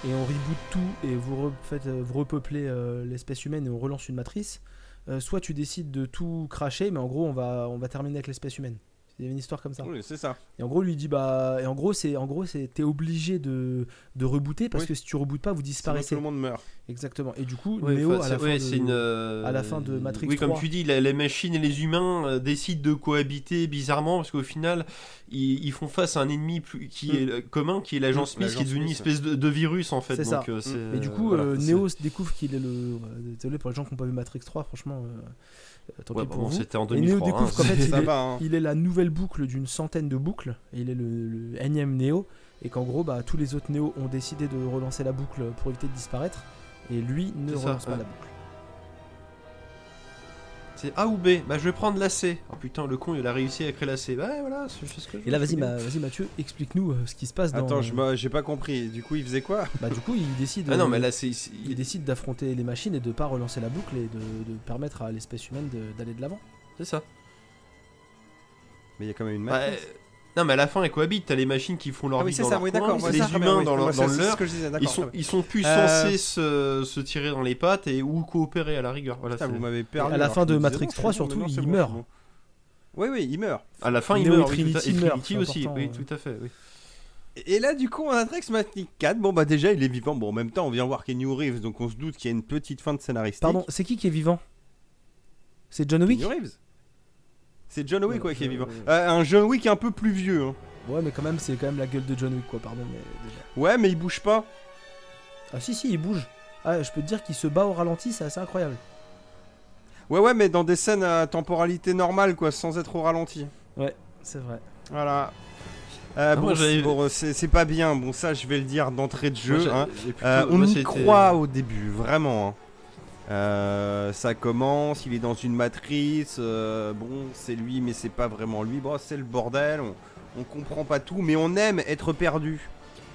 et on reboot tout et vous, refaites, euh, vous repeuplez euh, l'espèce humaine et on relance une matrice. Euh, soit tu décides de tout cracher, mais en gros, on va, on va terminer avec l'espèce humaine. Il y a une histoire comme ça. Oui, c'est ça. Et en gros, lui dit bah. Et en gros, c'est en gros, c'est t'es obligé de, de rebooter parce Oui. que si tu rebootes pas, vous Sinon, disparaissez. tout le monde meurt. Exactement. Et du coup, Ouais, Neo à la c'est- fin ouais, de- une, euh, à la fin de Matrix Oui, comme 3. tu dis, la- les machines et les humains euh, décident de cohabiter bizarrement parce qu'au final, ils, ils font face à un ennemi plus- qui Mm. est commun, qui est l'agent Mm, Smith, qui est devenu une espèce de, de virus en fait. C'est donc, ça. euh, c'est, Et du coup, voilà, euh, Neo se découvre qu'il est le. Désolé pour les gens qui n'ont pas vu Matrix 3, franchement. Euh, tant Ouais, pis bah pour bon, vous. c'était en Et Neo 2003. découvre hein, qu'en fait, c'est- il est- va, hein. Il est la nouvelle boucle d'une centaine de boucles. Et il est le, le énième Neo. Et qu'en gros, bah, tous les autres Neo ont décidé de relancer la boucle pour éviter de disparaître. Et lui ne ça, relance pas ouais. la boucle. C'est A ou B Bah je vais prendre la C. Oh putain, le con il a réussi à créer la C. Bah voilà, c'est ce que je Et là, veux, vas-y. Ma- vas-y Mathieu, explique-nous euh, ce qui se passe dans. Attends, j'ai pas compris. Du coup, il faisait quoi? Bah, du coup, il décide. Ah non, euh, mais là c'est. c'est- il décide d'affronter les machines et de pas relancer la boucle et de, de permettre à l'espèce humaine d'aller de l'avant. C'est ça. Mais il y a quand même une Bah, euh, non, mais à la fin, ils cohabitent. T'as les machines qui font leur ah oui, vie c'est dans ça, leur oui, coin, ouais, les ça, humains dans, oui, leur- dans leur. Ils sont, ils sont plus Euh, censés se, se tirer dans les pattes et ou coopérer à la rigueur. Voilà, Putain, vous m'avez perdu. à la fin de Matrix non, c'est 3, bon, surtout, maintenant, c'est il bon, meurt. c'est bon. Oui, oui, il meurt. À la fin, il meurt. et meurent, Trinity aussi. Oui, tout à fait. Oui. Et là, du coup, on a Matrix Matrix 4. Bon, bah, déjà, il est vivant. Bon, en même temps, on vient voir Kenny Reeves, donc on se doute qu'il y a une petite fin de scénaristique. Pardon, c'est qui qui est vivant? C'est John Wick? Kenny Reeves C'est John Wick, Ouais, ouais, qui est vivant. Euh, un John Wick un peu plus vieux. hein. Ouais, mais quand même, c'est quand même la gueule de John Wick, quoi, pardon, mais déjà. Ouais, mais il bouge pas. Ah, si, si, il bouge. Ah, je peux te dire qu'il se bat au ralenti, c'est assez incroyable. Ouais, ouais, mais dans des scènes à temporalité normale, quoi, sans être au ralenti. C'est vrai. Voilà. Euh, Ah, bon, c'est- bon, c'est c'est pas bien. Bon, ça, je vais le dire d'entrée de jeu. Moi, hein. Euh, on moi, y c'était- croit au début, vraiment. hein. Euh, ça commence, il est dans une matrice. euh, bon, c'est lui, mais c'est pas vraiment lui. C'est le bordel. On, on comprend pas tout, mais on aime être perdu.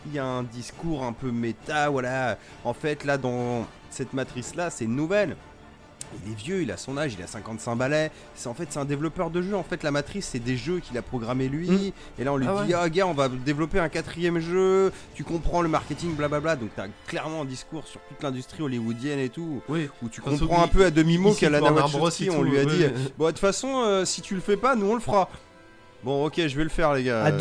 Il y a un discours un peu méta, voilà. En fait, là, dans cette matrice-là, c'est une nouvelle. Il est vieux, il a son âge, il a 55 balais. C'est en fait c'est un développeur de jeux. En fait, la matrice c'est des jeux qu'il a programmé lui. Mm. Et là on lui Ah dit ouais. ah gars, on va développer un quatrième jeu. Tu comprends le marketing, blablabla. Donc t'as clairement un discours sur toute l'industrie hollywoodienne et tout, Oui. où tu comprends un peu à demi mot qu'à la. Wachowski, on tout, lui a ouais, dit bon de toute façon euh, si tu le fais pas, nous on le fera. Bon ok, je vais le faire les gars. À Euh,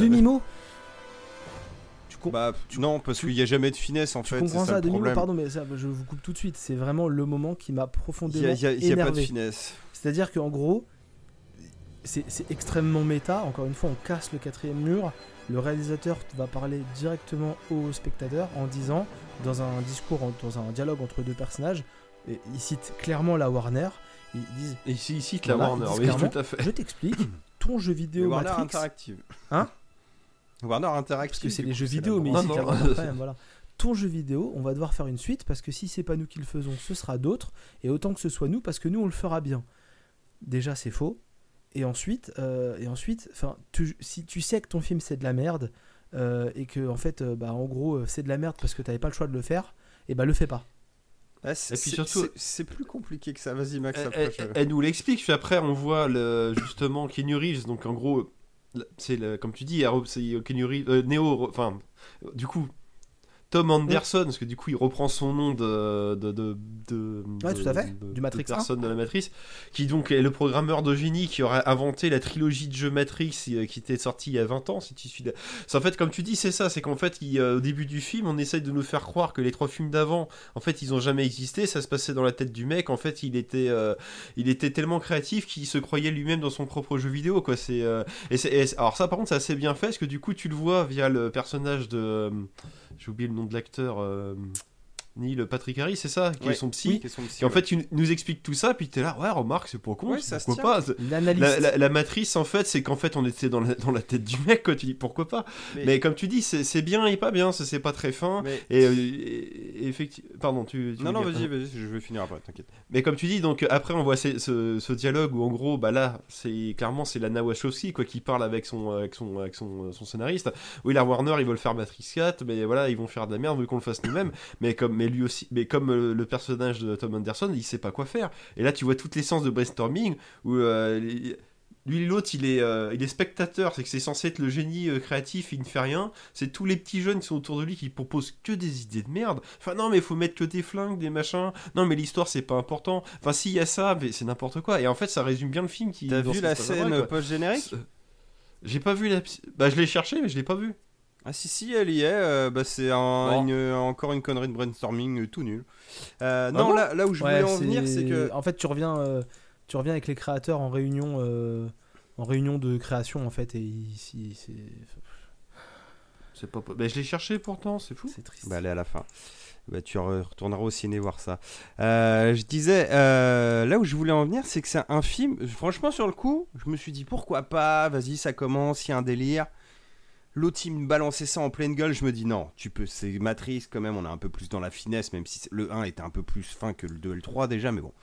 Tu, Bah non parce qu'il y a jamais de finesse en tu fait. c'est comprends ça à problème. Pardon, mais ça, je vous coupe tout de suite. C'est vraiment le moment qui m'a y profondément a, il y a- il y a pas de finesse. C'est-à-dire qu'en gros, c'est extrêmement méta. Encore une fois, on casse le quatrième mur. Le réalisateur va parler directement au spectateur en disant, dans un discours, dans un dialogue entre deux personnages, et il cite clairement la Warner. Ils disent Et la Warner, oui, tout à fait. Je t'explique, ton jeu vidéo Warner Matrix. Interactive. Hein Warner Interactive. Parce que c'est les jeux vidéo, mais branche. ici, Non, non. voilà. Ton jeu vidéo, on va devoir faire une suite parce que si c'est pas nous qui le faisons, ce sera d'autres. Et autant que ce soit nous parce que nous, on le fera bien. Déjà, c'est faux. Et ensuite, euh, et ensuite, enfin, tu- si tu sais que ton film c'est de la merde euh, et que en fait, euh, bah, en gros, c'est de la merde parce que t'avais pas le choix de le faire, et bah le fais pas. Ah, c'est- Et puis surtout- c'est- plus compliqué que ça. Vas-y, Max, Elle, après. elle- je- elle nous l'explique, puis après on voit le, justement Keanu Reeves, donc en gros, c'est le- comme tu dis, Keanu Reeves, euh, Neo, enfin, du coup, Tom Anderson, parce que du coup il reprend son nom de. de, de, de- Ouais, tout à fait, du Matrix de personne de la Matrice, qui donc est le programmeur de génie qui aurait inventé la trilogie de jeux Matrix euh, qui était sortie il y a 20 ans, si tu suis. C'est en fait, comme tu dis, c'est ça, c'est qu'en fait, il, euh, au début du film, on essaye de nous faire croire que les trois films d'avant, en fait, ils ont jamais existé, ça se passait dans la tête du mec, en fait, il était. euh, il était tellement créatif qu'il se croyait lui-même dans son propre jeu vidéo quoi c'est euh, et alors ça par contre c'est assez bien fait parce que du coup tu le vois via le personnage de j'ai oublié le nom de l'acteur euh, Neil Patrick Harris c'est ça qui Ouais. est son psy Oui, question de psy, qui en ouais. fait il nous explique tout ça puis t'es là ouais remarque c'est pas con Ouais, ça pourquoi tient. pas L'analyse. la, la- la matrice en fait c'est qu'en fait on était dans la, dans la tête du mec quoi tu dis pourquoi pas Mais- mais, comme tu dis c'est bien et pas bien c'est pas très fin Mais- et, euh, et- et effectivement pardon tu, tu Non, non, vas-y, vas-y, je vais finir après, t'inquiète. mais comme tu dis, donc après on voit ce, ce- ce dialogue où en gros, bah là, c'est clairement c'est Lana Wachowski quoi qui parle avec son avec son avec son, son scénariste. Oui, la Warner ils veulent faire Matrix 4, mais voilà ils vont faire de la merde, veulent qu'on le fasse nous-mêmes. mais comme mais lui aussi, mais comme euh, le personnage de Tom Anderson, il sait pas quoi faire. Et là tu vois toutes les séances de brainstorming où euh, les- lui l'autre il est euh, il est spectateur, c'est que c'est censé être le génie euh, créatif, il ne fait rien. C'est tous les petits jeunes qui sont autour de lui qui proposent que des idées de merde. Enfin non mais il faut mettre que des flingues, des machins. Non mais l'histoire c'est pas important. Enfin s'il y a ça, mais c'est n'importe quoi. Et en fait ça résume bien le film qui. T'as vu la scène post-générique? Euh, J'ai pas vu la. Bah je l'ai cherché mais je l'ai pas vu. Ah si si elle y est, euh, bah, c'est un- Bon. une- encore une connerie de brainstorming euh, tout nul. Euh, Ah non bon là, là où je Ouais, voulais en venir c'est que En fait, tu reviens, euh, tu reviens avec les créateurs en réunion, euh, en réunion de création en fait, et ici c'est, C'est pas. Bah je l'ai cherché pourtant, c'est fou. c'est triste. bah elle est à la fin. Bah, tu re- retourneras au ciné voir ça. Euh, je disais, euh, là où je voulais en venir, c'est que c'est un film. Franchement, sur le coup, je me suis dit pourquoi pas, vas-y, ça commence, il y a un délire. L'autre, il me balançait ça en pleine gueule. Je me dis non, tu peux, c'est Matrice quand même, on est un peu plus dans la finesse, même si le 1 était un peu plus fin que le 2 et le 3 déjà, mais bon.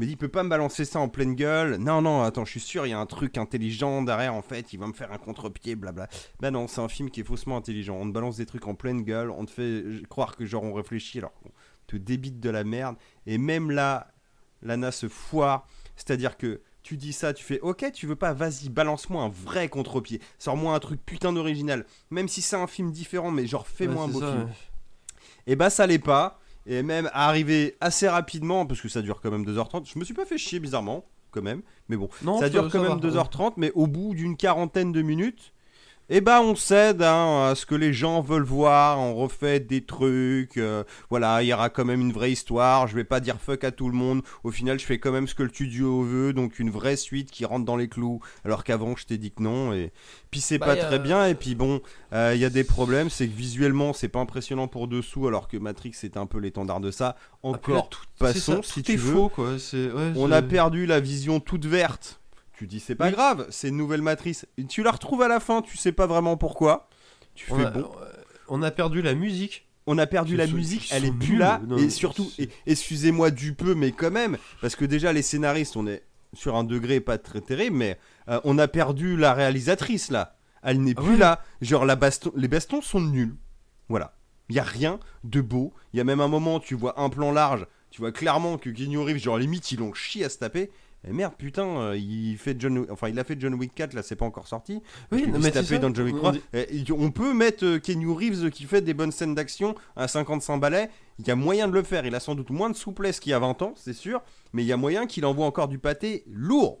Dis, il peut pas me balancer ça en pleine gueule. Non, non, attends, je suis sûr, il y a un truc intelligent derrière, en fait, il va me faire un contre-pied, blabla. Bah non, c'est un film qui est faussement intelligent. On te balance des trucs en pleine gueule, on te fait croire que genre on réfléchit alors qu'on te débite de la merde. Et même là, Lana se foire. C'est-à-dire que tu dis ça, tu fais ok, tu veux pas, vas-y, balance-moi un vrai contre-pied. Sors-moi un truc putain d'original. Même si c'est un film différent, mais genre fais-moi Ouais, un beau ça, film. ouais. Et bah ça l'est pas. Et même arrivé assez rapidement, parce que ça dure quand même 2h30. Je me suis pas fait chier bizarrement, quand même. Mais bon, Non, ça dure quand même 2h30, mais au bout d'une quarantaine de minutes, eh ben on cède hein, à ce que les gens veulent voir, on refait des trucs, euh, voilà, il y aura quand même une vraie histoire, je vais pas dire fuck à tout le monde, au final je fais quand même ce que le studio veut, donc une vraie suite qui rentre dans les clous, alors qu'avant je t'ai dit que non, et puis c'est Bah, pas très bien, et puis bon, euh, il y a des problèmes, c'est que visuellement c'est pas impressionnant pour dessous, alors que Matrix c'est un peu l'étendard de ça, Ah, là, encore, tout- passons, c'est ça, si tout tu veux. faux quoi. Ouais, On a perdu la vision toute verte. Tu dis c'est pas Oui. grave, c'est une nouvelle matrice. Et tu la retrouves à la fin, tu sais pas vraiment pourquoi. Tu On fais a, bon. on a perdu la musique. On a perdu la musique, elle est plus là. Non, et surtout, excusez-moi du peu, mais quand même, parce que déjà les scénaristes, on est sur un degré pas très terrible, mais euh, on a perdu la réalisatrice là. Elle n'est Ah plus ouais là. Genre la baston, les bastons sont nuls. Voilà. Il y a rien de beau. Il y a même un moment, tu vois un plan large, tu vois clairement que Reeves, genre limite, ils l'ont chié à se taper. Et merde, putain, euh, il fait John, enfin il a fait John Wick 4, là c'est pas encore sorti. Oui, non, mais c'est tapé dans John Wick On 3. dit- Et on peut mettre euh, Keanu Reeves qui fait des bonnes scènes d'action à 55 balais. Il y a moyen de le faire. Il a sans doute moins de souplesse qu'il y a 20 ans, c'est sûr. Mais il y a moyen qu'il envoie encore du pâté lourd.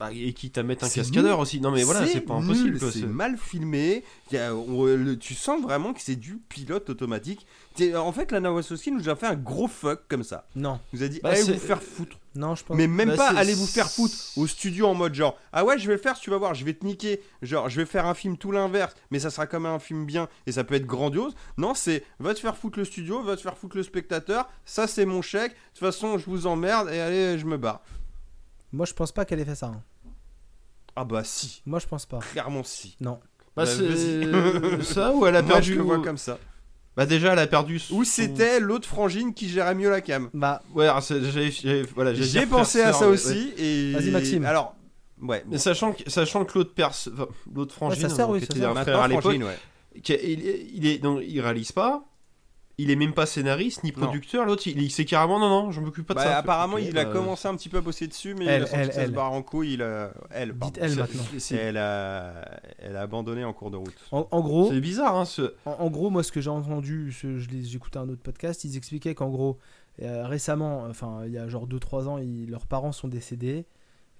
Bah, et quitte à mettre un cascadeur nul. aussi. Non mais voilà, c'est pas impossible. C'est mal filmé. Il y a- on- le- tu sens vraiment que c'est du pilote automatique. T'es- En fait, Lana Wachowski nous a fait un gros fuck comme ça. Non, nous a dit Bah, allez vous faire foutre. non, je pense. Mais même Bah, pas allez vous faire foutre au studio en mode genre ah ouais je vais le faire tu vas voir je vais te niquer genre je vais faire un film tout l'inverse mais ça sera quand même un film bien et ça peut être grandiose non c'est va te faire foutre le studio va te faire foutre le spectateur ça c'est mon chèque de toute façon je vous emmerde et allez je me barre Moi, je pense pas qu'elle ait fait ça. hein. ah bah si Moi, je pense pas. clairement si Non. Bah, Bah, c'est vas-y. ça ou elle a moi perdu. je le vois comme ça Bah déjà elle a perdu. son- ou c'était l'autre frangine qui gérait mieux la cam Bah, Ouais, j'ai voilà, pensé à ça aussi et Vas-y, Maxime. alors ouais Mais sachant que, sachant que l'autre perse, enfin, l'autre frangine, sa sœur, hein, oui, qui sa était sœur. un frère à l'époque, frangine ouais il, il est donc il réalise pas il est même pas scénariste ni Non. producteur. L'autre, il, il sait carrément non, non, je m'occupe pas de Bah, ça. apparemment, il a bah, commencé un petit peu à bosser dessus, mais Elle, il a senti elle, que ça se elle. barre en couille. Il a... Elle, pardon. Dites elle c'est- maintenant. c'est- Elle a... elle a abandonné en cours de route. En, en gros, C'est bizarre, hein, ce... En, en gros, moi, ce que j'ai entendu, ce- je l'ai- j'écoutais un autre podcast, ils expliquaient qu'en gros, euh, récemment, enfin, il y a genre 2-3 ans, ils- leurs parents sont décédés.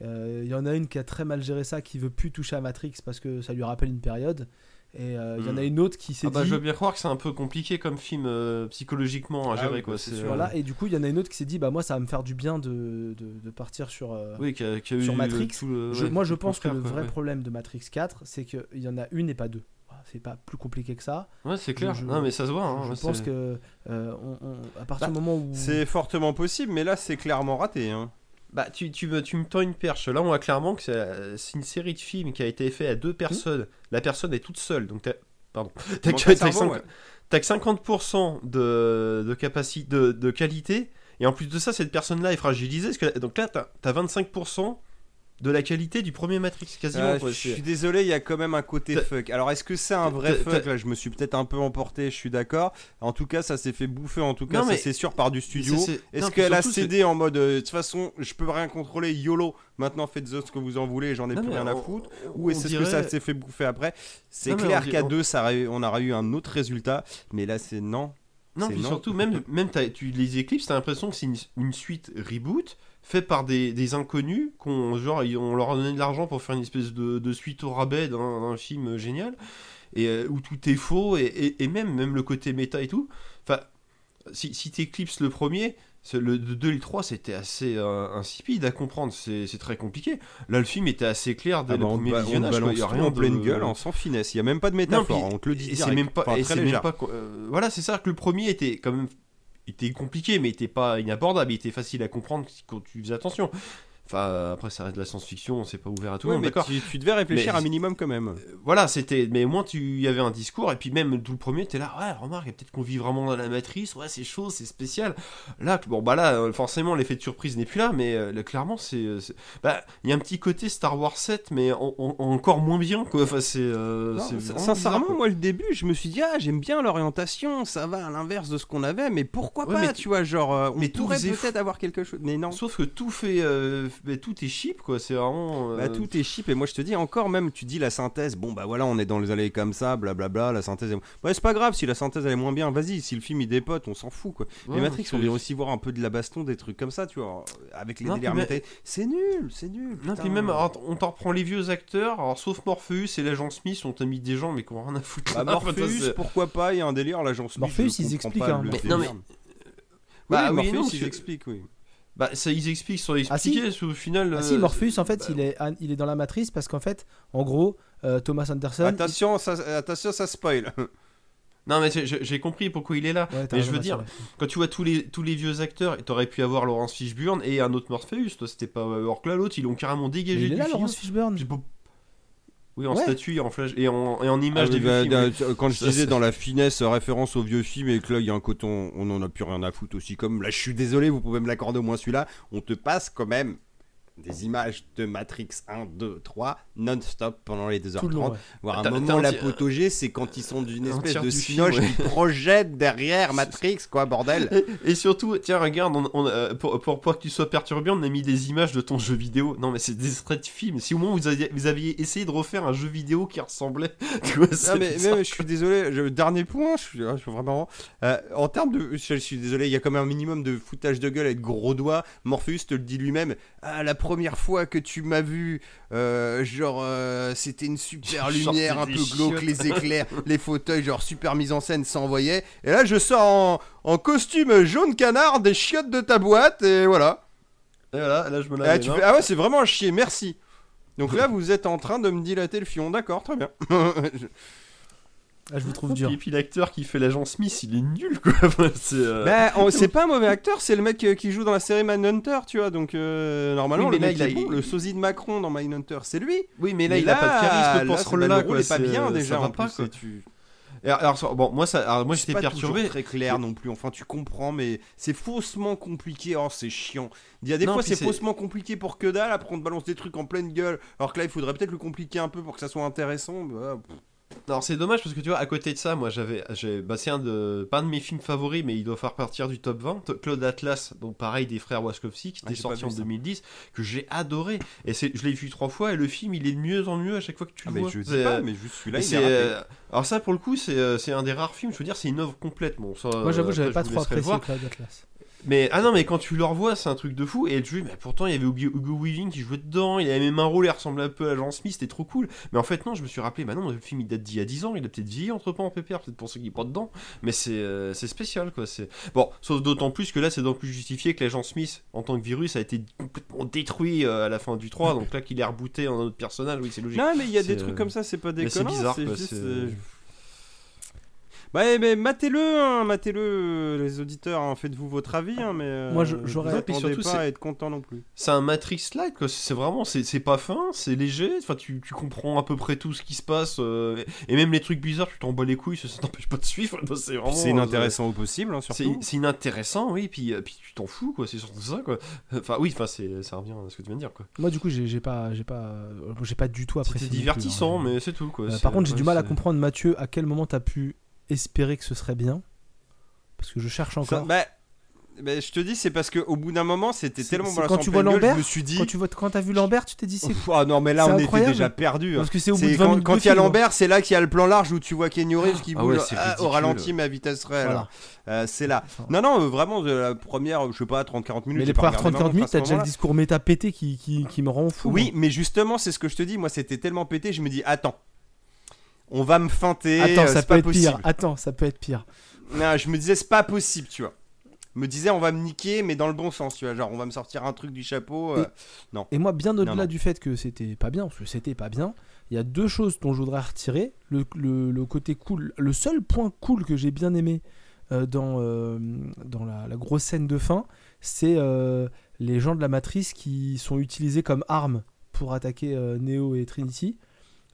Euh, Il y en a une qui a très mal géré ça, qui veut plus toucher à Matrix parce que ça lui rappelle une période. Et euh, il y en a Hmm. une autre qui s'est Ah bah, dit. je veux bien croire que c'est un peu compliqué comme film euh, psychologiquement à Ah gérer oui, quoi. bah, c'est euh, Voilà, et du coup, il y en a une autre qui s'est dit, bah moi, ça va me faire du bien de, de, de partir sur. euh, Oui, qui a, qui a Sur eu Matrix, tout le- je- ouais, moi, je pense que le vrai problème de Matrix 4, c'est qu'il y en a une et pas deux. C'est pas plus compliqué que ça. Ouais, c'est clair. je- Non, mais ça se voit. hein, je ouais, pense que euh, on- on- à partir Bah, du moment où. C'est fortement possible, mais là, c'est clairement raté. Hein. Bah, tu, tu, me, tu me tends une perche. Là, on voit clairement que c'est c'est une série de films qui a été faite à deux personnes. La personne est toute seule. Donc, t'as. Pardon. T'as que- t'as que cerveau, cinq- ouais. t'as que 50% de, de capacité, de, de qualité. Et en plus de ça, cette personne-là est fragilisée. Parce que, donc là, t'as as 25% de la qualité du premier Matrix, quasiment. Quoi, je suis désolé, il y a quand même un côté fuck. Alors, est-ce que c'est un vrai fuck Là, je me suis peut-être un peu emporté, je suis d'accord. En tout cas, ça s'est fait bouffer, en tout cas, Non, ça c'est sûr, par du studio. Est-ce qu'elle a cédé en mode euh, de toute façon, je peux rien contrôler, YOLO, maintenant faites ce que vous en voulez, j'en ai Non, plus rien à foutre Ou est-ce que ça s'est fait bouffer après? C'est clair qu'à deux, ça aurait- on aurait eu un autre résultat, mais là, c'est non. Non, puis non. surtout, même, même tu les éclipses, t'as l'impression que c'est une, une suite reboot faite par des, des inconnus, qu'on, genre, on leur a donné de l'argent pour faire une espèce de, de suite au rabais d'un, film génial, et euh, où tout est faux, et, et- et même, même le côté méta et tout. Enfin, si, si t'éclipses le premier, le 2 et le 3, c'était assez euh, insipide à comprendre, c'est, très compliqué. Là, le film était assez clair dès Ah le bah, premier on visionnage, balance y a rien en de- pleine gueule, en sans finesse. Il y a même pas de non, métaphore, puis- hein, on te le dit c'est même pas, Enfin, et très c'est même légère. pas, euh, voilà, c'est ça que le premier était quand même, était compliqué, mais était pas inabordable, il était facile à comprendre quand tu faisais attention. Enfin, après, ça reste de la science-fiction, c'est pas ouvert à tout le Ouais, monde, mais d'accord. tu, tu devais réfléchir Mais- un minimum quand même. Euh, Voilà, c'était, mais au moins tu y avait un discours, et puis même tout le premier, t'es là, ouais, remarque, peut-être qu'on vit vraiment dans la matrice, ouais, c'est chaud, c'est spécial. Là, bon, bah là, euh, forcément, l'effet de surprise n'est plus là, mais euh, là, clairement, c'est, euh, bah, il y a un petit côté Star Wars 7, mais en- en- encore moins bien, quoi. Enfin, c'est, euh, sincèrement, bizarre, moi, le début, je me suis dit, ah, j'aime bien l'orientation, ça va à l'inverse de ce qu'on avait, mais pourquoi Ouais, pas, mais tu vois, genre, euh, on mais pourrait peut-être avoir quelque chose, mais non. Sauf que tout fait, euh, bah, tout est cheap, quoi. C'est vraiment. euh, Bah, tout est cheap, et moi je te dis encore, même tu dis la synthèse, bon bah voilà, on est dans les allées comme ça, blablabla, la synthèse est. Ouais, c'est pas grave si la synthèse elle est moins bien, vas-y, si le film il dépote, on s'en fout quoi. ouais, mais Matrix, on vient aussi voir un peu de la baston, des trucs comme ça, tu vois, avec les Non, délires mais- C'est nul, c'est nul. Non, puis même, alors, on t'en reprend les vieux acteurs, alors sauf Morpheus et l'agent Smith, on t'a mis des gens, mais qui ont rien à foutre. Bah. Enfin, Morpheus, pourquoi pas, il y a un délire, l'agent Smith. Morpheus, ils expliquent, hein. Mais- non, mais-. Bah, oui, oui, Morpheus, non, ils je- expliquent, oui. Bah, ça, ils expliquent sur Ah, si. expliquer, au final. Ah si, euh, Morpheus, en fait, bah, il, est, ah, il est dans la matrice parce qu'en fait, en gros, euh, Thomas Anderson. Attention, ça, attention, ça spoil. Non, mais j'ai compris pourquoi il est là. Ouais, mais je veux dire, vrai. Quand tu vois tous les, tous les vieux acteurs, t'aurais pu avoir Laurence Fishburne et un autre Morpheus, toi, c'était pas. Alors que là, l'autre, ils l'ont carrément Mais dégagé il est du là, film. Laurence Fishburne. Oui, en Ouais. statue et en flash et en, et en image Ah, des bah, vieux bah, films. oui. Quand je Ça, disais dans la finesse euh, référence au vieux film et que là il y a un coton, on en a plus rien à foutre aussi. Comme là, je suis désolé, vous pouvez me l'accorder au moins celui-là. On te passe quand même des images de Matrix 1, 2, 3 non-stop pendant les 2h30. Tout le long, ouais. Voire un T'as- moment t'as un l'apotogée, c'est quand ils sont d'une un espèce de cinoche film, qui projette derrière Matrix, quoi, bordel. Et, et surtout, tiens, regarde, on, on, euh, pour, pour, pour que tu sois perturbé, on a mis des images de ton jeu vidéo. Non, mais c'est des extraits de films. Si au moins vous aviez, vous aviez essayé de refaire un jeu vidéo qui ressemblait. Tu vois, Non, mais, je suis désolé, je- dernier point, je suis, je suis vraiment. euh, en termes de. Je, je suis désolé, il y a quand même un minimum de foutage de gueule avec gros doigts. Morpheus te le dit lui-même. Ah, la première fois que tu m'as vu, euh, genre, euh, c'était une super lumière, un peu glauque, les éclairs, les fauteuils, genre super mise en scène, ça envoyait. Et là, je sors en, en costume jaune canard, des chiottes de ta boîte, et voilà. Et voilà, là, je me Ah, lave tu fais- ah ouais, c'est vraiment un chier, merci. Donc là, vous êtes en train de me dilater le fion, d'accord, très bien. Ah, je vous trouve Et dur. puis, et puis l'acteur qui fait l'agent Smith, il est nul quoi. Enfin, c'est, euh, Bah, on- c'est pas un mauvais acteur, c'est le mec euh, qui joue dans la série Manhunter, tu vois. Donc, euh, normalement, Oui, le là, mec il est bon, il- le sosie de Macron dans Mindhunter, c'est lui. Oui, mais là, Mais il a pas de charisme pour ce rôle-là. rôle est pas c'est- bien ça déjà. va en pas, plus, quoi. tu- alors, ça- bon, moi, ça, alors, moi c'est j'étais pas perturbé. très clair non plus. Enfin, tu comprends, mais c'est faussement compliqué. Oh, c'est chiant. Il y a des Non, fois, c'est- faussement compliqué pour que dalle. Après, on te balance des trucs en pleine gueule. Alors que là, il faudrait peut-être le compliquer un peu pour que ça soit intéressant. Bah, alors c'est dommage parce que tu vois, à côté de ça, moi j'avais. Bah, c'est un de. Pas un de mes films favoris, mais il doit faire partir du top 20. Claude Atlas, donc pareil, des frères Wachowski, qui Ah, était sorti en ça. 2010, que j'ai adoré. Et je l'ai vu trois fois, et le film il est de mieux en mieux à chaque fois que tu Ah, le mais vois. je pas, euh, mais juste celui-là, il est euh, alors ça pour le coup c'est euh, c'est un des rares films je veux dire c'est une œuvre complète bon ça Moi, j'avoue, j'avais pas je trop apprécié voir. Cloud Atlas. Mais ah non mais quand tu le revois c'est un truc de fou. Et tu mais pourtant il y avait Hugo, Weaving qui jouait dedans. Il avait même un rôle il ressemblait un peu à Jean Smith c'était trop cool. Mais en fait non je me suis rappelé bah non le film il date d'il y a 10 ans il a peut-être vieilli entre temps en pépère peut-être pour ceux qui pas dedans. Mais c'est euh, c'est spécial quoi c'est bon sauf d'autant plus que là c'est donc plus justifié que l'agent Smith en tant que virus a été complètement détruit euh, à la fin du 3 donc là qu'il est rebooté en un autre personnage oui c'est logique. Non, mais il y a des trucs comme ça, c'est pas mais c'est déconnant. bizarre, quoi, euh, Ouais, mais matez-le, hein, matez-le, euh, les auditeurs, hein, faites-vous votre avis, hein, mais euh, Moi, je- vous j'aurais- attendez surtout, pas à c'est- être content non plus. c'est un Matrix Light quoi c'est vraiment c'est c'est pas fin c'est léger enfin tu, tu comprends à peu près tout ce qui se passe euh, et même les trucs bizarres tu t'en bats les couilles ça, ça t'empêche pas de suivre c'est vraiment C'est euh, inintéressant au possible, hein, c'est surtout. c'est inintéressant oui puis euh, puis tu t'en fous quoi c'est surtout ça quoi enfin oui enfin c'est ça revient à ce que tu viens de dire quoi Moi, du coup, j'ai j'ai pas, j'ai pas, euh, j'ai pas du tout apprécié. c'était non plus, hein. divertissant mais c'est tout quoi Euh, C'est- par contre, j'ai ouais, du mal à c'est- comprendre, Mathieu, à quel moment t'as pu espérer que ce serait bien. Parce que je cherche Ça, encore. bah, bah, je te dis, c'est parce qu'au bout d'un moment, c'était tellement quand tu vois gueule, Lambert, je me suis dit. Quand tu vois, quand t'as vu Lambert, tu t'es dit c'est ah non, mais là, on était déjà perdu. hein. Parce que c'est au bout de 20 quand il y a. Lambert, c'est là qu'il y a le plan large où tu vois Kenny Reeves qui Ah ouais, ah, au ralenti mais à vitesse réelle. Voilà. Euh, c'est là. Non, non, euh, vraiment, de la première, je sais pas, 30-40 minutes. mais les premières regardé 30-40 vraiment minutes, t'as déjà le discours méta pété qui, qui, qui me rend fou. Oui, mais justement, c'est ce que je te dis. Moi, c'était tellement pété, je me dis, attends, on va me feinter. Attends, euh, ça peut pas être possible. pire. Attends, ça peut être pire. Non, je me disais, c'est pas possible, tu vois. Je me disais, on va me niquer, mais dans le bon sens, tu vois. Genre, on va me sortir un truc du chapeau. euh, Et moi, bien Non, au-delà non. du fait que c'était pas bien, parce que c'était pas bien, il y a deux choses dont je voudrais retirer. Le, le- le côté cool, le seul point cool que j'ai bien aimé euh, dans, euh, dans la, la grosse scène de fin, c'est les gens de la matrice qui sont utilisés comme armes pour attaquer Neo et Trinity.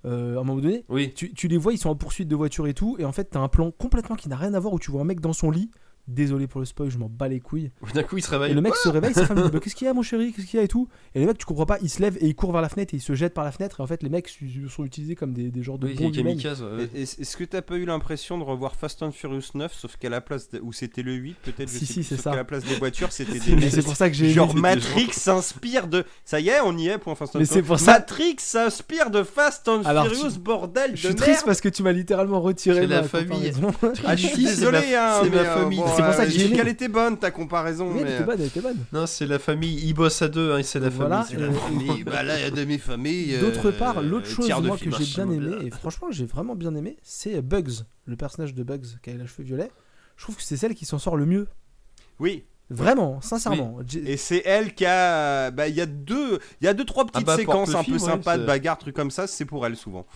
Euh, à un moment donné, oui tu, tu les vois, ils sont en poursuite de voiture et tout, et en fait, t'as un plan complètement qui n'a rien à voir où tu vois un mec dans son lit. Désolé pour le spoil, je m'en bats les couilles. d'un coup il se réveille Et le mec se réveille, sa femme lui dit Bah, Qu'est-ce qu'il y a, mon chéri Qu'est-ce qu'il y a et tout Et le mec, tu comprends pas, il se lève et il court vers la fenêtre et il se jette par la fenêtre. Et en fait, les mecs sont utilisés comme des, des genres de oui bombes humaines. kamikaze ouais. Et- et- Est-ce que t'as pas eu l'impression de revoir Fast and Furious 9, sauf qu'à la place, de- où c'était le 8, peut-être, Si, si, c'est ça. qu'à la place des voitures, c'était des Mais c'est pour ça que j'ai Genre. Matrix s'inspire de. Ça y est, on y est pour Fast and Mais Furious. c'est pour ça- Matrix s'inspire de Fast and Alors, Furious, tu- bordel de Je suis triste parce que tu m'as littéralement retiré C'est la ma famille. Ah, je suis désolé, hein, c'est ma euh, famille. C'est pour ça euh, que j'ai qu'elle était bonne ta comparaison, Mais elle était bonne, elle était bonne. non c'est la famille ils bossent à deux hein, c'est la Voilà, famille euh, famille, bah là, il y a demi-famille. euh, D'autre part, l'autre euh, chose moi, que j'ai bien aimé, et franchement j'ai vraiment bien aimé, c'est Bugs, le personnage de Bugs qui a les cheveux violets. Je trouve que c'est celle qui s'en sort le mieux. Oui, Vraiment, sincèrement. Et c'est elle qui a. Bah, il y a deux, il y a deux trois petites bah, séquences un peu ouais, sympas de bagarre, trucs comme ça, c'est pour elle souvent.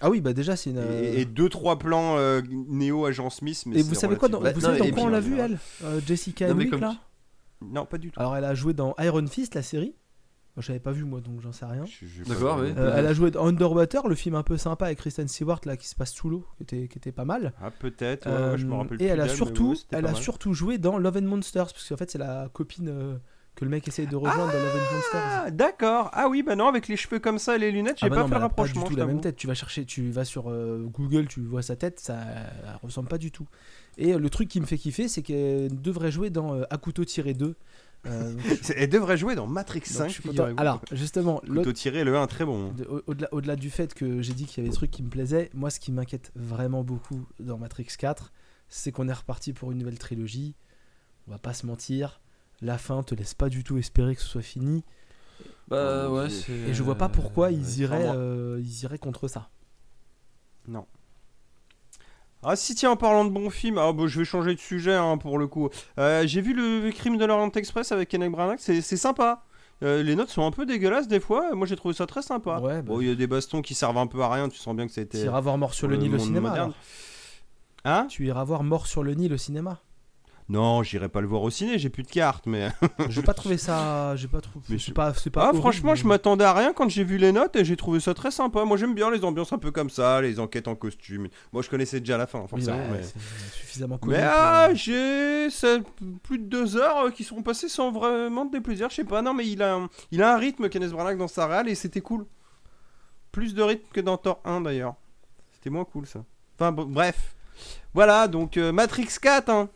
Ah oui, bah déjà c'est une. Et, et deux trois plans euh, Néo Agent Smith, mais Et c'est vous savez quoi dans- Bah, Vous non, savez dans quoi on l'a vu elle Euh, Jessica Non, Henwick comme là Non, pas du tout. Alors elle a joué dans Iron Fist, la série. Moi, j'avais pas vu moi, donc j'en sais rien. Je- je- D'accord, oui. Euh, elle a joué dans Underwater, le film un peu sympa avec Kristen Stewart là qui se passe sous l'eau, qui était, qui était pas mal. Ah peut-être. ouais, je me Euh, rappelle et plus elle a surtout, elle a surtout joué dans Love and Monsters, parce qu'en fait c'est la copine euh, que le mec essaye de rejoindre dans Love and Monsters. Ah d'accord. Ah oui, bah non, avec les cheveux comme ça et les lunettes, j'ai Ah bah pas non, fait le a pas du rapprochement. tout je la même tête. Tu vas chercher, tu vas sur euh, Google, tu vois sa tête, ça elle ressemble pas du tout. Et euh, le truc qui me fait kiffer, c'est qu'elle devrait jouer dans euh, tiré 2. Euh, donc, C'est- Elle devrait jouer dans Matrix donc 5. je suis content. Alors justement, Couteau tiré, le 1 très bon. Au- Au-delà au-delà du fait que j'ai dit qu'il y avait des trucs qui me plaisaient, moi ce qui m'inquiète vraiment beaucoup dans Matrix 4, c'est qu'on est reparti pour une nouvelle trilogie. On va pas se mentir, la fin te laisse pas du tout espérer que ce soit fini. bah ouais Dieu. c'est Et je vois pas pourquoi ils iraient, euh, ils iraient contre ça. Non. Ah si tiens en parlant de bons films, ah, bah, je vais changer de sujet hein, pour le coup. Euh, J'ai vu le crime de l'Orient Express avec Kenneth Branagh, c'est c'est sympa. Euh, les notes sont un peu dégueulasses des fois, moi j'ai trouvé ça très sympa. Ouais, bah, Bon, il y a des bastons qui servent un peu à rien, tu sens bien que ça a tu iras voir Mort sur le le Nil au cinéma. Hein? Tu iras voir Mort sur le Nil au cinéma. Non, j'irai pas le voir au ciné, j'ai plus de cartes, mais. J'ai pas trouvé ça, j'ai pas trouvé. Mais C'est je- pas. Ah, horrible, franchement, je m'attendais à rien quand j'ai vu les notes et j'ai trouvé ça très sympa. Moi, j'aime bien les ambiances un peu comme ça, les enquêtes en costume. Moi, je connaissais déjà la fin, Oui, forcément. mais... suffisamment connu. Mais pour- ah, j'ai c'est plus de deux heures euh, qui sont passées sans vraiment de déplaisir. Je sais pas, non, mais il a, un- il a un rythme, Kenneth Branagh, dans sa réal et c'était cool. Plus de rythme que dans Thor 1 d'ailleurs. C'était moins cool ça. Enfin bref. Voilà, donc euh, Matrix 4, hein.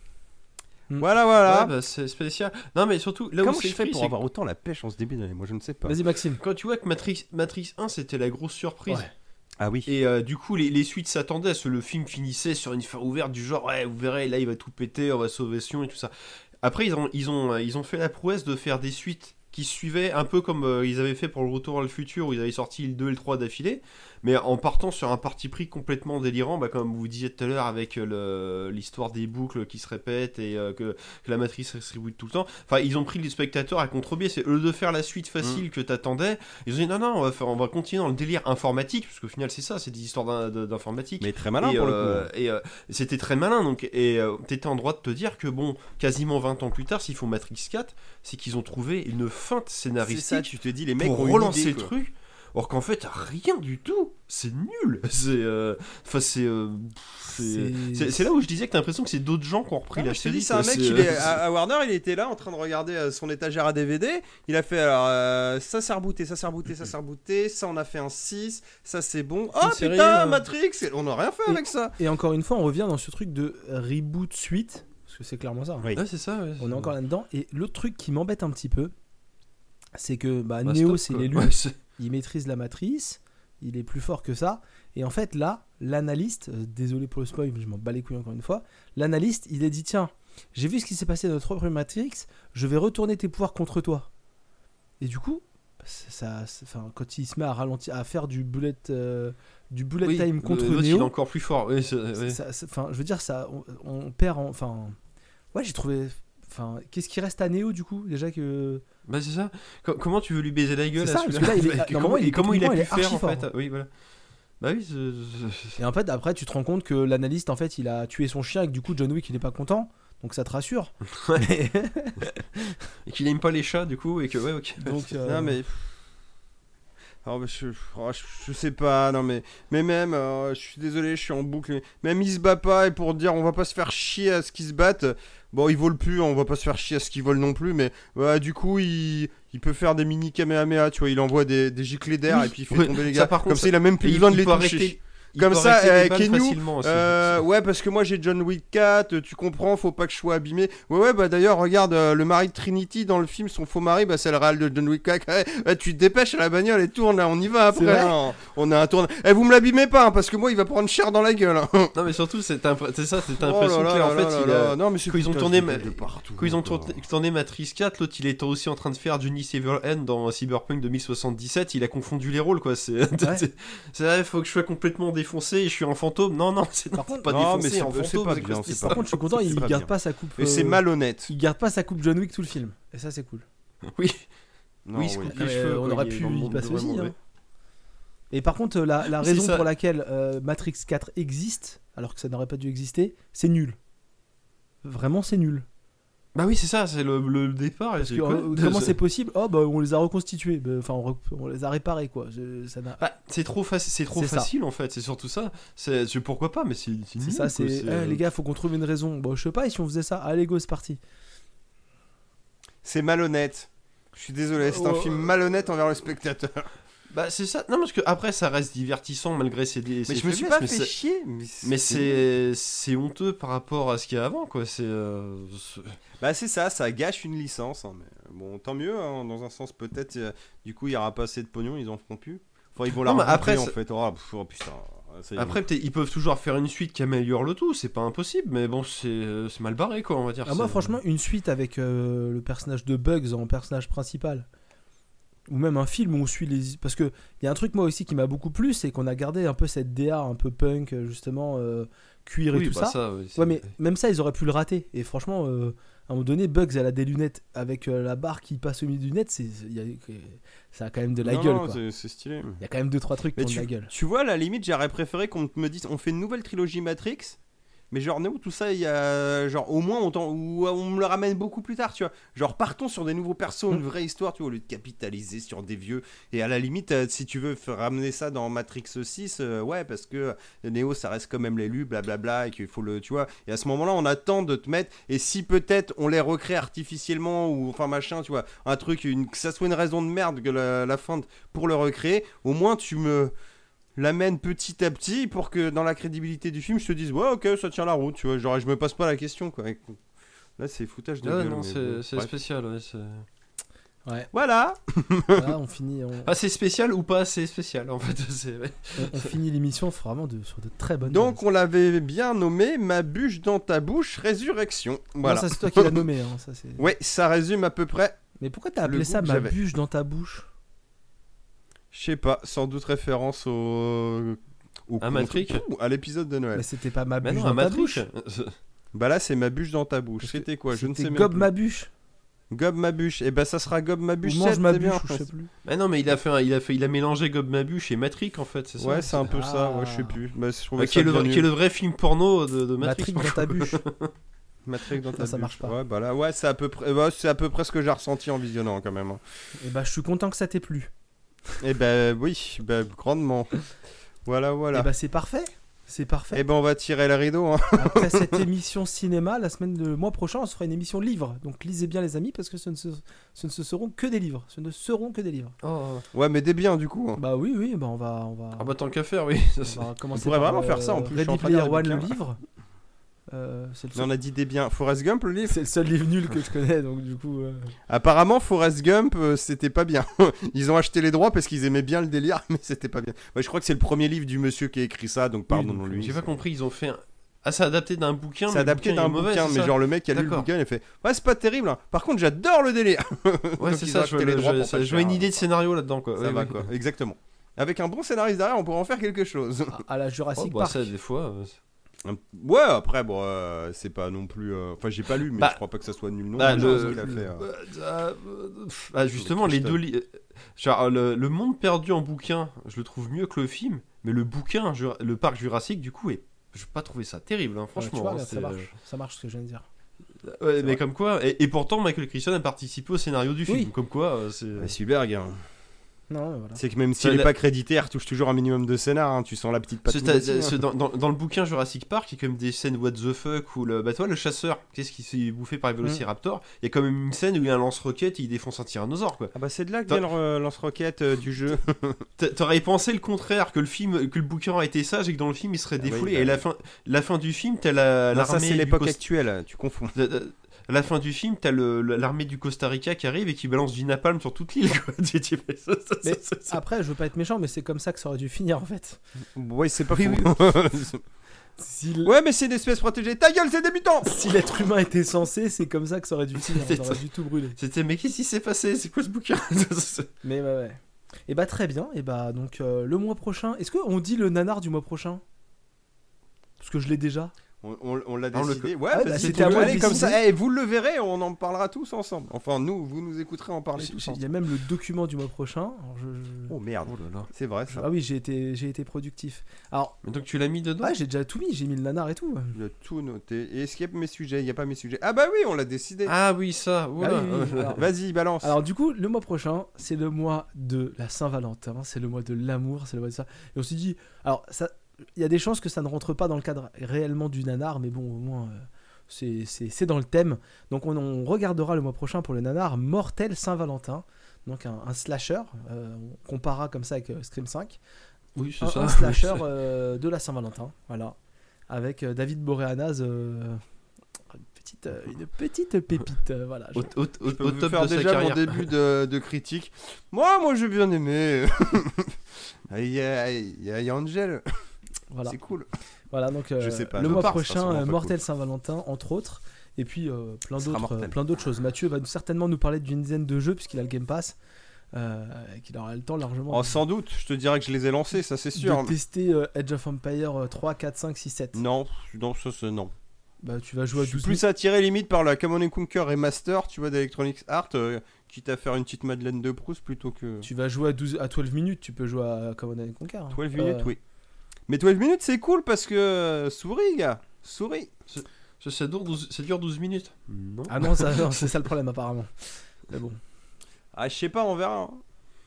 Hmm. Voilà, voilà. Ouais, bah, c'est spécial. Non, mais surtout, là où Comment c'est je fais pour avoir autant la pêche en ce début d'année? Moi, je ne sais pas. Vas-y, Maxime. quand tu vois que Matrix, Matrix 1 c'était la grosse surprise. Ouais. Ah oui. Et euh, du coup, les, les suites s'attendaient à ce que le film finissait sur une fin ouverte du genre, ouais, vous verrez, là il va tout péter, on va sauver Sion et tout ça. Après, ils ont, ils, ont, euh, ils ont fait la prouesse de faire des suites qui suivaient un peu comme euh, ils avaient fait pour le Retour à le futur où ils avaient sorti le 2 et le 3 d'affilée, mais en partant sur un parti pris complètement délirant, bah, comme vous disiez tout à l'heure avec euh, l'histoire des boucles qui se répètent et euh, que, que la matrice se reboote tout le temps. Enfin, ils ont pris les spectateurs à contre-biais. C'est eux de faire la suite facile que t'attendais. Ils ont dit non, non, on va, faire, on va continuer dans le délire informatique, parce qu'au final, c'est ça, c'est des histoires d'informatique. Mais très malin et, pour euh, le coup. et, euh, c'était très malin donc et t'étais en droit de te dire que bon quasiment 20 ans plus tard s'ils font Matrix 4 c'est qu'ils ont trouvé une feinte scénaristique ça, tu te dis, les mecs pour ont relancer idée, le truc alors qu'en fait rien du tout c'est nul c'est euh, enfin c'est euh, c'est c'est- là où je disais que t'as l'impression que c'est d'autres gens qui ont repris Ah, la je te série dis, c'est un mec, c'est, il euh, est, à, à Warner, il était là en train de regarder son étagère à DVD. Il a fait alors, euh, ça s'est rebooté, ça s'est rebooté, ça s'est rebooté. Ça, on a fait un 6. Ça, c'est bon. Oh série, putain, euh, Matrix On n'a rien fait Et- avec ça. Et encore une fois, on revient dans ce truc de reboot suite, parce que c'est clairement ça. hein. Oui. c'est ça ouais, On est encore là-dedans. Et l'autre truc qui m'embête un petit peu, c'est que bah, bah, Neo, c'est l'élu, Ouais, il maîtrise la matrice, il est plus fort que ça. Et en fait, là, l'analyste, euh, désolé pour le spoil, mais je m'en bats les couilles encore une fois, l'analyste, il a dit tiens, j'ai vu ce qui s'est passé dans notre propre Matrix, je vais retourner tes pouvoirs contre toi. Et du coup, ça, enfin, quand il se met à ralentir, à faire du bullet, euh, du bullet oui, time le- contre l'autre, il est Neo, encore plus fort ça- ça- enfin, je veux dire, ça, on, on perd, en- enfin, ouais, j'ai trouvé, enfin, qu'est-ce qui reste à Neo du coup déjà que, Bah c'est ça. Co- comment tu veux lui baiser la gueule ça, parce celui-là que là, il est- normalement, comment, il est comment il a pu il faire en fait Oui voilà. Bah oui. et en fait après tu te rends compte que l'analyste en fait il a tué son chien et que du coup John Wick il est pas content, donc ça te rassure. Ouais. Et qu'il aime pas les chats du coup et que ouais ok. donc euh, Non, mais. Alors, je, oh, je, je sais pas, non mais, mais même, euh, je suis désolé, je suis en boucle. Même il se bat pas et pour dire on va pas se faire chier à ce qu'ils se battent, bon ils volent plus, on va pas se faire chier à ce qu'ils volent non plus, mais ouais, du coup il, il peut faire des mini kamehameha, tu vois, il envoie des, des giclées d'air Oui, et puis il fait ouais, tomber les ça, gars. par contre, Comme ça il a même plus besoin de les peut toucher. arrêter- il Comme ça, euh, balles Kenyu, facilement aussi. Euh, ouais, parce que moi j'ai John Wick 4, tu comprends, faut pas que je sois abîmé. Ouais, ouais, bah d'ailleurs, regarde, euh, le mari de Trinity dans le film, son faux mari, bah c'est le réal de John Wick 4. Ouais, ouais, tu te dépêches à la bagnole et tourne, là, on y va après. hein. On a un tourne. Eh, vous me l'abîmez pas, hein, parce que moi il va prendre cher dans la gueule. hein. Non mais surtout c'est ça, c'est Oh là l'impression là que là, en là fait là il là. a- Non, mais c'est quand ils ont tourné ma- déteste de partout, Quand ils ont tourné, Matrix 4, l'autre il était aussi en train de faire Johnny Silverhand dans Cyberpunk 2077, il a confondu les rôles quoi. C'est, vrai, faut que je sois complètement défoncé et je suis un fantôme. Non, non, c'est contre- pas Non, défoncé, mais c'est fantôme. pas bien, pas par contre je suis content, il pas garde bien. pas sa coupe. Et c'est euh, malhonnête. Il garde pas sa coupe John Wick tout le film. Et ça c'est cool. Oui, Non, oui, oui. les cheveux. euh, on aurait pu y passer aussi, hein. Et par contre la, la raison ça. pour laquelle euh, Matrix 4 existe, alors que ça n'aurait pas dû exister, c'est nul. Vraiment c'est nul. Bah oui, c'est ça, c'est le, le départ. Parce que, euh, comment c'est possible Oh bah on les a reconstitués, Bah, enfin on, re- on les a réparés quoi. Je- ça n'a- Bah, c'est trop, faci- c'est trop C'est ça. facile en fait, c'est surtout ça. C'est, c'est pourquoi pas, mais c'est, c'est, C'est nul, ça, c'est, Eh, euh, les gars, faut qu'on trouve une raison. Bon, je sais pas, et si on faisait ça, allez go, c'est parti. C'est malhonnête. Je suis désolé, c'est un Oh. film malhonnête envers le spectateur. Bah c'est ça. Non parce que après ça reste divertissant malgré ses, ses Mais je me suis pas fait chier. Mais c'est c'est honteux par rapport à ce qu'il y a avant quoi. C'est euh, Bah c'est ça, ça gâche une licence. hein, mais bon, tant mieux, hein, dans un sens peut-être. euh, du coup, il y aura pas assez de pognon, ils en feront plus. Enfin, ils vont la Non, après, en ça- fait. Oh, pff, oh, putain. après peut-être ils peuvent toujours faire une suite qui améliore le tout. C'est pas impossible, mais bon c'est c'est mal barré quoi on va dire. Ah, moi, franchement, une suite avec euh, le personnage de Bugs en personnage principal, ou même un film où on suit les. Parce que il y a un truc, moi aussi, qui m'a beaucoup plu, c'est qu'on a gardé un peu cette DA un peu punk, justement, euh, cuir et oui, tout bah, ça. ça. ouais, mais même ça, ils auraient pu le rater. Et franchement, euh, à un moment donné, Bugs, elle a des lunettes avec euh, la barre qui passe au milieu des lunettes, c'est, il y a- ça a quand même de la Non, gueule, non, quoi. c'est- stylé. Il y a quand même deux trois trucs qui ont de la gueule. tu vois, à la limite, j'aurais préféré qu'on me dise on fait une nouvelle trilogie Matrix. Mais genre, Neo, tout ça, il y a. Genre, au moins, on, ou on me le ramène beaucoup plus tard, tu vois. Genre, partons sur des nouveaux persos, une vraie histoire, tu vois, au lieu de capitaliser sur des vieux. Et à la limite, euh, si tu veux faire ramener ça dans Matrix 6, euh, ouais, parce que Neo, ça reste quand même l'élu, blablabla, et qu'il faut le. Tu vois. Et à ce moment-là, on attend de te mettre. Et si peut-être on les recrée artificiellement, ou enfin machin, tu vois, un truc, une, que ça soit une raison de merde que la, la fin de- pour le recréer, au moins tu me l'amène petit à petit pour que dans la crédibilité du film, je te dise, ouais, ok, ça tient la route, tu vois. Genre, je me passe pas la question, quoi. Là, c'est foutage de gueule, non, c'est bon, c'est spécial. ouais, c'est- Ouais, Voilà là, on finit, on, Ah, c'est spécial ou pas assez spécial en fait. c'est- on- on finit l'émission vraiment de, sur de très bonnes Donc, on l'avait bien nommé Ma bûche dans ta bouche, résurrection. Voilà. Non, ça c'est toi qui l'as nommé. Hein, ça, c'est- Ouais, ça résume à peu près, Mais pourquoi t'as appelé ça ma j'avais. bûche dans ta bouche? Je sais pas, sans doute référence au. au À Matrix À l'épisode de Noël. Mais c'était pas ma Bah bûche non, dans ta Matrix. bouche. Bah là, c'est ma bûche dans ta bouche. C'était quoi? Je ne sais même gobe plus. ma bûche. Gobe ma bûche. Et bah, ça sera gobe ma bûche. Ou mange 7, ma bûche, bien. ou je sais plus. Bah non, mais il a fait, un- il a fait, il a mélangé Gob Mabuche et Matrix en fait, c'est ça? Ouais, c'est un peu ça. Ouais, je sais Ah. plus. Bah, je ça qui, est le, vrai- nul. qui est le vrai film porno de, de Matrix. Matrix dans ta bûche. Matrix dans ta ça bûche. marche pas. Ouais, bah là, ouais, c'est à peu près, ouais, c'est à peu près ce que j'ai ressenti en visionnant quand même. hein. Et bah je suis content que ça t'ait plu. Et bah oui, bah grandement. Voilà, voilà. Et bah c'est parfait. C'est parfait. Et ben on va tirer le rideau. Hein. Après cette émission cinéma, la semaine de le mois prochain, on se fera une émission livre. Donc lisez bien les amis parce que ce ne, se- ce ne se seront que des livres. Ce ne seront que des livres. Oh. Ouais, mais des biens du coup. hein. Bah oui, oui, bah on va, on va, Ah bah tant qu'à faire, oui. On pourrait vraiment faire ça, en plus, je suis Ready Player One, le livre. Euh, c'est le Mais on seul, a dit des biens. Forrest Gump, le livre c'est le seul livre nul que je connais, donc du coup. euh, Apparemment, Forrest Gump, euh, c'était pas bien. Ils ont acheté les droits parce qu'ils aimaient bien le délire, mais c'était pas bien. Ouais, je crois que c'est le premier livre du monsieur qui a écrit ça, donc pardonnons-lui. J'ai pas compris, ils ont fait un... Ah, c'est adapté d'un bouquin. C'est adapté d'un bouquin, mais genre le mec qui a lu le bouquin, il a fait Ouais, c'est pas terrible. hein. Par contre, j'adore le délire. Ouais, c'est ça, je les je- vois une idée de scénario là-dedans, quoi. Ça va oui. quoi, exactement. Avec un bon scénariste derrière, on pourrait en faire quelque chose. à- à la Oh, Jurassic bah, Park. ça, des fois. Ouais, après, bon, euh, c'est pas non plus. euh, Enfin, j'ai pas lu, mais Bah, je crois pas que ça soit nul non bah, plus, le- ce qu'il a le- fait. euh. Ah, justement, les deux. li- Genre, le, le monde perdu en bouquin, je le trouve mieux que le film, mais le bouquin, le parc jurassique, du coup, est. Je n'ai pas trouvé ça terrible, hein, franchement. vois, hein, là, ça marche. Ça marche ce que je viens de dire. Ouais, mais vrai. comme quoi, et, et pourtant Michael Crichton a participé au scénario du film, Oui. comme quoi c'est. Ouais, Spielberg, hein. Non, mais voilà. c'est que même s'il est la- pas crédité, il retouche toujours un minimum de scénar. hein. Tu sens la petite patte. Dans, dans- dans le bouquin Jurassic Park, il y a quand même des scènes what the fuck où le, bah toi, le chasseur, qu'est-ce qui s'est bouffé par les Vélociraptors Il y a quand même une scène où il y a un lance-roquette et il défonce un tyrannosaure quoi. Ah bah c'est de là que vient le euh, lance-roquette euh, du jeu. T'a- T'aurais pensé le contraire, que le film, que le bouquin aurait été sage et que dans le film il serait Ah oui, défoulé. bah et la fin, la fin du film, t'as la Non, ça c'est l'époque actuelle, tu confonds. À la fin du film, t'as l'armée du Costa Rica qui arrive et qui balance du napalm sur toute l'île. après, je veux pas être méchant, mais c'est comme ça que ça aurait dû finir en fait. Ouais, c'est pas Oui, faux. Si l- ouais, mais c'est une espèce protégée. Ta gueule, c'est débutant Si l'être humain était censé, c'est comme ça que ça aurait dû finir. Ça aurait dû tout brûler. C'était, mais qu'est-ce qui s'est passé? C'est quoi ce bouquin? Mais ouais, ouais. Et bah très bien. Et bah donc euh, le mois prochain. Est-ce qu'on dit le nanar du mois prochain? Parce que je l'ai déjà. On, on- on l'a Ah, le- décidé. Ouais, Ah, bah, vas-y, c'était à moi comme ça. décider. Eh, vous le verrez, on en parlera tous ensemble. Enfin, nous, vous nous écouterez en parler tous Il y a même le document du mois prochain. Alors, je- je- Oh merde, Oh là là. c'est vrai ça. Ah oui, j'ai été, j'ai été productif. Alors, Mais donc tu l'as mis dedans ouais, j'ai déjà tout mis. J'ai mis le nanar et tout. Il a tout noté. Et est-ce qu'il y a mes sujets? Il n'y a pas mes sujets. Ah bah oui, on l'a décidé. Ah oui, ça. Ah oui, oui, alors- Vas-y, balance. Alors du coup, le mois prochain, c'est le mois de la Saint-Valentin, c'est le mois de l'amour, c'est le mois de ça. Et on s'est dit, alors ça, il y a des chances que ça ne rentre pas dans le cadre réellement du nanar, mais bon, au moins, euh, c'est- dans le thème. Donc on, on regardera le mois prochain pour le nanar Mortel Saint-Valentin, donc un, un slasher, euh, on comparera comme ça avec euh, Scream 5, Oui, c'est un, ça. un slasher euh, de la Saint-Valentin, voilà, avec euh, David Boreanaz. euh, une petite, pépite, voilà. Au, au- au- Je peux au top faire de sa déjà mon carrière. début de, de critique. Moi, moi, j'ai bien aimé. Ah, Il y, a, il y a- il y a Angel, Voilà. c'est cool. Voilà, donc euh, Je sais pas, le je mois pars, prochain, euh, pas Mortel Saint-Valentin, entre autres, et puis euh, plein sera d'autres, euh, mortel. plein d'autres choses. Mathieu va certainement nous parler d'une dizaine de jeux puisqu'il a le Game Pass, euh, et qu'il aura le temps largement Oh, de, sans doute, je te dirais que je les ai lancés, ça c'est sûr. de tester euh, Edge of Empire euh, 3, 4, 5, 6, 7. Non, non, ça c'est non. Bah, tu vas jouer à Je suis 12 plus attiré limite par la Command Conquer Remaster, tu vois, d'Electronic Arts, euh, quitte à faire une petite Madeleine de Proust plutôt que. Tu vas jouer à, 12, à 12 minutes, tu peux jouer à Command and Conquer. hein. 12 Euh, minutes, oui. Mais 12 minutes, c'est cool parce que. euh, souris, gars, souris. Ça, ça dure 12, ça dure 12 minutes Non. Ah non, ça, non, c'est ça le problème apparemment. Mais bon, Ah, je sais pas, on verra. hein.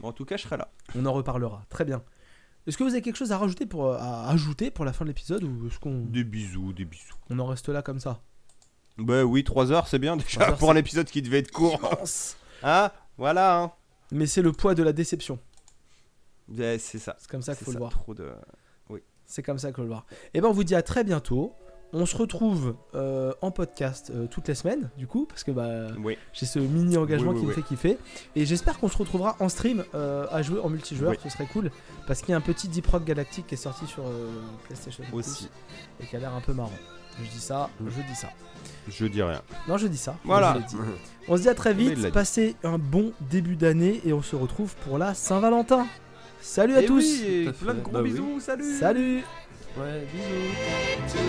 En tout cas, je serai là. on en reparlera. Très bien. Est-ce que vous avez quelque chose à rajouter pour, euh, à ajouter pour la fin de l'épisode ou est-ce qu'on Des bisous, des bisous. on en reste là comme ça? Bah oui, 3 heures, c'est bien déjà 3 heures, pour un épisode qui devait être court. Ah, voilà, hein. Mais c'est le poids de la déception. Ouais, c'est ça. C'est comme ça qu'il C'est faut le voir. Trop de... C'est comme ça qu'il faut le voir. Et ben on vous dit à très bientôt. On se retrouve euh, en podcast euh, toutes les semaines, du coup, parce que bah, Oui. j'ai ce mini engagement Oui, oui, qui me fait kiffer. Et j'espère qu'on se retrouvera en stream euh, à jouer en multijoueur, ce serait cool. Parce qu'il y a un petit Deep Rock Galactic qui est sorti sur PlayStation Aussi. et qui a l'air un peu marrant. Je dis ça, Mm. je dis ça. Je dis rien. Non, je dis ça. Voilà. je dit. On se dit à très vite, passez un bon début d'année et on se retrouve pour la Saint-Valentin. Salut à Et tous oui, et plein de gros Bah oui. bisous. Salut. Salut Ouais, bisous.